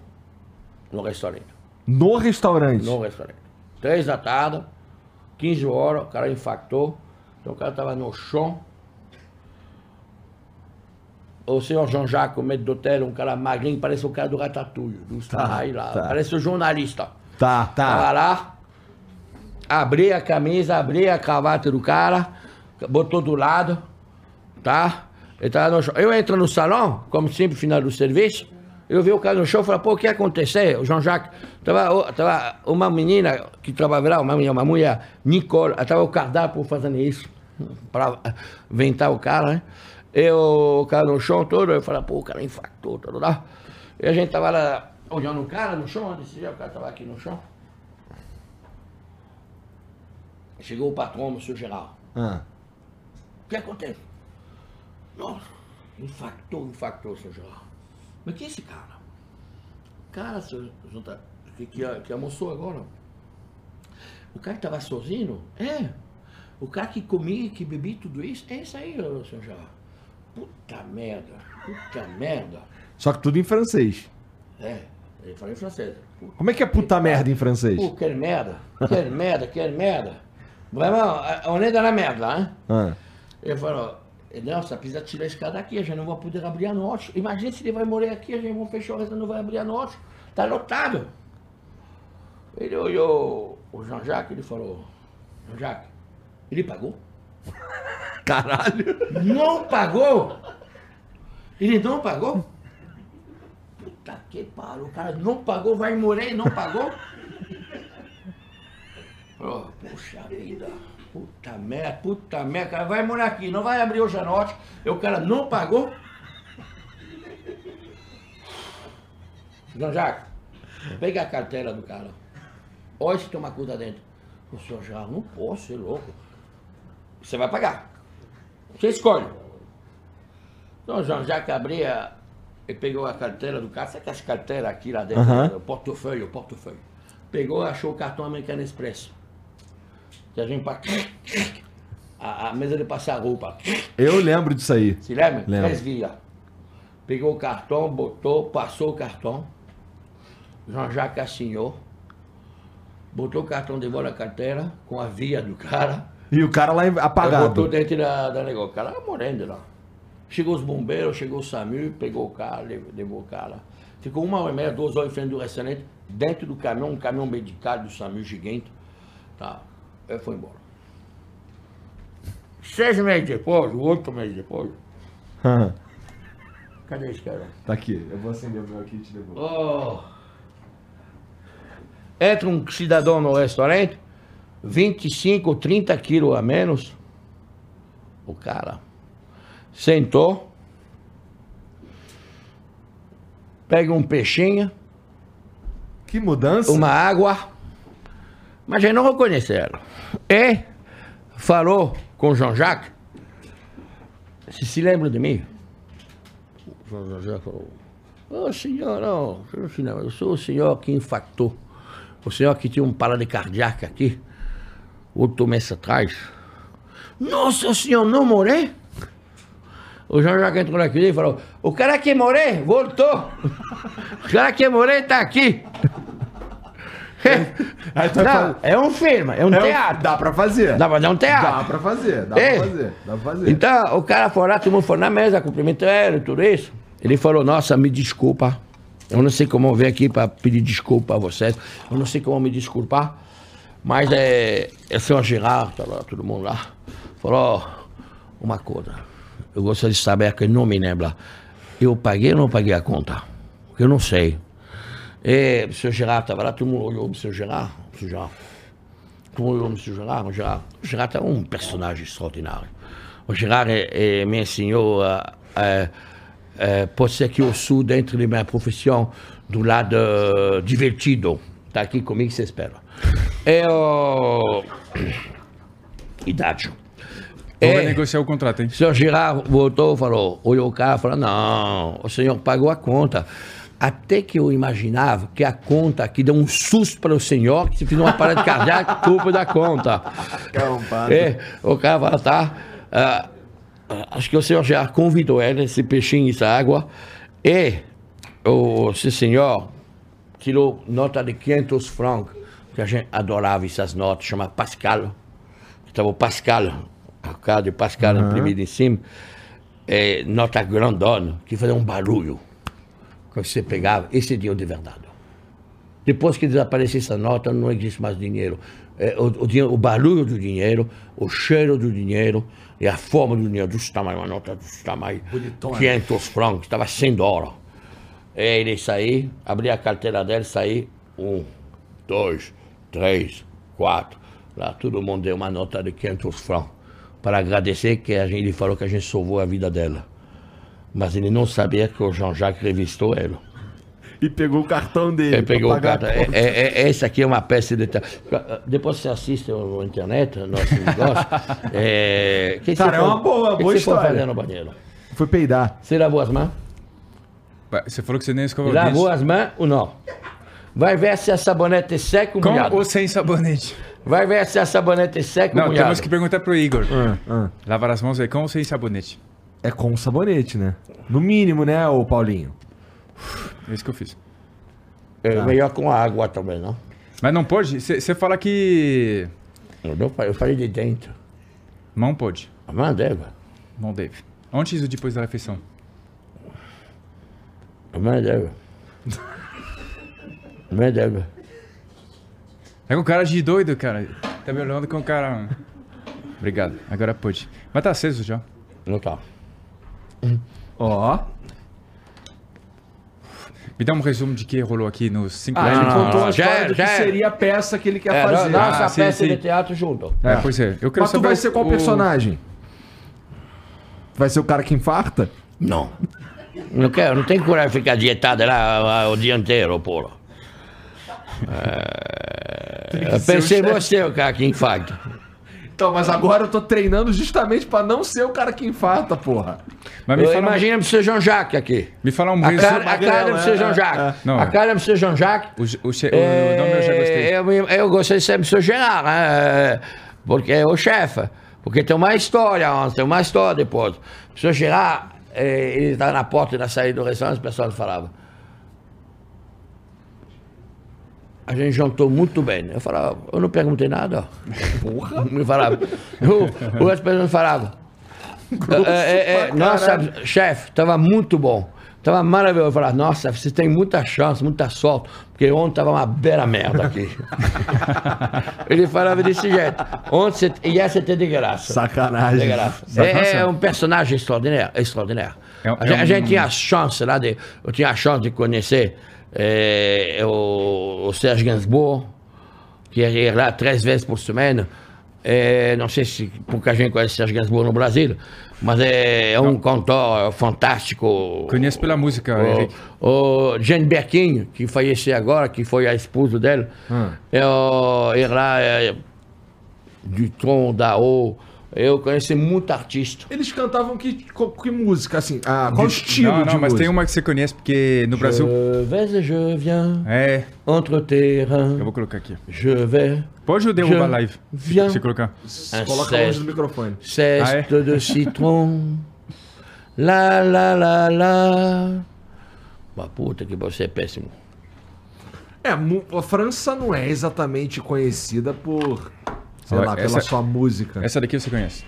[SPEAKER 2] no restaurante.
[SPEAKER 1] No restaurante.
[SPEAKER 2] No restaurante. Três da tarde, 15 horas, o cara infactou. Então o cara tava no chão. O senhor Jean-Jacques, o medo do hotel, um cara magrinho, parece o cara do Ratatouille, do Star lá.
[SPEAKER 1] tá.
[SPEAKER 2] Parece o jornalista.
[SPEAKER 1] Tá,
[SPEAKER 2] Tava
[SPEAKER 1] tá.
[SPEAKER 2] lá, abri a camisa, abri a cravata do cara, botou do lado, tá? Ele tava no chão. Eu entro no salão, como sempre, final do serviço, eu vi o cara no chão e falei, pô, o que aconteceu? O Jean-Jacques, tava, tava uma menina que trabalhava lá, uma, menina, uma mulher, Nicole, tava o cardápio fazendo isso, para ventar o cara, né? E o cara no chão todo, eu falei, pô, o cara infartou, todo lá. E a gente tava lá olhando o cara no chão, dia o cara tava aqui no chão. Chegou o patrão, o senhor Geral.
[SPEAKER 1] Ah.
[SPEAKER 2] O que acontece? Nossa, infactou, infactou, seu Geral. Mas quem é esse cara? Cara, seu, seu tá- que, que, que almoçou agora. O cara que estava sozinho? É. O cara que comia, que bebia tudo isso? É isso aí, seu Geral. Puta merda, puta merda.
[SPEAKER 1] Só que tudo em francês.
[SPEAKER 2] É, ele falou em francês. Puta
[SPEAKER 1] Como é que é puta merda em francês?
[SPEAKER 2] Pô, quelle merda, quelle merda, quelle merda. Vraiment, on est dans la merde lá, hein?
[SPEAKER 1] Ah.
[SPEAKER 2] Ele falou, nossa, precisa tirar esse cara daqui, a gente não vai poder abrir a noite. Imagina se ele vai morrer aqui, a gente vai fechar o não vai abrir a noite. Tá lotado. Ele olhou o Jean-Jacques, ele falou, Jean-Jacques, ele pagou?
[SPEAKER 1] Caralho.
[SPEAKER 2] Não pagou? Ele não pagou? Puta que pariu, o cara não pagou, vai morrer e não pagou? Oh, puxa vida, puta merda, puta merda, cara vai morar aqui, não vai abrir hoje à noite, e o cara não pagou? Jean Jacques, pega a carteira do cara, olha se tem uma coisa dentro. O senhor já não posso, ser louco. Você vai pagar. Você escolhe. Então, João Jacques abria e pegou a carteira do cara. Sabe que as carteiras aqui lá dentro, né? o portofólio, o portofólio. Pegou e achou o cartão Americano Express. Que a gente pa- a, a mesa de passar roupa.
[SPEAKER 1] Eu lembro disso aí.
[SPEAKER 2] Se lembra?
[SPEAKER 1] Lembro.
[SPEAKER 2] Guias. Pegou o cartão, botou, passou o cartão. Jean-Jacques assinou. Botou o cartão de volta na carteira, com a via do cara.
[SPEAKER 1] E o cara lá
[SPEAKER 2] Botou
[SPEAKER 1] apagado.
[SPEAKER 2] dentro da, da negócio. O cara morrendo lá. Chegou os bombeiros, chegou o SAMU, pegou o cara, levou, levou o cara. Ficou uma hora e meia, duas horas em frente do restaurante, dentro do caminhão, um caminhão medical do SAMU gigante. Tá. Aí foi embora. Seis meses depois, oito meses depois, cadê esse cara?
[SPEAKER 1] tá aqui. Eu vou acender o meu aqui e te devolvo.
[SPEAKER 2] Oh. Entra um cidadão no restaurante, 25, 30 quilos a menos. O cara sentou, pega um peixinho,
[SPEAKER 1] Que mudança.
[SPEAKER 2] uma água, mas ele não reconheceram. E falou com o Jean-Jacques, se se lembra de mim? O Jean-Jacques falou, ô senhor, não, eu sou- não, eu sou o senhor que infactou, o senhor que tinha um parada cardíaca aqui, oito meses atrás. Nossa, o senhor não morreu? O Jean-Jacques entrou naquele e falou, o cara que morreu, voltou. O cara que morreu tá aqui.
[SPEAKER 1] Vai
[SPEAKER 2] Não, é um filme, é um
[SPEAKER 1] É um-
[SPEAKER 2] teatro.
[SPEAKER 1] Dá pra fazer.
[SPEAKER 2] Dá pra fazer um teatro.
[SPEAKER 1] Dá pra fazer, dá
[SPEAKER 2] É.
[SPEAKER 1] pra fazer. Dá pra fazer.
[SPEAKER 2] Então, o cara foi lá, todo mundo foi na mesa, cumprimentou ele, tudo isso. Ele falou, nossa, me desculpa. Eu não sei como eu vim aqui para pedir desculpa a vocês. Eu não sei como me desculpar. Mas é, é o senhor Gerard, tá lá, todo mundo lá. Falou, uma coisa. Eu gostaria de saber que não me lembra. Eu paguei ou não paguei a conta? Eu não sei. E o senhor Gerard estava lá, todo mundo olhou pro senhor Gerard. O senhor Gerard. com o Monsieur Gerard. O Gerard, o é um personagem extraordinário. O Gerard é, é, me ensinou a, a, a, pode ser que eu sou dentro da minha profissão do lado eh, divertido. Está aqui comigo, você espera. É o... Idade.
[SPEAKER 3] Vai
[SPEAKER 2] É,
[SPEAKER 3] negociar o contrato, hein?
[SPEAKER 2] o senhor Girard voltou, falou, olhou o cara e falou, não, o senhor pagou a conta. Até que eu imaginava que a conta que deu um susto para o senhor, que se fizer uma parada cardíaca, culpa da conta. É, o cara fala, tá. ah, acho que o senhor já convidou ele, esse peixinho, essa água. E o esse senhor tirou nota de 500 francos, que a gente adorava essas notas, chama Pascal. Estava o Pascal, a cara de Pascal imprimido em cima. É, nota grandona, que fazia um barulho. Quando você pegava, esse é dinheiro de verdade. Depois que desapareceu essa nota, não existe mais dinheiro. É, o, o dinheiro- o barulho do dinheiro, o cheiro do dinheiro e a forma do dinheiro, desse tamanho, uma nota desse tamanho, 500 francos, estava 100 dólares. É, ele sair, abrir a carteira dele, sair, um, dois, três, quatro. Lá todo mundo deu uma nota de 500 francos para agradecer que a gente, ele falou que a gente salvou a vida dela. Mas ele não sabia que o Jean-Jacques revistou ela.
[SPEAKER 1] E pegou o cartão dele.
[SPEAKER 2] Ele pegou o
[SPEAKER 1] a
[SPEAKER 2] É, é, é- essa aqui é uma peça de. Depois você assiste na internet, nosso negócio. É, que
[SPEAKER 1] Cara,
[SPEAKER 2] você
[SPEAKER 1] é uma boa,
[SPEAKER 2] que
[SPEAKER 1] boa
[SPEAKER 2] você foi
[SPEAKER 1] história.
[SPEAKER 2] fazer no banheiro?
[SPEAKER 1] Foi peidar.
[SPEAKER 2] Você lavou as mãos?
[SPEAKER 3] Você falou que você nem escovou o
[SPEAKER 2] Lavou as mãos ou não? Vai ver se a sabonete é seca ou
[SPEAKER 3] Com ou sem sabonete?
[SPEAKER 2] Vai ver se a sabonete é seca ou
[SPEAKER 3] Não,
[SPEAKER 2] molhada.
[SPEAKER 3] temos que perguntar pro Igor.
[SPEAKER 1] Ah, ah.
[SPEAKER 3] Lavar as mãos aí com ou sem sabonete?
[SPEAKER 1] É com sabonete, né? No mínimo, né, ô Paulinho?
[SPEAKER 3] É isso que eu fiz.
[SPEAKER 2] É melhor com água também, não?
[SPEAKER 3] Mas não pode? Você fala que.
[SPEAKER 2] Eu, não falei- eu falei de dentro.
[SPEAKER 3] Mão pode.
[SPEAKER 2] A mão deve.
[SPEAKER 3] Mão deve. Antes ou depois da refeição?
[SPEAKER 2] A mão deve. A.
[SPEAKER 3] É com cara de doido, cara. Tá me olhando com cara. Obrigado. Agora pode. Mas tá aceso já.
[SPEAKER 2] Não tá.
[SPEAKER 1] Ó.
[SPEAKER 3] Me dá um resumo de que rolou aqui nos cinco
[SPEAKER 1] Ah, ele
[SPEAKER 3] minutos.
[SPEAKER 1] contou a
[SPEAKER 2] já
[SPEAKER 1] história
[SPEAKER 2] é,
[SPEAKER 1] do que
[SPEAKER 2] já é.
[SPEAKER 1] seria a peça que ele quer
[SPEAKER 2] É,
[SPEAKER 1] fazer.
[SPEAKER 2] nossa
[SPEAKER 3] Ah, sim,
[SPEAKER 2] peça
[SPEAKER 3] sim.
[SPEAKER 2] de teatro junto.
[SPEAKER 3] É, pois é. Eu quero
[SPEAKER 1] Mas tu
[SPEAKER 3] saber
[SPEAKER 1] vai
[SPEAKER 3] o-
[SPEAKER 1] ser qual
[SPEAKER 3] o-
[SPEAKER 1] personagem? Vai ser o cara que infarta?
[SPEAKER 2] Não. Não quero, não tem coragem de ficar dietado lá ah, o dia inteiro, porra. É, eu pensei em você, o cara que infarta.
[SPEAKER 1] Então, mas agora eu tô treinando justamente pra não ser o cara que infarta, porra.
[SPEAKER 3] Mas me
[SPEAKER 2] Eu
[SPEAKER 3] fala, um-
[SPEAKER 2] Imagina pro seu Jean-Jacques aqui.
[SPEAKER 3] me fala um
[SPEAKER 2] A cara, a cara do seu
[SPEAKER 1] é,
[SPEAKER 2] Jean-Jacques.
[SPEAKER 3] Não,
[SPEAKER 2] A
[SPEAKER 3] é.
[SPEAKER 2] cara do seu Jean-Jacques.
[SPEAKER 3] O, o, che- o nome eu já gostei.
[SPEAKER 2] É, eu, eu gostei sempre do seu Gerard, né? Porque é o chefe. Porque tem uma história antes, tem uma história depois. O seu Gerard, é, ele estava na porta e na saída do restaurante, as pessoas falavam. A gente jantou muito bem. Eu falava, eu não perguntei nada. Porra! Me falava. O, o as pessoas falavam. É, é, é, nossa, chefe, estava muito bom. Estava maravilhoso. Eu falava, nossa, você tem muita chance, muita sorte, porque ontem estava uma bela merda aqui. Ele falava desse jeito. Ontem você ia ser de graça.
[SPEAKER 1] Sacanagem.
[SPEAKER 2] De graça. É, é um personagem extraordinário. extraordinário.
[SPEAKER 3] É
[SPEAKER 2] a, gente,
[SPEAKER 3] é
[SPEAKER 2] a gente
[SPEAKER 3] um-
[SPEAKER 2] tinha a chance lá de. Eu tinha a chance de conhecer é, o, o Serge Gainsbourg, que ia lá três vezes por semana. É, não sei se pouca gente conhece Serge Gainsbourg no Brasil, mas é, é um cantor fantástico.
[SPEAKER 3] Conheço pela música.
[SPEAKER 2] O, o Jane Birkin, que faleceu agora, que foi a esposa dele, é o, ele lá é, da O. Eu conheci muito artista.
[SPEAKER 1] Eles cantavam que, que música, assim? Ah, qual estilo
[SPEAKER 3] não,
[SPEAKER 1] de
[SPEAKER 3] não, mas
[SPEAKER 1] música?
[SPEAKER 3] tem uma que você conhece, porque no Brasil.
[SPEAKER 2] Je vais et je viens
[SPEAKER 3] É,
[SPEAKER 2] entre terrains.
[SPEAKER 3] eu vou colocar aqui.
[SPEAKER 2] Je vais.
[SPEAKER 3] Pode ou derrubar a live?
[SPEAKER 2] viens.
[SPEAKER 3] Se colocar.
[SPEAKER 1] Coloca longe do microfone.
[SPEAKER 2] Ceste
[SPEAKER 3] Ah, é?
[SPEAKER 2] de citron. Lá, lá, lá, lá. Uma puta que você é péssimo.
[SPEAKER 1] É, a França não é exatamente conhecida por, sei lá, pela
[SPEAKER 3] essa-
[SPEAKER 1] sua música.
[SPEAKER 3] Essa daqui você conhece.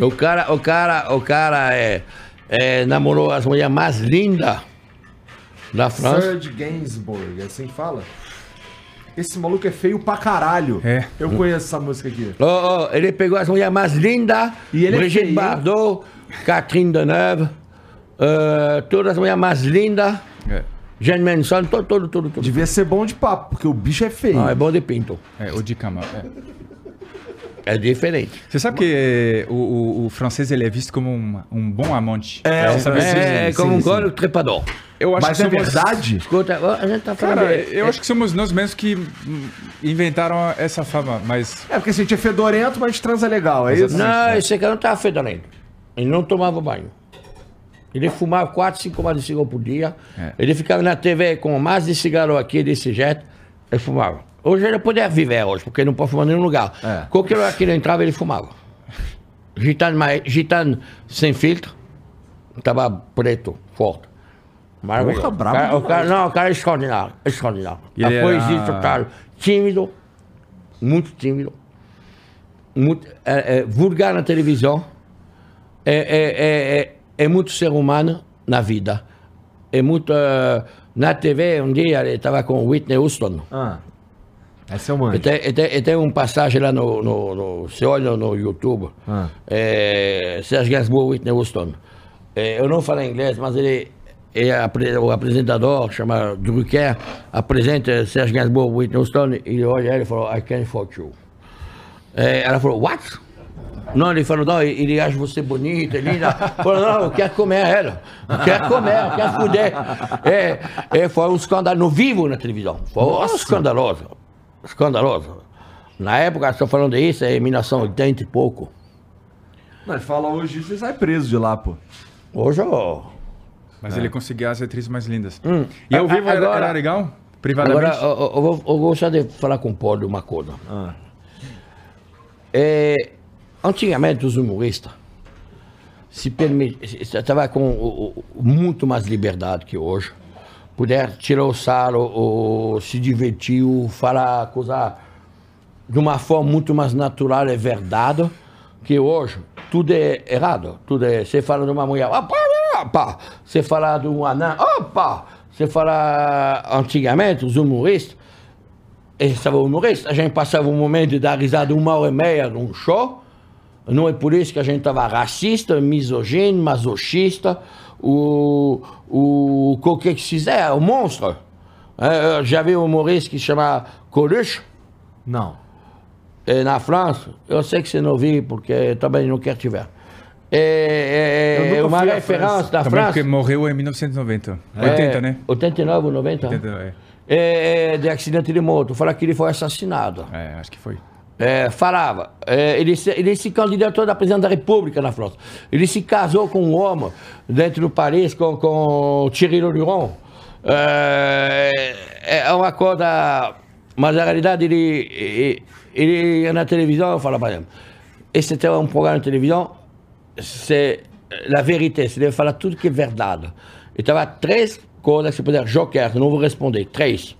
[SPEAKER 2] O cara, o cara, o cara é, é, namorou as mulheres mais lindas da França.
[SPEAKER 1] Serge Gainsbourg, é assim que fala? Esse maluco é feio pra caralho.
[SPEAKER 3] É.
[SPEAKER 1] Eu conheço essa música aqui.
[SPEAKER 2] Oh, oh, ele pegou as mulheres mais lindas.
[SPEAKER 1] E ele é
[SPEAKER 2] Brigitte
[SPEAKER 1] feio, hein?
[SPEAKER 2] Bardot, Catherine Deneuve, eh, todas as mulheres mais lindas.
[SPEAKER 3] É.
[SPEAKER 2] Jen Manson, todo, todo, todo. todo.
[SPEAKER 1] Devia ser bom de papo, porque o bicho é feio.
[SPEAKER 2] Não, é bom de pinto.
[SPEAKER 3] É, o de cama. é.
[SPEAKER 2] É diferente.
[SPEAKER 3] Você sabe que o, o- o francês ele é visto como um, um bom amante.
[SPEAKER 1] É,
[SPEAKER 3] Você sabe?
[SPEAKER 2] É, é
[SPEAKER 1] sim,
[SPEAKER 2] como um
[SPEAKER 1] sim.
[SPEAKER 2] golo trepador.
[SPEAKER 3] Eu acho
[SPEAKER 1] Mas
[SPEAKER 3] que
[SPEAKER 1] é
[SPEAKER 3] somos-
[SPEAKER 1] verdade?
[SPEAKER 2] Escuta, a gente tá falando.
[SPEAKER 3] Cara,
[SPEAKER 2] de-
[SPEAKER 3] eu acho que somos nós mesmos que inventaram essa fama, mas
[SPEAKER 1] É porque a gente é fedorento, mas transa legal, é isso?
[SPEAKER 2] Não, esse cara não tava fedorento. Ele não tomava banho. Ele fumava 4, 5 maços de cigarro por dia.
[SPEAKER 3] É.
[SPEAKER 2] Ele ficava na TV com mais de cigarro aqui, desse jeito. Ele fumava. Hoje ele poderia viver hoje, porque ele não pode fumar em nenhum lugar.
[SPEAKER 1] É.
[SPEAKER 2] Qualquer lugar que ele entrava, ele fumava. Gitano, gitano sem filtro, tava preto, forte. Maravilhoso.
[SPEAKER 1] Porra, brabo
[SPEAKER 2] O cara- o cara, não, o cara é extraordinário. Extraordinário.
[SPEAKER 3] E
[SPEAKER 2] A
[SPEAKER 3] ele
[SPEAKER 2] poesia
[SPEAKER 3] era-
[SPEAKER 2] total. Tímido, muito tímido. Muito, é, é, vulgar na televisão. É, é, é, muito ser humano na vida. É muito. eh, na TV, um dia ele estava com Whitney Houston.
[SPEAKER 1] Ah. Esse é o
[SPEAKER 2] E tem, e tem, e tem um passagem lá no, no, no você olha no YouTube,
[SPEAKER 1] Ah.
[SPEAKER 2] é, Serge Gainsbourg, Whitney Houston. É, eu não falo inglês, mas ele, é o apresentador, chama Drucker, apresenta Serge Gainsbourg, Whitney Houston, e ele olha ele e falou, I can't fuck you. É, ela falou, what? Não, ele falou, não, ele acha você bonita, linda. Falou, não, eu quero comer ela. Eu quero comer, eu quero fuder. É, é, foi um escândalo no vivo na televisão. Foi escandaloso. Escandaloso. Na época, estou falando isso, é em 1980 e pouco.
[SPEAKER 1] Não, ele fala hoje e sai preso de lá, pô.
[SPEAKER 2] Hoje, ó,
[SPEAKER 3] mas ele conseguia as atrizes mais lindas. E ao vivo era-
[SPEAKER 2] Hum. Agora-
[SPEAKER 3] era, legal? Privadamente?
[SPEAKER 2] Agora, eu, eu, vou, eu gostaria de falar com o Paulo uma coisa.
[SPEAKER 1] Ah.
[SPEAKER 2] É, antigamente, os humoristas se estavam com muito mais liberdade que hoje. Puder tirar o sarro, se divertir, falar coisa de uma forma muito mais natural e verdade, que hoje tudo é errado. Tudo é, você fala de uma mulher, opa, opa. Você fala de um anão, opa. Você fala, antigamente, os humoristas, eles estavam humoristas, a gente passava um momento de dar risada uma hora e meia num show, não é por isso que a gente estava racista, misogino, masochista, o, o qualquer que quiser, o monstro. É, eu já vi um humorista que se chama Coluche,
[SPEAKER 1] Não.
[SPEAKER 2] é, na França, eu sei que você não viu, porque também não quer te ver. É, é, é uma referência
[SPEAKER 1] França.
[SPEAKER 2] da
[SPEAKER 3] Também
[SPEAKER 2] França.
[SPEAKER 3] porque morreu em 1990. 80,
[SPEAKER 2] é,
[SPEAKER 3] né?
[SPEAKER 2] 89 ou 90.
[SPEAKER 3] 80, é.
[SPEAKER 2] É, é, de acidente de moto. Fala que ele foi assassinado.
[SPEAKER 3] É, acho que foi.
[SPEAKER 2] É, falava. É, ele, ele se candidatou a presidente da República na França. Ele se casou com um homem dentro do Paris, com, com Thierry Luron. É, é uma coisa. Mas na realidade, ele, ele, ele na televisão falava para ele: Esse é um programa de televisão, c'est la vérité, você deve falar tudo que é verdade. E estava três coisas que você puder, Joker, não vou responder, três.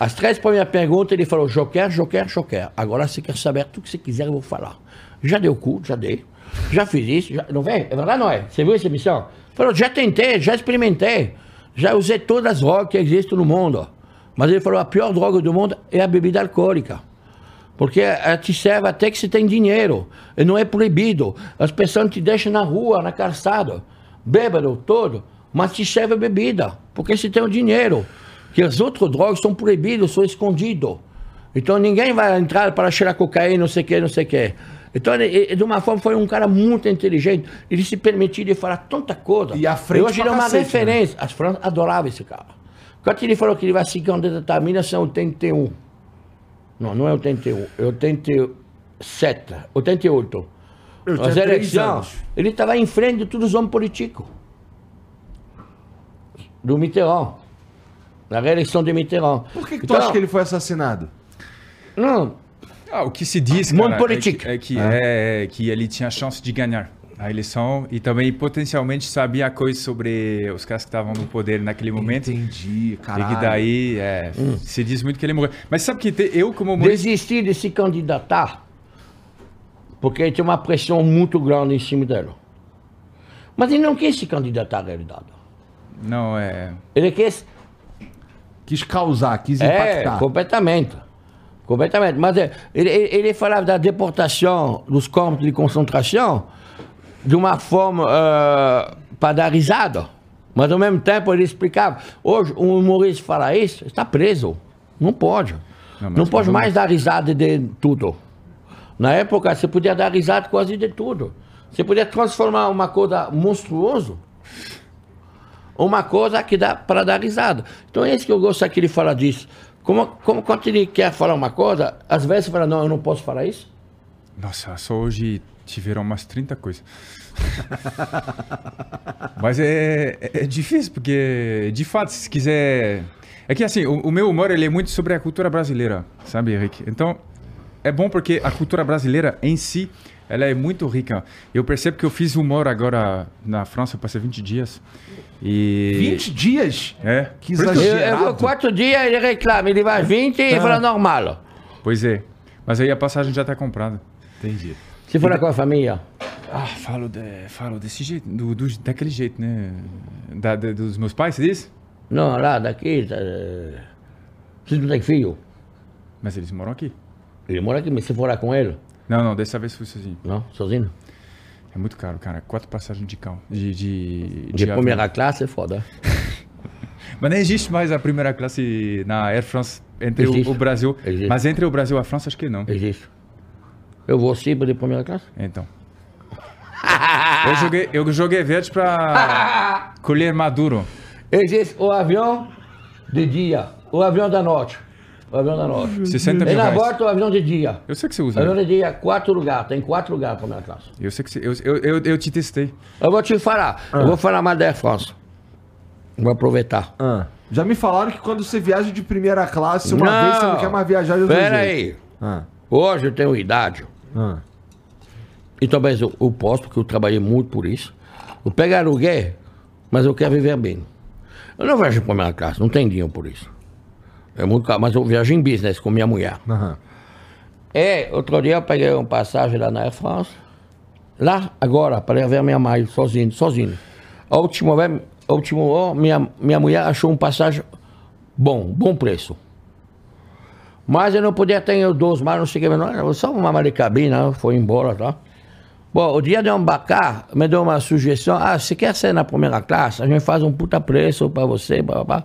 [SPEAKER 2] As três primeiras perguntas, ele falou Joker, Joker, Joker. Agora você quer saber tudo que você quiser, eu vou falar. Já deu cu, já dei. Já fiz isso, já, não vem? É verdade, não é? Você viu essa emissão? Falou, já tentei, já experimentei. Já usei todas as drogas que existem no mundo. Mas ele falou, a pior droga do mundo é a bebida alcoólica. Porque ela te serve até que você tem dinheiro. E não é proibido. As pessoas te deixam na rua, na calçada, bêbado, todo, mas te serve a bebida, porque você tem o dinheiro. Que as outras drogas são proibidas, são escondidas. Então ninguém vai entrar para cheirar cocaína, não sei o que, não sei o que. Então, ele, de uma forma, foi um cara muito inteligente. Ele se permitia de falar tanta coisa.
[SPEAKER 1] E à frente
[SPEAKER 2] Hoje ele é uma
[SPEAKER 1] cacete, né?
[SPEAKER 2] referência. As Franças adoravam esse cara. Quando ele falou que ele vai se candidatar a 1981, não, não é 81, é 87, 88.
[SPEAKER 1] Eu
[SPEAKER 2] As eleições, ele estava em frente de todos os homens políticos. Do Mitterrand. Na reeleição de Mitterrand.
[SPEAKER 1] Por que, que tu
[SPEAKER 2] Então,
[SPEAKER 1] acha que ele foi assassinado?
[SPEAKER 2] Não,
[SPEAKER 3] Ah, o que se diz,
[SPEAKER 2] Mundo
[SPEAKER 3] cara, é
[SPEAKER 2] político.
[SPEAKER 3] que, é, que, é que ele tinha chance de ganhar a eleição e também potencialmente sabia coisas sobre os caras que estavam no poder naquele momento.
[SPEAKER 1] Entendi,
[SPEAKER 3] E
[SPEAKER 1] caralho.
[SPEAKER 3] que daí é, se diz muito que ele morreu. Mas sabe que te- eu, como
[SPEAKER 2] desistir de se candidatar porque tinha uma pressão muito grande em cima dele. Mas ele não quis se candidatar à realidade.
[SPEAKER 3] Não, é.
[SPEAKER 2] Ele quis
[SPEAKER 1] Quis causar, quis
[SPEAKER 2] É,
[SPEAKER 1] impactar.
[SPEAKER 2] completamente. Completamente. Mas é, ele, ele, falava da deportação dos campos de concentração de uma forma eh, para dar risada. Mas ao mesmo tempo ele explicava. Hoje, um humorista fala isso, está preso. Não pode.
[SPEAKER 3] Não,
[SPEAKER 2] Não, pode mais dar risada de tudo. Na época, você podia dar risada quase de tudo. Você podia transformar uma coisa monstruosa uma coisa que dá para dar risada. Então é isso que eu gosto aqui de falar disso. Como, como quando ele quer falar uma coisa, às vezes fala, não, eu não posso falar isso.
[SPEAKER 3] Nossa, só hoje tiveram umas 30 coisas. Mas é, é, é difícil, porque, de fato, se quiser... É que, assim, o, o meu humor, ele é muito sobre a cultura brasileira, sabe, Henrique? Então, é bom porque a cultura brasileira, em si, ela é muito rica. Eu percebo que eu fiz humor agora na França, eu passei 20 dias. E...
[SPEAKER 1] 20 dias?
[SPEAKER 3] É.
[SPEAKER 1] Que
[SPEAKER 3] que eu-
[SPEAKER 2] Eu, quatro dias ele reclama, ele vai 20 e
[SPEAKER 1] Ah.
[SPEAKER 2] fala normal.
[SPEAKER 3] Pois é. Mas aí a passagem já tá comprada.
[SPEAKER 1] Entendi.
[SPEAKER 2] Se for com a família.
[SPEAKER 3] Ah, falo, de, falo desse jeito, do, do- daquele jeito, né? Da, da- dos meus pais, você diz?
[SPEAKER 2] Não, lá daqui. Vocês não têm filho?
[SPEAKER 3] Mas eles moram aqui.
[SPEAKER 2] Ele mora aqui, mas se for com ele?
[SPEAKER 3] Não, não, dessa vez fui sozinho.
[SPEAKER 2] Não, sozinho.
[SPEAKER 3] É muito caro, cara. Quatro passagens de carro. De, de,
[SPEAKER 2] De
[SPEAKER 3] avião.
[SPEAKER 2] primeira classe é foda.
[SPEAKER 3] Mas nem existe mais a primeira classe na Air France entre o, o Brasil.
[SPEAKER 2] Existe.
[SPEAKER 3] Mas entre o Brasil e a França, acho que não.
[SPEAKER 2] Existe. Eu vou sempre de primeira classe?
[SPEAKER 3] Então. eu, joguei, eu joguei verde pra colher maduro.
[SPEAKER 2] Existe o avião de dia, o avião da noite. O avião da noite.
[SPEAKER 3] 60
[SPEAKER 2] E
[SPEAKER 3] mil
[SPEAKER 2] na
[SPEAKER 3] reais.
[SPEAKER 2] volta o avião de dia.
[SPEAKER 3] Eu sei que você
[SPEAKER 2] O
[SPEAKER 3] usa.
[SPEAKER 2] avião
[SPEAKER 3] né?
[SPEAKER 2] de dia, quatro lugares. Tem quatro lugares para minha classe.
[SPEAKER 3] Eu sei que você, eu, eu, eu, eu te testei.
[SPEAKER 2] Eu vou te falar. Eu vou falar mais da Air France. Vou aproveitar.
[SPEAKER 1] Ah, já me falaram que quando você viaja de primeira classe, uma vez você não quer mais viajar de outro
[SPEAKER 2] Pera
[SPEAKER 1] jeito.
[SPEAKER 2] aí.
[SPEAKER 1] Ah,
[SPEAKER 2] Hoje eu tenho idade.
[SPEAKER 1] ah.
[SPEAKER 2] E talvez eu, eu posso, porque eu trabalhei muito por isso. Eu pego aluguel, mas eu quero viver bem. Eu não viajo em primeira classe, não tem dinheiro por isso. É muito caro, mas eu viajo em business com minha mulher.
[SPEAKER 1] Aham.
[SPEAKER 2] É, outro dia eu peguei uma passagem lá na Air France. Lá, agora, para ver minha mãe, sozinho, sozinho. A última vez, a última minha, minha mulher achou um passagem bom, bom preço. Mas eu não podia ter dois mais, não sei o que, não, só uma mala de cabine, né, foi embora, tá? Bom, o dia de embarcar, me deu uma sugestão, ah, você quer ser na primeira classe? A gente faz um puta preço para você, blá, blá, blá.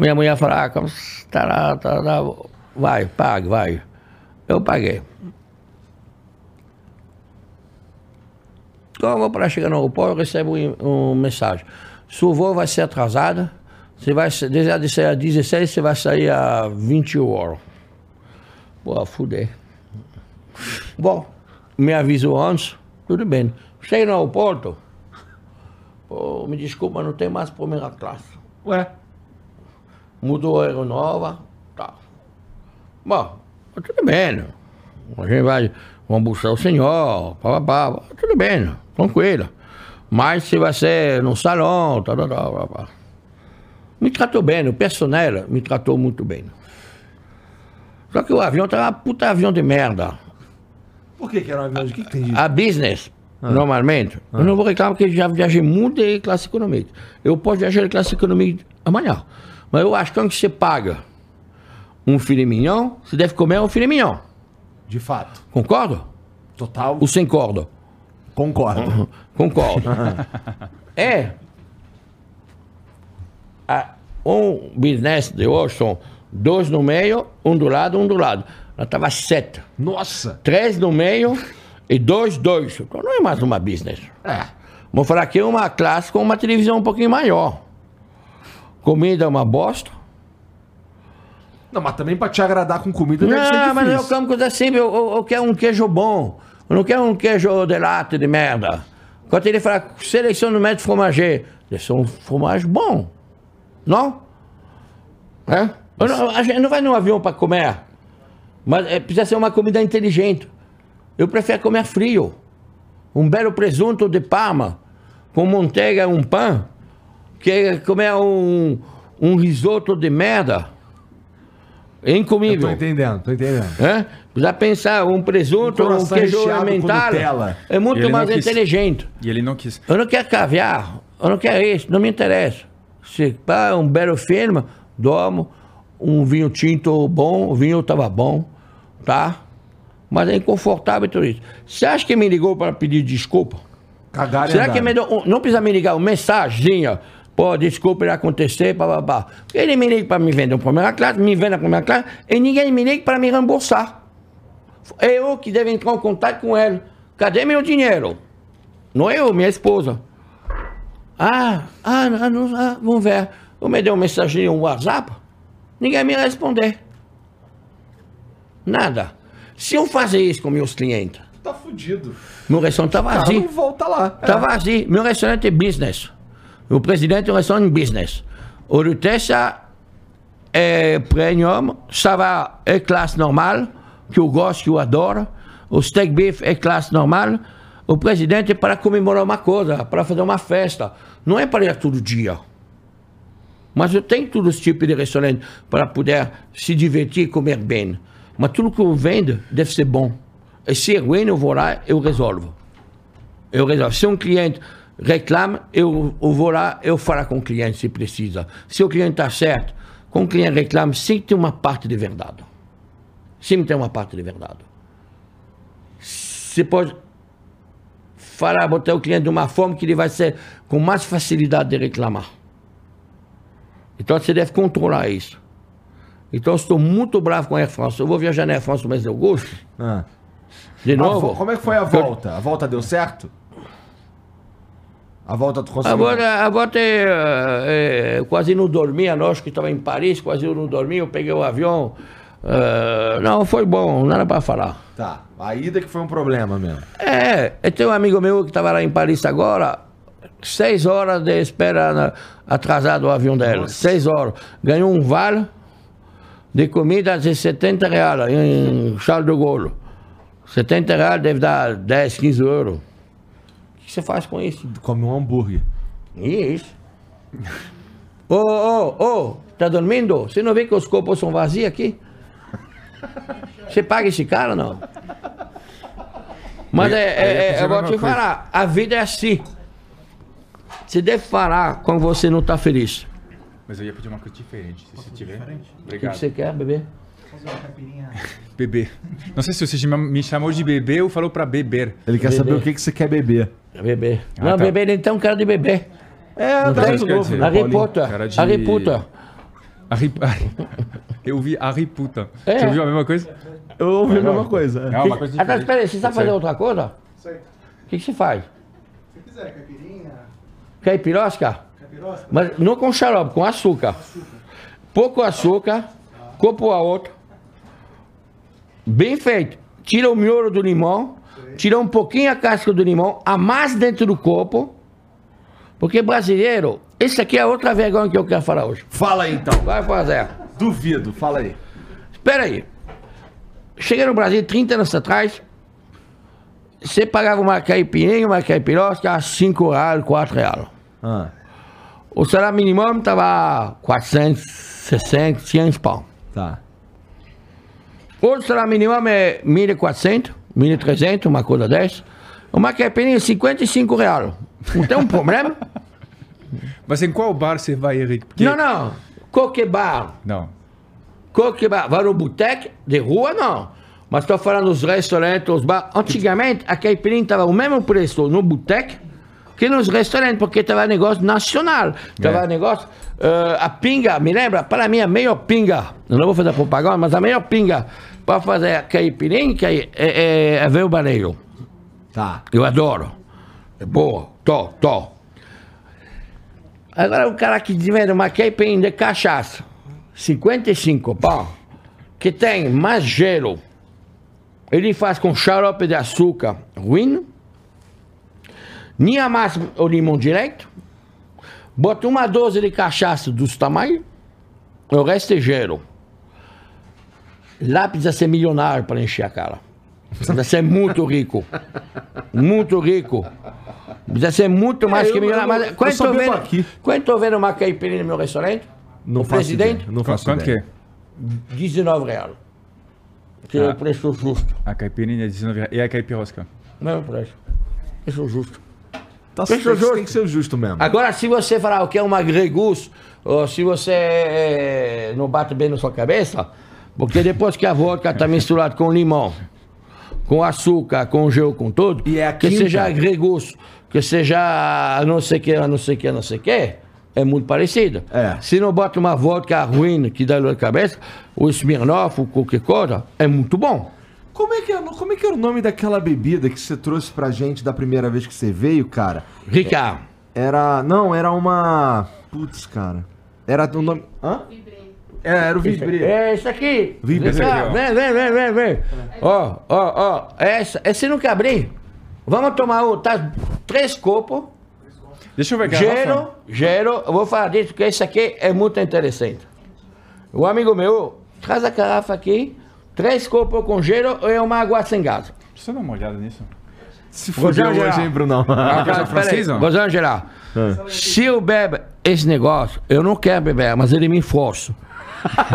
[SPEAKER 2] Minha mulher falou, ah, como tá lá, vai, pague, vai. Eu paguei. Como para chegar no aeroporto, eu recebo um, um mensagem. Sua voo vai ser atrasada. Você vai desde de sair às 16, você vai sair às 20 horas. Pô, fuder. Bom, me avisou antes, tudo bem. Cheguei no aeroporto. Pô, me desculpa, não tem mais primeira classe.
[SPEAKER 1] Ué,
[SPEAKER 2] Mudou a aeronova. Tá. Bom, tudo bem. A gente vai, vamos buscar o senhor, pá, pá, pá, tudo bem, tranquilo. Mas se vai ser no salão, tá, tá, tá, tá, tá. Me tratou bem, o personal me tratou muito bem. Só que o avião tá uma puta avião de merda.
[SPEAKER 1] por que que era um avião? O que que tem de...
[SPEAKER 2] A business, normalmente, eu não vou reclamar porque já viajei muito de classe econômica. Eu posso viajar de classe econômica amanhã. Mas eu acho que quando você paga um filé mignon, você deve comer um filé mignon.
[SPEAKER 1] De fato.
[SPEAKER 2] Concorda?
[SPEAKER 1] Total.
[SPEAKER 2] Ou sem corda?
[SPEAKER 1] Concordo.
[SPEAKER 2] Concordo. é. A- um business de são dois no meio, um do lado, um do lado. Ela estava sete.
[SPEAKER 1] Nossa.
[SPEAKER 2] três no meio e dois, dois. Então não é mais uma business.
[SPEAKER 1] É.
[SPEAKER 2] Vamos falar que é uma classe com uma televisão um pouquinho maior. Comida é uma bosta.
[SPEAKER 1] Não, mas também pra te agradar com comida deve ser
[SPEAKER 2] Não,
[SPEAKER 1] difícil.
[SPEAKER 2] mas eu como coisa simples. Eu, eu, eu quero um queijo bom. Eu não quero um queijo de lata de merda. Quando ele fala seleção do médico fromager, eles são um fromage bom. Não? É? Eu não- a gente não vai num avião para comer. Mas é, precisa ser uma comida inteligente. Eu prefiro comer frio. Um belo presunto de Parma com manteiga e um pão, que comer um, um risoto de merda. É
[SPEAKER 1] Eu
[SPEAKER 2] incomível.
[SPEAKER 1] tô entendendo, tô entendendo.
[SPEAKER 2] É? Precisa pensar, um presunto,
[SPEAKER 1] Um
[SPEAKER 2] um queijo alimentar é muito mais
[SPEAKER 3] quis.
[SPEAKER 2] inteligente.
[SPEAKER 3] E ele não quis.
[SPEAKER 2] Eu não quero caviar, eu não quero isso, não me interessa. Se pá, um belo filme, dormo, um vinho tinto bom, o vinho estava bom, tá? Mas é inconfortável tudo isso. Você acha que me ligou para pedir desculpa?
[SPEAKER 1] Cagar
[SPEAKER 2] Será que é melhor, um- não precisa me ligar, uma mensagenzinha Pô, desculpa ele acontecer, papapá. Ele me liga para me vender a primeira classe, me vende a primeira classe, e ninguém me liga para me reembolsar. É eu que devo entrar em contato com ele. Cadê meu dinheiro? Não eu, minha esposa. Ah, ah, ah, não, ah vamos ver. Eu me dei uma mensagem no WhatsApp, ninguém me responder. Nada. Se eu fazer isso com meus clientes,
[SPEAKER 1] Tá fudido.
[SPEAKER 2] meu restaurante tá vazio.
[SPEAKER 1] não volta lá.
[SPEAKER 2] Tá vazio. Meu restaurante é business. O presidente do restaurante é business. O Lutessa é premium, ça va é classe normale, que eu gosto, que eu adoro. O steak beef é classe normale. O presidente é para comemorar uma coisa, para fazer uma festa. Não é para ir todo dia. Mas eu tenho todos os tipos de restaurante para poder se divertir e comer bem. Mas tudo que eu vendo deve ser bom. E se é ruim, eu vou lá eu resolvo. Eu resolvo. Se um cliente reclama, eu, eu vou lá, eu falo com o cliente se precisa. Se o cliente está certo, quando o cliente reclama, sempre tem uma parte de verdade. Sempre tem uma parte de verdade. Você pode falar, botar o cliente de uma forma que ele vai ser com mais facilidade de reclamar. Então você deve controlar isso. Então eu estou muito bravo com a Air France. Eu vou viajar na Air France no mês de agosto,
[SPEAKER 1] Ah.
[SPEAKER 2] de novo.
[SPEAKER 1] Como é que foi a volta? A volta deu certo? A volta tu conseguiu?
[SPEAKER 2] Agora, agora é, é, quase não dormi a noite, que estava em Paris, quase eu não dormi, eu peguei o avião. é, não, foi bom, nada para falar.
[SPEAKER 1] Tá. A ida que foi um problema mesmo.
[SPEAKER 2] É, eu tenho um amigo meu que estava lá em Paris agora, seis horas de espera na- atrasado o avião dele. Seis horas. Ganhou um vale de comida de 70 reais em Charles de Gaulle. 70 reais deve dar 10, 15 euros. O que você faz com isso?
[SPEAKER 1] Come um hambúrguer.
[SPEAKER 2] Isso. Ô, ô, ô, tá dormindo? Você não vê que os copos são vazios aqui? Você paga esse cara, não? Mas é, é, é, eu vou te
[SPEAKER 3] coisa.
[SPEAKER 2] falar, a vida é assim. Você deve parar quando você não tá feliz.
[SPEAKER 3] Mas eu ia pedir uma coisa diferente, se você tiver.
[SPEAKER 2] O que,
[SPEAKER 3] Obrigado.
[SPEAKER 2] que você quer, bebê?
[SPEAKER 3] Bebê. Não sei se você me chamou de bebê ou falou pra beber.
[SPEAKER 1] Ele quer
[SPEAKER 2] Bebê.
[SPEAKER 1] saber o que, que você quer beber.
[SPEAKER 2] Bebê.
[SPEAKER 3] Ah,
[SPEAKER 2] não,
[SPEAKER 3] tá.
[SPEAKER 2] bebê, ele tem um cara de bebê.
[SPEAKER 1] É,
[SPEAKER 2] Não
[SPEAKER 1] tá
[SPEAKER 2] tem?
[SPEAKER 1] novo,
[SPEAKER 3] dizer?
[SPEAKER 2] Potter.
[SPEAKER 3] Cara de-
[SPEAKER 2] Harry Potter.
[SPEAKER 3] Arri... Eu vi Harry puta.
[SPEAKER 2] É.
[SPEAKER 3] Você ouviu a mesma coisa?
[SPEAKER 1] Eu ouvi a mesma coisa.
[SPEAKER 3] É uma coisa
[SPEAKER 2] Ah,
[SPEAKER 3] diferente.
[SPEAKER 2] espera aí, você sabe fazer outra coisa?
[SPEAKER 4] Sei.
[SPEAKER 2] O que, que você faz?
[SPEAKER 4] Se quiser, caipirinha,
[SPEAKER 2] Caipirosca?
[SPEAKER 4] capirosca,
[SPEAKER 2] Mas não com xarope, com açúcar. Pouco açúcar, copo a outro. Bem feito. Tira o miolo do limão, tira um pouquinho a casca do limão, amassa dentro do copo. Porque brasileiro, esse aqui é outra vergonha que eu quero falar hoje.
[SPEAKER 1] Fala aí então.
[SPEAKER 2] Vai fazer.
[SPEAKER 1] Duvido, fala aí.
[SPEAKER 2] Espera aí. Cheguei no Brasil 30 anos atrás. Você pagava uma caipirinha, uma caipirosca a 5 reais, 4 reais.
[SPEAKER 1] Ah.
[SPEAKER 2] O salário mínimo estava 460, 500 pau.
[SPEAKER 1] Tá.
[SPEAKER 2] Hoje o salário mínimo é 1.400, 1.300, uma coisa dessa. Uma caipirinha é 55 reais. Não tem um problema?
[SPEAKER 3] Mas em qual bar você vai, Henrique? Porque-
[SPEAKER 2] Não, não. Qualquer bar.
[SPEAKER 3] Não.
[SPEAKER 2] Qualquer bar. Vai no boteco de rua, não. Mas estou falando dos restaurantes, os bares. Antigamente, a caipirinha estava o mesmo preço no boteco que nos restaurantes, porque estava negócio nacional. Estava
[SPEAKER 3] É.
[SPEAKER 2] negócio... eh, a pinga, me lembra? Para mim, a melhor pinga, eu não vou fazer propaganda, mas a melhor pinga para fazer a caipirinha que é, é, é ver o baleio.
[SPEAKER 1] Tá.
[SPEAKER 2] Eu adoro. É boa. Tô, tô. Agora o cara que vende uma caipirinha de cachaça, 55 pau, que tem mais gelo, ele faz com xarope de açúcar ruim, nem amassa o limão direito, bota uma dose de cachaça dos tamanhos, o resto é gelo. Lá precisa ser milionário para encher a cara. Precisa ser muito rico. Muito rico. Precisa ser muito mais
[SPEAKER 1] É,
[SPEAKER 2] que milionário.
[SPEAKER 1] eu-
[SPEAKER 2] Mas
[SPEAKER 1] eu
[SPEAKER 2] quando estou vendo,
[SPEAKER 1] aqui.
[SPEAKER 2] quando estou vendo uma caipirinha no meu restaurante,
[SPEAKER 1] Não
[SPEAKER 2] o presidente,
[SPEAKER 1] ideia, Não faço
[SPEAKER 3] Quanto que é?
[SPEAKER 2] 19 reais. Que é
[SPEAKER 3] Ah.
[SPEAKER 2] o preço justo.
[SPEAKER 3] A caipirinha é 19 reais. E a caipirosca?
[SPEAKER 2] Mesmo preço. Preço justo.
[SPEAKER 1] Tá,
[SPEAKER 2] Preço justo.
[SPEAKER 1] tem que ser justo mesmo.
[SPEAKER 2] Agora, se você falar o que é uma gregus, ou se você eh, não bate bem na sua cabeça, porque depois que a vodka está misturada com limão, com açúcar, com gel, com tudo,
[SPEAKER 1] E é
[SPEAKER 2] que seja gregus, que seja não sei o que, não sei o que, não sei o que, é muito parecida.
[SPEAKER 1] É.
[SPEAKER 2] Se não bota uma vodka ruim que dá dor de cabeça, o Smirnoff, qualquer coisa, é muito bom.
[SPEAKER 1] Como é, que é, como é que era o nome daquela bebida que você trouxe pra gente da primeira vez que você veio, cara?
[SPEAKER 2] Ricard.
[SPEAKER 1] Era. Não, era uma. Putz, cara. Era o nome. Hã? É, era o Vibré.
[SPEAKER 2] É esse aqui.
[SPEAKER 1] Vibré.
[SPEAKER 2] Vem
[SPEAKER 3] aqui, ó.
[SPEAKER 2] Vem, vem, vem, vem, vem. Ó, ó, ó. Essa, esse nunca abri. Vamos tomar o, tá, três copos.
[SPEAKER 3] Deixa eu ver aqui.
[SPEAKER 2] Gelo, gelo. Eu vou falar disso porque esse aqui é muito interessante. O amigo meu traz a garrafa aqui, três copos com gelo e uma água sem gás.
[SPEAKER 3] Deixa eu dar uma olhada nisso.
[SPEAKER 1] Se fudeu hoje, hein, Brunão?
[SPEAKER 3] Ah, coisa francesa?
[SPEAKER 2] Já gerar. Se eu bebo esse negócio, eu não quero beber, mas ele me força.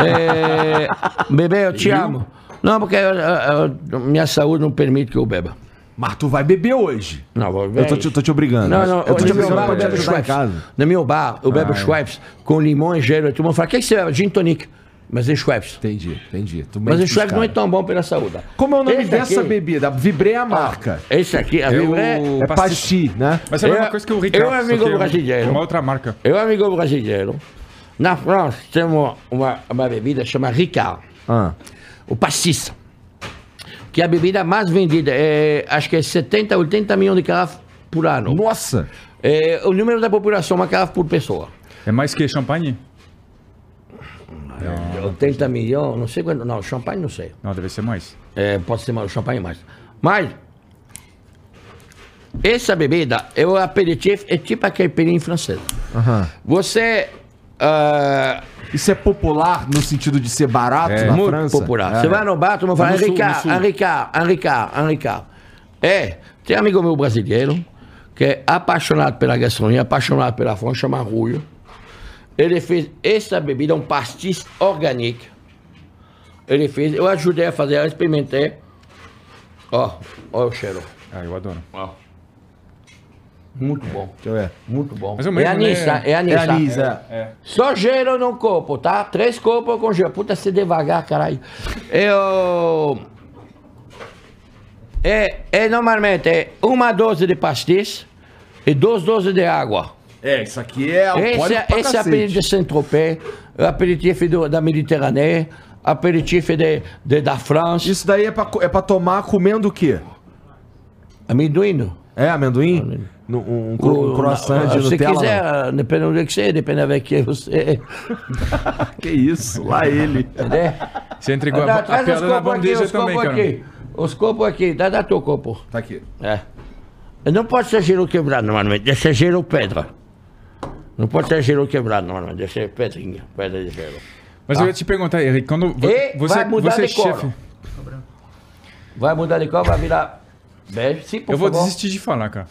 [SPEAKER 2] É, bebê, eu te amo. Não, porque eu- eu- eu- minha saúde não permite que eu beba.
[SPEAKER 1] Mas tu vai beber hoje.
[SPEAKER 2] Não, vou
[SPEAKER 1] Eu tô te, tô te obrigando.
[SPEAKER 2] Não, não,
[SPEAKER 1] eu tô te
[SPEAKER 2] no meu
[SPEAKER 1] obrigando
[SPEAKER 2] bar
[SPEAKER 1] pra
[SPEAKER 2] eu
[SPEAKER 1] te
[SPEAKER 2] bebo
[SPEAKER 1] ajudar em
[SPEAKER 2] Schweppes.
[SPEAKER 1] casa.
[SPEAKER 2] No meu bar eu bebo Schweppes com limão e gelo. Todo mundo fala, o que, que você bebe? Gin tonic. Mas é Schweppes.
[SPEAKER 1] Entendi, entendi. Tu
[SPEAKER 2] Mas o
[SPEAKER 1] pros
[SPEAKER 2] Schweppes não é
[SPEAKER 1] caras.
[SPEAKER 2] tão bom pela saúde.
[SPEAKER 1] Como é o nome
[SPEAKER 2] Esse
[SPEAKER 1] dessa
[SPEAKER 2] aqui-
[SPEAKER 1] bebida? Vibré é a marca.
[SPEAKER 2] Esse aqui, a
[SPEAKER 3] É o-
[SPEAKER 2] Vibré,
[SPEAKER 1] É pasti, né?
[SPEAKER 3] Mas é a mesma
[SPEAKER 2] Eu-
[SPEAKER 3] coisa que o Ricardo.
[SPEAKER 2] eu,
[SPEAKER 3] só
[SPEAKER 2] amigo
[SPEAKER 3] que é
[SPEAKER 2] brasileiro.
[SPEAKER 3] Uma outra marca.
[SPEAKER 2] eu, amigo brasileiro, na França temos uma, uma bebida chamada Ricard.
[SPEAKER 1] Ah.
[SPEAKER 2] o pastis, que é a bebida mais vendida, é, acho que é 70, 80 milhões de garrafas por ano.
[SPEAKER 1] Nossa!
[SPEAKER 2] É, o número da população, uma garrafa por pessoa.
[SPEAKER 3] É mais que champanhe?
[SPEAKER 2] 80 milhões, não sei quanto, não, champanhe não sei.
[SPEAKER 3] Não, deve ser mais.
[SPEAKER 2] É, pode ser mais, champanhe mais. Mas, essa bebida, é o aperitivo, é tipo a caipirinha francesa.
[SPEAKER 1] Aham.
[SPEAKER 2] Você, ah,
[SPEAKER 1] Isso é popular no sentido de ser barato
[SPEAKER 3] É.
[SPEAKER 1] na
[SPEAKER 2] muito
[SPEAKER 1] França?
[SPEAKER 2] popular.
[SPEAKER 1] É.
[SPEAKER 2] Você vai no bar, tu
[SPEAKER 1] No sul,
[SPEAKER 2] Henricard,
[SPEAKER 1] sul.
[SPEAKER 2] Henricard, Henricard, Henricard. É, tem um amigo meu brasileiro, que é apaixonado pela gastronomia, apaixonado pela França, chama Rui. Ele fez essa bebida, um pastis orgânico. Ele fez, eu ajudei a fazer, eu experimentei. Ó, ó o cheiro.
[SPEAKER 3] Ah, eu adoro.
[SPEAKER 2] Ó. Muito bom,
[SPEAKER 1] Deixa eu ver.
[SPEAKER 2] muito bom.
[SPEAKER 3] Mas
[SPEAKER 2] é
[SPEAKER 3] mesmo,
[SPEAKER 2] anis,
[SPEAKER 3] né?
[SPEAKER 2] é anis.
[SPEAKER 1] É
[SPEAKER 2] tá?
[SPEAKER 1] é.
[SPEAKER 3] É.
[SPEAKER 2] Só gelo no copo, tá? Três copos com gelo. Puta, se devagar, caralho. Eu. É, é normalmente é uma dose de pastis e duas doses de água.
[SPEAKER 1] É, isso aqui é
[SPEAKER 2] Esse,
[SPEAKER 1] alcoólico
[SPEAKER 2] é-
[SPEAKER 1] pra
[SPEAKER 2] esse é aperitivo de Saint-Tropez, aperitivo do- da Mediterrânea, aperitivo de, de- da França.
[SPEAKER 1] Isso daí é pra, é pra tomar comendo o quê?
[SPEAKER 2] Amendoim.
[SPEAKER 1] É, amendoim? No- um, um cro- um croissant de
[SPEAKER 2] Se
[SPEAKER 1] Nutella? não?
[SPEAKER 2] quiser, depende do que você, depende da que você.
[SPEAKER 1] Que isso, lá ele.
[SPEAKER 2] Entendeu?
[SPEAKER 3] Você entregou a,
[SPEAKER 2] Dá,
[SPEAKER 3] a
[SPEAKER 2] os
[SPEAKER 3] piada na
[SPEAKER 2] aqui,
[SPEAKER 3] bandeja
[SPEAKER 2] os
[SPEAKER 3] também, cara.
[SPEAKER 2] aqui. Os copos aqui, dá, dá teu copo.
[SPEAKER 1] Tá aqui.
[SPEAKER 2] É. Não pode ser gelo quebrado normalmente, deve ser gelo pedra. Não pode ser gelo quebrado normalmente, deve ser pedrinha, pedra de gelo.
[SPEAKER 3] Mas eu ia te perguntar, Henrique, quando
[SPEAKER 2] E
[SPEAKER 3] você,
[SPEAKER 2] vai mudar
[SPEAKER 3] você é
[SPEAKER 2] de cor.
[SPEAKER 3] chefe.
[SPEAKER 2] Vai mudar de cor, vai virar bege. Sim, por
[SPEAKER 3] Eu vou
[SPEAKER 2] favor.
[SPEAKER 3] desistir de falar, cara.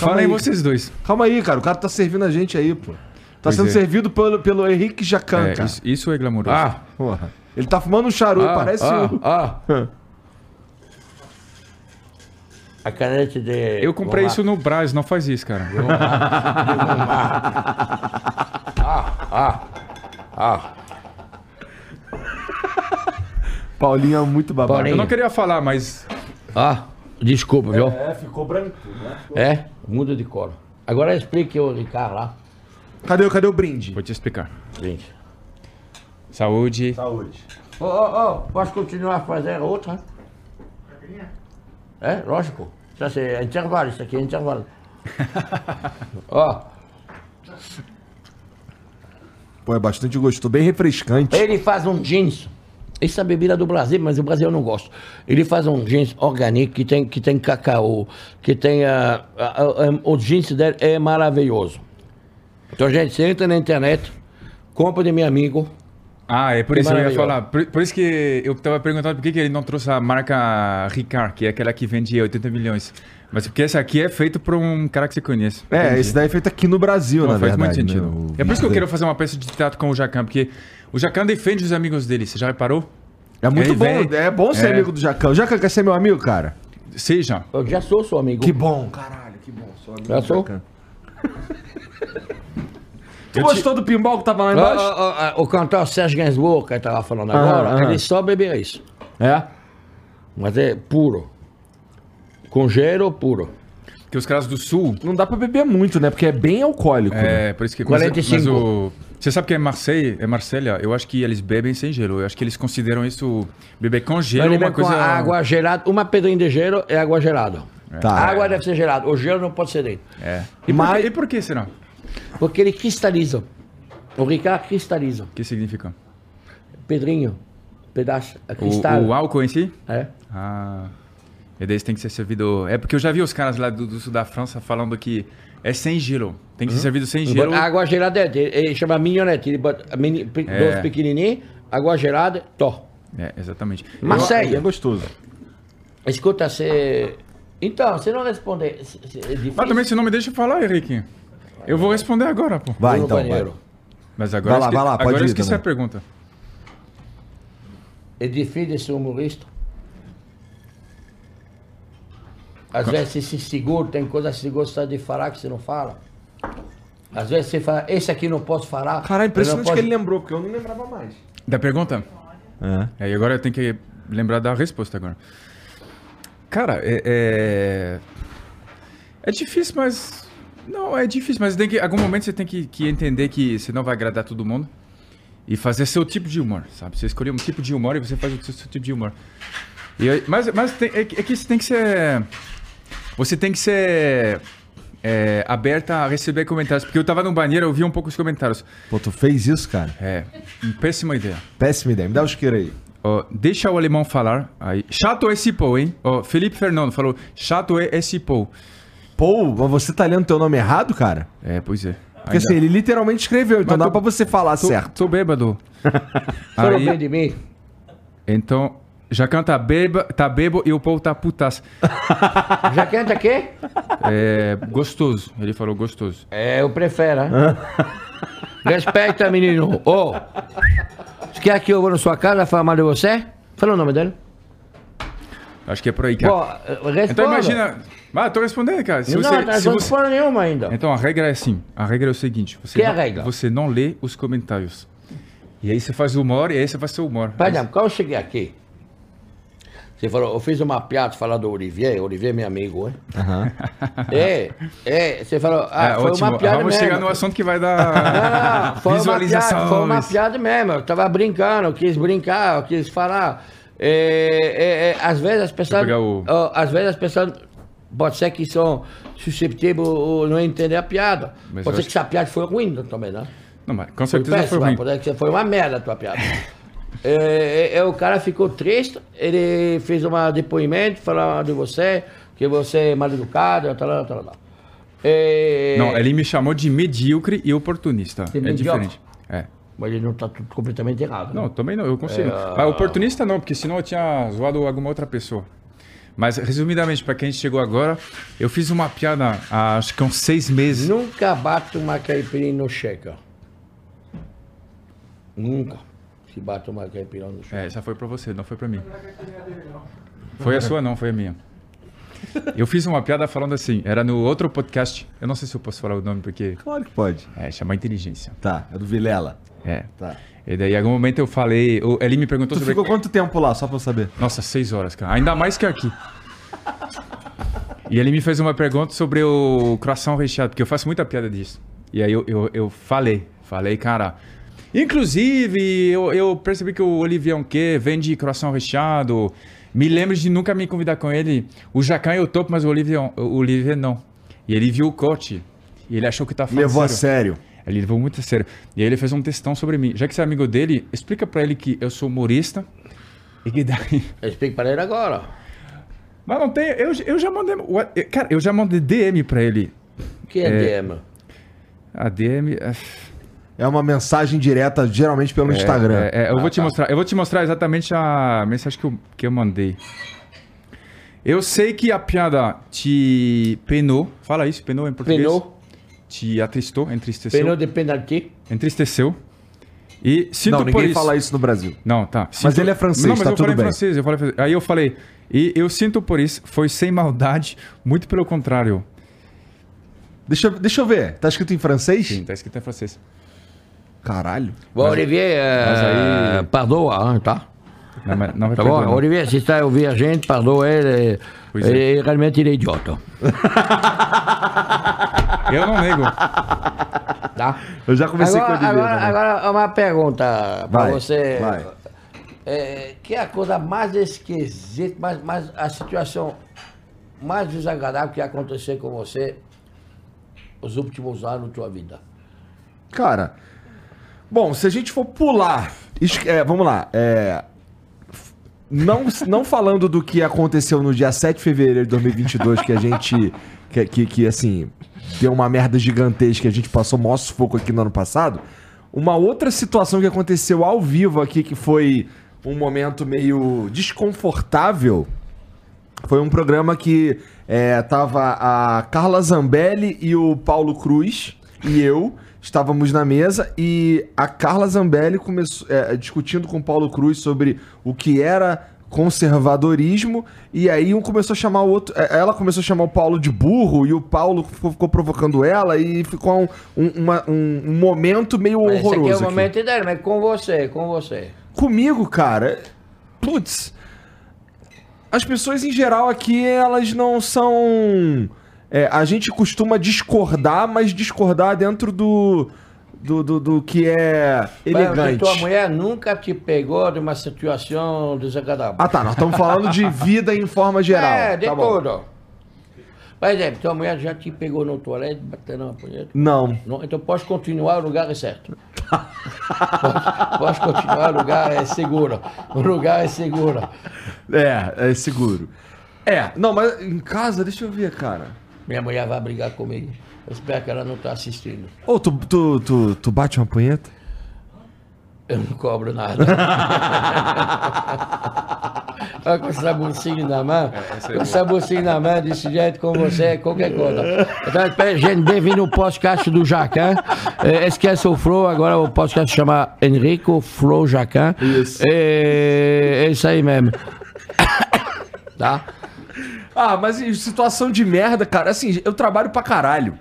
[SPEAKER 3] Fala aí
[SPEAKER 1] aí.
[SPEAKER 3] vocês dois.
[SPEAKER 1] Calma aí, cara. O cara tá servindo a gente aí, pô. Tá
[SPEAKER 3] Pois
[SPEAKER 1] sendo
[SPEAKER 3] é.
[SPEAKER 1] servido pelo, pelo Henrique Jacan,
[SPEAKER 3] É,
[SPEAKER 1] cara.
[SPEAKER 3] isso, isso é glamouroso.
[SPEAKER 2] Ah,
[SPEAKER 1] Porra. Ele tá fumando um charuto,
[SPEAKER 2] ah,
[SPEAKER 1] parece
[SPEAKER 2] ah,
[SPEAKER 1] o...
[SPEAKER 2] ah. A caneta de...
[SPEAKER 3] eu comprei isso no Brás, não faz isso, cara.
[SPEAKER 2] lá. Ah, ah.
[SPEAKER 1] Paulinho é muito babaca.
[SPEAKER 2] Paulinho.
[SPEAKER 3] Eu não queria falar, mas
[SPEAKER 2] Ah, desculpa, viu?
[SPEAKER 1] É, ficou branco, né?
[SPEAKER 2] É, muda de cor. Agora explique o Ricardo lá.
[SPEAKER 1] Cadê, cadê o brinde?
[SPEAKER 3] vou te explicar.
[SPEAKER 2] Gente.
[SPEAKER 3] Saúde.
[SPEAKER 1] Saúde.
[SPEAKER 2] Ô, ô, ô, posso continuar a fazer outra? É, lógico. Isso é intervalo, isso aqui é intervalo. Ó,
[SPEAKER 1] Pô, é bastante gostoso, bem refrescante.
[SPEAKER 2] ele faz um jeans. Essa é bebida do Brasil, mas o Brasil eu não gosto. Ele faz um jeans orgânico que tem, que tem cacau, que tem. ah, ah, ah, o jeans dele é maravilhoso. Então, gente, você entra na internet, compra de meu amigo.
[SPEAKER 3] Ah, é por
[SPEAKER 2] Que
[SPEAKER 3] isso que eu ia falar. Por, por isso que eu tava perguntando por que, que ele não trouxe a marca Ricard, que é aquela que vende 80 milhões. Mas porque essa aqui é feito por um cara que você conhece.
[SPEAKER 1] É,
[SPEAKER 3] Entendi.
[SPEAKER 1] esse daí é feito aqui no Brasil,
[SPEAKER 3] Não,
[SPEAKER 1] na
[SPEAKER 3] faz
[SPEAKER 1] verdade.
[SPEAKER 3] muito sentido.
[SPEAKER 1] né? O
[SPEAKER 3] É por isso que eu quero fazer uma peça de teatro com o Jacan, porque o Jacan defende os amigos dele. Você já reparou?
[SPEAKER 1] É muito
[SPEAKER 3] Ele
[SPEAKER 1] bom,
[SPEAKER 3] vem-
[SPEAKER 1] é bom ser
[SPEAKER 3] é.
[SPEAKER 1] amigo do Jacan. O Jacan quer ser meu amigo, cara?
[SPEAKER 3] Seja.
[SPEAKER 2] Eu já sou seu amigo.
[SPEAKER 1] Que bom, caralho, que bom. Sou amigo
[SPEAKER 2] Já
[SPEAKER 1] do
[SPEAKER 2] sou?
[SPEAKER 1] Jacan. Tu gostou do pinball que tava lá embaixo?
[SPEAKER 2] ó, ó, ó, o cantor Serge Gainsbourg, que eu estava falando agora,
[SPEAKER 1] aham.
[SPEAKER 2] ele só bebia isso.
[SPEAKER 1] É?
[SPEAKER 2] Mas é puro. Com gelo puro.
[SPEAKER 3] Porque os caras do sul.
[SPEAKER 1] Não dá pra beber muito, né? Porque é bem alcoólico. né?
[SPEAKER 3] É, por isso que.
[SPEAKER 2] 45.
[SPEAKER 3] Mas, mas o, você sabe que é Marseille, é Marselha? Eu acho que eles bebem sem gelo. Eu acho que eles consideram isso beber com gelo uma coisa.
[SPEAKER 2] água gelada, uma pedrinha de gelo é água gelada.
[SPEAKER 1] Tá.
[SPEAKER 2] A água deve ser gelada, o gelo não pode ser dentro.
[SPEAKER 3] É. E,
[SPEAKER 1] Mas-
[SPEAKER 3] por, que- e por que será?
[SPEAKER 2] Porque ele cristaliza. O Ricard cristaliza.
[SPEAKER 3] O que significa?
[SPEAKER 2] Pedrinho, pedaço, é
[SPEAKER 3] O,
[SPEAKER 2] cristal.
[SPEAKER 3] o álcool em si?
[SPEAKER 2] É.
[SPEAKER 3] Ah. E daí tem que ser servido. É porque eu já vi os caras lá do, do sul da França falando que é sem gelo. Tem que ser servido sem gelo.
[SPEAKER 2] Água gelada, é- ele, chama mignonete. Ele bota mini,
[SPEAKER 3] É.
[SPEAKER 2] dois pequenininhos, água gelada, tó.
[SPEAKER 3] É, exatamente.
[SPEAKER 2] Marseille.
[SPEAKER 1] É gostoso.
[SPEAKER 2] Escuta, você... Então, você não responde... se- se- É.
[SPEAKER 3] Mas também você não me deixa falar, Henrique. Eu vou responder agora, pô.
[SPEAKER 1] Vai,
[SPEAKER 2] Vou no
[SPEAKER 1] então.
[SPEAKER 2] banheiro.
[SPEAKER 1] Vai.
[SPEAKER 3] Mas agora,
[SPEAKER 1] Vai lá,
[SPEAKER 3] esque-
[SPEAKER 1] vai lá, pode
[SPEAKER 3] agora eu
[SPEAKER 1] ir
[SPEAKER 3] esqueci
[SPEAKER 1] também.
[SPEAKER 3] a pergunta.
[SPEAKER 2] É difícil ser humorista. Às vezes você se segura, tem coisa que você gosta de falar que você não fala. Às vezes você fala, esse aqui não posso falar.
[SPEAKER 1] Caralho,
[SPEAKER 2] eu
[SPEAKER 1] impressionante que ele lembrou, porque eu não lembrava mais.
[SPEAKER 3] Da pergunta?
[SPEAKER 1] É.
[SPEAKER 3] É, e agora eu tenho que lembrar da resposta agora. Cara, é, é. é difícil, mas. Não, é difícil, mas tem que, algum momento você tem que, que entender que você não vai agradar todo mundo e fazer seu tipo de humor, sabe? Você escolhe um tipo de humor e você faz o seu, seu tipo de humor. E mas mas tem- é, que- é que você tem que ser. Você tem que ser é, aberta a receber comentários. Porque eu tava no banheiro, eu vi um pouco os comentários.
[SPEAKER 1] Pô, tu fez isso, cara?
[SPEAKER 3] É, péssima ideia.
[SPEAKER 1] Péssima ideia. Me dá o isqueiro aí.
[SPEAKER 3] Ó, deixa o alemão falar. Aí. Chato esse pô, hein? Ó, Felipe Fernando falou, chato é esse pô.
[SPEAKER 1] Pô, mas você tá lendo teu nome errado, cara?
[SPEAKER 3] É, pois é.
[SPEAKER 1] Porque assim, ele literalmente escreveu, então
[SPEAKER 3] Mas
[SPEAKER 1] dá
[SPEAKER 3] tô-
[SPEAKER 1] pra você falar
[SPEAKER 3] tô,
[SPEAKER 1] certo.
[SPEAKER 3] Tô bêbado.
[SPEAKER 2] Fala bem
[SPEAKER 3] Aí,
[SPEAKER 2] de mim.
[SPEAKER 3] então, Jacan tá, beba, tá bebo e o povo tá putaço.
[SPEAKER 2] Já canta quê?
[SPEAKER 3] É, gostoso. Ele falou gostoso.
[SPEAKER 2] É, eu prefiro, hein? Respeita, menino. Ô, você quer que eu vou na sua casa falar mal de você? Fala o nome dele.
[SPEAKER 3] Acho que é por aí, cara.
[SPEAKER 2] Pô, responda.
[SPEAKER 3] então imagina... Ah, tô respondendo, cara. Se
[SPEAKER 2] Não,
[SPEAKER 3] você,
[SPEAKER 2] não
[SPEAKER 3] se
[SPEAKER 2] não
[SPEAKER 3] você-
[SPEAKER 2] responde nenhuma ainda.
[SPEAKER 3] Então a regra é assim. A regra é o seguinte. Você
[SPEAKER 2] Que é a
[SPEAKER 3] não,
[SPEAKER 2] regra?
[SPEAKER 3] Você não lê os comentários. E aí você faz o humor e aí você faz seu humor.
[SPEAKER 2] Por exemplo, quando eu cheguei aqui, você falou, eu fiz uma piada falando do Olivier, Olivier é meu amigo, hein? É, é, você falou, ah,
[SPEAKER 3] É,
[SPEAKER 2] foi
[SPEAKER 3] ótimo.
[SPEAKER 2] uma piada
[SPEAKER 3] Vamos
[SPEAKER 2] mesmo.
[SPEAKER 3] chegar no assunto que vai
[SPEAKER 2] Não,
[SPEAKER 3] dar
[SPEAKER 2] não, foi uma, piada, foi uma piada mesmo, eu tava brincando, eu quis brincar, eu quis falar. É, é, é, às vezes as pessoas,
[SPEAKER 3] o-
[SPEAKER 2] ó, às vezes as pessoas, pode ser que são susceptíveis ou não entender a piada.
[SPEAKER 3] Mas
[SPEAKER 2] pode ser
[SPEAKER 3] acho
[SPEAKER 2] que essa piada foi ruim também, né?
[SPEAKER 3] Não, mas com
[SPEAKER 2] Foi
[SPEAKER 3] certeza foi ruim.
[SPEAKER 2] pode ser que foi uma merda a tua piada. é, é, é, o cara ficou triste, ele fez um depoimento falando de você, que você é mal educado, tal, tal, tal. É,
[SPEAKER 3] Não, ele me chamou de medíocre e oportunista. É
[SPEAKER 2] medíocre?
[SPEAKER 3] diferente. É.
[SPEAKER 2] Mas ele não tá tudo completamente errado.
[SPEAKER 3] Não,
[SPEAKER 2] né?
[SPEAKER 3] também não, eu consigo.
[SPEAKER 2] É,
[SPEAKER 3] Mas oportunista não, porque senão eu tinha zoado alguma outra pessoa. Mas, resumidamente, para quem chegou agora, eu fiz uma piada há acho que uns seis meses.
[SPEAKER 2] Nunca bate uma caipirinha no checa. Nunca se bate uma caipirinha no checa.
[SPEAKER 3] É, essa foi pra você, não foi pra mim. Foi a sua, não, foi a minha. Eu fiz uma piada falando assim, era no outro podcast, eu não sei se eu posso falar o nome, porque
[SPEAKER 1] Claro que pode.
[SPEAKER 3] é, chama inteligência.
[SPEAKER 1] Tá, é do Vilela.
[SPEAKER 3] É.
[SPEAKER 1] Tá.
[SPEAKER 3] E daí, em algum momento eu falei, o- ele me perguntou
[SPEAKER 1] Tu
[SPEAKER 3] sobre...
[SPEAKER 1] ficou quanto tempo lá, só pra eu saber?
[SPEAKER 3] Nossa, seis horas, cara. Ainda mais que aqui. E ele me fez uma pergunta sobre o croissant recheado, porque eu faço muita piada disso. E aí eu, eu, eu falei, falei, cara. Inclusive, eu, eu percebi que o Olivier Onquet vende croissant recheado. Me lembro de nunca me convidar com ele. O Jacan eu topo, mas o Olivier, o Olivier não. E ele viu o corte. E ele achou que tá falando
[SPEAKER 1] Levou a
[SPEAKER 3] sério.
[SPEAKER 1] sério.
[SPEAKER 3] Ele levou muito a sério. E aí ele fez um textão sobre mim. Já que você é amigo dele, explica pra ele que eu sou humorista. E que daí.
[SPEAKER 2] Explica para ele agora.
[SPEAKER 3] Mas não tem. Eu, eu já mandei. Cara, eu já mandei DM pra ele.
[SPEAKER 2] O que é,
[SPEAKER 3] É.
[SPEAKER 2] DM?
[SPEAKER 3] A DM. é-
[SPEAKER 1] É uma mensagem direta, geralmente pelo Instagram.
[SPEAKER 3] É, é, eu
[SPEAKER 2] Ah,
[SPEAKER 3] vou te
[SPEAKER 2] tá.
[SPEAKER 3] mostrar. Eu vou te mostrar exatamente a mensagem que eu, que eu mandei. Eu sei que a piada te penou. Fala isso, penou em português.
[SPEAKER 2] Penou,
[SPEAKER 3] Te atristou, entristeceu.
[SPEAKER 2] penou de penalti.
[SPEAKER 3] Entristeceu. E sinto
[SPEAKER 1] Não,
[SPEAKER 3] por
[SPEAKER 1] ninguém
[SPEAKER 3] isso.
[SPEAKER 1] fala isso no Brasil.
[SPEAKER 3] Não, tá.
[SPEAKER 1] Mas ele é francês,
[SPEAKER 3] Não, mas
[SPEAKER 1] tá
[SPEAKER 3] eu
[SPEAKER 1] tudo
[SPEAKER 3] falei
[SPEAKER 1] bem.
[SPEAKER 3] francês, eu falei francês. Aí eu falei, e eu sinto por isso, foi sem maldade, muito pelo contrário.
[SPEAKER 1] Deixa, eu- deixa eu ver. Tá escrito em francês?
[SPEAKER 3] Sim, tá escrito em francês.
[SPEAKER 1] Caralho.
[SPEAKER 2] O Olivier,
[SPEAKER 3] mas
[SPEAKER 2] é,
[SPEAKER 3] aí-
[SPEAKER 2] perdoa, tá?
[SPEAKER 3] Não, mas não vai
[SPEAKER 2] Tá bom? Olivier, se está ouvir a gente, perdoa ele.
[SPEAKER 3] Pois é.
[SPEAKER 2] Ele realmente ele é idiota.
[SPEAKER 3] Eu não nego.
[SPEAKER 2] Tá?
[SPEAKER 1] Eu já comecei
[SPEAKER 2] agora,
[SPEAKER 1] com o Oliveira.
[SPEAKER 2] agora,
[SPEAKER 1] né?
[SPEAKER 2] agora, uma pergunta para você.
[SPEAKER 1] vai.
[SPEAKER 2] É, que é a coisa mais esquisita, mais, mais, a situação mais desagradável que aconteceu com você os últimos anos da tua vida?
[SPEAKER 1] Cara, bom, se a gente for pular, é, vamos lá, é, não, não falando do que aconteceu no dia 7 de fevereiro de 2022, que a gente, que, que, que, assim, deu uma merda gigantesca, a gente passou maior sufoco aqui no ano passado, uma outra situação que aconteceu ao vivo aqui, que foi um momento meio desconfortável, foi um programa que é, tava a Carla Zambelli e o Paulo Cruz e eu estávamos na mesa e a Carla Zambelli começou é, discutindo com o Paulo Cruz sobre o que era conservadorismo e aí um começou a chamar o outro, é, ela começou a chamar o Paulo de burro e o Paulo ficou, ficou provocando ela e ficou um, um, uma- um- um momento meio
[SPEAKER 2] Esse
[SPEAKER 1] horroroso.
[SPEAKER 2] aqui é o momento dele, mas com você, com você.
[SPEAKER 1] Comigo, cara, putz, as pessoas em geral aqui, elas não são. É, a gente costuma discordar, mas discordar dentro do. do, do, do que é
[SPEAKER 2] Mas
[SPEAKER 1] elegante.
[SPEAKER 2] tua mulher nunca te pegou de uma situação desagradável.
[SPEAKER 1] Ah, tá. Nós estamos falando de vida em forma geral.
[SPEAKER 2] É, de
[SPEAKER 1] tá bom.
[SPEAKER 2] tudo. Por exemplo, tua mulher já te pegou no toalete, batendo uma punheta?
[SPEAKER 1] Não.
[SPEAKER 2] Não, então pode continuar, o lugar é certo. pode, pode continuar, o lugar é seguro. O lugar é seguro.
[SPEAKER 1] É, é seguro. É, não, mas em casa, deixa eu ver, cara.
[SPEAKER 2] Minha mulher vai brigar comigo. Eu espero que ela não está assistindo.
[SPEAKER 1] Ô, tu, tu, tu, tu bate uma punheta?
[SPEAKER 2] Eu não cobro nada. Olha com essa bolsinha na mão.
[SPEAKER 3] é
[SPEAKER 2] com essa bolsinha na mão, desse jeito com você, é qualquer coisa. Então, espera, gente, bem-vindo ao podcast do Jacan. É, esquece o Flo, agora o podcast chama Enrico Flo Jacan.
[SPEAKER 1] Isso.
[SPEAKER 2] É, é isso aí mesmo. tá?
[SPEAKER 1] Ah, mas em situação de merda, cara, assim, eu trabalho pra caralho.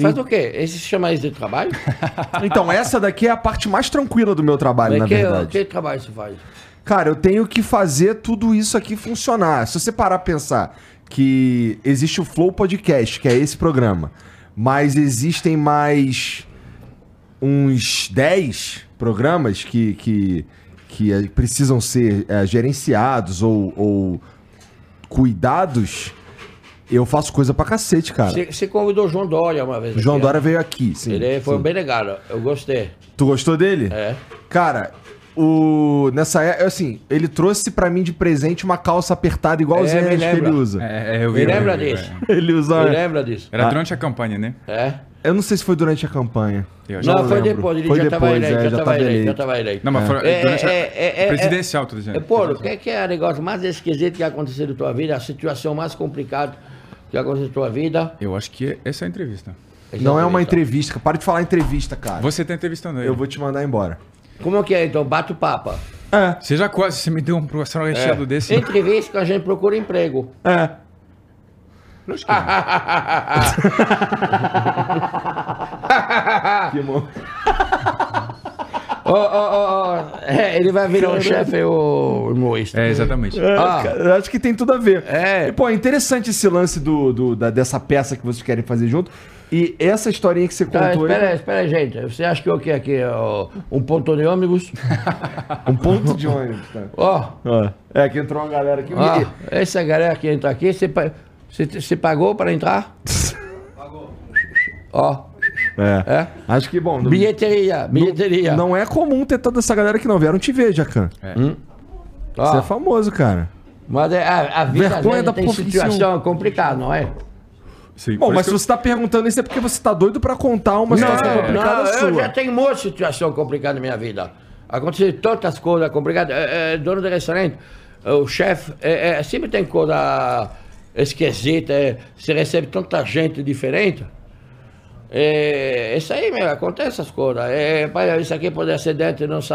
[SPEAKER 2] Faz o quê? Esse se chama isso de trabalho?
[SPEAKER 1] Então, essa daqui é a parte mais tranquila do meu trabalho,
[SPEAKER 2] Mas
[SPEAKER 1] na
[SPEAKER 2] que,
[SPEAKER 1] verdade.
[SPEAKER 2] que trabalho você faz?
[SPEAKER 1] Cara, eu tenho que fazer tudo isso aqui funcionar. Se você parar pra pensar que existe o Flow Podcast, que é esse programa, mas existem mais uns 10 programas que, que, que eh, precisam ser eh, gerenciados ou, ou cuidados, eu faço coisa pra cacete, cara.
[SPEAKER 2] Você, você convidou o João Dória uma vez.
[SPEAKER 1] O João
[SPEAKER 2] aqui,
[SPEAKER 1] Dória
[SPEAKER 2] ó.
[SPEAKER 1] veio aqui, sim.
[SPEAKER 2] Ele foi
[SPEAKER 1] sim.
[SPEAKER 2] bem legal, eu gostei.
[SPEAKER 1] Tu gostou dele?
[SPEAKER 2] É.
[SPEAKER 1] Cara, o nessa é assim, ele trouxe pra mim de presente uma calça apertada igualzinha
[SPEAKER 2] É,
[SPEAKER 1] que ele usa.
[SPEAKER 3] É, é, eu vi.
[SPEAKER 2] Me lembra disso?
[SPEAKER 1] Ele usa.
[SPEAKER 2] Me lembra disso?
[SPEAKER 3] Era durante a campanha, né?
[SPEAKER 2] É?
[SPEAKER 1] Eu não sei se foi durante a campanha.
[SPEAKER 3] Eu
[SPEAKER 2] Não,
[SPEAKER 3] que
[SPEAKER 2] foi
[SPEAKER 1] lembro.
[SPEAKER 2] depois, ele
[SPEAKER 1] Foi
[SPEAKER 2] já estava
[SPEAKER 1] depois,
[SPEAKER 2] eleito,
[SPEAKER 1] é,
[SPEAKER 2] já estava
[SPEAKER 1] tava
[SPEAKER 2] eleito, já
[SPEAKER 1] eleito.
[SPEAKER 2] estava eleito.
[SPEAKER 3] Não, mas foi
[SPEAKER 2] É,
[SPEAKER 3] durante a
[SPEAKER 2] é, é, é,
[SPEAKER 3] presidencial, tô dizendo.
[SPEAKER 2] É, Paulo, o que, é que é o negócio mais esquisito que aconteceu na tua vida, a situação mais complicada que aconteceu na tua vida?
[SPEAKER 3] Eu acho que essa é a entrevista.
[SPEAKER 1] Não é uma entrevista. Para de falar entrevista, cara.
[SPEAKER 3] Você tá entrevistando ele.
[SPEAKER 1] Eu vou te mandar embora.
[SPEAKER 2] Como que é, então? Bate o papo.
[SPEAKER 1] É,
[SPEAKER 3] Você já quase você me deu um professor recheado desse.
[SPEAKER 2] Entrevista que a gente procura emprego.
[SPEAKER 1] é. Que mo-
[SPEAKER 2] Ó, ó, ó, ó, é, ele vai virar um chefe, o humorista.
[SPEAKER 3] É, exatamente.
[SPEAKER 1] É,
[SPEAKER 2] Ah.
[SPEAKER 1] cara, eu acho que tem tudo a ver.
[SPEAKER 2] É.
[SPEAKER 1] E, pô, é interessante esse lance do, do- da- dessa peça que vocês querem fazer junto. E essa historinha que você
[SPEAKER 2] Tá,
[SPEAKER 1] contou
[SPEAKER 2] espera
[SPEAKER 1] aí,
[SPEAKER 2] aí, espera aí, gente. Você acha que o que aqui é ó, um ponto de ônibus?
[SPEAKER 1] um ponto de ônibus, tá?
[SPEAKER 2] Ó,
[SPEAKER 1] É, que entrou uma galera aqui.
[SPEAKER 2] ó, essa galera que entra aqui, você, você, pagou para entrar? Pagou. Ó,
[SPEAKER 1] É.
[SPEAKER 2] é.
[SPEAKER 1] Acho que, bom, não,
[SPEAKER 2] Bilheteria, bilheteria.
[SPEAKER 1] não é comum ter toda essa galera que não vieram te ver, Jacan.
[SPEAKER 2] Ó,
[SPEAKER 1] Você é famoso, cara.
[SPEAKER 2] Mas é, a, a vida
[SPEAKER 1] Vergonha da
[SPEAKER 2] tem
[SPEAKER 1] profissão.
[SPEAKER 2] situação complicada, não é?
[SPEAKER 3] Sim,
[SPEAKER 1] Bom, mas se
[SPEAKER 3] que
[SPEAKER 1] você tá perguntando isso é porque você tá doido pra contar uma situação
[SPEAKER 2] não,
[SPEAKER 1] complicada
[SPEAKER 2] não,
[SPEAKER 1] sua.
[SPEAKER 2] eu já tenho muita situação complicada na minha vida. Aconteceu tantas coisas complicadas. É, é, dono do restaurante, o chefe, é, é, sempre tem coisa esquisita. É, você recebe tanta gente diferente. É, isso aí, meu, acontece essas coisas. É, pai, isso aqui pode ser dentro do nosso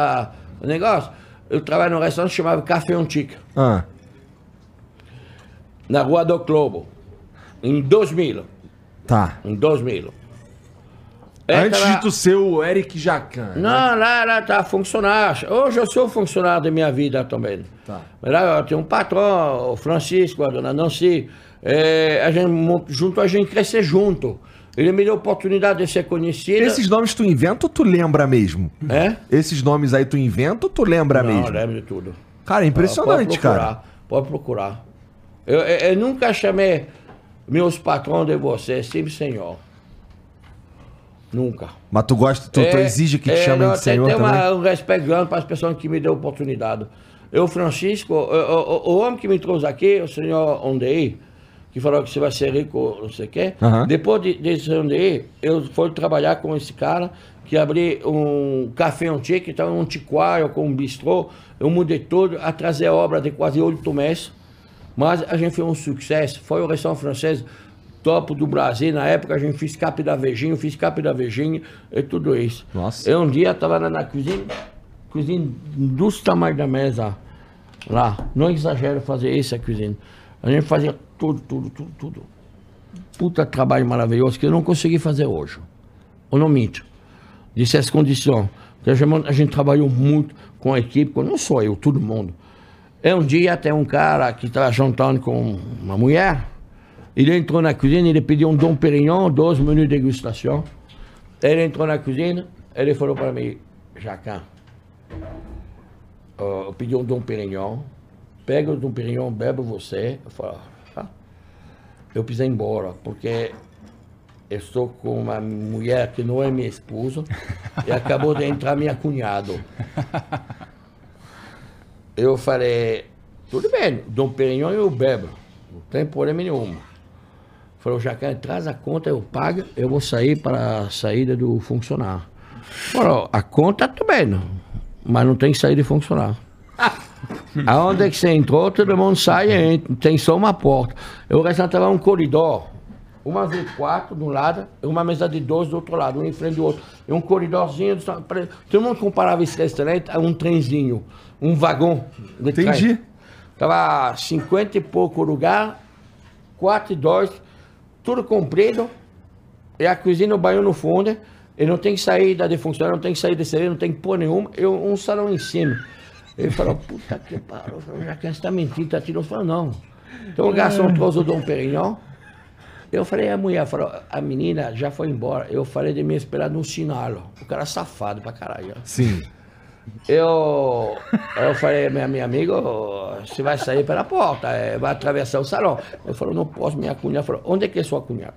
[SPEAKER 2] negócio. Eu trabalho num restaurante chamado Café Antique,
[SPEAKER 1] Ah,
[SPEAKER 2] na Rua do Globo, em 2000.
[SPEAKER 1] tá.
[SPEAKER 2] em 2000. É,
[SPEAKER 1] Antes tu ser o Eric Jacan. né?
[SPEAKER 2] Não, lá, lá tá funcionário. Hoje eu sou funcionário da minha vida também.
[SPEAKER 1] Tá.
[SPEAKER 2] Lá eu tenho um patrão, o Francisco, a dona Nancy. É, a gente, junto a gente crescer junto. Ele me deu a oportunidade de ser conhecido.
[SPEAKER 1] Esses nomes tu inventa ou tu lembra mesmo?
[SPEAKER 2] É?
[SPEAKER 1] Esses nomes aí tu inventa ou tu lembra
[SPEAKER 2] Não,
[SPEAKER 1] mesmo?
[SPEAKER 2] eu lembro de tudo.
[SPEAKER 1] Cara, é impressionante,
[SPEAKER 2] pode procurar,
[SPEAKER 1] cara.
[SPEAKER 2] Pode procurar. Eu, eu- eu nunca chamei meus patrões de você, sempre senhor. Nunca.
[SPEAKER 1] Mas tu gosta, tu, tu
[SPEAKER 2] É,
[SPEAKER 1] exige que te
[SPEAKER 2] é,
[SPEAKER 1] chamem
[SPEAKER 2] não,
[SPEAKER 1] de senhor
[SPEAKER 2] tem, tem
[SPEAKER 1] também?
[SPEAKER 2] uma- um respeito grande para as pessoas que me deu oportunidade. Eu, Francisco, o, o- o homem que me trouxe aqui, o senhor Ondei, que falou que você vai ser rico, não sei o quê. Depois de, desse Ondei, eu fui trabalhar com esse cara que abri um café antigo, estava um antiquário, com um bistrô. Eu mudei tudo, a obra de quase oito meses. Mas a gente fez um sucesso. Foi o restaurante francês top do Brasil. Na época a gente fez Cap da Vejinha, fiz Cap da Vejinha e tudo isso.
[SPEAKER 1] Nossa.
[SPEAKER 2] Eu um dia estava na, na cozinha, cozinha dos tamanhos da mesa lá. Não exagero fazer isso a cozinha. A gente fazia tudo, tudo, tudo, tudo. Puta trabalho maravilhoso que eu não consegui fazer hoje. Eu não minto. Disse as condições. A gente, trabalhou muito com a equipe, não só eu, todo mundo. E um dia tem um cara que estava jantando com uma mulher. Ele entrou na cozinha, ele pediu um Dom Perignon, dois menus de degustação. Ele entrou na cozinha, ele falou para mim, Jacan, eu pedi um Dom Perignon, pega o Dom Perignon, bebe você. Eu falei, tá. Eu precisei ir embora, porque eu estou com uma mulher que não é minha esposa e acabou de entrar minha cunhado. Eu falei, tudo bem, Dom Perignon eu bebo, não tem problema nenhum. Falou, Jacan, traz a conta, eu pago, eu vou sair para a saída do funcionário. Falou, a conta tudo bem, não, mas não tem saída de funcionário. Aonde é que você entrou, todo mundo sai e entra, tem só uma porta. Eu restava um corredor, uma V4 de um lado uma mesa de dois do outro lado, um em frente do outro. E um corredorzinho, todo mundo comparava esse restaurante a um trenzinho, um vagão de
[SPEAKER 1] Entendi.
[SPEAKER 2] trem. Tava 50 e pouco lugar, 4 e 2, tudo comprido, e a cozinha, o banho no fundo, e não tem saída de funcionário, não tem saída de serviço, não tem pôr nenhuma, e um salão em cima. Ele falou, puta que pariu, eu já que você tá mentindo, tá tirando. Eu falei, não. Então o garçom trouxe o Dom Perignon, eu falei, a mulher falou, a menina já foi embora, eu falei de me esperar no sinal, o cara é safado pra caralho.
[SPEAKER 1] Sim.
[SPEAKER 2] Eu, eu falei, minha, minha amiga, você vai sair pela porta, eh, vai atravessar o salão. Ele falou, não posso, minha cunhada. falou, onde é que é sua cunhada?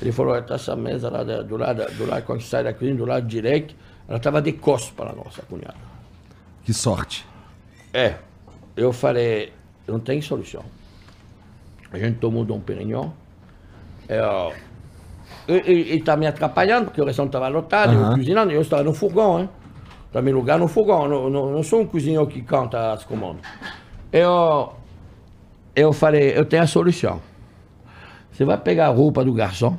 [SPEAKER 2] Ele falou, está essa mesa lá do lado, do lado, quando sai da cozinha, do lado direito, ela estava de costas para a nossa cunhada.
[SPEAKER 1] Que sorte.
[SPEAKER 2] É, eu falei, não tem solução. A gente tomou Dom Perignon. É, ó, ele está me atrapalhando, porque o restaurante estava lotado, eu
[SPEAKER 1] Aham.
[SPEAKER 2] cozinhando, eu estava no fogão, hein? Me lugar no fogão, não, não, não sou um cozinheiro que canta as comandas. Eu, eu falei, eu tenho a solução. Você vai pegar a roupa do garçom,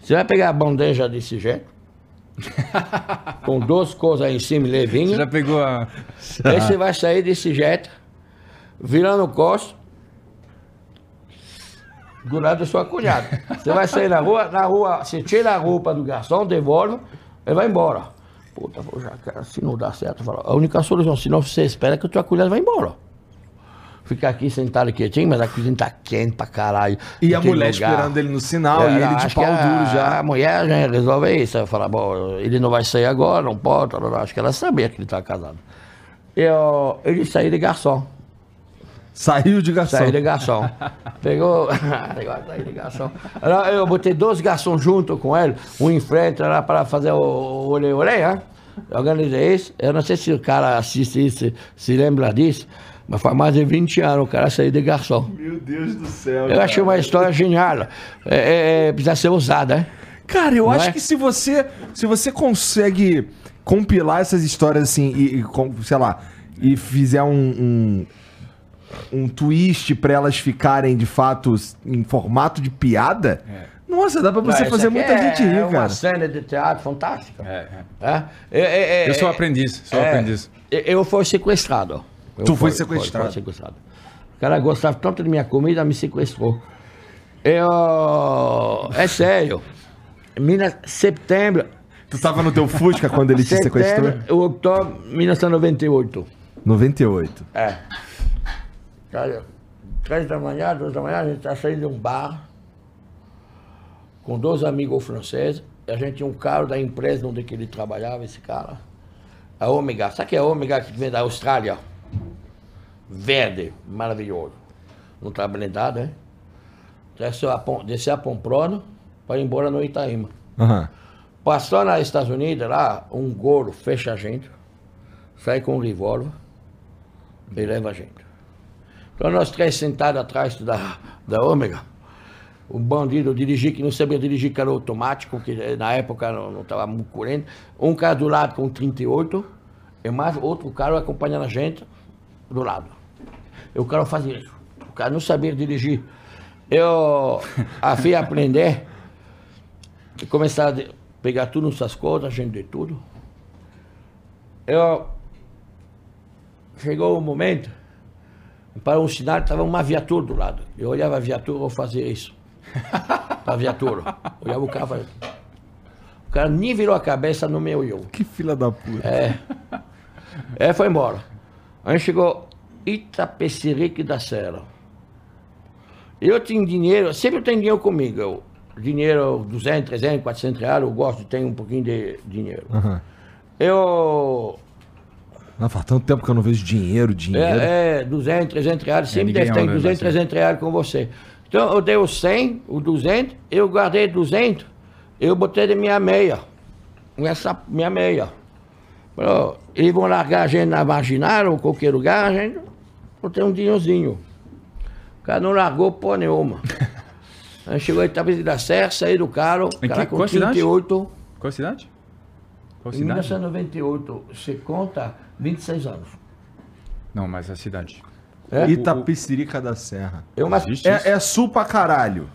[SPEAKER 2] você vai pegar a bandeja desse jeito, com duas coisas aí em cima, levinha.
[SPEAKER 3] Você já pegou a.
[SPEAKER 2] Aí você vai sair desse jeito, virando o costo, do lado da sua cunhada. Você vai sair na rua, na rua, você tira a roupa do garçom, devolve, e vai embora. Puta, vou já, cara, se não dá certo, falo, a única solução, senão você espera que a tua cunhada vá embora. Ficar aqui sentado quietinho, mas a cozinha tá quente pra caralho.
[SPEAKER 1] E a mulher
[SPEAKER 2] lugar.
[SPEAKER 1] esperando ele no sinal
[SPEAKER 2] É,
[SPEAKER 1] e ele
[SPEAKER 2] não,
[SPEAKER 1] de pau
[SPEAKER 2] que a-
[SPEAKER 1] duro já.
[SPEAKER 2] A mulher já resolve isso. Ela fala, bom, ele não vai sair agora, não pode. Acho que ela sabia que ele estava casado. Eu, ele saiu de garçom.
[SPEAKER 1] Saiu de garçom.
[SPEAKER 2] Saiu de garçom. Pegou. Agora saiu de garçom. Eu botei dois garçons junto com ele, um em frente lá para fazer o olê olê, né? Eu organizei isso. Eu não sei se o cara assiste isso, se, se lembra disso, mas faz mais de 20 anos o cara saiu de garçom.
[SPEAKER 1] Meu Deus do céu.
[SPEAKER 2] Eu achei uma história genial. É, é, é, precisa ser usada, né?
[SPEAKER 1] Cara, eu
[SPEAKER 2] Não
[SPEAKER 1] acho
[SPEAKER 2] é?
[SPEAKER 1] que se você se você consegue compilar essas histórias assim e, e com- sei lá, e fizer um, um, um twist pra elas ficarem de fato em formato de piada, nossa, dá pra você
[SPEAKER 2] Não,
[SPEAKER 1] fazer muita
[SPEAKER 2] é,
[SPEAKER 1] gente rir,
[SPEAKER 2] É uma
[SPEAKER 1] cara.
[SPEAKER 2] cena de teatro fantástica.
[SPEAKER 3] É, é.
[SPEAKER 2] É? É, é, é,
[SPEAKER 3] Eu sou
[SPEAKER 2] é,
[SPEAKER 3] aprendiz, sou
[SPEAKER 2] é,
[SPEAKER 3] aprendiz.
[SPEAKER 2] Eu fui sequestrado. Eu
[SPEAKER 1] Tu foi
[SPEAKER 2] fui-
[SPEAKER 1] sequestrado?
[SPEAKER 2] fui sequestrado. O cara gostava tanto de minha comida, me sequestrou. Eu. É sério. Minas, setembro.
[SPEAKER 1] Tu tava no teu Fusca quando ele te sequestrou?
[SPEAKER 2] Setembro, outubro, 1998.
[SPEAKER 1] 98.
[SPEAKER 2] É. Cara, três da manhã, duas da manhã, a gente tá saindo de um bar com dois amigos franceses. E a gente tinha um carro da empresa onde ele trabalhava, esse cara. A Ômega. Sabe que é a Ômega que vem da Austrália? Verde, maravilhoso. Não tá blindado, hein? Desceu a, Pom- desceu a Pomprona para ir embora no Itaíma.
[SPEAKER 1] Aham.
[SPEAKER 2] Passou nos Estados Unidos, lá, um golo fecha a gente, sai com um revólver e leva a gente. Então nós três sentados atrás da, da Ômega, o bandido dirigir, que não sabia dirigir carro automático, que na época não estava muito corrente, um cara do lado com 38, e mais outro cara acompanhando a gente do lado. E o cara fazia isso. O cara não sabia dirigir. Eu a fui aprender e começar a pegar tudo nessas coisas, gente de tudo. Eu chegou um momento para um sinal estava uma viatura do lado. Eu olhava a viatura, vou fazer isso. Para a viatura. Olhava o cara, fazia- o cara nem virou a cabeça no meu eu.
[SPEAKER 1] Que fila da puta.
[SPEAKER 2] É, foi embora. Aí chegou Itapecerique da Serra. Eu tinha dinheiro, sempre tenho dinheiro comigo. Eu, dinheiro 200, 300, 400 reais, eu gosto de ter um pouquinho de dinheiro.
[SPEAKER 1] Aham.
[SPEAKER 2] Eu.
[SPEAKER 1] Não, faz tanto tempo que eu não vejo dinheiro, dinheiro.
[SPEAKER 2] É, é 200, 300 reais, sempre
[SPEAKER 3] ninguém
[SPEAKER 2] deve ter
[SPEAKER 3] anda
[SPEAKER 2] 200,
[SPEAKER 3] assim.
[SPEAKER 2] 300 reais com você. Então eu dei o 100, o 200, eu guardei 200, eu botei de minha meia. Essa minha meia. Falou, eles vão largar a gente na marginal ou qualquer lugar, a gente botei um dinheirozinho. O cara não largou porra nenhuma. Aí chegou a Itabira da Serra, saí do carro,
[SPEAKER 3] Em
[SPEAKER 2] cara
[SPEAKER 3] que-
[SPEAKER 2] com
[SPEAKER 3] qual cidade?
[SPEAKER 2] 38.
[SPEAKER 3] Qual cidade? Qual
[SPEAKER 2] Em
[SPEAKER 3] cidade?
[SPEAKER 2] 1998, você conta 26 anos.
[SPEAKER 3] Não, mas a cidade.
[SPEAKER 2] É?
[SPEAKER 1] Itapecerica da Serra.
[SPEAKER 2] Eu, mas?
[SPEAKER 1] É, é sul pra caralho.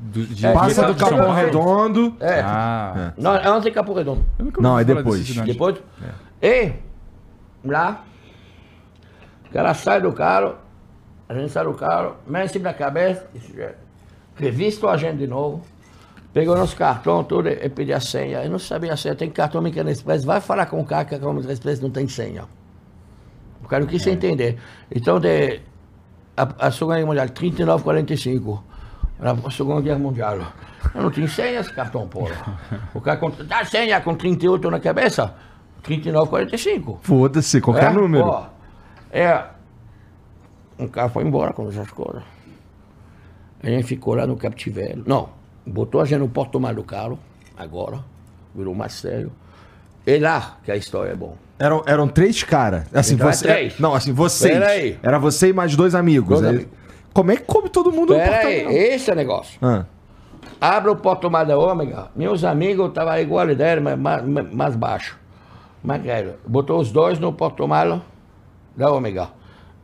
[SPEAKER 3] Do, de,
[SPEAKER 1] Passa
[SPEAKER 3] Ita-
[SPEAKER 1] do Capão. Redondo.
[SPEAKER 2] é,
[SPEAKER 3] Ah.
[SPEAKER 2] não, é antes de Campo Redondo.
[SPEAKER 1] Não, é depois.
[SPEAKER 2] Depois. E lá, o cara sai do carro, a gente sai do carro, cima da cabeça, revista a gente de novo, pegou nosso cartão, tudo, e pediu a senha. Eu não sabia a senha, tem cartão Americano Express, vai falar com o cara que a Americano Express não tem senha. O cara não quis entender. Então, de, a, a Segunda Guerra Mundial, 39,45. A Segunda Guerra Mundial. Eu não tinha senha esse cartão, porra. O cara com, dá senha com 38 na cabeça, 39,45.
[SPEAKER 1] Foda-se, qualquer
[SPEAKER 2] É,
[SPEAKER 1] número.
[SPEAKER 2] ó, é. Um cara foi embora com essas coisas. A gente ficou lá no Captivelho. Não, botou a gente no porta-malas do carro, agora, virou mais sério. E lá que a história é bom.
[SPEAKER 1] Eram, eram três caras. Assim,
[SPEAKER 2] Então é
[SPEAKER 1] você.
[SPEAKER 2] três.
[SPEAKER 1] Não, assim, vocês.
[SPEAKER 2] Pera aí.
[SPEAKER 1] Era você e mais dois amigos.
[SPEAKER 2] Dois
[SPEAKER 1] Aí-
[SPEAKER 2] amigos.
[SPEAKER 1] Como é que come todo mundo no
[SPEAKER 2] Pera aí, esse é o negócio.
[SPEAKER 1] Ah,
[SPEAKER 2] Abre o porta-malas da Ômega, meus amigos estavam igual a dele, mas mais, mais- baixo. Velho. Botou os dois no porta-malas da Ômega.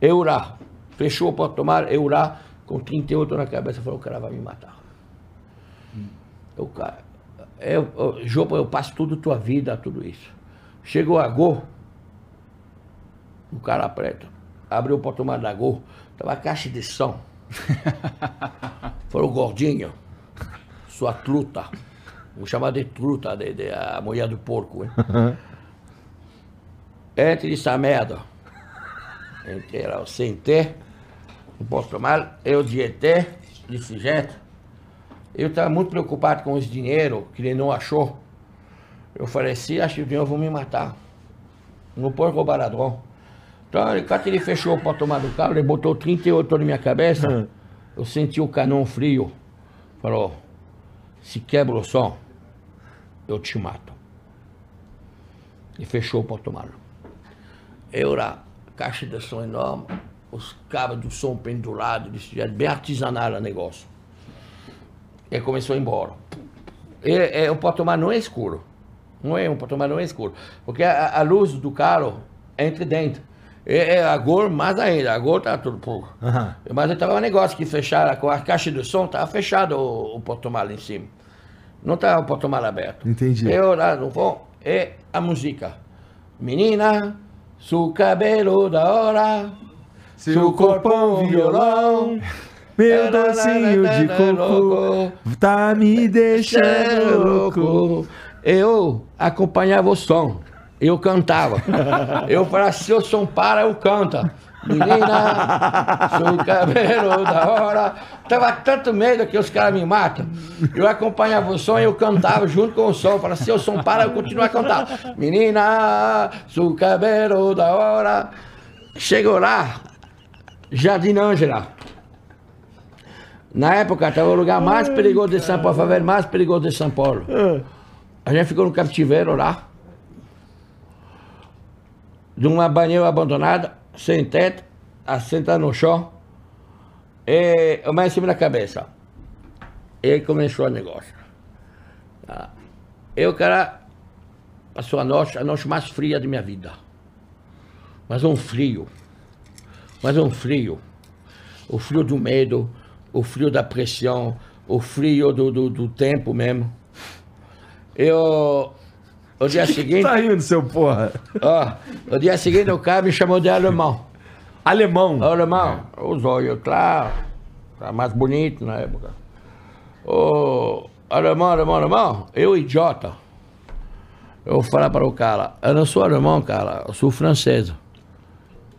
[SPEAKER 2] Eu lá. Fechou o porta-malas, eu lá, com 38 na cabeça, falou, o cara vai me matar. O cara, eu, eu, Jopa, eu passo tudo tua vida, tudo isso. Chegou a Gol, o cara preto, abriu o porta-malas da Gol, tava caixa de som. Falou, gordinho, sua truta. Vou chamar de truta, de, de- a mulher do porco, hein? Entre essa merda. Entrei lá, eu sentei, no porta-malas, eu dietei, desse jeito. Eu estava muito preocupado com esse dinheiro que ele não achou. Eu falei, se achar o dinheiro, vão me matar. Não roubar ladrão. Então, ele- quando ele fechou o porta-malas do carro, ele botou 38 na minha cabeça. Eu senti o canão frio. Falou, se quebra o som, eu te mato. E fechou o porta-malas. Eu lá, caixa de som enorme, os cabos do som pendurados, bem artesanal o negócio. E aí começou a ir embora. E, é, o porta-malas não é escuro. Não é, um porta-malas não é escuro. Porque a, a luz do carro entra dentro. E, é, agora, mais ainda, agora tá tudo pouco.
[SPEAKER 1] Aham.
[SPEAKER 2] Mas estava um negócio que fecharam, com a caixa do som, estava fechado o, o porta-malas em cima. Não estava o porta-malas aberto.
[SPEAKER 1] Entendi.
[SPEAKER 2] Eu lá no fundo, e a música. Menina, seu cabelo da hora, seu é um violão.
[SPEAKER 1] Meu docinho de coco tá me deixando louco.
[SPEAKER 2] Eu acompanhava o som, eu cantava. Eu falava, se o som para, eu canto. Menina, seu cabelo da hora. Tava tanto medo que os caras me matam. Eu acompanhava o som e eu cantava junto com o som. Falava, se o som para, eu continuo a cantar. Menina, seu cabelo da hora. Chegou lá, Jardim Ângela. Na época, estava o lugar mais perigoso de São Paulo, a favela mais perigosa de São Paulo. A gente ficou no cativeiro lá, de uma banheira abandonada, sem teto, assentado no chão, e uma em cima da cabeça. E aí começou o negócio. Ah, Eu, cara, passou a noite, a noite mais fria da minha vida. Mas um frio. Mas um frio. O frio do medo, o frio da pressão, o frio do, do, do tempo mesmo. Eu. O dia seguinte.
[SPEAKER 1] Tá rindo, seu porra.
[SPEAKER 2] Ó, o dia seguinte o cara me chamou de alemão.
[SPEAKER 1] Alemão.
[SPEAKER 2] Alemão, os olhos claros, tá mais bonito na época. Ô, alemão, alemão, alemão, eu idiota. Eu vou falar para o cara, eu não sou alemão, cara, eu sou francês.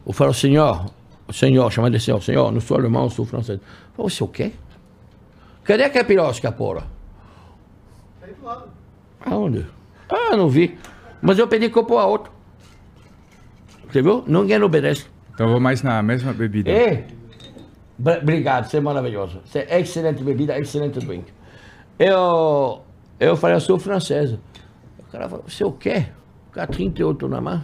[SPEAKER 2] Eu falo, senhor, senhor, chama de senhor, senhor, não sou alemão, eu sou francês. Eu você o quê? Cadê a capirosca, porra?
[SPEAKER 4] Tá aí do lado.
[SPEAKER 2] Aonde? Ah, não vi. Mas eu pedi copo a outro. Você viu? Ninguém obedece.
[SPEAKER 3] Então eu vou mais na mesma bebida.
[SPEAKER 2] Br- obrigado, você é maravilhoso. Você é excelente bebida, excelente drink. Eu, eu falei, eu sou francesa. O cara falou, você o quê? Cara 38 na mão.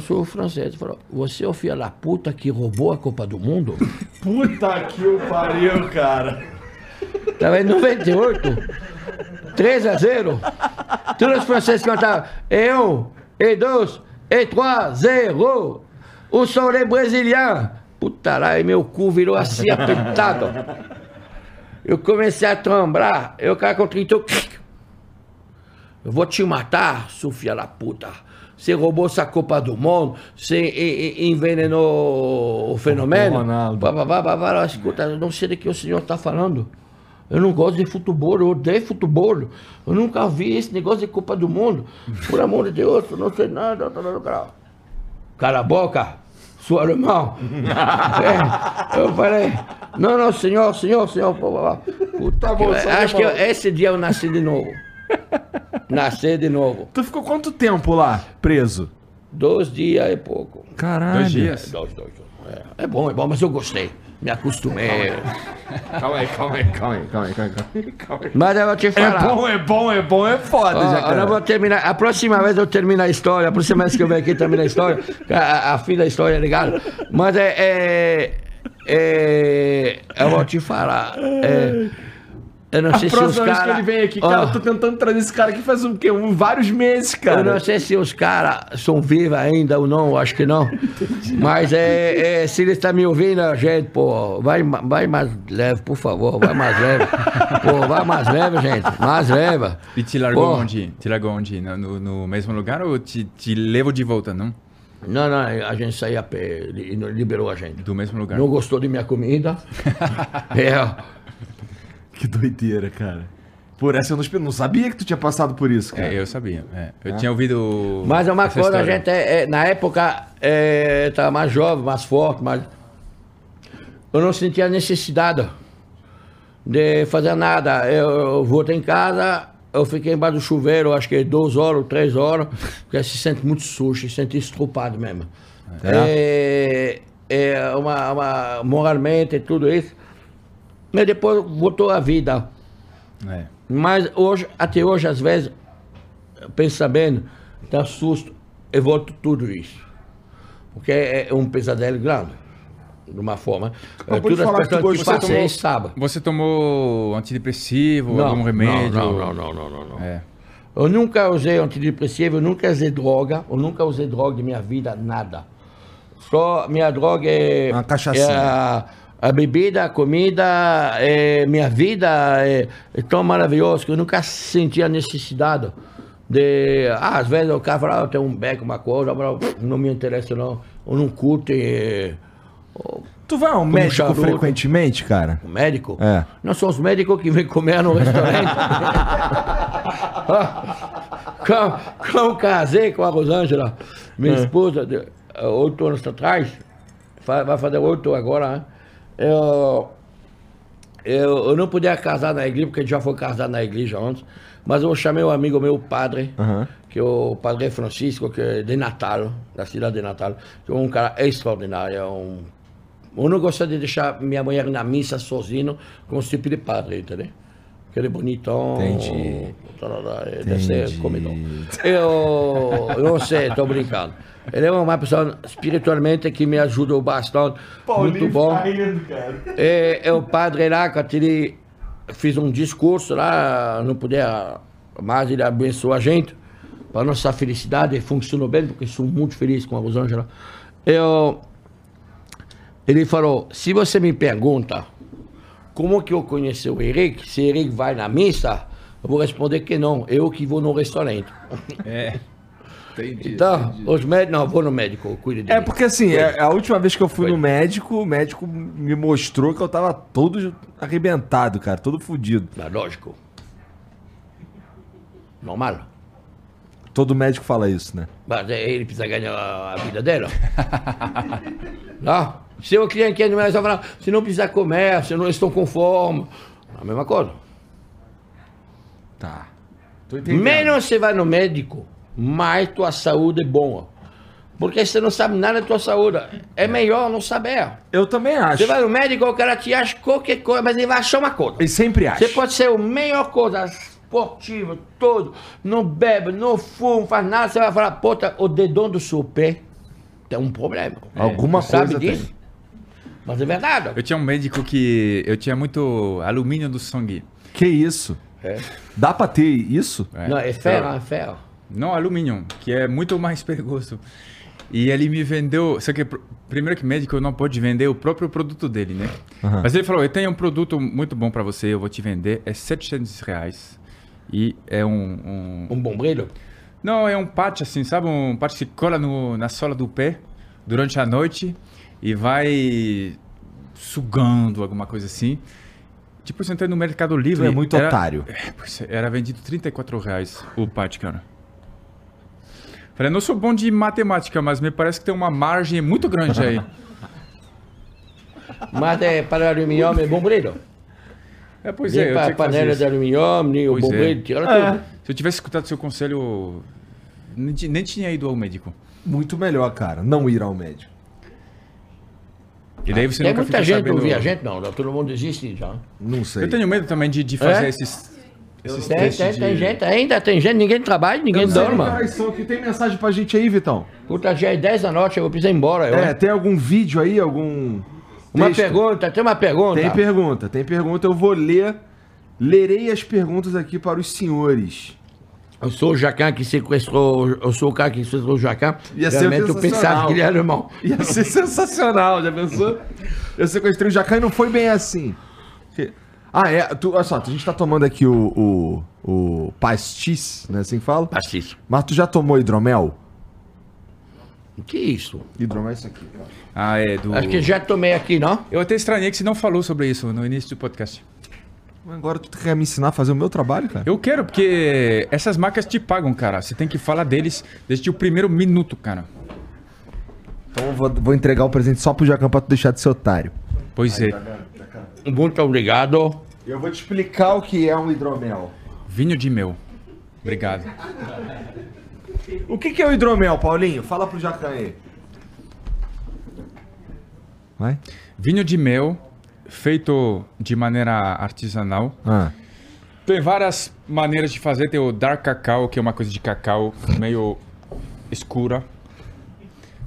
[SPEAKER 2] Sou francês. Ele falou, você é o filho da puta que roubou a Copa do Mundo?
[SPEAKER 1] Puta que o pariu, cara.
[SPEAKER 2] Estava em 98. 3 a 0. Todos os franceses cantavam. E um, e dois, e três, zero. O soleil brasileiro. Puta lá, e meu cu virou assim apertado. Eu comecei a tremblar. Eu, cara, com 30. Eu vou te matar, seu filho da puta. Você roubou essa Copa do Mundo, você envenenou o fenômeno.
[SPEAKER 1] Ronaldo.
[SPEAKER 2] Vá, escuta, eu não sei do que o senhor está falando. Eu não gosto de futebol, eu odeio futebol. Eu nunca vi esse negócio de Copa do Mundo. Por amor de Deus, eu não sei nada. tá, tá, tá. Cala a boca, sou alemão. É, eu falei, não, não, senhor, senhor, senhor. Puta
[SPEAKER 1] Tá bom,
[SPEAKER 2] que- acho que
[SPEAKER 1] alemão.
[SPEAKER 2] eu- esse dia eu nasci de novo. Nasci de novo.
[SPEAKER 1] Tu ficou quanto tempo lá, preso?
[SPEAKER 2] Dois dias e pouco.
[SPEAKER 1] Caralho.
[SPEAKER 3] Dois dias.
[SPEAKER 2] Dois, dois, dois. É, é bom, é bom, mas eu gostei. Me acostumei.
[SPEAKER 1] Calma aí, calma aí, calma aí, calma aí, calma aí. Calma aí.
[SPEAKER 2] Mas eu vou te
[SPEAKER 1] É
[SPEAKER 2] falar.
[SPEAKER 1] bom, é bom, é bom, é foda, já,
[SPEAKER 2] eu vou terminar. A próxima vez eu termino a história. A próxima vez que eu venho aqui termina a história. A, a fim da história é legal. Mas é, é, é- Eu vou te falar. é, eu não
[SPEAKER 1] A
[SPEAKER 2] sei se os
[SPEAKER 1] vez que
[SPEAKER 2] caras.
[SPEAKER 1] ele vem aqui, cara, eu tô tentando trazer esse cara aqui faz um, quê? um vários meses,
[SPEAKER 2] Eu
[SPEAKER 1] cara.
[SPEAKER 2] não sei se os caras são vivos ainda ou não, acho que não. Mas é, é, se eles estão me ouvindo, gente, pô, vai, vai mais leve, por favor, vai mais leve. Pô, vai mais leve, gente, mais leve.
[SPEAKER 3] E te largou
[SPEAKER 2] Pô,
[SPEAKER 3] onde? Te largou onde? No, no- mesmo lugar ou te, te levou de volta, não?
[SPEAKER 2] Não, não, a gente saiu a pé e liberou a gente.
[SPEAKER 3] Do mesmo lugar.
[SPEAKER 2] Não gostou de minha comida. é,
[SPEAKER 1] Que doideira, cara. Por essa eu não, não sabia que tu tinha passado por isso, cara.
[SPEAKER 3] É, eu sabia. é. Eu tinha ouvido.
[SPEAKER 2] mas é uma
[SPEAKER 3] essa
[SPEAKER 2] coisa, a
[SPEAKER 3] história.
[SPEAKER 2] gente, é, é, na época, é, estava mais jovem, mais forte, mas eu não sentia necessidade de fazer nada. Eu, eu voltei em casa, eu fiquei embaixo do chuveiro, acho que duas horas, três horas, porque se sente muito sujo, se sente estrupado mesmo. É, é uma, uma, moralmente e tudo isso. Mas depois voltou a vida.
[SPEAKER 3] É.
[SPEAKER 2] Mas hoje, até hoje, às vezes, pensando, dá susto, eu volto tudo isso. Porque é é um pesadelo grande, de uma forma.
[SPEAKER 1] Acabou de
[SPEAKER 2] Todas as
[SPEAKER 1] que
[SPEAKER 2] pessoas que passei
[SPEAKER 1] tomou-.
[SPEAKER 3] Você tomou antidepressivo, algum remédio?
[SPEAKER 2] Não, não, não, não, não, não.
[SPEAKER 3] É.
[SPEAKER 2] Eu nunca usei antidepressivo, eu nunca usei droga, eu nunca usei droga em minha vida, nada. Só minha droga é,
[SPEAKER 1] Uma cachaçinha.
[SPEAKER 2] é a, bebida, a comida, é minha vida é, é tão maravilhoso que eu nunca senti a necessidade de. Ah, às vezes o cara fala, ah, eu tenho um beco, uma coisa, não me interessa não. Eu não curto. é,
[SPEAKER 1] Tu vai ao médico
[SPEAKER 2] charuto.
[SPEAKER 1] frequentemente, cara?
[SPEAKER 2] O médico?
[SPEAKER 1] É.
[SPEAKER 2] Nós somos médicos que vêm comer no restaurante. quando, quando casei com a Rosângela, minha esposa, de- eh, oito anos atrás, vai fazer oito agora, né? Eu, eu, eu não podia casar na igreja, porque já foi casado na igreja antes, mas eu chamei um amigo meu, padre, que é o padre Francisco, que é de Natal, da cidade de Natal, que é um cara extraordinário, é um eu não gosto de deixar minha mulher na missa sozinho com esse tipo de padre, entendeu? Que ele é bonitão.
[SPEAKER 1] Entendi.
[SPEAKER 2] tarará, ele Deve ser
[SPEAKER 1] Entendi.
[SPEAKER 2] comedor. Eu eu não sei, estou brincando. Ele é uma pessoa espiritualmente que me ajudou bastante. muito bom. É, é o padre lá, quando ele fez um discurso lá, não podia mais, ele abençoou a gente. Para nossa felicidade, funcionou bem, porque sou muito feliz com a Rosângela. Eu, ele falou, se você me pergunta como que eu conheci o Eric, se Eric vai na missa, eu vou responder que não, eu que vou no restaurante.
[SPEAKER 3] É. Entendi.
[SPEAKER 2] Então, os médicos, não, eu vou no médico, eu cuido dele.
[SPEAKER 1] É porque assim, é- a última vez que eu fui no médico, o médico me mostrou que eu tava todo arrebentado, cara, todo fudido.
[SPEAKER 2] Mas lógico. Normal.
[SPEAKER 1] Todo médico fala isso, né?
[SPEAKER 2] Mas ele precisa ganhar a a vida dela. não? Se o cliente quer mais, vai falar, se não precisa comer, se não estão com fome. A mesma coisa.
[SPEAKER 1] Tá. Tô entendendo.
[SPEAKER 2] Menos você vai no médico, mais tua saúde é boa. Porque você não sabe nada da tua saúde. É melhor não saber.
[SPEAKER 1] Eu também acho.
[SPEAKER 2] Você vai no médico, o cara te acha qualquer coisa, mas ele vai achar uma coisa.
[SPEAKER 1] Ele sempre acha.
[SPEAKER 2] Você pode ser o melhor coisa, esportivo, todo, não bebe, não fuma, faz nada, você vai falar, puta, o dedão do seu pé tem um problema.
[SPEAKER 1] Alguma
[SPEAKER 2] Você sabe
[SPEAKER 1] coisa
[SPEAKER 2] disso?
[SPEAKER 1] tem.
[SPEAKER 2] Mas é verdade.
[SPEAKER 3] Eu tinha um médico que eu tinha muito alumínio no sangue.
[SPEAKER 1] Que isso?
[SPEAKER 2] É.
[SPEAKER 1] Dá pra ter isso?
[SPEAKER 3] É.
[SPEAKER 2] Não, é ferro, é ferro.
[SPEAKER 3] Não alumínio, que é muito mais perigoso. E ele me vendeu. Só que pr- primeiro que médico não pode vender o próprio produto dele, né? Mas ele falou: eu tenho um produto muito bom para você, eu vou te vender. É 700 reais. E é um. um-
[SPEAKER 2] Um bom brilho.
[SPEAKER 3] Não, é um patch assim, sabe? Um patch que cola no, na sola do pé durante a noite e vai sugando alguma coisa assim. Tipo, você entra no Mercado Livre.
[SPEAKER 1] Tu é muito otário.
[SPEAKER 3] É, é, era vendido 34 reais o patch, cara. Falei, não sou bom de matemática, mas me parece que tem uma margem muito grande aí.
[SPEAKER 2] Mas é para alumínio é bom brilho.
[SPEAKER 3] É, pois é,
[SPEAKER 2] para panela de alumínio, o
[SPEAKER 3] Pois
[SPEAKER 2] bom
[SPEAKER 3] é.
[SPEAKER 2] tira
[SPEAKER 1] É.
[SPEAKER 2] tudo.
[SPEAKER 3] Se eu tivesse escutado seu conselho, nem, nem tinha ido ao médico.
[SPEAKER 1] Muito melhor, cara, não ir ao médico.
[SPEAKER 3] E daí você
[SPEAKER 2] Tem
[SPEAKER 3] nunca
[SPEAKER 2] muita gente
[SPEAKER 3] sabendo...
[SPEAKER 2] ouvir a gente, não, todo mundo existe já.
[SPEAKER 1] Não sei.
[SPEAKER 3] Eu tenho medo também de, de fazer
[SPEAKER 2] É?
[SPEAKER 3] esses, esses
[SPEAKER 2] Tem,
[SPEAKER 3] testes
[SPEAKER 2] tem,
[SPEAKER 3] de...
[SPEAKER 2] tem gente, ainda tem gente, ninguém trabalha, ninguém dorme.
[SPEAKER 1] que tem mensagem pra gente aí, Vitão?
[SPEAKER 2] Puta, já é 10 da noite, eu preciso ir embora. eu-
[SPEAKER 1] É, tem algum vídeo aí, algum.
[SPEAKER 2] Uma
[SPEAKER 1] texto?
[SPEAKER 2] pergunta, tem uma pergunta.
[SPEAKER 1] Tem pergunta, tem pergunta. Eu vou ler. Lerei as perguntas aqui para os senhores.
[SPEAKER 2] Eu sou o Jacan que sequestrou, eu sou o cara que sequestrou o Jacan.
[SPEAKER 1] Ia ser
[SPEAKER 2] Realmente eu
[SPEAKER 1] sensacional.
[SPEAKER 2] pensava que ele era irmão.
[SPEAKER 1] Ia ser sensacional, já pensou? Eu sequestrei o Jacan e não foi bem assim. Ah, é. Tu, olha só, a gente tá tomando aqui o, o, o pastis, né? Assim que fala?
[SPEAKER 2] Pastis.
[SPEAKER 1] Mas tu já tomou hidromel?
[SPEAKER 2] O que é isso?
[SPEAKER 1] Hidromel é isso aqui, cara.
[SPEAKER 3] Ah, é, do...
[SPEAKER 2] Acho que já tomei aqui, não?
[SPEAKER 3] Eu até estranhei que você não falou sobre isso no início do podcast.
[SPEAKER 1] Agora tu quer me ensinar a fazer o meu trabalho, cara?
[SPEAKER 3] Eu quero, porque essas marcas te pagam, cara. Você tem que falar deles desde o primeiro minuto, cara.
[SPEAKER 1] Então eu vou, vou entregar o presente só pro Jacan pra tu deixar de ser otário.
[SPEAKER 3] Pois é.
[SPEAKER 2] Muito obrigado.
[SPEAKER 1] Eu vou te explicar o que é um hidromel.
[SPEAKER 3] Vinho de mel. Obrigado.
[SPEAKER 1] O que, que é o hidromel, Paulinho? Fala pro Jacan aí. Vai?
[SPEAKER 3] Vinho de mel, feito de maneira artesanal.
[SPEAKER 1] Ah.
[SPEAKER 3] Tem várias maneiras de fazer. Tem o dark cacau, que é uma coisa de cacau meio escura.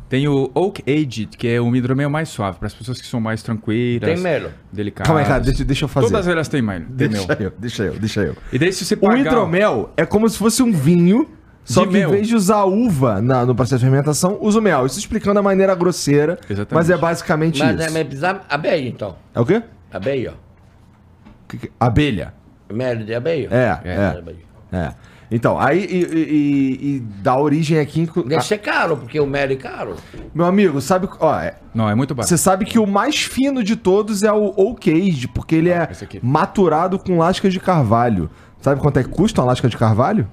[SPEAKER 3] Tem o oak aged, que é um hidromel mais suave, para as pessoas que são mais tranquilas.
[SPEAKER 2] Tem melo.
[SPEAKER 3] Delicadas.
[SPEAKER 1] Calma aí, cara, deixa, deixa eu fazer.
[SPEAKER 3] Todas elas têm mel. Tem mel.
[SPEAKER 1] Deixa eu, deixa eu, deixa eu.
[SPEAKER 3] E daí se você
[SPEAKER 1] O
[SPEAKER 3] pagar...
[SPEAKER 1] hidromel é como se fosse um vinho, só
[SPEAKER 3] De
[SPEAKER 1] que
[SPEAKER 3] mel.
[SPEAKER 1] em vez de usar uva na- no processo de fermentação, usa o mel. Isso explicando a maneira grosseira,
[SPEAKER 3] Exatamente.
[SPEAKER 1] mas é basicamente
[SPEAKER 2] Mas é,
[SPEAKER 1] isso.
[SPEAKER 2] mas precisa abelha, então.
[SPEAKER 1] É o quê?
[SPEAKER 2] Abelha.
[SPEAKER 1] Que que- Abelha.
[SPEAKER 2] Mel de abelha.
[SPEAKER 1] É, é.
[SPEAKER 2] abelha.
[SPEAKER 1] É. Então, aí e, e- e- dá origem aqui.
[SPEAKER 2] Deve ser caro, porque o mel é caro.
[SPEAKER 1] Meu amigo, sabe. Ó, é-
[SPEAKER 3] Não, é muito barato.
[SPEAKER 1] você sabe que o mais fino de todos é o Oak Age, porque ele é maturado com lascas de carvalho. Sabe quanto é que custa uma lasca de carvalho?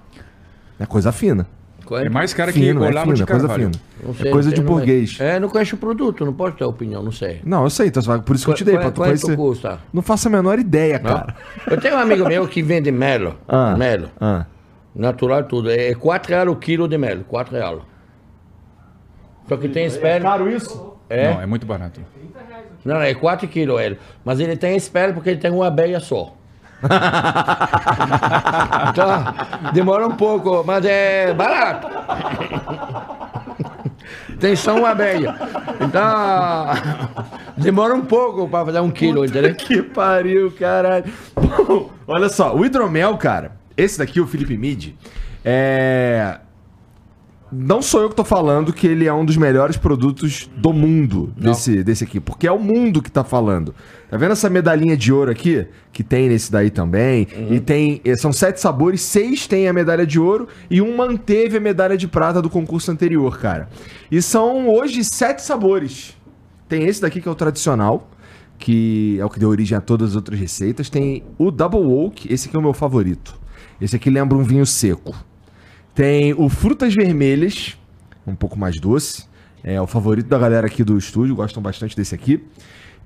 [SPEAKER 1] É coisa fina.
[SPEAKER 3] É mais caro que
[SPEAKER 1] Fino, é
[SPEAKER 3] Olavo de
[SPEAKER 1] fino, é coisa fina. É coisa de
[SPEAKER 2] não
[SPEAKER 1] burguês.
[SPEAKER 2] É, não conheço o produto, não pode ter opinião, não sei.
[SPEAKER 1] Não, eu sei, então, por isso que eu te dei, pra tu
[SPEAKER 2] Quanto
[SPEAKER 1] conhecer.
[SPEAKER 2] custa?
[SPEAKER 1] Não faço a menor ideia,
[SPEAKER 2] Não?
[SPEAKER 1] cara.
[SPEAKER 2] Eu tenho um amigo meu que vende mel.
[SPEAKER 1] Ah.
[SPEAKER 2] Mel.
[SPEAKER 1] Ah.
[SPEAKER 2] Natural tudo. É 4 reais o quilo de mel. 4 reais. Só que tem espelho.
[SPEAKER 1] isso?
[SPEAKER 2] É?
[SPEAKER 3] Não, é muito barato.
[SPEAKER 2] Não, não, é 4 quilos ele. Mas ele tem espelho porque ele tem uma abelha só. Então, demora um pouco, mas é barato. tem só uma abelha. Então, demora um pouco para fazer um quilo, entendeu?
[SPEAKER 1] Que pariu, caralho. Bom, olha só, o hidromel, cara, esse daqui, o Felipe Mid, é. Não sou eu que tô falando que ele é um dos melhores produtos do mundo desse, desse aqui, porque é o mundo que tá falando. Tá vendo essa medalhinha de ouro aqui? Que tem nesse daí também. E tem. eh, São sete sabores, seis tem a medalha de ouro e um manteve a medalha de prata do concurso anterior, cara. E são hoje sete sabores. Tem esse daqui que é o tradicional, que é o que deu origem a todas as outras receitas. Tem o Double Oak, esse aqui é o meu favorito. Esse aqui lembra um vinho seco. Tem o Frutas Vermelhas, um pouco mais doce. É o favorito da galera aqui do estúdio, gostam bastante desse aqui.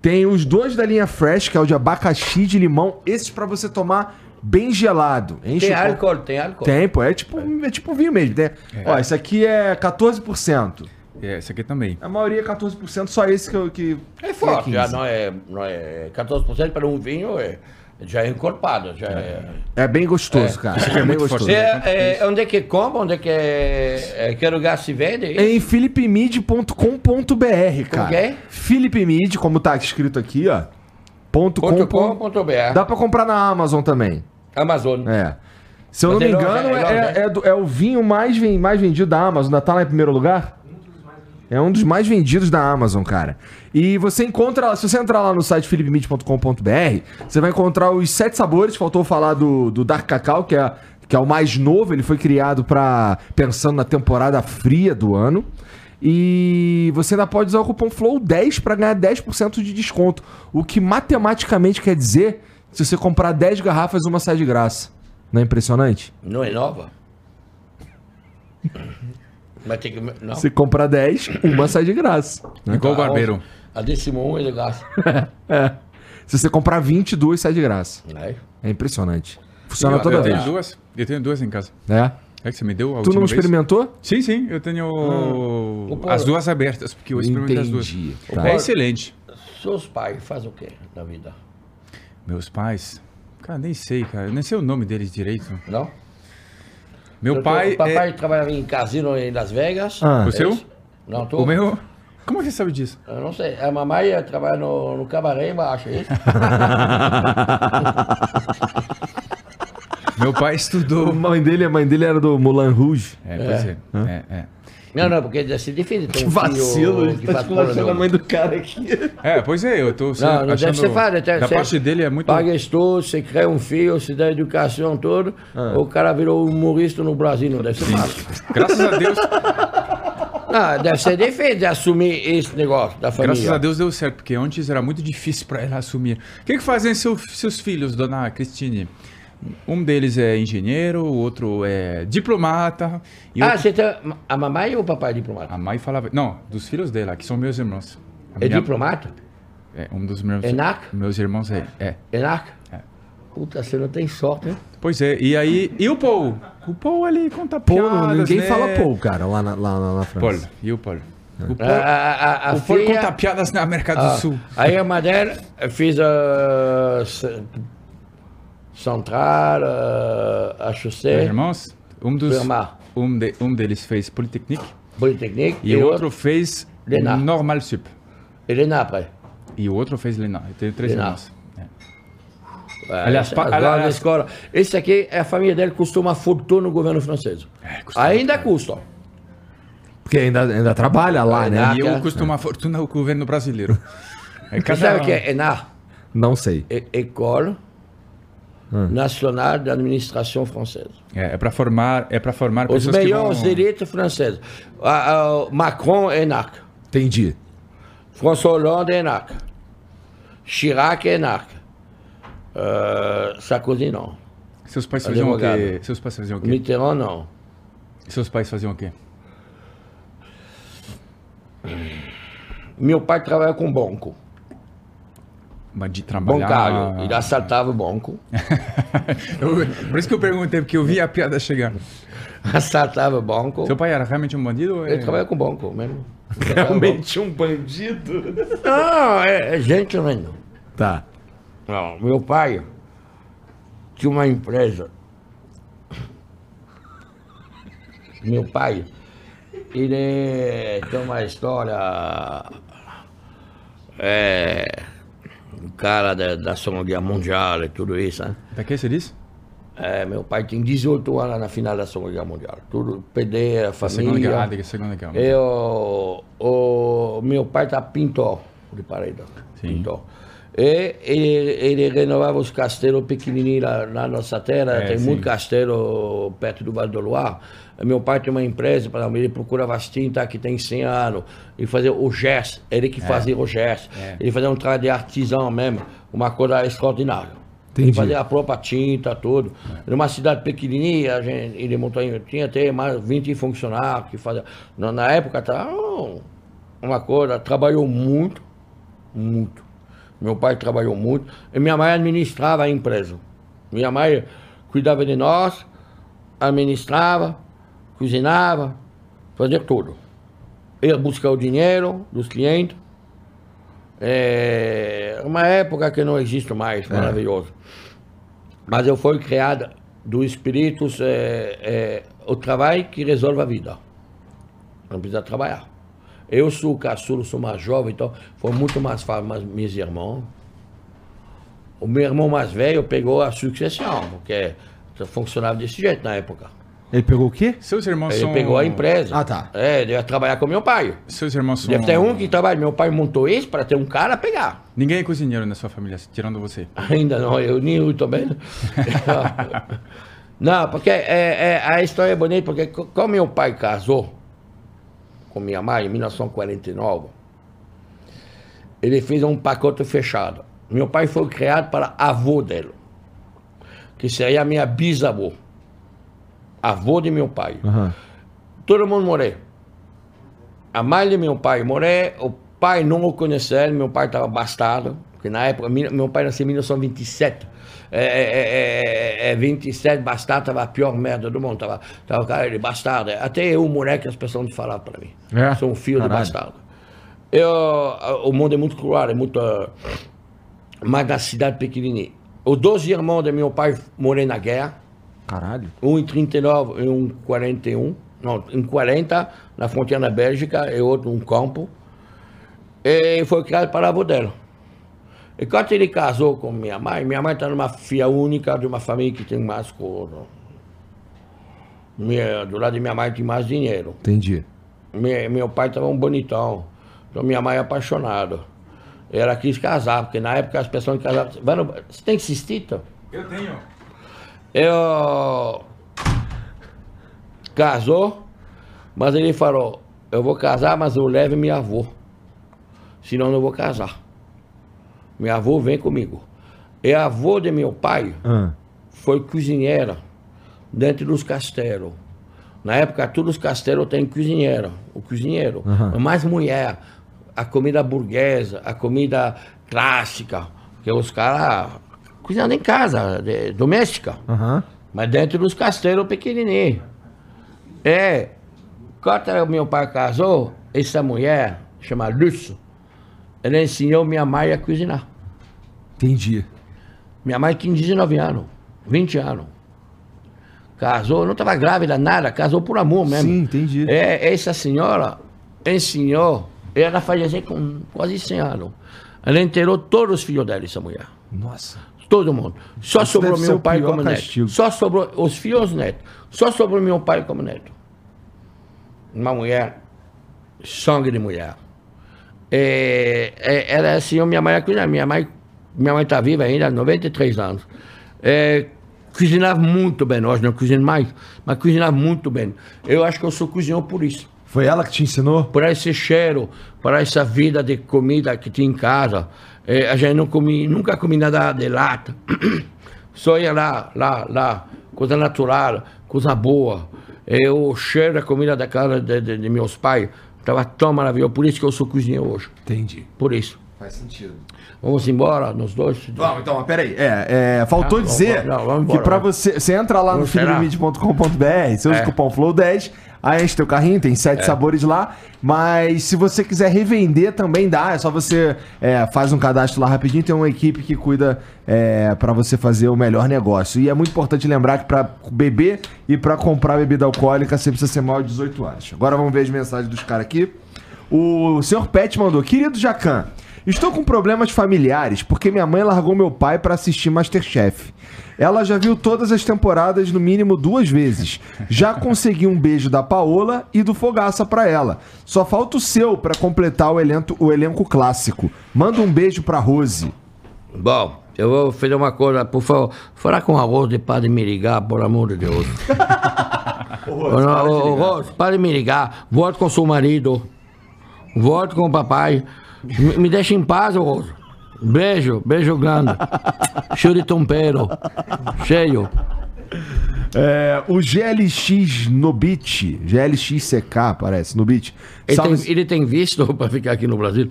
[SPEAKER 1] Tem os dois da linha Fresh, que é o de abacaxi de limão. Esses pra você tomar bem gelado. Enche
[SPEAKER 2] Tem álcool, tem álcool.
[SPEAKER 1] Tem, pô. É tipo, é tipo vinho mesmo. Né? Ó, esse aqui é 14%.
[SPEAKER 3] É, esse aqui também.
[SPEAKER 1] A maioria é 14%, só esse que eu. Que,
[SPEAKER 2] É forte,
[SPEAKER 1] que
[SPEAKER 2] já
[SPEAKER 1] 15.
[SPEAKER 2] não é, não é 14% para um vinho, é, já é encorpado, já é...
[SPEAKER 1] É bem gostoso, cara. É, bem gostoso.
[SPEAKER 3] forte.
[SPEAKER 2] É, é, onde é que compra, onde é que é, é, que lugar se vende?
[SPEAKER 1] É em philipmid.com.br, cara.
[SPEAKER 2] que é?
[SPEAKER 1] Philipmid, como tá escrito aqui, ó. Ponto com,
[SPEAKER 2] Ponto com, ponto.
[SPEAKER 1] Dá pra comprar na Amazon também.
[SPEAKER 2] Amazon.
[SPEAKER 1] É. Se eu
[SPEAKER 2] Mas
[SPEAKER 1] não me
[SPEAKER 2] é
[SPEAKER 1] engano,
[SPEAKER 2] é
[SPEAKER 1] é,
[SPEAKER 2] loja,
[SPEAKER 1] é- é do- é o vinho mais, mais vendido da Amazon. Ainda tá lá em primeiro lugar? É um dos mais vendidos da Amazon, cara. E você encontra, se você entrar lá no site philipmid.com.br, você vai encontrar os sete sabores. Faltou falar do, do Dark Cacau, que é, que é o mais novo. Ele foi criado para pensando na temporada fria do ano. E você ainda pode usar o cupom FLOW10 para ganhar 10% de desconto. O que matematicamente quer dizer se você comprar 10 garrafas, uma sai de graça. Não é impressionante?
[SPEAKER 2] Não é nova? Mas tem que... Não.
[SPEAKER 1] Se comprar 10, uma sai de graça.
[SPEAKER 3] Igual o barbeiro.
[SPEAKER 2] A décimo um é de graça.
[SPEAKER 1] É. Se você comprar 20, duas sai de graça.
[SPEAKER 2] É.
[SPEAKER 1] É impressionante. Funciona
[SPEAKER 3] eu,
[SPEAKER 1] toda
[SPEAKER 3] eu
[SPEAKER 1] vez.
[SPEAKER 3] tenho duas. Eu tenho duas em casa.
[SPEAKER 1] É.
[SPEAKER 3] É que você me deu a
[SPEAKER 1] Tu não
[SPEAKER 3] última vez?
[SPEAKER 1] experimentou?
[SPEAKER 3] Sim, sim. Eu tenho
[SPEAKER 2] O Paulo-
[SPEAKER 3] as duas abertas, porque eu experimentei as duas.
[SPEAKER 1] Entendi.
[SPEAKER 3] É
[SPEAKER 1] Tá.
[SPEAKER 3] excelente.
[SPEAKER 2] Seus pais fazem o quê na vida?
[SPEAKER 3] Meus pais... Cara, nem sei, cara. Eu nem sei o nome deles direito.
[SPEAKER 2] Não?
[SPEAKER 3] Meu
[SPEAKER 2] Eu tô-
[SPEAKER 3] pai
[SPEAKER 2] papai
[SPEAKER 3] é...
[SPEAKER 2] trabalhava em casino em Las Vegas.
[SPEAKER 1] Ah.
[SPEAKER 3] O seu?
[SPEAKER 2] Não, tô...
[SPEAKER 3] O meu... Como você sabe disso?
[SPEAKER 2] Eu não sei. A mamãe ia trabalhar no, no cabaré embaixo, é isso?
[SPEAKER 3] Meu pai
[SPEAKER 1] A
[SPEAKER 3] estudou...
[SPEAKER 1] mãe dele, a mãe dele era do Moulin Rouge.
[SPEAKER 3] É, pois é. É, é.
[SPEAKER 2] Não, não, porque deve ser difícil ter
[SPEAKER 1] Que
[SPEAKER 2] um
[SPEAKER 1] vacilo,
[SPEAKER 2] filho
[SPEAKER 1] ele
[SPEAKER 2] que
[SPEAKER 1] tá esculachando a mãe do cara aqui.
[SPEAKER 3] É, pois é, eu tô
[SPEAKER 2] Não, não
[SPEAKER 3] achando...
[SPEAKER 2] deve ser fácil. Deve
[SPEAKER 3] da
[SPEAKER 2] ser-
[SPEAKER 3] parte dele é muito...
[SPEAKER 2] Paga estudo, você cria um filho, você dá educação toda,
[SPEAKER 1] Ah.
[SPEAKER 2] o cara virou humorista no Brasil, não deve ser fácil.
[SPEAKER 3] Graças a Deus,
[SPEAKER 2] Não, deve ser difícil de assumir esse negócio da família.
[SPEAKER 3] graças a Deus deu certo, porque antes era muito difícil para ela assumir. O que, que fazem seu- seus filhos, dona Cristine? Um deles é engenheiro, o outro é diplomata. E
[SPEAKER 2] Ah,
[SPEAKER 3] outro-
[SPEAKER 2] você tem a mamãe ou o papai é diplomata?
[SPEAKER 3] A mãe falava. Não, dos filhos dela, que são meus irmãos. A
[SPEAKER 2] É
[SPEAKER 3] minha-
[SPEAKER 2] diplomata?
[SPEAKER 3] É, um dos meus,
[SPEAKER 2] Enac?
[SPEAKER 3] meus irmãos é. é.
[SPEAKER 2] Enac?
[SPEAKER 3] É.
[SPEAKER 2] Puta, você não tem sorte, né?
[SPEAKER 3] Pois é, e aí. E o Paul? O Paul ali conta
[SPEAKER 1] Pô,
[SPEAKER 3] piadas,
[SPEAKER 1] ninguém
[SPEAKER 3] né?
[SPEAKER 1] fala Paul, cara, lá na, lá, lá na
[SPEAKER 3] Paul,
[SPEAKER 1] França.
[SPEAKER 3] e o Paul? O
[SPEAKER 2] A,
[SPEAKER 3] Paul,
[SPEAKER 2] a, a, a
[SPEAKER 3] o Paul
[SPEAKER 2] filha-
[SPEAKER 3] conta piadas na América do
[SPEAKER 2] Ah,
[SPEAKER 3] Sul.
[SPEAKER 2] Aí a Madeira fez a ce- Central, a
[SPEAKER 3] Meus
[SPEAKER 2] Chaussée,
[SPEAKER 3] irmãos, um dos. Um, de- um deles fez Polytechnique
[SPEAKER 2] Polytechnique,
[SPEAKER 3] e, o outro fez
[SPEAKER 2] Lena.
[SPEAKER 3] Normal Sup.
[SPEAKER 2] e Lena après.
[SPEAKER 3] E o outro fez Lena. Eu tenho três
[SPEAKER 2] Lena.
[SPEAKER 3] irmãos. É.
[SPEAKER 2] É,
[SPEAKER 3] Aliás,
[SPEAKER 2] essa-
[SPEAKER 3] aliás-
[SPEAKER 2] grandes escolas. Esse aqui, a família dele custou uma fortuna no governo francês.
[SPEAKER 3] custa
[SPEAKER 2] Ainda custa.
[SPEAKER 1] Porque ainda, ainda trabalha lá, né?
[SPEAKER 2] Ah,
[SPEAKER 3] E eu custo uma fortuna ao governo brasileiro. É
[SPEAKER 2] Você sabe o que é ENAR?
[SPEAKER 1] Não sei.
[SPEAKER 2] É École Nacional de Administração Francesa.
[SPEAKER 3] É, é para formar, é para formar
[SPEAKER 2] Os melhores
[SPEAKER 3] vão...
[SPEAKER 2] elites francesas. Ah, ah, Macron é NAC.
[SPEAKER 1] Entendi.
[SPEAKER 2] François Hollande é NAC. Chirac é NAC. Ah, Sarkozy não.
[SPEAKER 3] Seus pais faziam o quê? Seus pais faziam o quê?
[SPEAKER 2] Mitterrand não.
[SPEAKER 3] Seus pais faziam o quê?
[SPEAKER 2] Meu pai trabalha com banco.
[SPEAKER 3] Mas de trabalhar...
[SPEAKER 2] Bancário. Ele assaltava o banco.
[SPEAKER 3] Eu- Por isso que eu perguntei, porque eu vi a piada chegar.
[SPEAKER 2] Assaltava o banco.
[SPEAKER 3] Seu pai era realmente um bandido? ou é-
[SPEAKER 2] Ele trabalha com banco mesmo.
[SPEAKER 1] Realmente um bandido?
[SPEAKER 2] Não, é, é gente mesmo.
[SPEAKER 1] Tá.
[SPEAKER 2] Não, meu pai tinha uma empresa. Meu pai, ele tem uma história. É. Cara da, da Guerra Mundial e tudo isso, né?
[SPEAKER 3] Da que você disse?
[SPEAKER 2] É, meu pai tem 18 anos na final da Segunda Guerra Mundial. Tudo, perder a
[SPEAKER 3] Da Segunda
[SPEAKER 2] família.
[SPEAKER 3] Guerra. Ah, da Segunda Guerra.
[SPEAKER 2] Eu, o meu pai tá pintor de parede.
[SPEAKER 3] Sim.
[SPEAKER 2] Pintor. E ele, ele renovava os castelos pequenininhos na nossa terra.
[SPEAKER 3] É,
[SPEAKER 2] tem
[SPEAKER 3] sim.
[SPEAKER 2] muito castelo perto do Vale do Loire. Meu pai tem uma empresa, ele procurava as tintas que tem 100 anos. E fazia o gesso. Ele que fazia o gesso.
[SPEAKER 3] É.
[SPEAKER 2] Ele fazia um trabalho de artesão mesmo. Uma coisa extraordinária.
[SPEAKER 1] Entendi.
[SPEAKER 2] Ele fazia a própria tinta, tudo. Numa cidade pequenininha, a gente, ele montou, tinha até mais 20 funcionários que faziam. Na, na época, tá uma coisa, trabalhou muito, muito. Meu pai trabalhou muito. E minha mãe administrava a empresa. Minha mãe cuidava de nós, administrava, cozinhava, fazia tudo. Ia buscar o dinheiro dos clientes. É uma época que não existe mais, maravilhoso. Mas eu fui criado do espírito, é, é, o trabalho que resolve a vida. Não precisa trabalhar. Eu sou caçula, sou mais jovem, então foi muito mais fácil, mas meus irmãos. O meu irmão mais velho pegou a sucessão, porque funcionava desse jeito na época.
[SPEAKER 1] Ele pegou o quê?
[SPEAKER 3] Seus irmãos
[SPEAKER 2] Ele
[SPEAKER 3] são...
[SPEAKER 2] pegou a empresa.
[SPEAKER 1] Ah, tá.
[SPEAKER 2] É, ele ia trabalhar com meu pai.
[SPEAKER 3] Seus irmãos são...
[SPEAKER 2] Deve ter um que trabalha. Meu pai montou isso para ter um cara a pegar.
[SPEAKER 3] Ninguém é cozinheiro na sua família, tirando você.
[SPEAKER 2] Ainda não, eu nem eu também. Não, porque é, é- a história é bonita, porque quando meu pai casou com minha mãe em 1949, ele fez um pacote fechado. Meu pai foi criado para avô dele, que seria minha bisavô. Avô de meu pai.
[SPEAKER 1] Aham.
[SPEAKER 2] Todo mundo morreu. A mãe de meu pai morreu, o pai não o conheceu, meu pai estava bastardo, porque na época, meu pai nasceu em 1927. É, é, é, é, é, 27, bastardo, estava a pior merda do mundo, tava, tava cara de bastardo. Até eu, moleque, as pessoas não falavam para mim.
[SPEAKER 1] É?
[SPEAKER 2] Sou um filho de
[SPEAKER 1] Caralho.
[SPEAKER 2] bastardo. Eu, o mundo é muito cruel, é muito... ah, Mas na cidade pequenininha. Os dois irmãos de meu pai morreram na guerra.
[SPEAKER 1] Caralho.
[SPEAKER 2] Um em 39 e um em 41. Não, em 40, na fronteira da Bélgica, e outro num campo. E foi criado para avô dela. E quando ele casou com minha mãe, minha mãe está numa filha única de uma família que tem mais. Minha, do lado de minha mãe tem mais dinheiro.
[SPEAKER 1] Entendi.
[SPEAKER 2] Meu, meu pai estava um bonitão. Então minha mãe é apaixonada. Ela quis casar, porque na época as pessoas casavam. Você tem cistita?
[SPEAKER 3] Eu tenho.
[SPEAKER 2] Eu casou, mas ele falou, eu vou casar, mas eu levo minha avó. Senão eu não vou casar. Minha avó vem comigo. E a avó de meu pai
[SPEAKER 1] Ah.
[SPEAKER 2] foi cozinheira dentro dos castelos. Na época, todos os castelos têm cozinheira, o cozinheiro.
[SPEAKER 1] Aham.
[SPEAKER 2] Mais mulher, a comida burguesa, a comida clássica, que os caras cozinhando em casa, de- doméstica.
[SPEAKER 1] Aham.
[SPEAKER 2] Mas dentro dos castelos pequenininhos. É. Quando meu pai casou, essa mulher, chama Lúcio, ela ensinou minha mãe a cozinhar.
[SPEAKER 1] Entendi.
[SPEAKER 2] Minha mãe tinha 19 anos, 20 anos. Casou, não estava grávida, nada, casou por amor mesmo.
[SPEAKER 1] Sim, entendi.
[SPEAKER 2] É, essa senhora ensinou, ela faleceu com quase 100 anos. Ela enterrou todos os filhos dela, essa mulher.
[SPEAKER 1] Nossa.
[SPEAKER 2] Todo mundo. Só
[SPEAKER 1] Isso
[SPEAKER 2] sobrou meu pai como
[SPEAKER 1] castigo.
[SPEAKER 2] neto. Só sobrou os filhos netos. Só sobrou meu pai como neto. Uma mulher, sangue de mulher. É, é, ela é assim, minha mãe é cuidar. Minha mãe minha mãe está viva ainda, 93 anos. É, cozinhava muito bem, hoje não cozinho mais, mas cozinhava muito bem. Eu acho que eu sou cozinhão por isso.
[SPEAKER 1] Foi ela que te ensinou?
[SPEAKER 2] Por esse cheiro, por essa vida de comida que tinha em casa. É, a gente não comi, nunca comi nada de lata. Só ia lá, lá, lá, coisa natural, coisa boa. É, o cheiro da comida da casa de, de- de meus pais estava tão maravilhoso. Por isso que eu sou cozinheiro hoje.
[SPEAKER 1] Entendi.
[SPEAKER 2] Por isso.
[SPEAKER 1] Faz sentido.
[SPEAKER 2] Vamos embora, nós dois.
[SPEAKER 1] Vamos, então, mas peraí. É, é, faltou
[SPEAKER 2] Ah,
[SPEAKER 1] dizer
[SPEAKER 2] vamos- não, vamos
[SPEAKER 1] que
[SPEAKER 2] embora,
[SPEAKER 1] pra
[SPEAKER 2] vai.
[SPEAKER 1] você. Você entra lá no
[SPEAKER 2] Vamos será?
[SPEAKER 1] filholimite.com.br, você usa
[SPEAKER 2] É.
[SPEAKER 1] o cupom FLOW10, aí enche teu carrinho, tem sete sabores lá. Mas se você quiser revender também dá, é só você é, faz um cadastro lá rapidinho, tem uma equipe que cuida é, para você fazer o melhor negócio. E é muito importante lembrar que pra beber e pra comprar bebida alcoólica você precisa ser maior de 18 anos. Agora vamos ver as mensagens dos caras aqui. O senhor Pet mandou: Querido Jacan, estou com problemas familiares porque minha mãe largou meu pai para assistir Masterchef. Ela já viu todas as temporadas no mínimo duas vezes. Já consegui um beijo da Paola e do Fogaça pra ela. Só falta o seu pra completar o elenco, o elenco clássico. Manda um beijo pra Rose.
[SPEAKER 2] Bom, eu vou fazer uma coisa, por favor. Falar com a Rose para de me ligar, por amor de Deus. Ô, ô, ô, Rose, para de me ligar. Volte com seu marido. Volte com o papai. Me, me deixa em paz, ô, Rose. Beijo, beijo grande. Cheio de. Cheio.
[SPEAKER 1] É, o GLX Nobit, GLXCK parece, Nobit.
[SPEAKER 2] Ele
[SPEAKER 1] Salve-
[SPEAKER 2] tem, ele tem visto para ficar aqui no Brasil?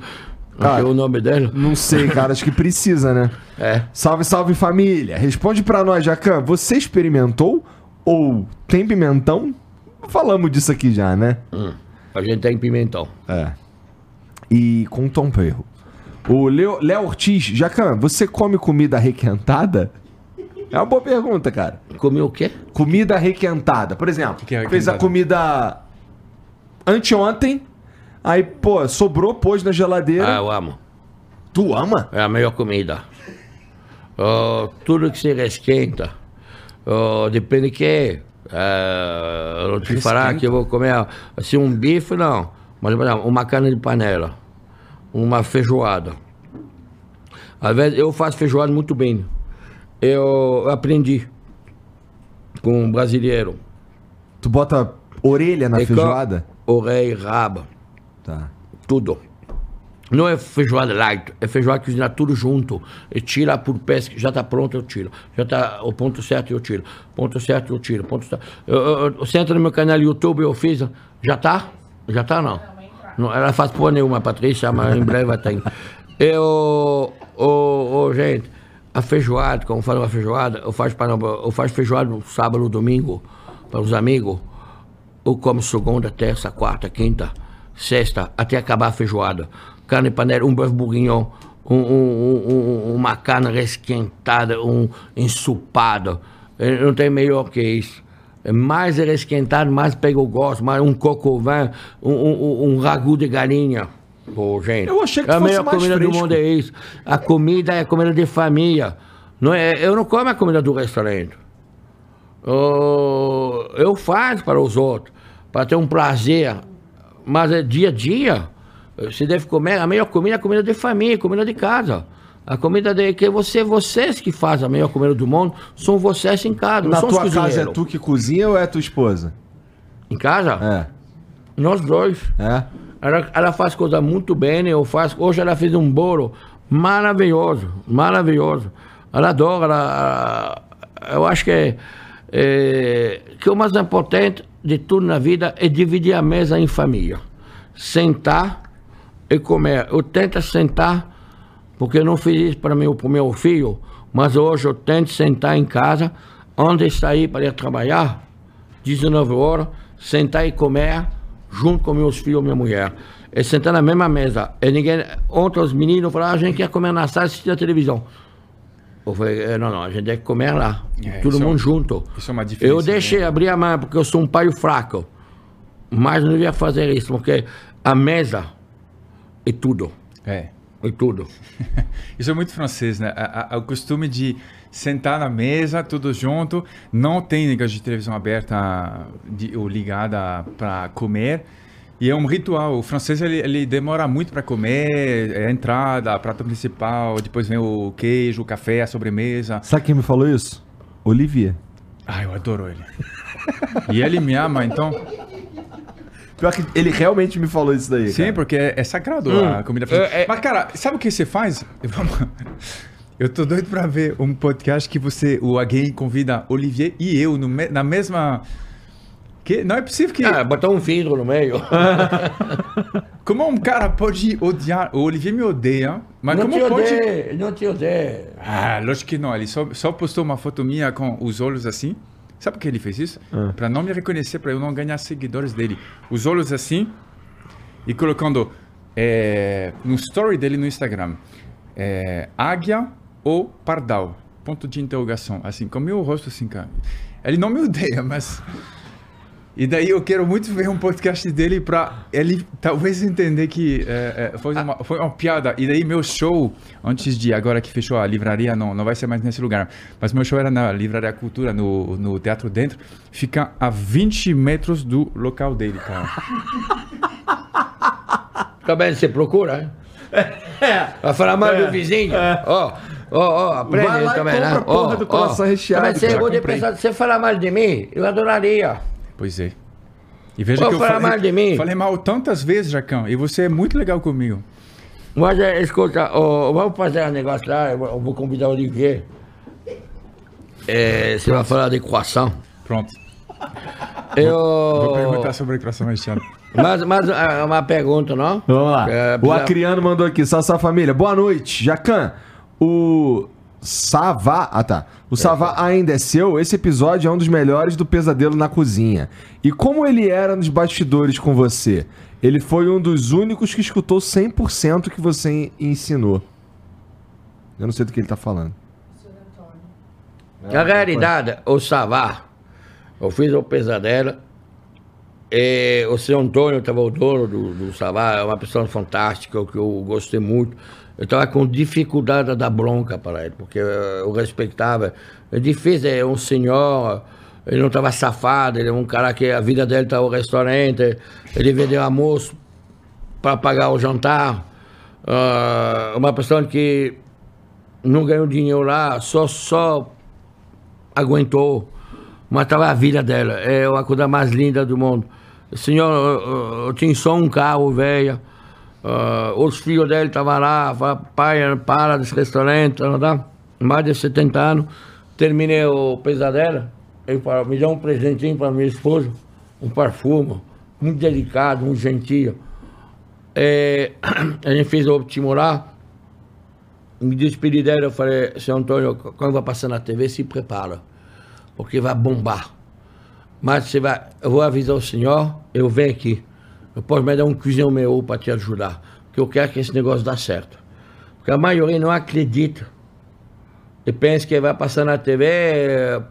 [SPEAKER 1] Ah.
[SPEAKER 2] É o nome dele?
[SPEAKER 1] Não sei, cara, acho que precisa, né?
[SPEAKER 2] É.
[SPEAKER 1] Salve, salve família. Responde pra nós, Jacan. Você experimentou ou tem pimentão? Falamos disso aqui já, né?
[SPEAKER 2] A gente tem pimentão.
[SPEAKER 1] É. E com Tom Perro. O Leo, Léo Ortiz, Jacan, você come comida requentada? É uma boa pergunta, cara.
[SPEAKER 2] Comi o quê?
[SPEAKER 1] Comida requentada. Por exemplo,
[SPEAKER 3] que é
[SPEAKER 1] fez a
[SPEAKER 3] requentada?
[SPEAKER 1] comida anteontem, aí, pô, sobrou, pôs na geladeira.
[SPEAKER 2] Ah, eu amo.
[SPEAKER 1] Tu ama?
[SPEAKER 2] É a melhor comida. Oh, tudo que se resquenta. Oh, depende de que. É, eu não te falar que eu vou comer assim um bife, não. Mas por exemplo, uma carne de panela. Uma feijoada. Às vezes eu faço feijoada muito bem. Eu aprendi com um brasileiro.
[SPEAKER 1] Tu bota orelha na
[SPEAKER 2] com
[SPEAKER 1] feijoada?
[SPEAKER 2] Orelha e raba.
[SPEAKER 1] Tá.
[SPEAKER 2] tudo. Não é feijoada light, é feijoada que cozinha tudo junto. E tira por pesca, já está pronto, eu tiro. Já está o ponto certo, eu tiro. Ponto certo, eu tiro. Ponto certo. Eu, eu, eu- você entra no meu canal YouTube, eu fiz. Já tá? Já tá, não? Não ela faz porra nenhuma, Patrícia, mas em breve vai ter. Eu, ô, gente, a feijoada, como falo a feijoada, eu faço, para, eu faço feijoada no sábado, domingo, para os amigos. Eu como segunda, terça, quarta, quinta, sexta, até acabar a feijoada. Carne panela, um bœuf bourguignon, um, um- um- um- uma carne resquentada, um ensopado. Eh, Não tem melhor que isso. É mais resquentado, mais pega o gosto, mais um coco vin, um, um, um ragu de galinha. Pô, gente.
[SPEAKER 1] Eu achei que
[SPEAKER 2] a
[SPEAKER 1] fosse
[SPEAKER 2] melhor
[SPEAKER 1] mais
[SPEAKER 2] comida
[SPEAKER 1] fresco.
[SPEAKER 2] do mundo é isso. A comida é a comida de família. Não é, eu não como a comida do restaurante. Oh, eu faço para os outros, para ter um prazer, mas é dia a dia. Você deve comer a melhor comida, é a comida de família, comida de casa. A comida de que você, vocês que fazem a melhor comida do mundo, são vocês em casa,
[SPEAKER 1] Na tua casa é tu que cozinha ou é tua esposa?
[SPEAKER 2] Em casa?
[SPEAKER 1] É.
[SPEAKER 2] Nós dois.
[SPEAKER 1] É?
[SPEAKER 2] Ela, ela faz coisa muito bem, eu faço. Hoje ela fez um bolo maravilhoso, maravilhoso. Ela adora, ela, eu acho que, é, é, que o mais importante de tudo na vida é dividir a mesa em família. Sentar e comer. Eu tento sentar, porque eu não fiz isso para meu, meu filho, mas hoje eu tento sentar em casa, antes de sair para ir trabalhar, 19 horas, sentar e comer junto com meus filhos e minha mulher. E sentar na mesma mesa. E ninguém. Ontem os meninos falaram, "Ah, a gente quer comer na sala e assistir a televisão. Eu falei, "Eh, não, não, a gente tem que comer lá.
[SPEAKER 3] É,
[SPEAKER 2] todo
[SPEAKER 3] é
[SPEAKER 2] mundo
[SPEAKER 3] um-
[SPEAKER 2] junto.
[SPEAKER 3] isso é uma diferença,
[SPEAKER 2] Eu deixei
[SPEAKER 3] né?
[SPEAKER 2] abrir a mão porque eu sou um pai fraco. Mas não ia fazer isso, porque a mesa é tudo.
[SPEAKER 3] É.
[SPEAKER 2] É tudo.
[SPEAKER 3] Isso é muito francês, né? A- a- o costume de sentar na mesa, tudo junto, não tem negócio de televisão aberta de, ou ligada para comer. E é um ritual. O francês ele, ele demora muito para comer, é a entrada, prato principal, depois vem o queijo, o café, a sobremesa.
[SPEAKER 1] Sabe quem me falou isso? Olivier.
[SPEAKER 3] Ah, eu adoro ele. e ele me ama, então.
[SPEAKER 1] Pior que ele realmente me falou isso daí.
[SPEAKER 3] Sim,
[SPEAKER 1] cara.
[SPEAKER 3] porque é, é sagrado a comida francesa.
[SPEAKER 2] É, é-
[SPEAKER 3] Mas, cara, sabe o que você faz? Eu tô doido pra ver um podcast que você, o alguém convida Olivier e eu no me- na mesma. Que não é possível que.
[SPEAKER 2] Ah, botar um vidro no meio.
[SPEAKER 3] Como um cara pode odiar? O Olivier me odeia, mas
[SPEAKER 2] não
[SPEAKER 3] como
[SPEAKER 2] te
[SPEAKER 3] pode?
[SPEAKER 2] odeio, não te odeio.
[SPEAKER 3] Ah, lógico que não. Ele só, só postou uma foto minha com os olhos assim. Sabe por que ele fez isso? Pra não me reconhecer, pra eu não ganhar seguidores dele. Os olhos assim e colocando é, no story dele no Instagram é, águia ou pardal. Ponto de interrogação. Assim, com o meu rosto assim, cara. Ele não me odeia, mas. E daí eu quero muito ver um podcast dele pra ele talvez entender que é, é, foi, uma, foi uma piada. E daí meu show, antes de agora que fechou a livraria, não, não vai ser mais nesse lugar. Mas meu show era na Livraria Cultura, no, no Teatro Dentro. Fica a 20 metros do local dele, cara.
[SPEAKER 2] Também você procura, hein? Vai falar mal do vizinho? Ó, ó, ó, aprende
[SPEAKER 1] Vai lá e
[SPEAKER 2] também,
[SPEAKER 1] compra
[SPEAKER 2] né?
[SPEAKER 1] porra
[SPEAKER 2] Ó,
[SPEAKER 1] do coração
[SPEAKER 2] ó.
[SPEAKER 1] recheado,
[SPEAKER 2] Mas você,
[SPEAKER 1] cara.
[SPEAKER 2] vou de
[SPEAKER 3] Comprei.
[SPEAKER 2] pensar, se você falar mal de mim, eu adoraria.
[SPEAKER 3] Pois é. E veja
[SPEAKER 2] Pô,
[SPEAKER 3] que eu
[SPEAKER 2] fala
[SPEAKER 3] falei,
[SPEAKER 2] mal de mim.
[SPEAKER 3] falei mal tantas vezes, Jacão. E você é muito legal comigo.
[SPEAKER 2] Mas é, escuta, ó, vamos fazer um negócio lá, eu vou- eu vou convidar o Olivier. É, você vai falar de equação.
[SPEAKER 3] Pronto. Vou
[SPEAKER 2] Eu.
[SPEAKER 3] perguntar sobre a equação recheada.
[SPEAKER 2] Mas, mas ah, uma pergunta, não?
[SPEAKER 1] Vamos lá.
[SPEAKER 2] É,
[SPEAKER 1] o
[SPEAKER 2] precisa-
[SPEAKER 1] Acriano mandou aqui, salve, salve família. Boa noite, Jacan. O Savá, ah tá. O Savá ainda é seu? Esse episódio é um dos melhores do Pesadelo na Cozinha. E como ele era nos bastidores com você? Ele foi um dos únicos que escutou 100% que você ensinou. Eu não sei do que ele tá falando.
[SPEAKER 2] Na realidade, o Savá, eu fiz o pesadelo. E o seu Antônio estava o dono do, do Savá, é uma pessoa fantástica, que eu gostei muito. Eu estava com dificuldade de dar bronca para ele, porque eu respeitava. É difícil, é um senhor, ele não estava safado, ele é um cara que a vida dele estava no restaurante, ele vendeu almoço para pagar o jantar. Ah, uma pessoa que não ganhou dinheiro lá, só, só aguentou, mas estava a vida dela. É a coisa mais linda do mundo. Senhor, eu- eu tinha só um carro velho. Ah, os filhos dele estavam lá, falaram, pai, para desse restaurante, tá, mais de 70 anos. Terminei o pesadelo. Ele falou, me dá um presentinho para minha esposa, um perfume, muito delicado, muito gentil. É, a gente fez o último lá. Me despedi dela, eu falei, seu Antônio, quando vai passar na TV, se prepara, porque vai bombar. Mas você vai, eu vou avisar o senhor, eu venho aqui. Eu posso me dar um cozinhão meu para te ajudar, porque eu quero que esse negócio dê certo. Porque a maioria não acredita. E pensa que vai passar na TV,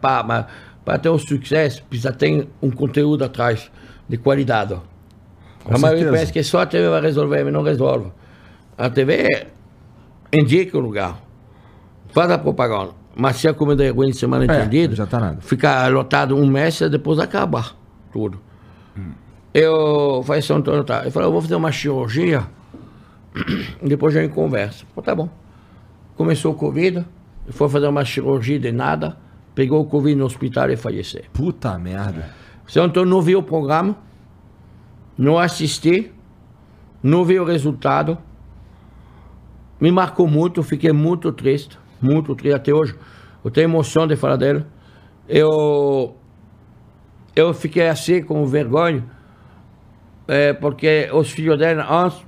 [SPEAKER 2] pá, mas para ter um sucesso, precisa ter um conteúdo atrás, de qualidade.
[SPEAKER 1] Com
[SPEAKER 2] a maioria
[SPEAKER 1] certeza.
[SPEAKER 2] pensa que só a TV vai resolver, mas não resolve. A TV indica o lugar, faz a propaganda. Mas se a comida é ruim de semana
[SPEAKER 1] É,
[SPEAKER 2] entendida,
[SPEAKER 1] já tá nada.
[SPEAKER 2] fica lotado um mês e depois acaba tudo. Eu falei, São Antônio, tá. Eu falei, eu vou fazer uma cirurgia, depois a gente conversa. Falei, tá bom. Começou o Covid, foi fazer uma cirurgia de nada, pegou o Covid no hospital e faleceu.
[SPEAKER 1] Puta merda.
[SPEAKER 2] Seu Antônio não viu o programa, não assisti, não vi o resultado. Me marcou muito, fiquei muito triste, muito triste até hoje. Eu tenho emoção de falar dele. Eu, eu fiquei assim com vergonha, é, porque os filhos dele, antes,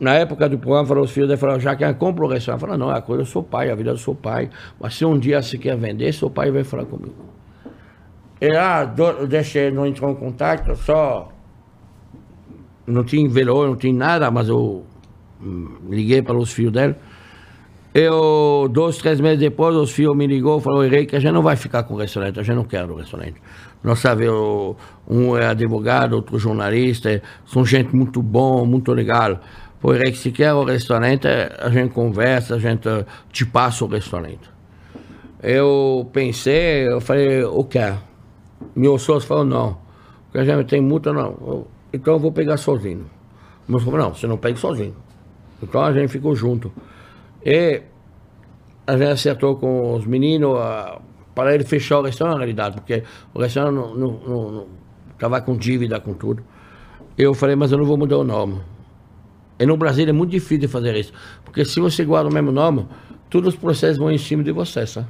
[SPEAKER 2] na época do programa, falaram, os filhos dele falaram, já que compra o restaurante. Eu falei, não, é a coisa do seu pai, a vida do seu pai. Mas se um dia você quer vender, seu pai vai falar comigo. E lá, do- deixei, não entrou em contato, só. Não tinha velório, não tinha nada, mas eu hum, liguei para os filhos dela. Eu, dois, três meses depois, os filhos me ligou e falaram, Henrique, a gente não vai ficar com o restaurante, a gente não quer o restaurante. Nós sabemos, um é advogado, outro jornalista, são gente muito bom, muito legal. Pô, Henrique, se quer o restaurante, a gente conversa, a gente eh, te passa o restaurante. Eu pensei, eu falei, o quê? Meu sócio falou, não. Porque a gente tem multa, não. Eu- então eu vou pegar sozinho. Moço falou, não, você não pega sozinho. Então a gente ficou junto. E a gente acertou com os meninos ah, para ele fechar o restaurante, na realidade, porque o restaurante não, não, não, não, tava com dívida, com tudo. Eu falei, mas eu não vou mudar o nome. E no Brasil é muito difícil de fazer isso, porque se você guarda o mesmo nome, todos os processos vão em cima de você, sabe?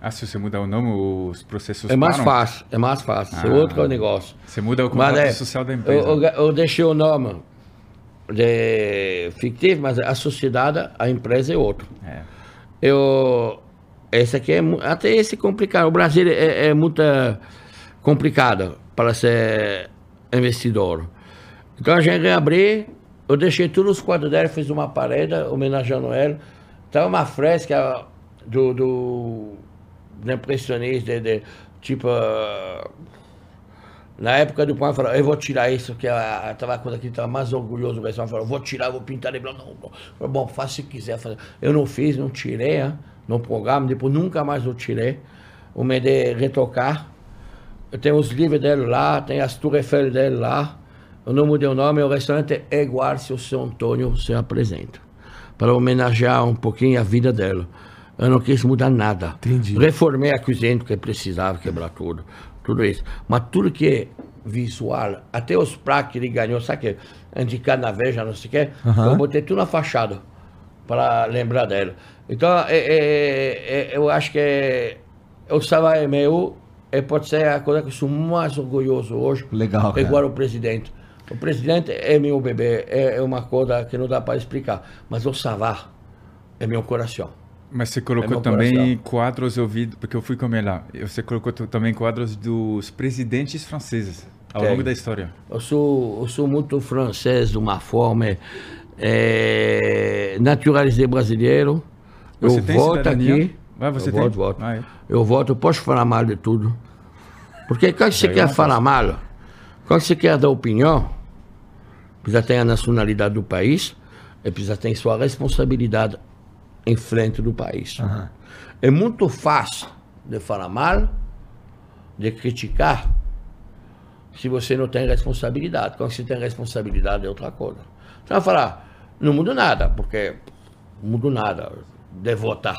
[SPEAKER 3] Ah, se você mudar o nome, os processos
[SPEAKER 2] É mais
[SPEAKER 3] param?
[SPEAKER 2] fácil, é mais fácil. é
[SPEAKER 3] Ah.
[SPEAKER 2] outro negócio.
[SPEAKER 3] Você muda o contrato
[SPEAKER 2] é,
[SPEAKER 3] social da
[SPEAKER 2] eu,
[SPEAKER 3] empresa.
[SPEAKER 2] eu, eu deixei o nome de fictivo, mas a sociedade, a empresa é outro.
[SPEAKER 3] É.
[SPEAKER 2] Eu, esse aqui é até esse é complicado. O Brasil é, é muito eh, complicado para ser investidor. Então a gente reabriu, eu deixei todos os quadros dela, fiz uma parede homenageando ela. Estava uma fresca do, do, do impressionista, de, de, tipo. Na época do pai, falou, eu vou tirar isso, que estava a coisa que estava mais orgulhoso do restaurante. Falou, vou tirar, vou pintar de branco. Não, não. Bom, faça se quiser. fazer. Eu não fiz, não tirei, hein, no programa, depois nunca mais eu tirei. O de retocar. Eu tenho os livros dele lá, tem as Tour Eiffel dele lá. Eu não mudei o nome, o restaurante é igual se o seu Antônio se apresenta. Para homenagear um pouquinho a vida dela. Eu não quis mudar nada.
[SPEAKER 1] Entendi.
[SPEAKER 2] Reformei a cozinha porque precisava quebrar tudo. Tudo isso. Mas tudo que é visual, até os pratos que ele ganhou, sabe que é indicado na veja, não sei o quê, eu botei tudo na fachada para lembrar dela. Então, é, é- é- eu acho que é, o Savai é meu, e pode ser a coisa que eu sou mais orgulhoso hoje.
[SPEAKER 1] Legal, cara.
[SPEAKER 2] Igual o presidente. O presidente é meu bebê, é, é uma coisa que não dá para explicar. Mas o Savá é meu coração.
[SPEAKER 3] Mas você
[SPEAKER 2] É
[SPEAKER 3] colocou
[SPEAKER 2] meu
[SPEAKER 3] também
[SPEAKER 2] coração.
[SPEAKER 3] quadros, eu vi, porque eu fui comer lá. Você colocou também quadros dos presidentes franceses ao longo da história.
[SPEAKER 2] Eu sou, eu sou muito francês de uma forma é, naturalizei brasileiro.
[SPEAKER 3] Você
[SPEAKER 2] eu
[SPEAKER 3] tem
[SPEAKER 2] voto
[SPEAKER 3] cidadania?
[SPEAKER 2] aqui.
[SPEAKER 3] Ah, você
[SPEAKER 2] eu
[SPEAKER 3] tem?
[SPEAKER 2] voto, voto.
[SPEAKER 3] Ah, é.
[SPEAKER 2] Eu voto, eu posso falar mal de tudo. Porque quando você quer falar mal, quando você quer dar opinião, precisa ter a nacionalidade do país e precisa ter sua responsabilidade em frente do país. É muito fácil de falar mal, de criticar, se você não tem responsabilidade. Quando você tem responsabilidade é outra coisa. Você vai falar, não muda nada, porque muda nada de votar.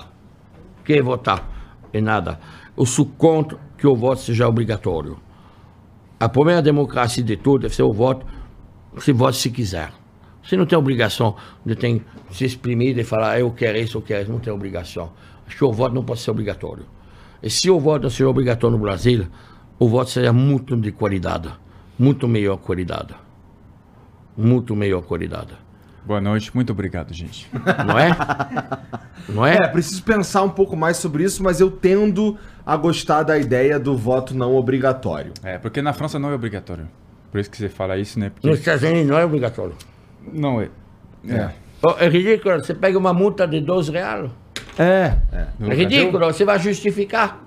[SPEAKER 2] O que é votar? É nada. Eu sou contra que o voto seja obrigatório. A primeira democracia de tudo deve ser o voto, se vote se quiser. Você não tem obrigação de ter, se exprimir e falar, eu quero isso, eu quero isso. Não tem obrigação. Acho que o voto não pode ser obrigatório. E se o voto não seja obrigatório no Brasil, o voto seria muito de qualidade. Muito melhor qualidade. Muito melhor qualidade.
[SPEAKER 3] Boa noite, muito obrigado, gente.
[SPEAKER 2] Não é? Não é?
[SPEAKER 1] É, preciso pensar um pouco mais sobre isso, mas eu tendo a gostar da ideia do voto não obrigatório.
[SPEAKER 3] É, porque na França não é obrigatório. Por isso que você fala isso, né? Porque...
[SPEAKER 2] Nos Estados Unidos não é obrigatório.
[SPEAKER 3] Não é. É.
[SPEAKER 2] Oh, É ridículo. Você pega uma multa de 12 reais.
[SPEAKER 1] É, é.
[SPEAKER 2] É ridículo. Você vai justificar.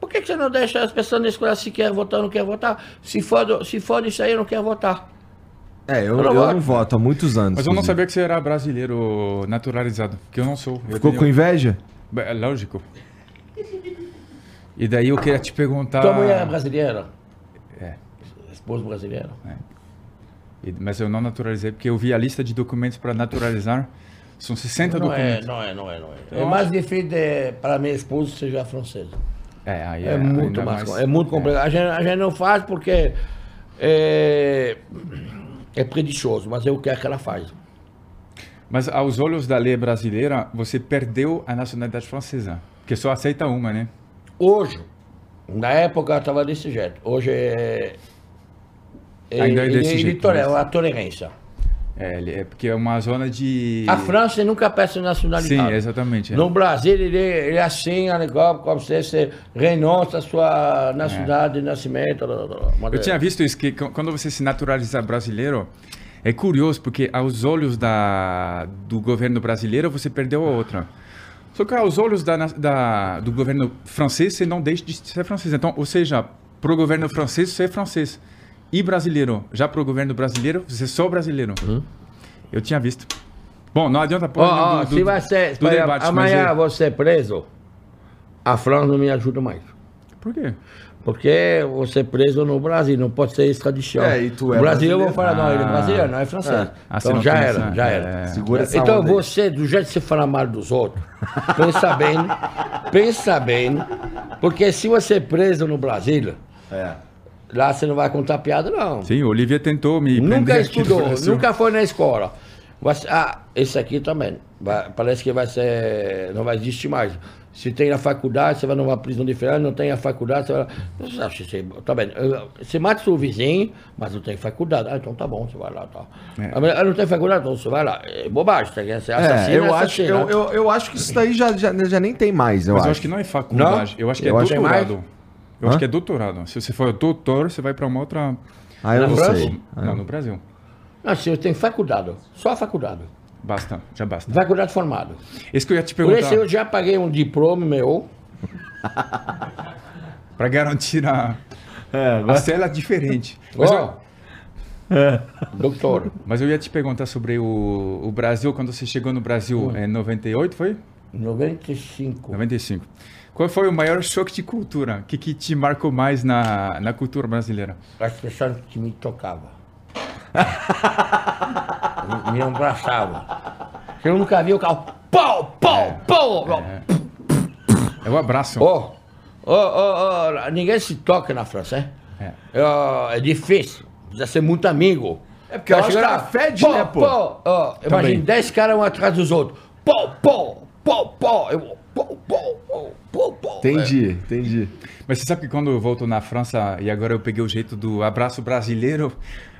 [SPEAKER 2] Por que, que você não deixa as pessoas na escola se quer votar ou não quer votar? Se for, do- se for disso aí, eu não quero votar.
[SPEAKER 1] É, eu,
[SPEAKER 2] Eu não
[SPEAKER 1] eu
[SPEAKER 2] voto.
[SPEAKER 1] não voto há muitos anos.
[SPEAKER 3] Mas eu não sabia que você era brasileiro naturalizado, que eu não sou. Eu
[SPEAKER 1] Ficou
[SPEAKER 3] tenho-
[SPEAKER 1] com inveja?
[SPEAKER 3] É lógico. E daí eu queria te perguntar.
[SPEAKER 2] Tua mulher é brasileira?
[SPEAKER 3] É.
[SPEAKER 2] Esposa brasileira?
[SPEAKER 3] E- Mas eu não naturalizei porque eu vi a lista de documentos para naturalizar. São 60
[SPEAKER 2] Não é,
[SPEAKER 3] documentos.
[SPEAKER 2] não é, não é, não é.
[SPEAKER 3] Eu
[SPEAKER 2] É mais difícil de, para minha esposa seja francesa.
[SPEAKER 3] É, aí
[SPEAKER 2] É, muito
[SPEAKER 3] ainda
[SPEAKER 2] mais, é muito
[SPEAKER 3] é.
[SPEAKER 2] complicado. A, gente, a gente não faz porque é, é preguiçoso, mas eu quero que ela faz.
[SPEAKER 3] Mas aos olhos da lei brasileira, você perdeu a nacionalidade francesa. Porque só aceita uma, né?
[SPEAKER 2] Hoje, na época estava desse jeito. Hoje é. É
[SPEAKER 3] Ainda é desse
[SPEAKER 2] ele-
[SPEAKER 3] jeito,
[SPEAKER 2] ele tolera
[SPEAKER 3] mas-
[SPEAKER 2] a tolerância.
[SPEAKER 3] É, ele- é porque é uma zona de.
[SPEAKER 2] A França nunca peça nacionalidade.
[SPEAKER 3] Sim, exatamente. é.
[SPEAKER 2] No Brasil, ele, ele legal, como você, você renonça a sua nacionalidade de nascimento. blá, blá, blá.
[SPEAKER 3] Eu
[SPEAKER 2] é-
[SPEAKER 3] tinha visto isso, que qu- quando você se naturaliza brasileiro, é curioso, porque aos olhos da, do governo brasileiro, você perdeu a outra. Só que aos olhos da, da- do governo francês, você não deixa de ser francês. Então, ou seja, para o governo francês, você é francês. E brasileiro, já para o governo brasileiro, você é só brasileiro. Eu tinha visto. Bom, não adianta pôr do, do,
[SPEAKER 2] se vai ser,
[SPEAKER 3] do debate,
[SPEAKER 2] amanhã
[SPEAKER 3] é-
[SPEAKER 2] você preso, a França não me ajuda mais.
[SPEAKER 3] Por quê?
[SPEAKER 2] Porque você é preso no Brasil, não pode ser extradição.
[SPEAKER 1] É, e tu é
[SPEAKER 2] o brasileiro, eu vou falar, não, ele é
[SPEAKER 3] Ah.
[SPEAKER 2] brasileiro, não é francês.
[SPEAKER 3] Ah, você
[SPEAKER 2] então já era, já
[SPEAKER 3] é,
[SPEAKER 2] era.
[SPEAKER 3] é.
[SPEAKER 1] Segura essa
[SPEAKER 2] Então
[SPEAKER 1] onda aí.
[SPEAKER 2] você, do jeito que você fala mal dos outros, pensa bem, pensa bem, porque se você é preso no Brasil,
[SPEAKER 1] É.
[SPEAKER 2] lá você não vai contar piada, não.
[SPEAKER 3] Sim, o Olivia tentou me
[SPEAKER 2] Nunca estudou, nunca foi na escola. Você- ah, esse aqui também. Vai- parece que vai ser. não vai existir mais. Se tem na faculdade, você vai numa prisão diferente, não tem a faculdade, você vai. Você acha que você, tá bem. Você mata seu vizinho, mas não tem faculdade. Ah, então tá bom, você vai lá. Tá.
[SPEAKER 3] É.
[SPEAKER 2] Ah, mas não tem faculdade, então você vai lá. É bobagem, você quer ser assassino.
[SPEAKER 1] É, eu
[SPEAKER 2] é
[SPEAKER 1] acho, eu,
[SPEAKER 2] né?
[SPEAKER 1] eu, eu acho que isso daí já, já, já nem tem mais, eu
[SPEAKER 3] Mas
[SPEAKER 1] acho.
[SPEAKER 3] eu acho que não é faculdade. Eu acho que é
[SPEAKER 1] Eu acho
[SPEAKER 2] que é
[SPEAKER 3] doutorado. Eu
[SPEAKER 1] Hã?
[SPEAKER 3] acho que é doutorado. Se você for doutor, você vai para uma outra.
[SPEAKER 1] Ah, eu não
[SPEAKER 2] França?
[SPEAKER 1] sei.
[SPEAKER 3] Não, no Brasil.
[SPEAKER 2] Se eu tenho faculdade, só a faculdade.
[SPEAKER 3] Basta, já basta.
[SPEAKER 2] Faculdade formado.
[SPEAKER 3] Esse que eu ia te
[SPEAKER 2] Por
[SPEAKER 3] perguntar,
[SPEAKER 2] isso eu já paguei um diploma meu.
[SPEAKER 3] para garantir a,
[SPEAKER 1] É,
[SPEAKER 3] a cela diferente. Mas,
[SPEAKER 2] Ó,
[SPEAKER 3] eu,
[SPEAKER 2] doutor.
[SPEAKER 3] mas eu ia te perguntar sobre o, o Brasil, quando você chegou no Brasil
[SPEAKER 2] Hum.
[SPEAKER 3] em 98, foi?
[SPEAKER 2] 95.
[SPEAKER 3] 95. Qual foi o maior choque de cultura? O que, que te marcou mais na, na cultura brasileira?
[SPEAKER 2] as pessoas que me tocavam. me, me abraçavam. Eu nunca vi o carro. Pau, pau, pau!
[SPEAKER 3] É o abraço.
[SPEAKER 2] Ó, ó, ó, ó, ninguém se toca na França, hein?
[SPEAKER 3] É.
[SPEAKER 2] Ó, é difícil. Precisa ser muito amigo.
[SPEAKER 1] É porque eu acho que ela fede, né, pô?
[SPEAKER 2] Pau, ó, imagina 10 caras um atrás dos outros. Pau, pau, pau, pau. Eu, pau, pau, pau, pau, pau.
[SPEAKER 1] Entendi, entendi.
[SPEAKER 3] Mas você sabe que quando eu volto na França e agora eu peguei o jeito do abraço brasileiro,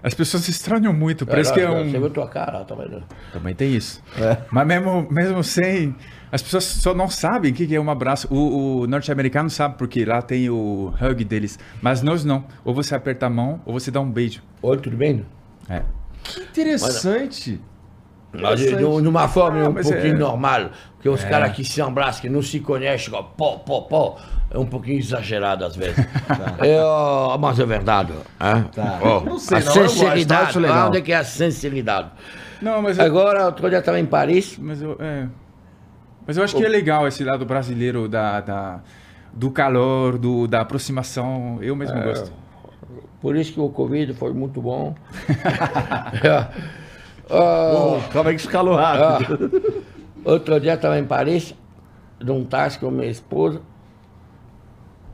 [SPEAKER 3] as pessoas estranham muito. Parece que é um.
[SPEAKER 2] Você viu tua cara, tá vendo?
[SPEAKER 3] Também tem isso. Mas mesmo, mesmo sem. As pessoas só não sabem o que que é um abraço. O, o norte-americano sabe, porque lá tem o hug deles. Mas nós não. Ou você aperta a mão, ou você dá um beijo.
[SPEAKER 2] Oi, tudo bem?
[SPEAKER 3] É.
[SPEAKER 1] Que interessante.
[SPEAKER 2] Mas
[SPEAKER 1] Interessante.
[SPEAKER 2] de- numa forma
[SPEAKER 3] Ah,
[SPEAKER 2] um
[SPEAKER 3] mas
[SPEAKER 2] pouquinho
[SPEAKER 3] é-
[SPEAKER 2] normal, porque os caras que se abraçam, que não se conhecem, ó, pó, pó, pó, é um pouquinho exagerado às vezes. É, ó, mas é verdade. é?
[SPEAKER 1] Tá.
[SPEAKER 2] Ó,
[SPEAKER 1] Não sei,
[SPEAKER 2] a
[SPEAKER 1] não, eu gosto,
[SPEAKER 2] sinceridade.
[SPEAKER 1] acho legal.
[SPEAKER 2] Onde é que é a sinceridade?
[SPEAKER 3] Não, mas eu,
[SPEAKER 2] Agora, outro dia estava em Paris,
[SPEAKER 3] mas eu, é. Mas eu acho que é legal esse lado brasileiro da, da- do calor, do, da aproximação. Eu mesmo gosto.
[SPEAKER 2] por isso que o Covid foi muito bom. É. Ah,
[SPEAKER 1] Bom, calma aí que escalou rápido.
[SPEAKER 2] Outro dia estava em Paris, num táxi com minha esposa.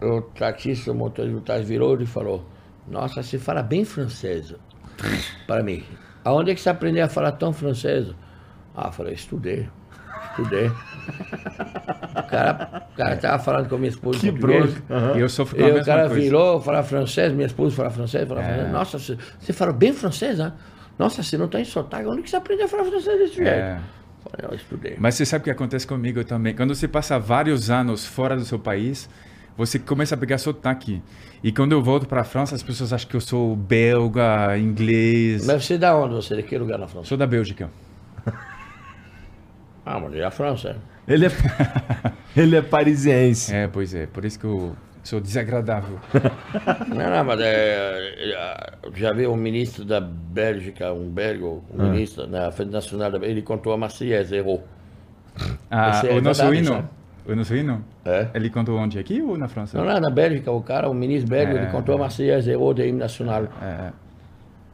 [SPEAKER 2] O taxista, o motorista do táxi virou e falou: Nossa, você fala bem francês. Para mim. Aonde é que você aprendeu a falar tão francês? Ah, eu falei: Estudei. Estudei. O cara, o cara tava falando com a minha esposa
[SPEAKER 1] Que bronca.
[SPEAKER 3] E eu sofro com
[SPEAKER 2] E
[SPEAKER 3] a
[SPEAKER 2] o
[SPEAKER 3] mesma
[SPEAKER 2] cara
[SPEAKER 3] coisa.
[SPEAKER 2] virou, fala francês, minha esposa fala francês, fala francês. Nossa, você, você fala bem francês, né? Nossa, você não tem sotaque. Onde que você aprendeu a falar francês desse jeito?
[SPEAKER 3] É.
[SPEAKER 2] Falei, eu estudei.
[SPEAKER 3] Mas você sabe o que acontece comigo também? Quando você passa vários anos fora do seu país, você começa a pegar sotaque. E quando eu volto para a França, as pessoas acham que eu sou belga, inglês.
[SPEAKER 2] Mas você é da onde? Você é de que lugar na França?
[SPEAKER 3] Sou da Bélgica.
[SPEAKER 2] Ah, mas é a França.
[SPEAKER 1] Ele é, ele é parisiense.
[SPEAKER 3] É, pois é. Por isso que eu sou desagradável.
[SPEAKER 2] Não, não, mas é, é, já vi um ministro da Bélgica, um belga, um
[SPEAKER 3] Ah.
[SPEAKER 2] ministro na Frente Nacional ele contou a Marseillaise, errou.
[SPEAKER 3] Ah,
[SPEAKER 2] é
[SPEAKER 3] o nosso hino.
[SPEAKER 2] sabe?
[SPEAKER 3] O nosso hino?
[SPEAKER 2] É.
[SPEAKER 3] Ele contou onde? Aqui ou na França?
[SPEAKER 2] Não, não, na Bélgica, o cara, o ministro belga,
[SPEAKER 3] É,
[SPEAKER 2] ele contou a Marseillaise, errou do hino nacional.
[SPEAKER 3] É,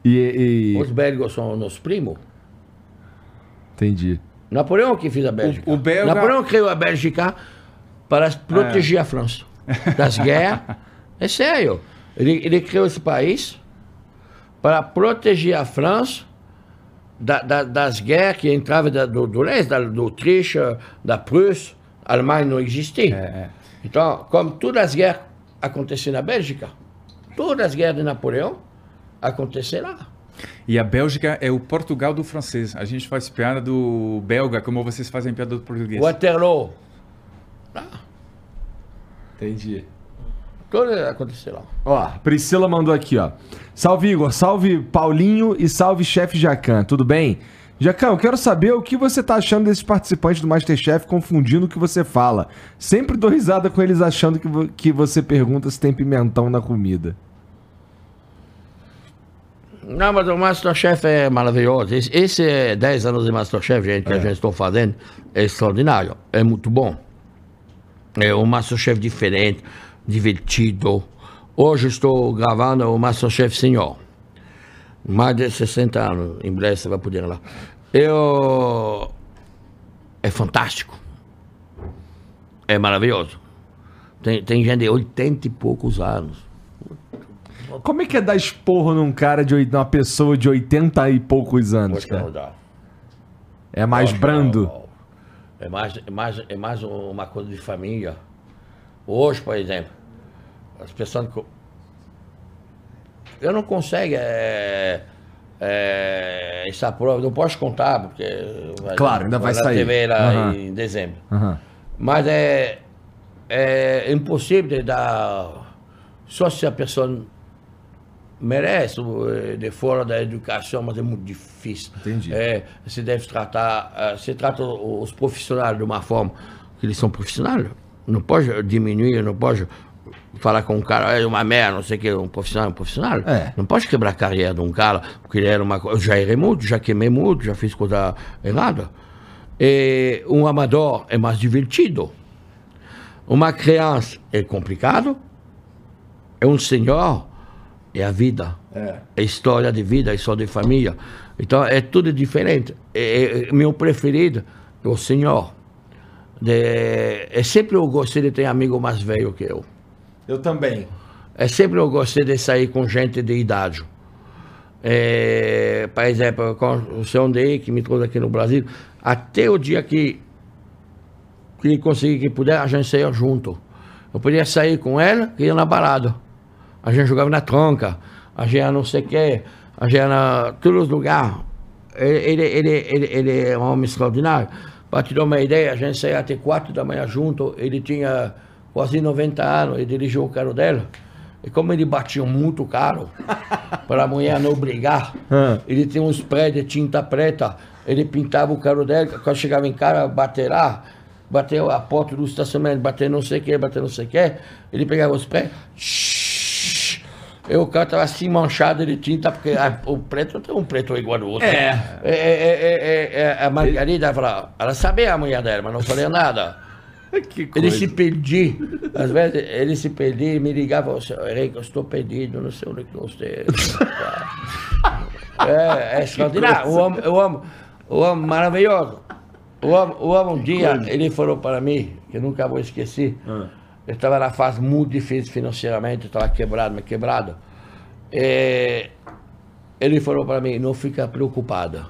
[SPEAKER 1] E, e-
[SPEAKER 2] Os belgas são nos primos.
[SPEAKER 1] Entendi.
[SPEAKER 2] Napoleão que fez a Bélgica.
[SPEAKER 3] O- o belga-
[SPEAKER 2] Napoleão criou a Bélgica para proteger a França das guerras. É sério. Ele, ele criou esse país para proteger a França da- da- das guerras que entravam da- do, do leste, da, do Autriche, da Prússia. A Alemanha não existia.
[SPEAKER 3] é.
[SPEAKER 2] Então, como todas as guerras aconteceram na Bélgica, todas as guerras de Napoleão aconteceram lá.
[SPEAKER 3] E a Bélgica é o Portugal do francês. A gente faz piada do belga, como vocês fazem piada do português.
[SPEAKER 2] Waterloo,
[SPEAKER 1] Entendi.
[SPEAKER 2] tudo aconteceu lá.
[SPEAKER 1] Ó, Priscila mandou aqui, ó. Salve, Igor. Salve, Paulinho. E salve, chefe Jacan. Tudo bem? Jacan, eu quero saber o que você tá achando desses participantes do Masterchef confundindo o que você fala. Sempre dou risada com eles achando que, vo- que você pergunta se tem pimentão na comida.
[SPEAKER 2] Não, mas o Masterchef é maravilhoso. Esse, esse é 10 anos de Masterchef, gente, que a gente está fazendo, é extraordinário. É muito bom. É um Masterchef diferente. divertido. Hoje estou gravando o Masterchef Senior. Mais de 60 anos, em breve você vai poder ir lá. Eu... É fantástico. É maravilhoso. Tem, tem gente de 80 e poucos anos.
[SPEAKER 1] Como é que é dar esporro num cara de uma pessoa de 80 e poucos anos, cara? É mais brando.
[SPEAKER 2] não, não. É mais, é, mais, é mais uma coisa de família. Hoje, por exemplo, as pessoas. Eu não consigo. É, é, essa prova, não posso contar, porque.
[SPEAKER 1] Claro, ainda vai sair.
[SPEAKER 2] TV lá
[SPEAKER 1] Aham.
[SPEAKER 2] em dezembro.
[SPEAKER 1] Aham.
[SPEAKER 2] Mas é, é impossível de dar. Só se a pessoa merece, eh, de fora da educação, mas é muito difícil.
[SPEAKER 1] Entendi.
[SPEAKER 2] É, você deve tratar, eh, você trata os profissionais de uma forma que eles são profissionais. Não pode diminuir, não pode falar com um cara, é uma merda, não sei o que, um profissional é um profissional.
[SPEAKER 1] É.
[SPEAKER 2] Não pode quebrar a carreira de um cara, porque ele era uma. Eu já errei muito, já queimei muito, já fiz coisa errada. E um amador é mais divertido. Uma criança é complicado. É um senhor, é a vida.
[SPEAKER 1] É.
[SPEAKER 2] É história de vida, é história de família. Então é tudo diferente. É, é- meu preferido é o senhor. De, é sempre eu gostei de ter amigo mais velho que eu.
[SPEAKER 1] Eu também.
[SPEAKER 2] É sempre eu gostei de sair com gente de idade. É, por exemplo, com o seu Andrei, que me trouxe aqui no Brasil, até o dia que, que ele conseguir que puder, a gente saia junto. Eu podia sair com ela, que ia na balada. A gente jogava na tronca, a gente não sei o quê, a gente na todos os lugares. Ele, ele, ele, ele, é um homem extraordinário. Para te dar uma ideia, a gente saía até quatro da manhã junto, ele tinha quase 90 anos, ele dirigiu o carro dela. E como ele batia muito caro, para a mulher não brigar,
[SPEAKER 1] Ah.
[SPEAKER 2] ele tinha um spray de tinta preta, ele pintava o carro dela, quando chegava em casa, bater lá, bateu a porta do estacionamento, bater não sei o que, bater não sei o que, ele pegava o spray, shhh, e carro estava assim manchado de tinta, porque ah, o preto tem um preto igual ao outro.
[SPEAKER 1] É.
[SPEAKER 2] É, é, é, é, é, a Margarida falava, ela sabia a mulher dela, mas não falei nada.
[SPEAKER 1] Que
[SPEAKER 2] Ele se perdia. Às vezes ele se perdia e me ligava, "Ô, senhor Henrique, eu estou perdido, não sei onde que eu estou. É, é extraordinário. O homem, o homem, o homem maravilhoso. O homem, o homem um dia, ele falou para mim, que eu nunca vou esquecer, eu estava na fase muito difícil financeiramente, eu estava quebrado, mas quebrado. É, ele falou para mim, não fica preocupada.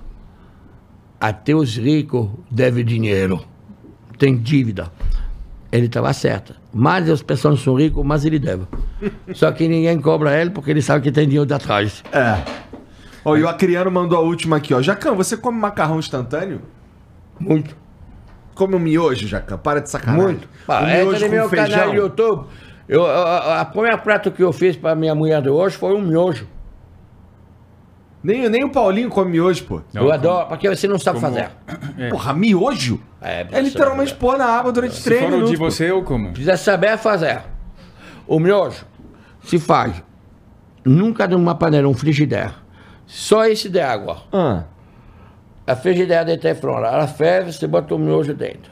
[SPEAKER 2] Até os ricos devem dinheiro tem dívida. Ele estava certo. Mais as pessoas são ricas, mais ele deve. Só que ninguém cobra ele porque ele sabe que tem dinheiro de atrás.
[SPEAKER 1] É. Ó, e o Acriano mandou a última aqui, ó. Jacan, você come macarrão instantâneo?
[SPEAKER 2] Muito.
[SPEAKER 1] Come um miojo, Jacan? Para de sacanagem.
[SPEAKER 2] Muito. Pá,
[SPEAKER 1] um miojo
[SPEAKER 2] no meu
[SPEAKER 1] feijão.
[SPEAKER 2] canal do YouTube. Eu, a, a- a primeira prato que eu fiz para minha mulher de hoje foi um miojo.
[SPEAKER 1] Nem, nem o Paulinho come miojo, pô.
[SPEAKER 3] Não,
[SPEAKER 2] eu adoro, porque você não sabe
[SPEAKER 3] como-
[SPEAKER 2] fazer.
[SPEAKER 1] Porra, miojo?
[SPEAKER 2] É,
[SPEAKER 1] É, literalmente pôr na água durante
[SPEAKER 3] Se
[SPEAKER 1] três
[SPEAKER 3] for o
[SPEAKER 1] minutos.
[SPEAKER 3] de
[SPEAKER 1] pô.
[SPEAKER 3] você, eu como.
[SPEAKER 2] Precisa saber fazer. O miojo se faz nunca numa panela, um frigideira. Só esse de água.
[SPEAKER 1] Ah,
[SPEAKER 2] A frigideira de teflon, ela ferve, você bota o miojo dentro.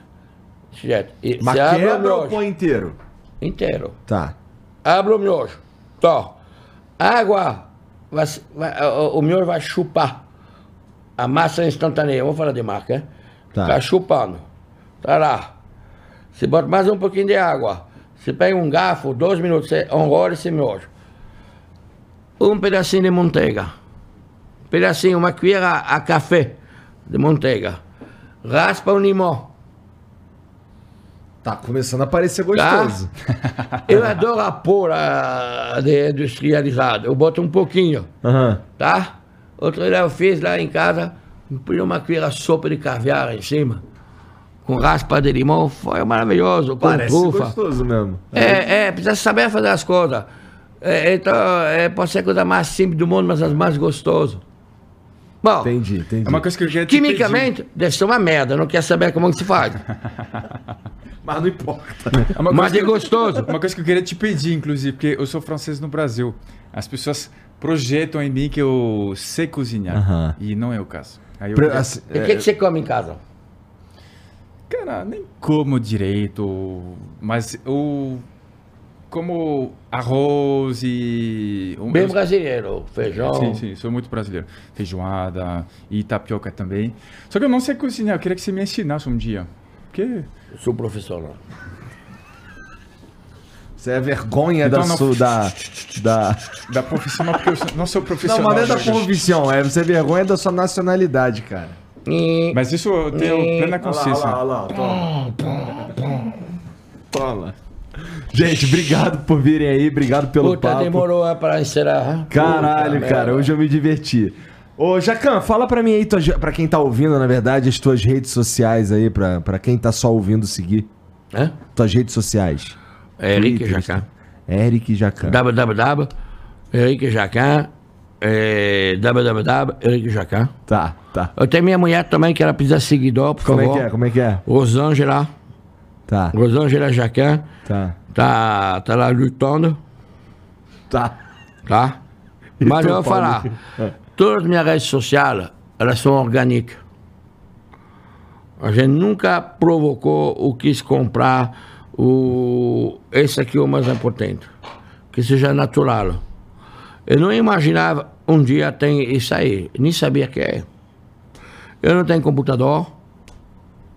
[SPEAKER 2] Jeito. E
[SPEAKER 1] mas quebra ou põe inteiro?
[SPEAKER 2] inteiro.
[SPEAKER 1] Tá.
[SPEAKER 2] Abre o miojo. Tó. Água, vai, vai- o, miojo vai chupar. A massa é instantânea, vamos falar de marca, hein?
[SPEAKER 1] Tá.
[SPEAKER 2] Tá chupando. Tá lá. Você bota mais um pouquinho de água. Você pega um garfo, dois minutos, você enrola esse miojo. Um pedacinho de manteiga. Um pedacinho, uma colher a, a café de manteiga. Raspa um limão.
[SPEAKER 1] Tá começando a parecer
[SPEAKER 2] Tá?
[SPEAKER 1] gostoso.
[SPEAKER 2] Eu adoro a pôr a de industrializado. Eu boto um pouquinho,
[SPEAKER 1] Aham.
[SPEAKER 2] tá? Outro dia eu fiz lá em casa, pus uma colher sopa de caviar em cima, com raspa de limão, foi maravilhoso, com
[SPEAKER 1] Parece
[SPEAKER 2] trufa.
[SPEAKER 1] gostoso mesmo.
[SPEAKER 2] É, é, precisa saber fazer as coisas. É, então, é, pode ser a coisa mais simples do mundo, mas as mais gostosas. Bom,
[SPEAKER 1] Entendi, entendi.
[SPEAKER 3] É uma coisa que eu queria te
[SPEAKER 2] quimicamente, deve ser uma merda, não quer saber como que se faz.
[SPEAKER 1] Mas não importa.
[SPEAKER 3] É
[SPEAKER 2] Mas é
[SPEAKER 3] eu-
[SPEAKER 2] gostoso.
[SPEAKER 3] Uma coisa que eu queria te pedir, inclusive, porque eu sou francês no Brasil. As pessoas projetam em mim que eu sei cozinhar.
[SPEAKER 1] Aham.
[SPEAKER 3] E não é o caso. Aí eu
[SPEAKER 2] E o que, que você come em casa?
[SPEAKER 3] Cara, nem como direito, mas eu. Como arroz e... um-
[SPEAKER 2] Bem
[SPEAKER 3] eu-
[SPEAKER 2] brasileiro, feijão.
[SPEAKER 3] Sim, sim, sou muito brasileiro. Feijoada e tapioca também. Só que eu não sei cozinhar, eu queria que você me ensinasse um dia. Porque...
[SPEAKER 2] Sou profissional.
[SPEAKER 1] Você é vergonha
[SPEAKER 3] Então
[SPEAKER 1] da,
[SPEAKER 3] não-
[SPEAKER 1] sua, da, da...
[SPEAKER 3] Da profissional, porque eu sou- não sou
[SPEAKER 1] Não,
[SPEAKER 3] profissional.
[SPEAKER 1] mas não é da profissão, é você é vergonha da sua nacionalidade, cara.
[SPEAKER 3] Mas isso eu tenho plena consciência.
[SPEAKER 1] Olha lá, toma. Toma. Gente, obrigado por virem aí, obrigado pelo
[SPEAKER 2] puta,
[SPEAKER 1] papo.
[SPEAKER 2] demorou é, pra encerrar.
[SPEAKER 1] Caralho,
[SPEAKER 2] Puta
[SPEAKER 1] cara,
[SPEAKER 2] merda.
[SPEAKER 1] hoje eu me diverti. Ô, Jacan, fala pra mim aí, tuas- pra quem tá ouvindo, na verdade, as tuas redes sociais aí, pra, pra quem tá só ouvindo seguir.
[SPEAKER 2] Hã?
[SPEAKER 1] Tuas redes sociais.
[SPEAKER 2] É
[SPEAKER 1] Twitter,
[SPEAKER 2] Jacan.
[SPEAKER 1] Eric Jacan.
[SPEAKER 2] www. Henrique Jacan. É, www. Henrique Jacan.
[SPEAKER 1] Tá, tá.
[SPEAKER 2] Eu tenho minha mulher também, que ela precisa seguidor, por
[SPEAKER 1] Como é
[SPEAKER 2] favor.
[SPEAKER 1] que é? Como é que é?
[SPEAKER 2] Rosângela.
[SPEAKER 1] Tá,
[SPEAKER 2] Rosângela Jacan.
[SPEAKER 1] tá,
[SPEAKER 2] Tá, tá lá lutando,
[SPEAKER 1] tá.
[SPEAKER 2] tá? Mas eu vou falar.
[SPEAKER 1] Paulo.
[SPEAKER 2] Todas as minhas redes sociais, elas são orgânicas. A gente nunca provocou ou quis comprar o... Esse aqui é o mais importante. Que seja natural. Eu não imaginava um dia tem isso aí. Nem sabia que é. Eu não tenho computador.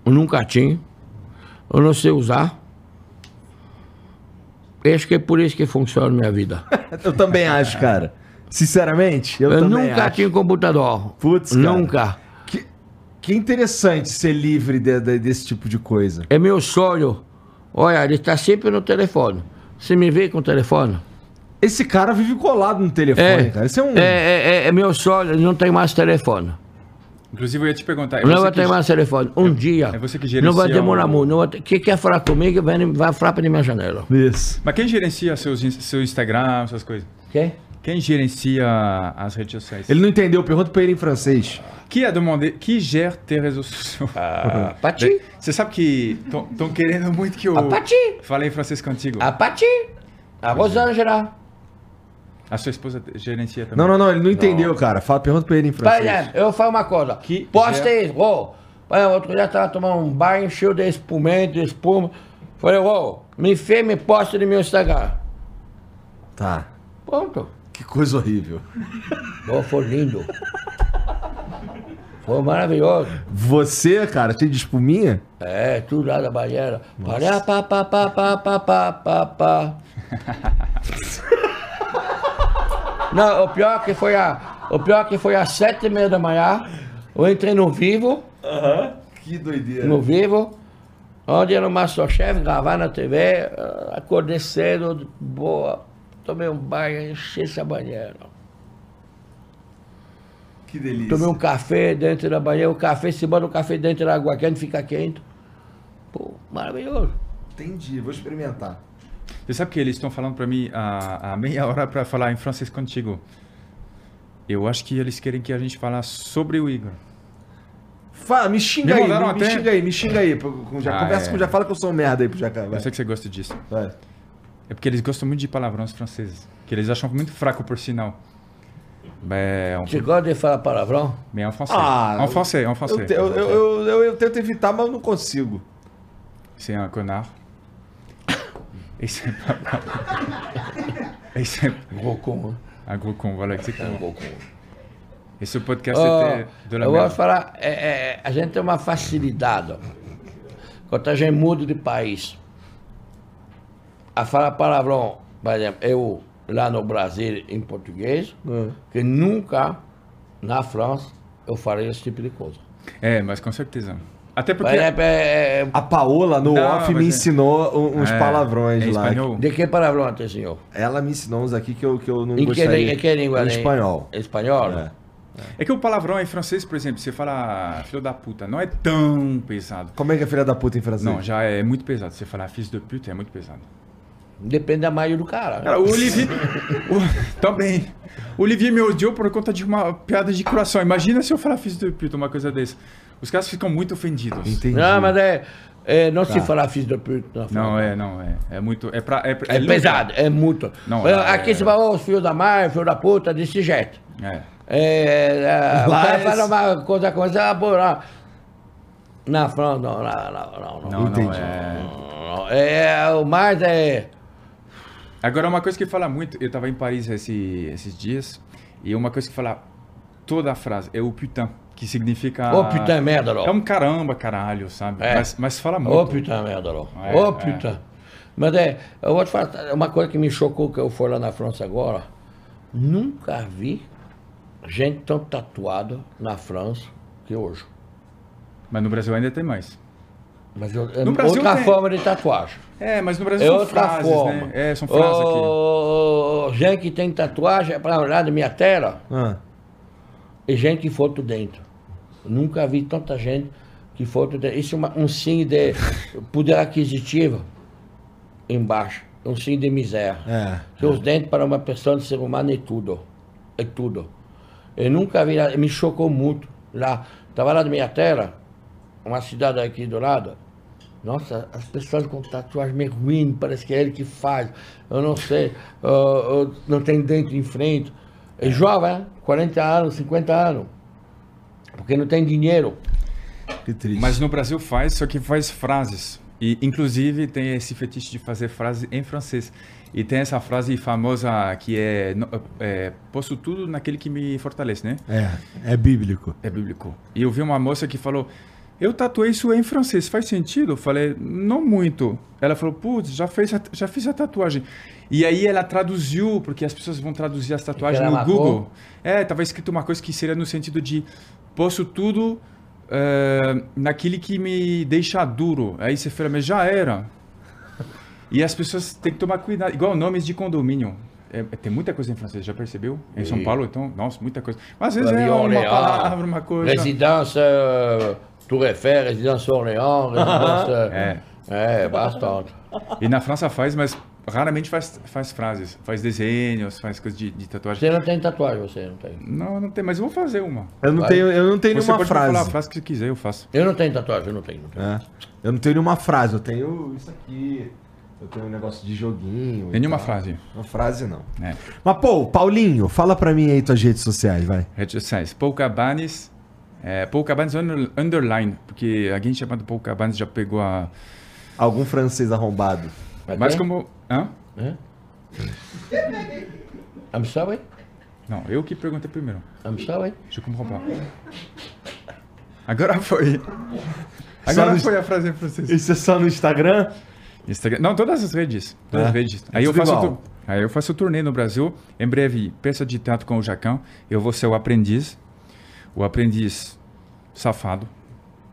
[SPEAKER 2] Eu nunca tinha. Eu não sei usar. Acho que é por isso que funciona a minha vida.
[SPEAKER 1] Eu também acho, cara. Sinceramente, eu,
[SPEAKER 2] Eu, nunca
[SPEAKER 1] acho.
[SPEAKER 2] tinha computador.
[SPEAKER 1] Putz, cara.
[SPEAKER 2] Nunca.
[SPEAKER 1] Que, que interessante ser livre de- de- desse tipo de coisa.
[SPEAKER 2] É meu sonho. Olha, ele está sempre no telefone. Você me vê com o telefone?
[SPEAKER 1] Esse cara vive colado no telefone,
[SPEAKER 2] É,
[SPEAKER 1] cara. Esse é um.
[SPEAKER 2] é, é, é- é meu sonho, não tem mais telefone.
[SPEAKER 3] Inclusive, eu ia te perguntar. é
[SPEAKER 2] não vai
[SPEAKER 3] que-
[SPEAKER 2] ter mais telefone. Um dia.
[SPEAKER 3] é você que
[SPEAKER 2] Não vai
[SPEAKER 3] gerencia
[SPEAKER 2] demorar muito. Não vai ter- Quem quer falar comigo, vem, vai falar para minha janela.
[SPEAKER 1] Isso.
[SPEAKER 3] Mas quem gerencia seus, seu Instagram, essas coisas?
[SPEAKER 2] Quem?
[SPEAKER 3] Quem gerencia as redes sociais?
[SPEAKER 1] Ele não entendeu, pergunta pra ele em francês.
[SPEAKER 3] Qui a demandé, qui gère tes réseaux sociaux?
[SPEAKER 2] Ah, Pati.
[SPEAKER 3] Você sabe que estão querendo muito que eu
[SPEAKER 2] A Pati.
[SPEAKER 3] fale em francês contigo.
[SPEAKER 2] A Pati. A Rosângela.
[SPEAKER 3] A sua esposa gerencia também.
[SPEAKER 1] Não, não, não, ele não entendeu, cara. Fala, pergunta pra ele em
[SPEAKER 2] Por
[SPEAKER 1] francês.
[SPEAKER 2] exemplo, eu falo uma coisa.
[SPEAKER 3] Que
[SPEAKER 2] Posta
[SPEAKER 3] já-
[SPEAKER 2] isso, ô. Exemplo, Outro dia eu tava tomando um banho cheio de espumante, de espuma. Falei, ô, me fez, me posta no meu Instagram.
[SPEAKER 1] Tá.
[SPEAKER 2] Pronto.
[SPEAKER 1] Que coisa horrível.
[SPEAKER 2] Ô, foi lindo. Foi maravilhoso.
[SPEAKER 1] Você, cara, cheio de espuminha?
[SPEAKER 2] É, tudo lá da banheira. Pará, pá, pá, pá, pá, pá, pá, pá, pá. Não, o pior que foi a. O pior que foi às sete e meia da manhã. Eu entrei no vivo,
[SPEAKER 1] Que doideira.
[SPEAKER 2] no vivo, onde era o Masterchef, gravar na TV, ah, acordei cedo, boa, tomei um banho, enchi essa banheira.
[SPEAKER 1] Que delícia.
[SPEAKER 2] Tomei um café dentro da banheira, o café, se bota o café dentro da água quente, fica quente. Pô, maravilhoso.
[SPEAKER 1] Entendi, vou experimentar.
[SPEAKER 3] Você sabe que eles estão falando para mim há, há meia hora para falar em francês contigo. Eu acho que eles querem que a gente fale sobre o Igor.
[SPEAKER 1] Fala, me xinga
[SPEAKER 3] Me
[SPEAKER 1] aí, me,
[SPEAKER 3] mandaram
[SPEAKER 1] me
[SPEAKER 3] até-
[SPEAKER 1] xinga aí, me xinga aí. Já
[SPEAKER 3] Ah,
[SPEAKER 1] conversa
[SPEAKER 3] é.
[SPEAKER 1] com já fala que eu sou um merda aí pro Jacan. Vai.
[SPEAKER 3] Eu sei que você gosta disso.
[SPEAKER 1] vai.
[SPEAKER 3] É porque eles gostam muito de palavrões franceses. Que eles acham muito fraco, por sinal. É um,
[SPEAKER 2] Você gosta de falar palavrão?
[SPEAKER 3] mais en français.
[SPEAKER 1] Ah,
[SPEAKER 3] en français, en
[SPEAKER 1] Eu,
[SPEAKER 3] français.
[SPEAKER 1] eu, eu, eu, eu- eu tento evitar, mas eu não consigo.
[SPEAKER 3] C'est un connard. Et c'est
[SPEAKER 2] Gros con,
[SPEAKER 3] un gros con, voilà, exactement.
[SPEAKER 2] Gros con.
[SPEAKER 3] Et ce podcast
[SPEAKER 2] Ó,
[SPEAKER 3] était de la
[SPEAKER 2] eu vou
[SPEAKER 3] merde.
[SPEAKER 2] falar, é, é, a gente tem uma facilidade quando a gente muda de país. A falar palavrão, por exemplo, eu lá no Brasil em português, que nunca na França eu farei esse tipo de coisa.
[SPEAKER 3] É, mas com certeza. Até
[SPEAKER 2] Por
[SPEAKER 3] porque...
[SPEAKER 2] exemplo, é, é,
[SPEAKER 1] A Paola, no
[SPEAKER 3] Não,
[SPEAKER 1] off, me
[SPEAKER 3] mas é-
[SPEAKER 1] ensinou um- uns
[SPEAKER 3] É,
[SPEAKER 1] palavrões
[SPEAKER 3] em
[SPEAKER 1] lá.
[SPEAKER 3] espanhol?
[SPEAKER 2] de que palavrão senhor?
[SPEAKER 1] Ela me ensinou uns aqui que eu, que eu não
[SPEAKER 2] Em que,
[SPEAKER 1] gostaria.
[SPEAKER 2] em que língua?
[SPEAKER 1] Em
[SPEAKER 2] né?
[SPEAKER 1] espanhol.
[SPEAKER 2] Espanhol?
[SPEAKER 1] É.
[SPEAKER 3] É que o palavrão em francês, por exemplo, você fala filho da puta, não é tão pesado.
[SPEAKER 1] Como é que é filha da puta em francês?
[SPEAKER 3] Não, já é muito pesado. Você falar filho de puta é muito pesado.
[SPEAKER 2] Depende da maio do cara.
[SPEAKER 3] Cara, o Olivier. o, também. O Olivier me odiou por conta de uma piada de coração. Imagina se eu falar filho de puta, uma coisa dessa. Os caras ficam muito ofendidos.
[SPEAKER 1] Entendi.
[SPEAKER 2] Não, mas é, é não se falar filho da puta. na
[SPEAKER 3] Não, é, não, é. É muito. É, pra, é,
[SPEAKER 2] É,
[SPEAKER 3] luta.
[SPEAKER 2] pesado, é muito.
[SPEAKER 3] Não,
[SPEAKER 2] É,
[SPEAKER 3] é-
[SPEAKER 2] aqui você fala, ô, filho da mãe, filho da puta, desse jeito.
[SPEAKER 3] É.
[SPEAKER 2] É, é, o
[SPEAKER 1] Lá
[SPEAKER 2] cara
[SPEAKER 1] é-
[SPEAKER 2] fala uma coisa, coisa, ah, pô, lá. Na França, não, não, não, não. não.
[SPEAKER 3] Não,
[SPEAKER 1] Entendi.
[SPEAKER 3] não é.
[SPEAKER 2] É, o mais é.
[SPEAKER 3] Agora, uma coisa que fala muito, eu tava em Paris esse- esses dias, e uma coisa que fala toda a frase é o putain, que significa.
[SPEAKER 2] Ô, putain, merda.
[SPEAKER 3] É um caramba, caralho, sabe?
[SPEAKER 2] É.
[SPEAKER 3] Mas, mas fala
[SPEAKER 2] Ô,
[SPEAKER 3] muito.
[SPEAKER 2] puta merda.
[SPEAKER 3] É,
[SPEAKER 2] Ô,
[SPEAKER 3] é.
[SPEAKER 2] puta. Mas é, eu vou te falar, uma coisa que me chocou que eu fui lá na França agora, nunca vi gente tão tatuada na França que hoje.
[SPEAKER 3] Mas no Brasil ainda tem mais.
[SPEAKER 2] Mas eu, é
[SPEAKER 3] No Brasil
[SPEAKER 2] outra
[SPEAKER 3] tem.
[SPEAKER 2] forma de tatuagem.
[SPEAKER 3] É, mas no Brasil
[SPEAKER 2] É
[SPEAKER 3] são
[SPEAKER 2] outra
[SPEAKER 3] frases,
[SPEAKER 2] forma.
[SPEAKER 3] né? É, são frases aqui.
[SPEAKER 2] Ô, gente que tem tatuagem, para olhar da minha terra,
[SPEAKER 1] Ah,
[SPEAKER 2] e gente que foto dentro. Nunca vi tanta gente que foto dentro. Isso é uma- um signo de poder aquisitivo embaixo. Um signo de miséria.
[SPEAKER 1] é.
[SPEAKER 2] Que os dentes para uma pessoa de ser humano é tudo. É tudo. Eu nunca vi, me chocou muito. Lá, estava lá na minha terra, uma cidade aqui do lado. Nossa, as pessoas com tatuagem meio ruim, parece que é ele que faz. Eu não sei, não tem dente em frente. É jovem, hein? 40 anos, 50 anos. Porque não tem dinheiro.
[SPEAKER 1] Que triste.
[SPEAKER 3] Mas no Brasil faz, só que faz frases. E, inclusive, tem esse fetiche de fazer frases em francês. E tem essa frase famosa que é, é Posso tudo naquele que me fortalece, né?
[SPEAKER 1] É, é bíblico.
[SPEAKER 3] É bíblico. E eu vi uma moça que falou: Eu tatuei isso em francês, faz sentido? Eu falei: Não muito. Ela falou: Putz, já, fez a- já fiz a tatuagem. E aí ela traduziu, porque as pessoas vão traduzir as tatuagens no
[SPEAKER 2] marcou?
[SPEAKER 3] Google. É, tava escrito uma coisa que seria no sentido de: Posso tudo eh, naquele que me deixa duro. Aí você fala: Mas já era. E as pessoas têm que tomar cuidado, igual nomes de condomínio. É, é, tem muita coisa em francês, já percebeu? Em São
[SPEAKER 2] Sim.
[SPEAKER 3] Paulo, então, nossa, muita coisa. Mas às vezes é uma
[SPEAKER 2] Orléans,
[SPEAKER 3] palavra, uma coisa.
[SPEAKER 2] Residência euh, Tour Eiffel, residência Orléans, residência...
[SPEAKER 3] É.
[SPEAKER 2] É, bastante.
[SPEAKER 3] E na França faz, mas raramente faz, faz frases, faz desenhos, faz coisas de, de tatuagem.
[SPEAKER 2] Você não tem tatuagem, você não tem.
[SPEAKER 3] Não, não tem, mas eu vou fazer uma.
[SPEAKER 1] Eu não
[SPEAKER 2] Vai.
[SPEAKER 1] tenho, eu não tenho
[SPEAKER 3] Você
[SPEAKER 1] nenhuma
[SPEAKER 3] pode me falar a
[SPEAKER 1] frase.
[SPEAKER 3] frase que você quiser, eu faço.
[SPEAKER 2] Eu não tenho tatuagem, eu não tenho. Não tenho.
[SPEAKER 1] É. Eu não tenho nenhuma frase, eu tenho isso aqui. Eu tenho um negócio de joguinho.
[SPEAKER 3] Nenhuma
[SPEAKER 1] tal.
[SPEAKER 3] frase.
[SPEAKER 1] Uma frase não.
[SPEAKER 3] É.
[SPEAKER 1] Mas, pô, Paulinho, fala pra mim aí tuas redes sociais, vai.
[SPEAKER 3] Redes sociais. Paul Cabanes. É, Paul Cabanes under- underline, porque alguém chamado Paul Cabanes já pegou a.
[SPEAKER 1] Algum francês arrombado.
[SPEAKER 3] Mas como. Hã?
[SPEAKER 2] Hã? I'm sorry?
[SPEAKER 3] Não, eu que perguntei primeiro.
[SPEAKER 2] I'm sorry?
[SPEAKER 3] Je comprends pas. Agora foi. Agora
[SPEAKER 1] no-
[SPEAKER 3] foi a frase em francês.
[SPEAKER 1] Isso é só no Instagram?
[SPEAKER 3] Instagram. Não, todas as redes. Todas
[SPEAKER 1] É?
[SPEAKER 3] as redes.
[SPEAKER 1] É
[SPEAKER 3] Aí eu
[SPEAKER 1] tudo
[SPEAKER 3] faço tu- aí eu faço turnê no Brasil. Em breve, peça de teatro com o Jacão. Eu vou ser o aprendiz. O aprendiz safado,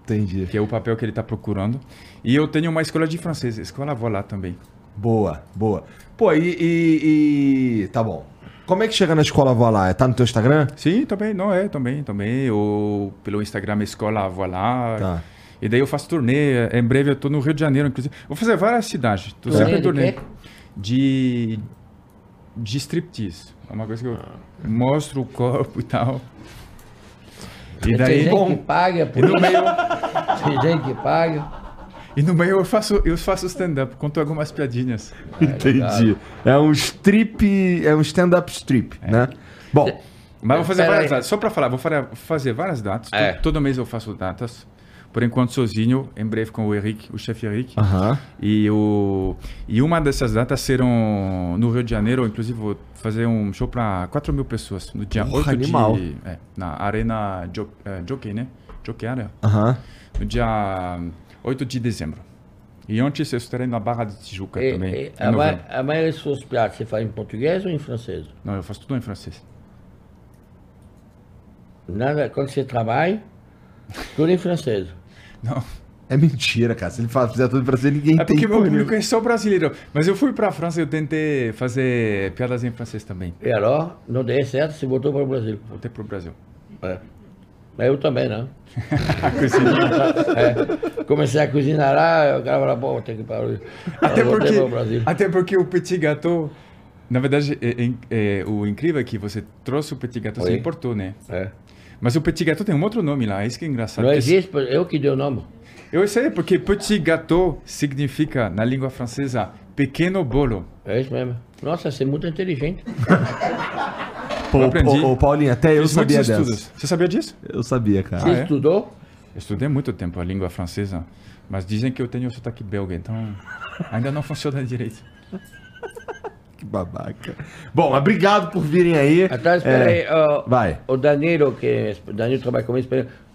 [SPEAKER 1] Entendi.
[SPEAKER 3] que é o papel que ele está procurando. E eu tenho uma escola de francês. Escola vou lá também.
[SPEAKER 1] Boa, boa. Pô, e, e- e- Tá bom. Como é que chega na escola Vó lá? Tá no teu Instagram?
[SPEAKER 3] Sim, também. Não é, também, também. Ou pelo Instagram Escola vou lá.
[SPEAKER 1] Tá.
[SPEAKER 3] E daí eu faço turnê. Em breve eu tô no Rio de Janeiro, inclusive. Vou fazer várias cidades. Tô
[SPEAKER 2] Turnê
[SPEAKER 3] sempre em turnê.
[SPEAKER 2] quê?
[SPEAKER 3] De. De striptease. É uma coisa que eu mostro o corpo e tal. E
[SPEAKER 2] Tem
[SPEAKER 3] daí.
[SPEAKER 2] gente que paga por
[SPEAKER 3] E no meio,
[SPEAKER 2] Tem gente que paga.
[SPEAKER 3] E no meio eu faço, eu faço stand-up, conto algumas piadinhas.
[SPEAKER 1] Entendi. É um strip. É um stand-up strip, né? Bom,
[SPEAKER 3] Mas vou fazer
[SPEAKER 2] Pera
[SPEAKER 3] várias
[SPEAKER 2] aí.
[SPEAKER 3] datas. Só pra falar, vou fazer várias datas.
[SPEAKER 2] É.
[SPEAKER 3] To- Todo mês eu faço datas. Por enquanto sozinho, em breve com o Eric, o chefe Eric.
[SPEAKER 1] aham.
[SPEAKER 3] E, o, e uma dessas datas serão no Rio de Janeiro, inclusive vou fazer um show para 4 mil pessoas no dia
[SPEAKER 1] Porra,
[SPEAKER 3] 8
[SPEAKER 1] animal.
[SPEAKER 3] de. é, na Arena Jo- é, Jockey, né? Jockey Area.
[SPEAKER 1] Aham.
[SPEAKER 3] No dia 8 de dezembro. E antes eu estarei na Barra de Tijuca
[SPEAKER 2] E-
[SPEAKER 3] também.
[SPEAKER 2] e
[SPEAKER 3] em
[SPEAKER 2] a, ma a maioria dos seus piadas você fala em português ou em francês?
[SPEAKER 3] Não, eu faço tudo em francês.
[SPEAKER 2] Nada, quando você trabalha, tudo em francês.
[SPEAKER 3] Não.
[SPEAKER 1] É mentira, cara. Se ele fizer tudo pra você, ninguém
[SPEAKER 3] É
[SPEAKER 1] tem.
[SPEAKER 3] porque meu público é só brasileiro. Mas eu fui pra França e eu tentei fazer piadas em francês também.
[SPEAKER 2] E alors, não deu certo, você voltou para o Brasil.
[SPEAKER 3] Voltei pro Brasil.
[SPEAKER 2] É. Eu também, né?
[SPEAKER 3] A cozinha.
[SPEAKER 2] É. Comecei a cozinhar lá, o cara falou, pô, tem que ir para o
[SPEAKER 3] Até porque,
[SPEAKER 2] para o Brasil.
[SPEAKER 3] até porque o petit gâteau, na verdade, é- é- é- o incrível é que você trouxe o petit gâteau, você
[SPEAKER 2] Oi.
[SPEAKER 3] importou, né?
[SPEAKER 2] É.
[SPEAKER 3] Mas o petit gâteau tem um outro nome lá, isso que é engraçado.
[SPEAKER 2] Não existe, eu que dei o nome.
[SPEAKER 3] Eu sei, porque petit gâteau significa, na língua francesa, pequeno bolo.
[SPEAKER 2] É isso mesmo. Nossa, você é muito inteligente.
[SPEAKER 1] Pô,
[SPEAKER 3] Eu aprendi.
[SPEAKER 1] ô, Paulinho, até eu
[SPEAKER 3] Fiz
[SPEAKER 1] sabia dessa.
[SPEAKER 3] estudos. Você sabia disso?
[SPEAKER 1] Eu sabia, cara.
[SPEAKER 2] Você
[SPEAKER 3] é?
[SPEAKER 2] estudou?
[SPEAKER 3] Eu estudei muito tempo a língua francesa, mas dizem que eu tenho sotaque belga, então ainda não funciona direito.
[SPEAKER 1] que babaca. Bom, obrigado por virem aí.
[SPEAKER 2] Atrás,
[SPEAKER 1] É,
[SPEAKER 2] aí. ó,
[SPEAKER 1] vai.
[SPEAKER 2] O Danilo, que o Danilo trabalha comigo,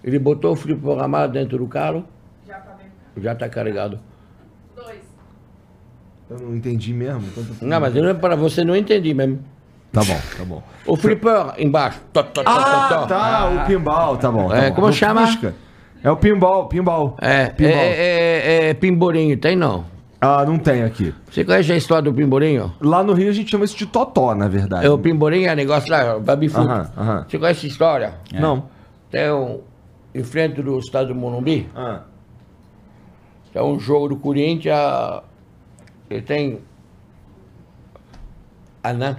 [SPEAKER 2] ele botou o fliperama dentro do carro,
[SPEAKER 5] Já tá
[SPEAKER 2] já tá carregado.
[SPEAKER 5] Dois.
[SPEAKER 1] Eu não entendi mesmo.
[SPEAKER 2] Não, mas eu não- para você não entendi mesmo.
[SPEAKER 1] Tá bom, tá bom.
[SPEAKER 2] O flipper embaixo. Tó, tó, tó,
[SPEAKER 1] Ah,
[SPEAKER 2] tó, tó.
[SPEAKER 1] tá, o pinball, tá bom. tá
[SPEAKER 2] É,
[SPEAKER 1] bom.
[SPEAKER 2] como chama?
[SPEAKER 1] Fusca. É o pinball, pinball.
[SPEAKER 2] É, é,
[SPEAKER 1] pinball.
[SPEAKER 2] é, é, é pimborinho, tem não?
[SPEAKER 1] Ah, não tem aqui.
[SPEAKER 2] Você conhece a história do pimborinho?
[SPEAKER 1] Lá no Rio a gente chama isso de totó, na verdade.
[SPEAKER 2] É, o pimborinho é negócio lá, baby food.
[SPEAKER 1] Aham, aham.
[SPEAKER 2] Você conhece a história?
[SPEAKER 1] Não.
[SPEAKER 2] Tem um, em frente do estado do Morumbi,
[SPEAKER 1] Ah.
[SPEAKER 2] tem um jogo do Corinthians, ele tem Anã.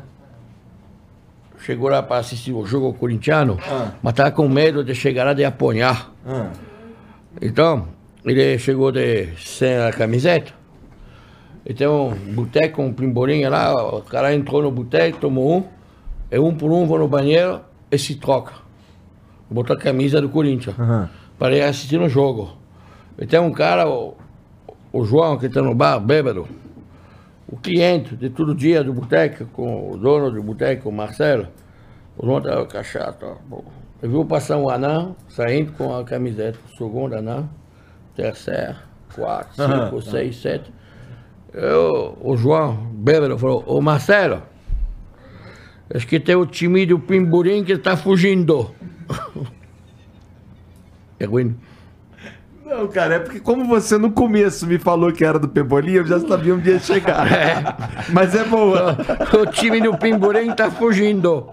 [SPEAKER 2] Chegou lá para assistir o jogo corintiano,
[SPEAKER 1] Ah.
[SPEAKER 2] mas estava com medo de chegar lá de apanhar.
[SPEAKER 1] Ah.
[SPEAKER 2] Então, ele chegou de sem a camiseta. E tem um boteco, um pimborinho lá, o cara entrou no boteco, tomou um, e um por um vão no banheiro e se troca. Botou a camisa do Corinthians,
[SPEAKER 1] Aham.
[SPEAKER 2] para ir assistir no jogo. E tem um cara, o, o João, que está no bar, bêbado, o cliente de todo dia do boteco, com o dono do boteco, o Marcelo, o João estava cachaça. Ele viu passar um anão saindo com a camiseta, segundo anão, terceiro, quarto, cinco, seis, sete. Eu, o João, bêbado, falou, ô Marcelo, acho que tem o time do Pimburim que está fugindo. é ruim.
[SPEAKER 1] Não, cara, é porque como você no começo me falou que era do Pebolinha, eu já sabia onde ia chegar. Mas é boa.
[SPEAKER 2] o time do Pimburim está fugindo.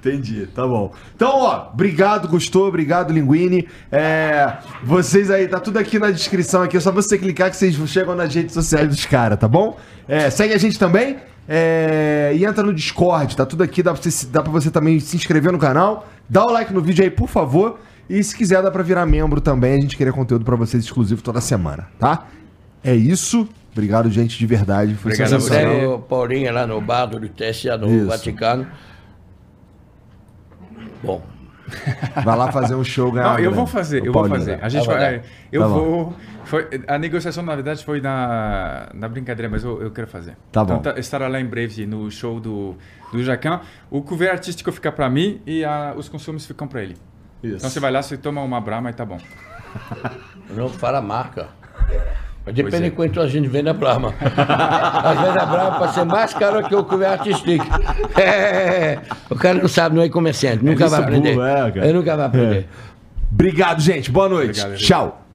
[SPEAKER 1] Entendi, tá bom. Então, ó, obrigado, gostou, obrigado, Linguini. É, vocês aí, tá tudo aqui na descrição aqui, é só você clicar que vocês chegam nas redes sociais dos caras, tá bom? É, segue a gente também é, e entra no Discord, tá tudo aqui, dá pra, você, dá pra você também se inscrever no canal, dá o like no vídeo aí, por favor, e se quiser dá pra virar membro também, a gente queria conteúdo pra vocês exclusivo toda semana, tá? É isso, obrigado, gente, de verdade, foi
[SPEAKER 3] Obrigado a
[SPEAKER 1] sensacional.
[SPEAKER 2] O Paulinho lá no bar do TSA no
[SPEAKER 1] Isso.
[SPEAKER 2] Vaticano. Bom,
[SPEAKER 1] Vai lá fazer um show, ganhar
[SPEAKER 3] Não, eu vou fazer, eu vou
[SPEAKER 1] Paulinho,
[SPEAKER 3] fazer.
[SPEAKER 1] né?
[SPEAKER 3] A gente
[SPEAKER 2] vai
[SPEAKER 3] vai.
[SPEAKER 2] dar.
[SPEAKER 3] Eu
[SPEAKER 1] Tá
[SPEAKER 3] vou. Foi, a negociação, na verdade, foi na, na brincadeira, mas eu, eu quero fazer.
[SPEAKER 1] Tá bom.
[SPEAKER 3] Então, tá- estará lá em breve no show do, do Jacan. O cover artístico fica pra mim e a- os consumos ficam pra ele.
[SPEAKER 1] Isso.
[SPEAKER 3] Então você vai lá, você toma uma brama e tá bom.
[SPEAKER 2] não fala marca. Mas
[SPEAKER 3] Pois
[SPEAKER 2] depende
[SPEAKER 3] é.
[SPEAKER 2] de quanto a gente vende a Brahma. Às vezes a Brahma pode ser mais cara que o couvert stick. É, o cara não sabe, não é comerciante. Nunca
[SPEAKER 1] isso
[SPEAKER 2] vai aprender.
[SPEAKER 1] burro, é, cara.
[SPEAKER 2] Ele nunca vai aprender.
[SPEAKER 1] Obrigado, gente. Boa noite.
[SPEAKER 3] Obrigado, gente.
[SPEAKER 1] Tchau.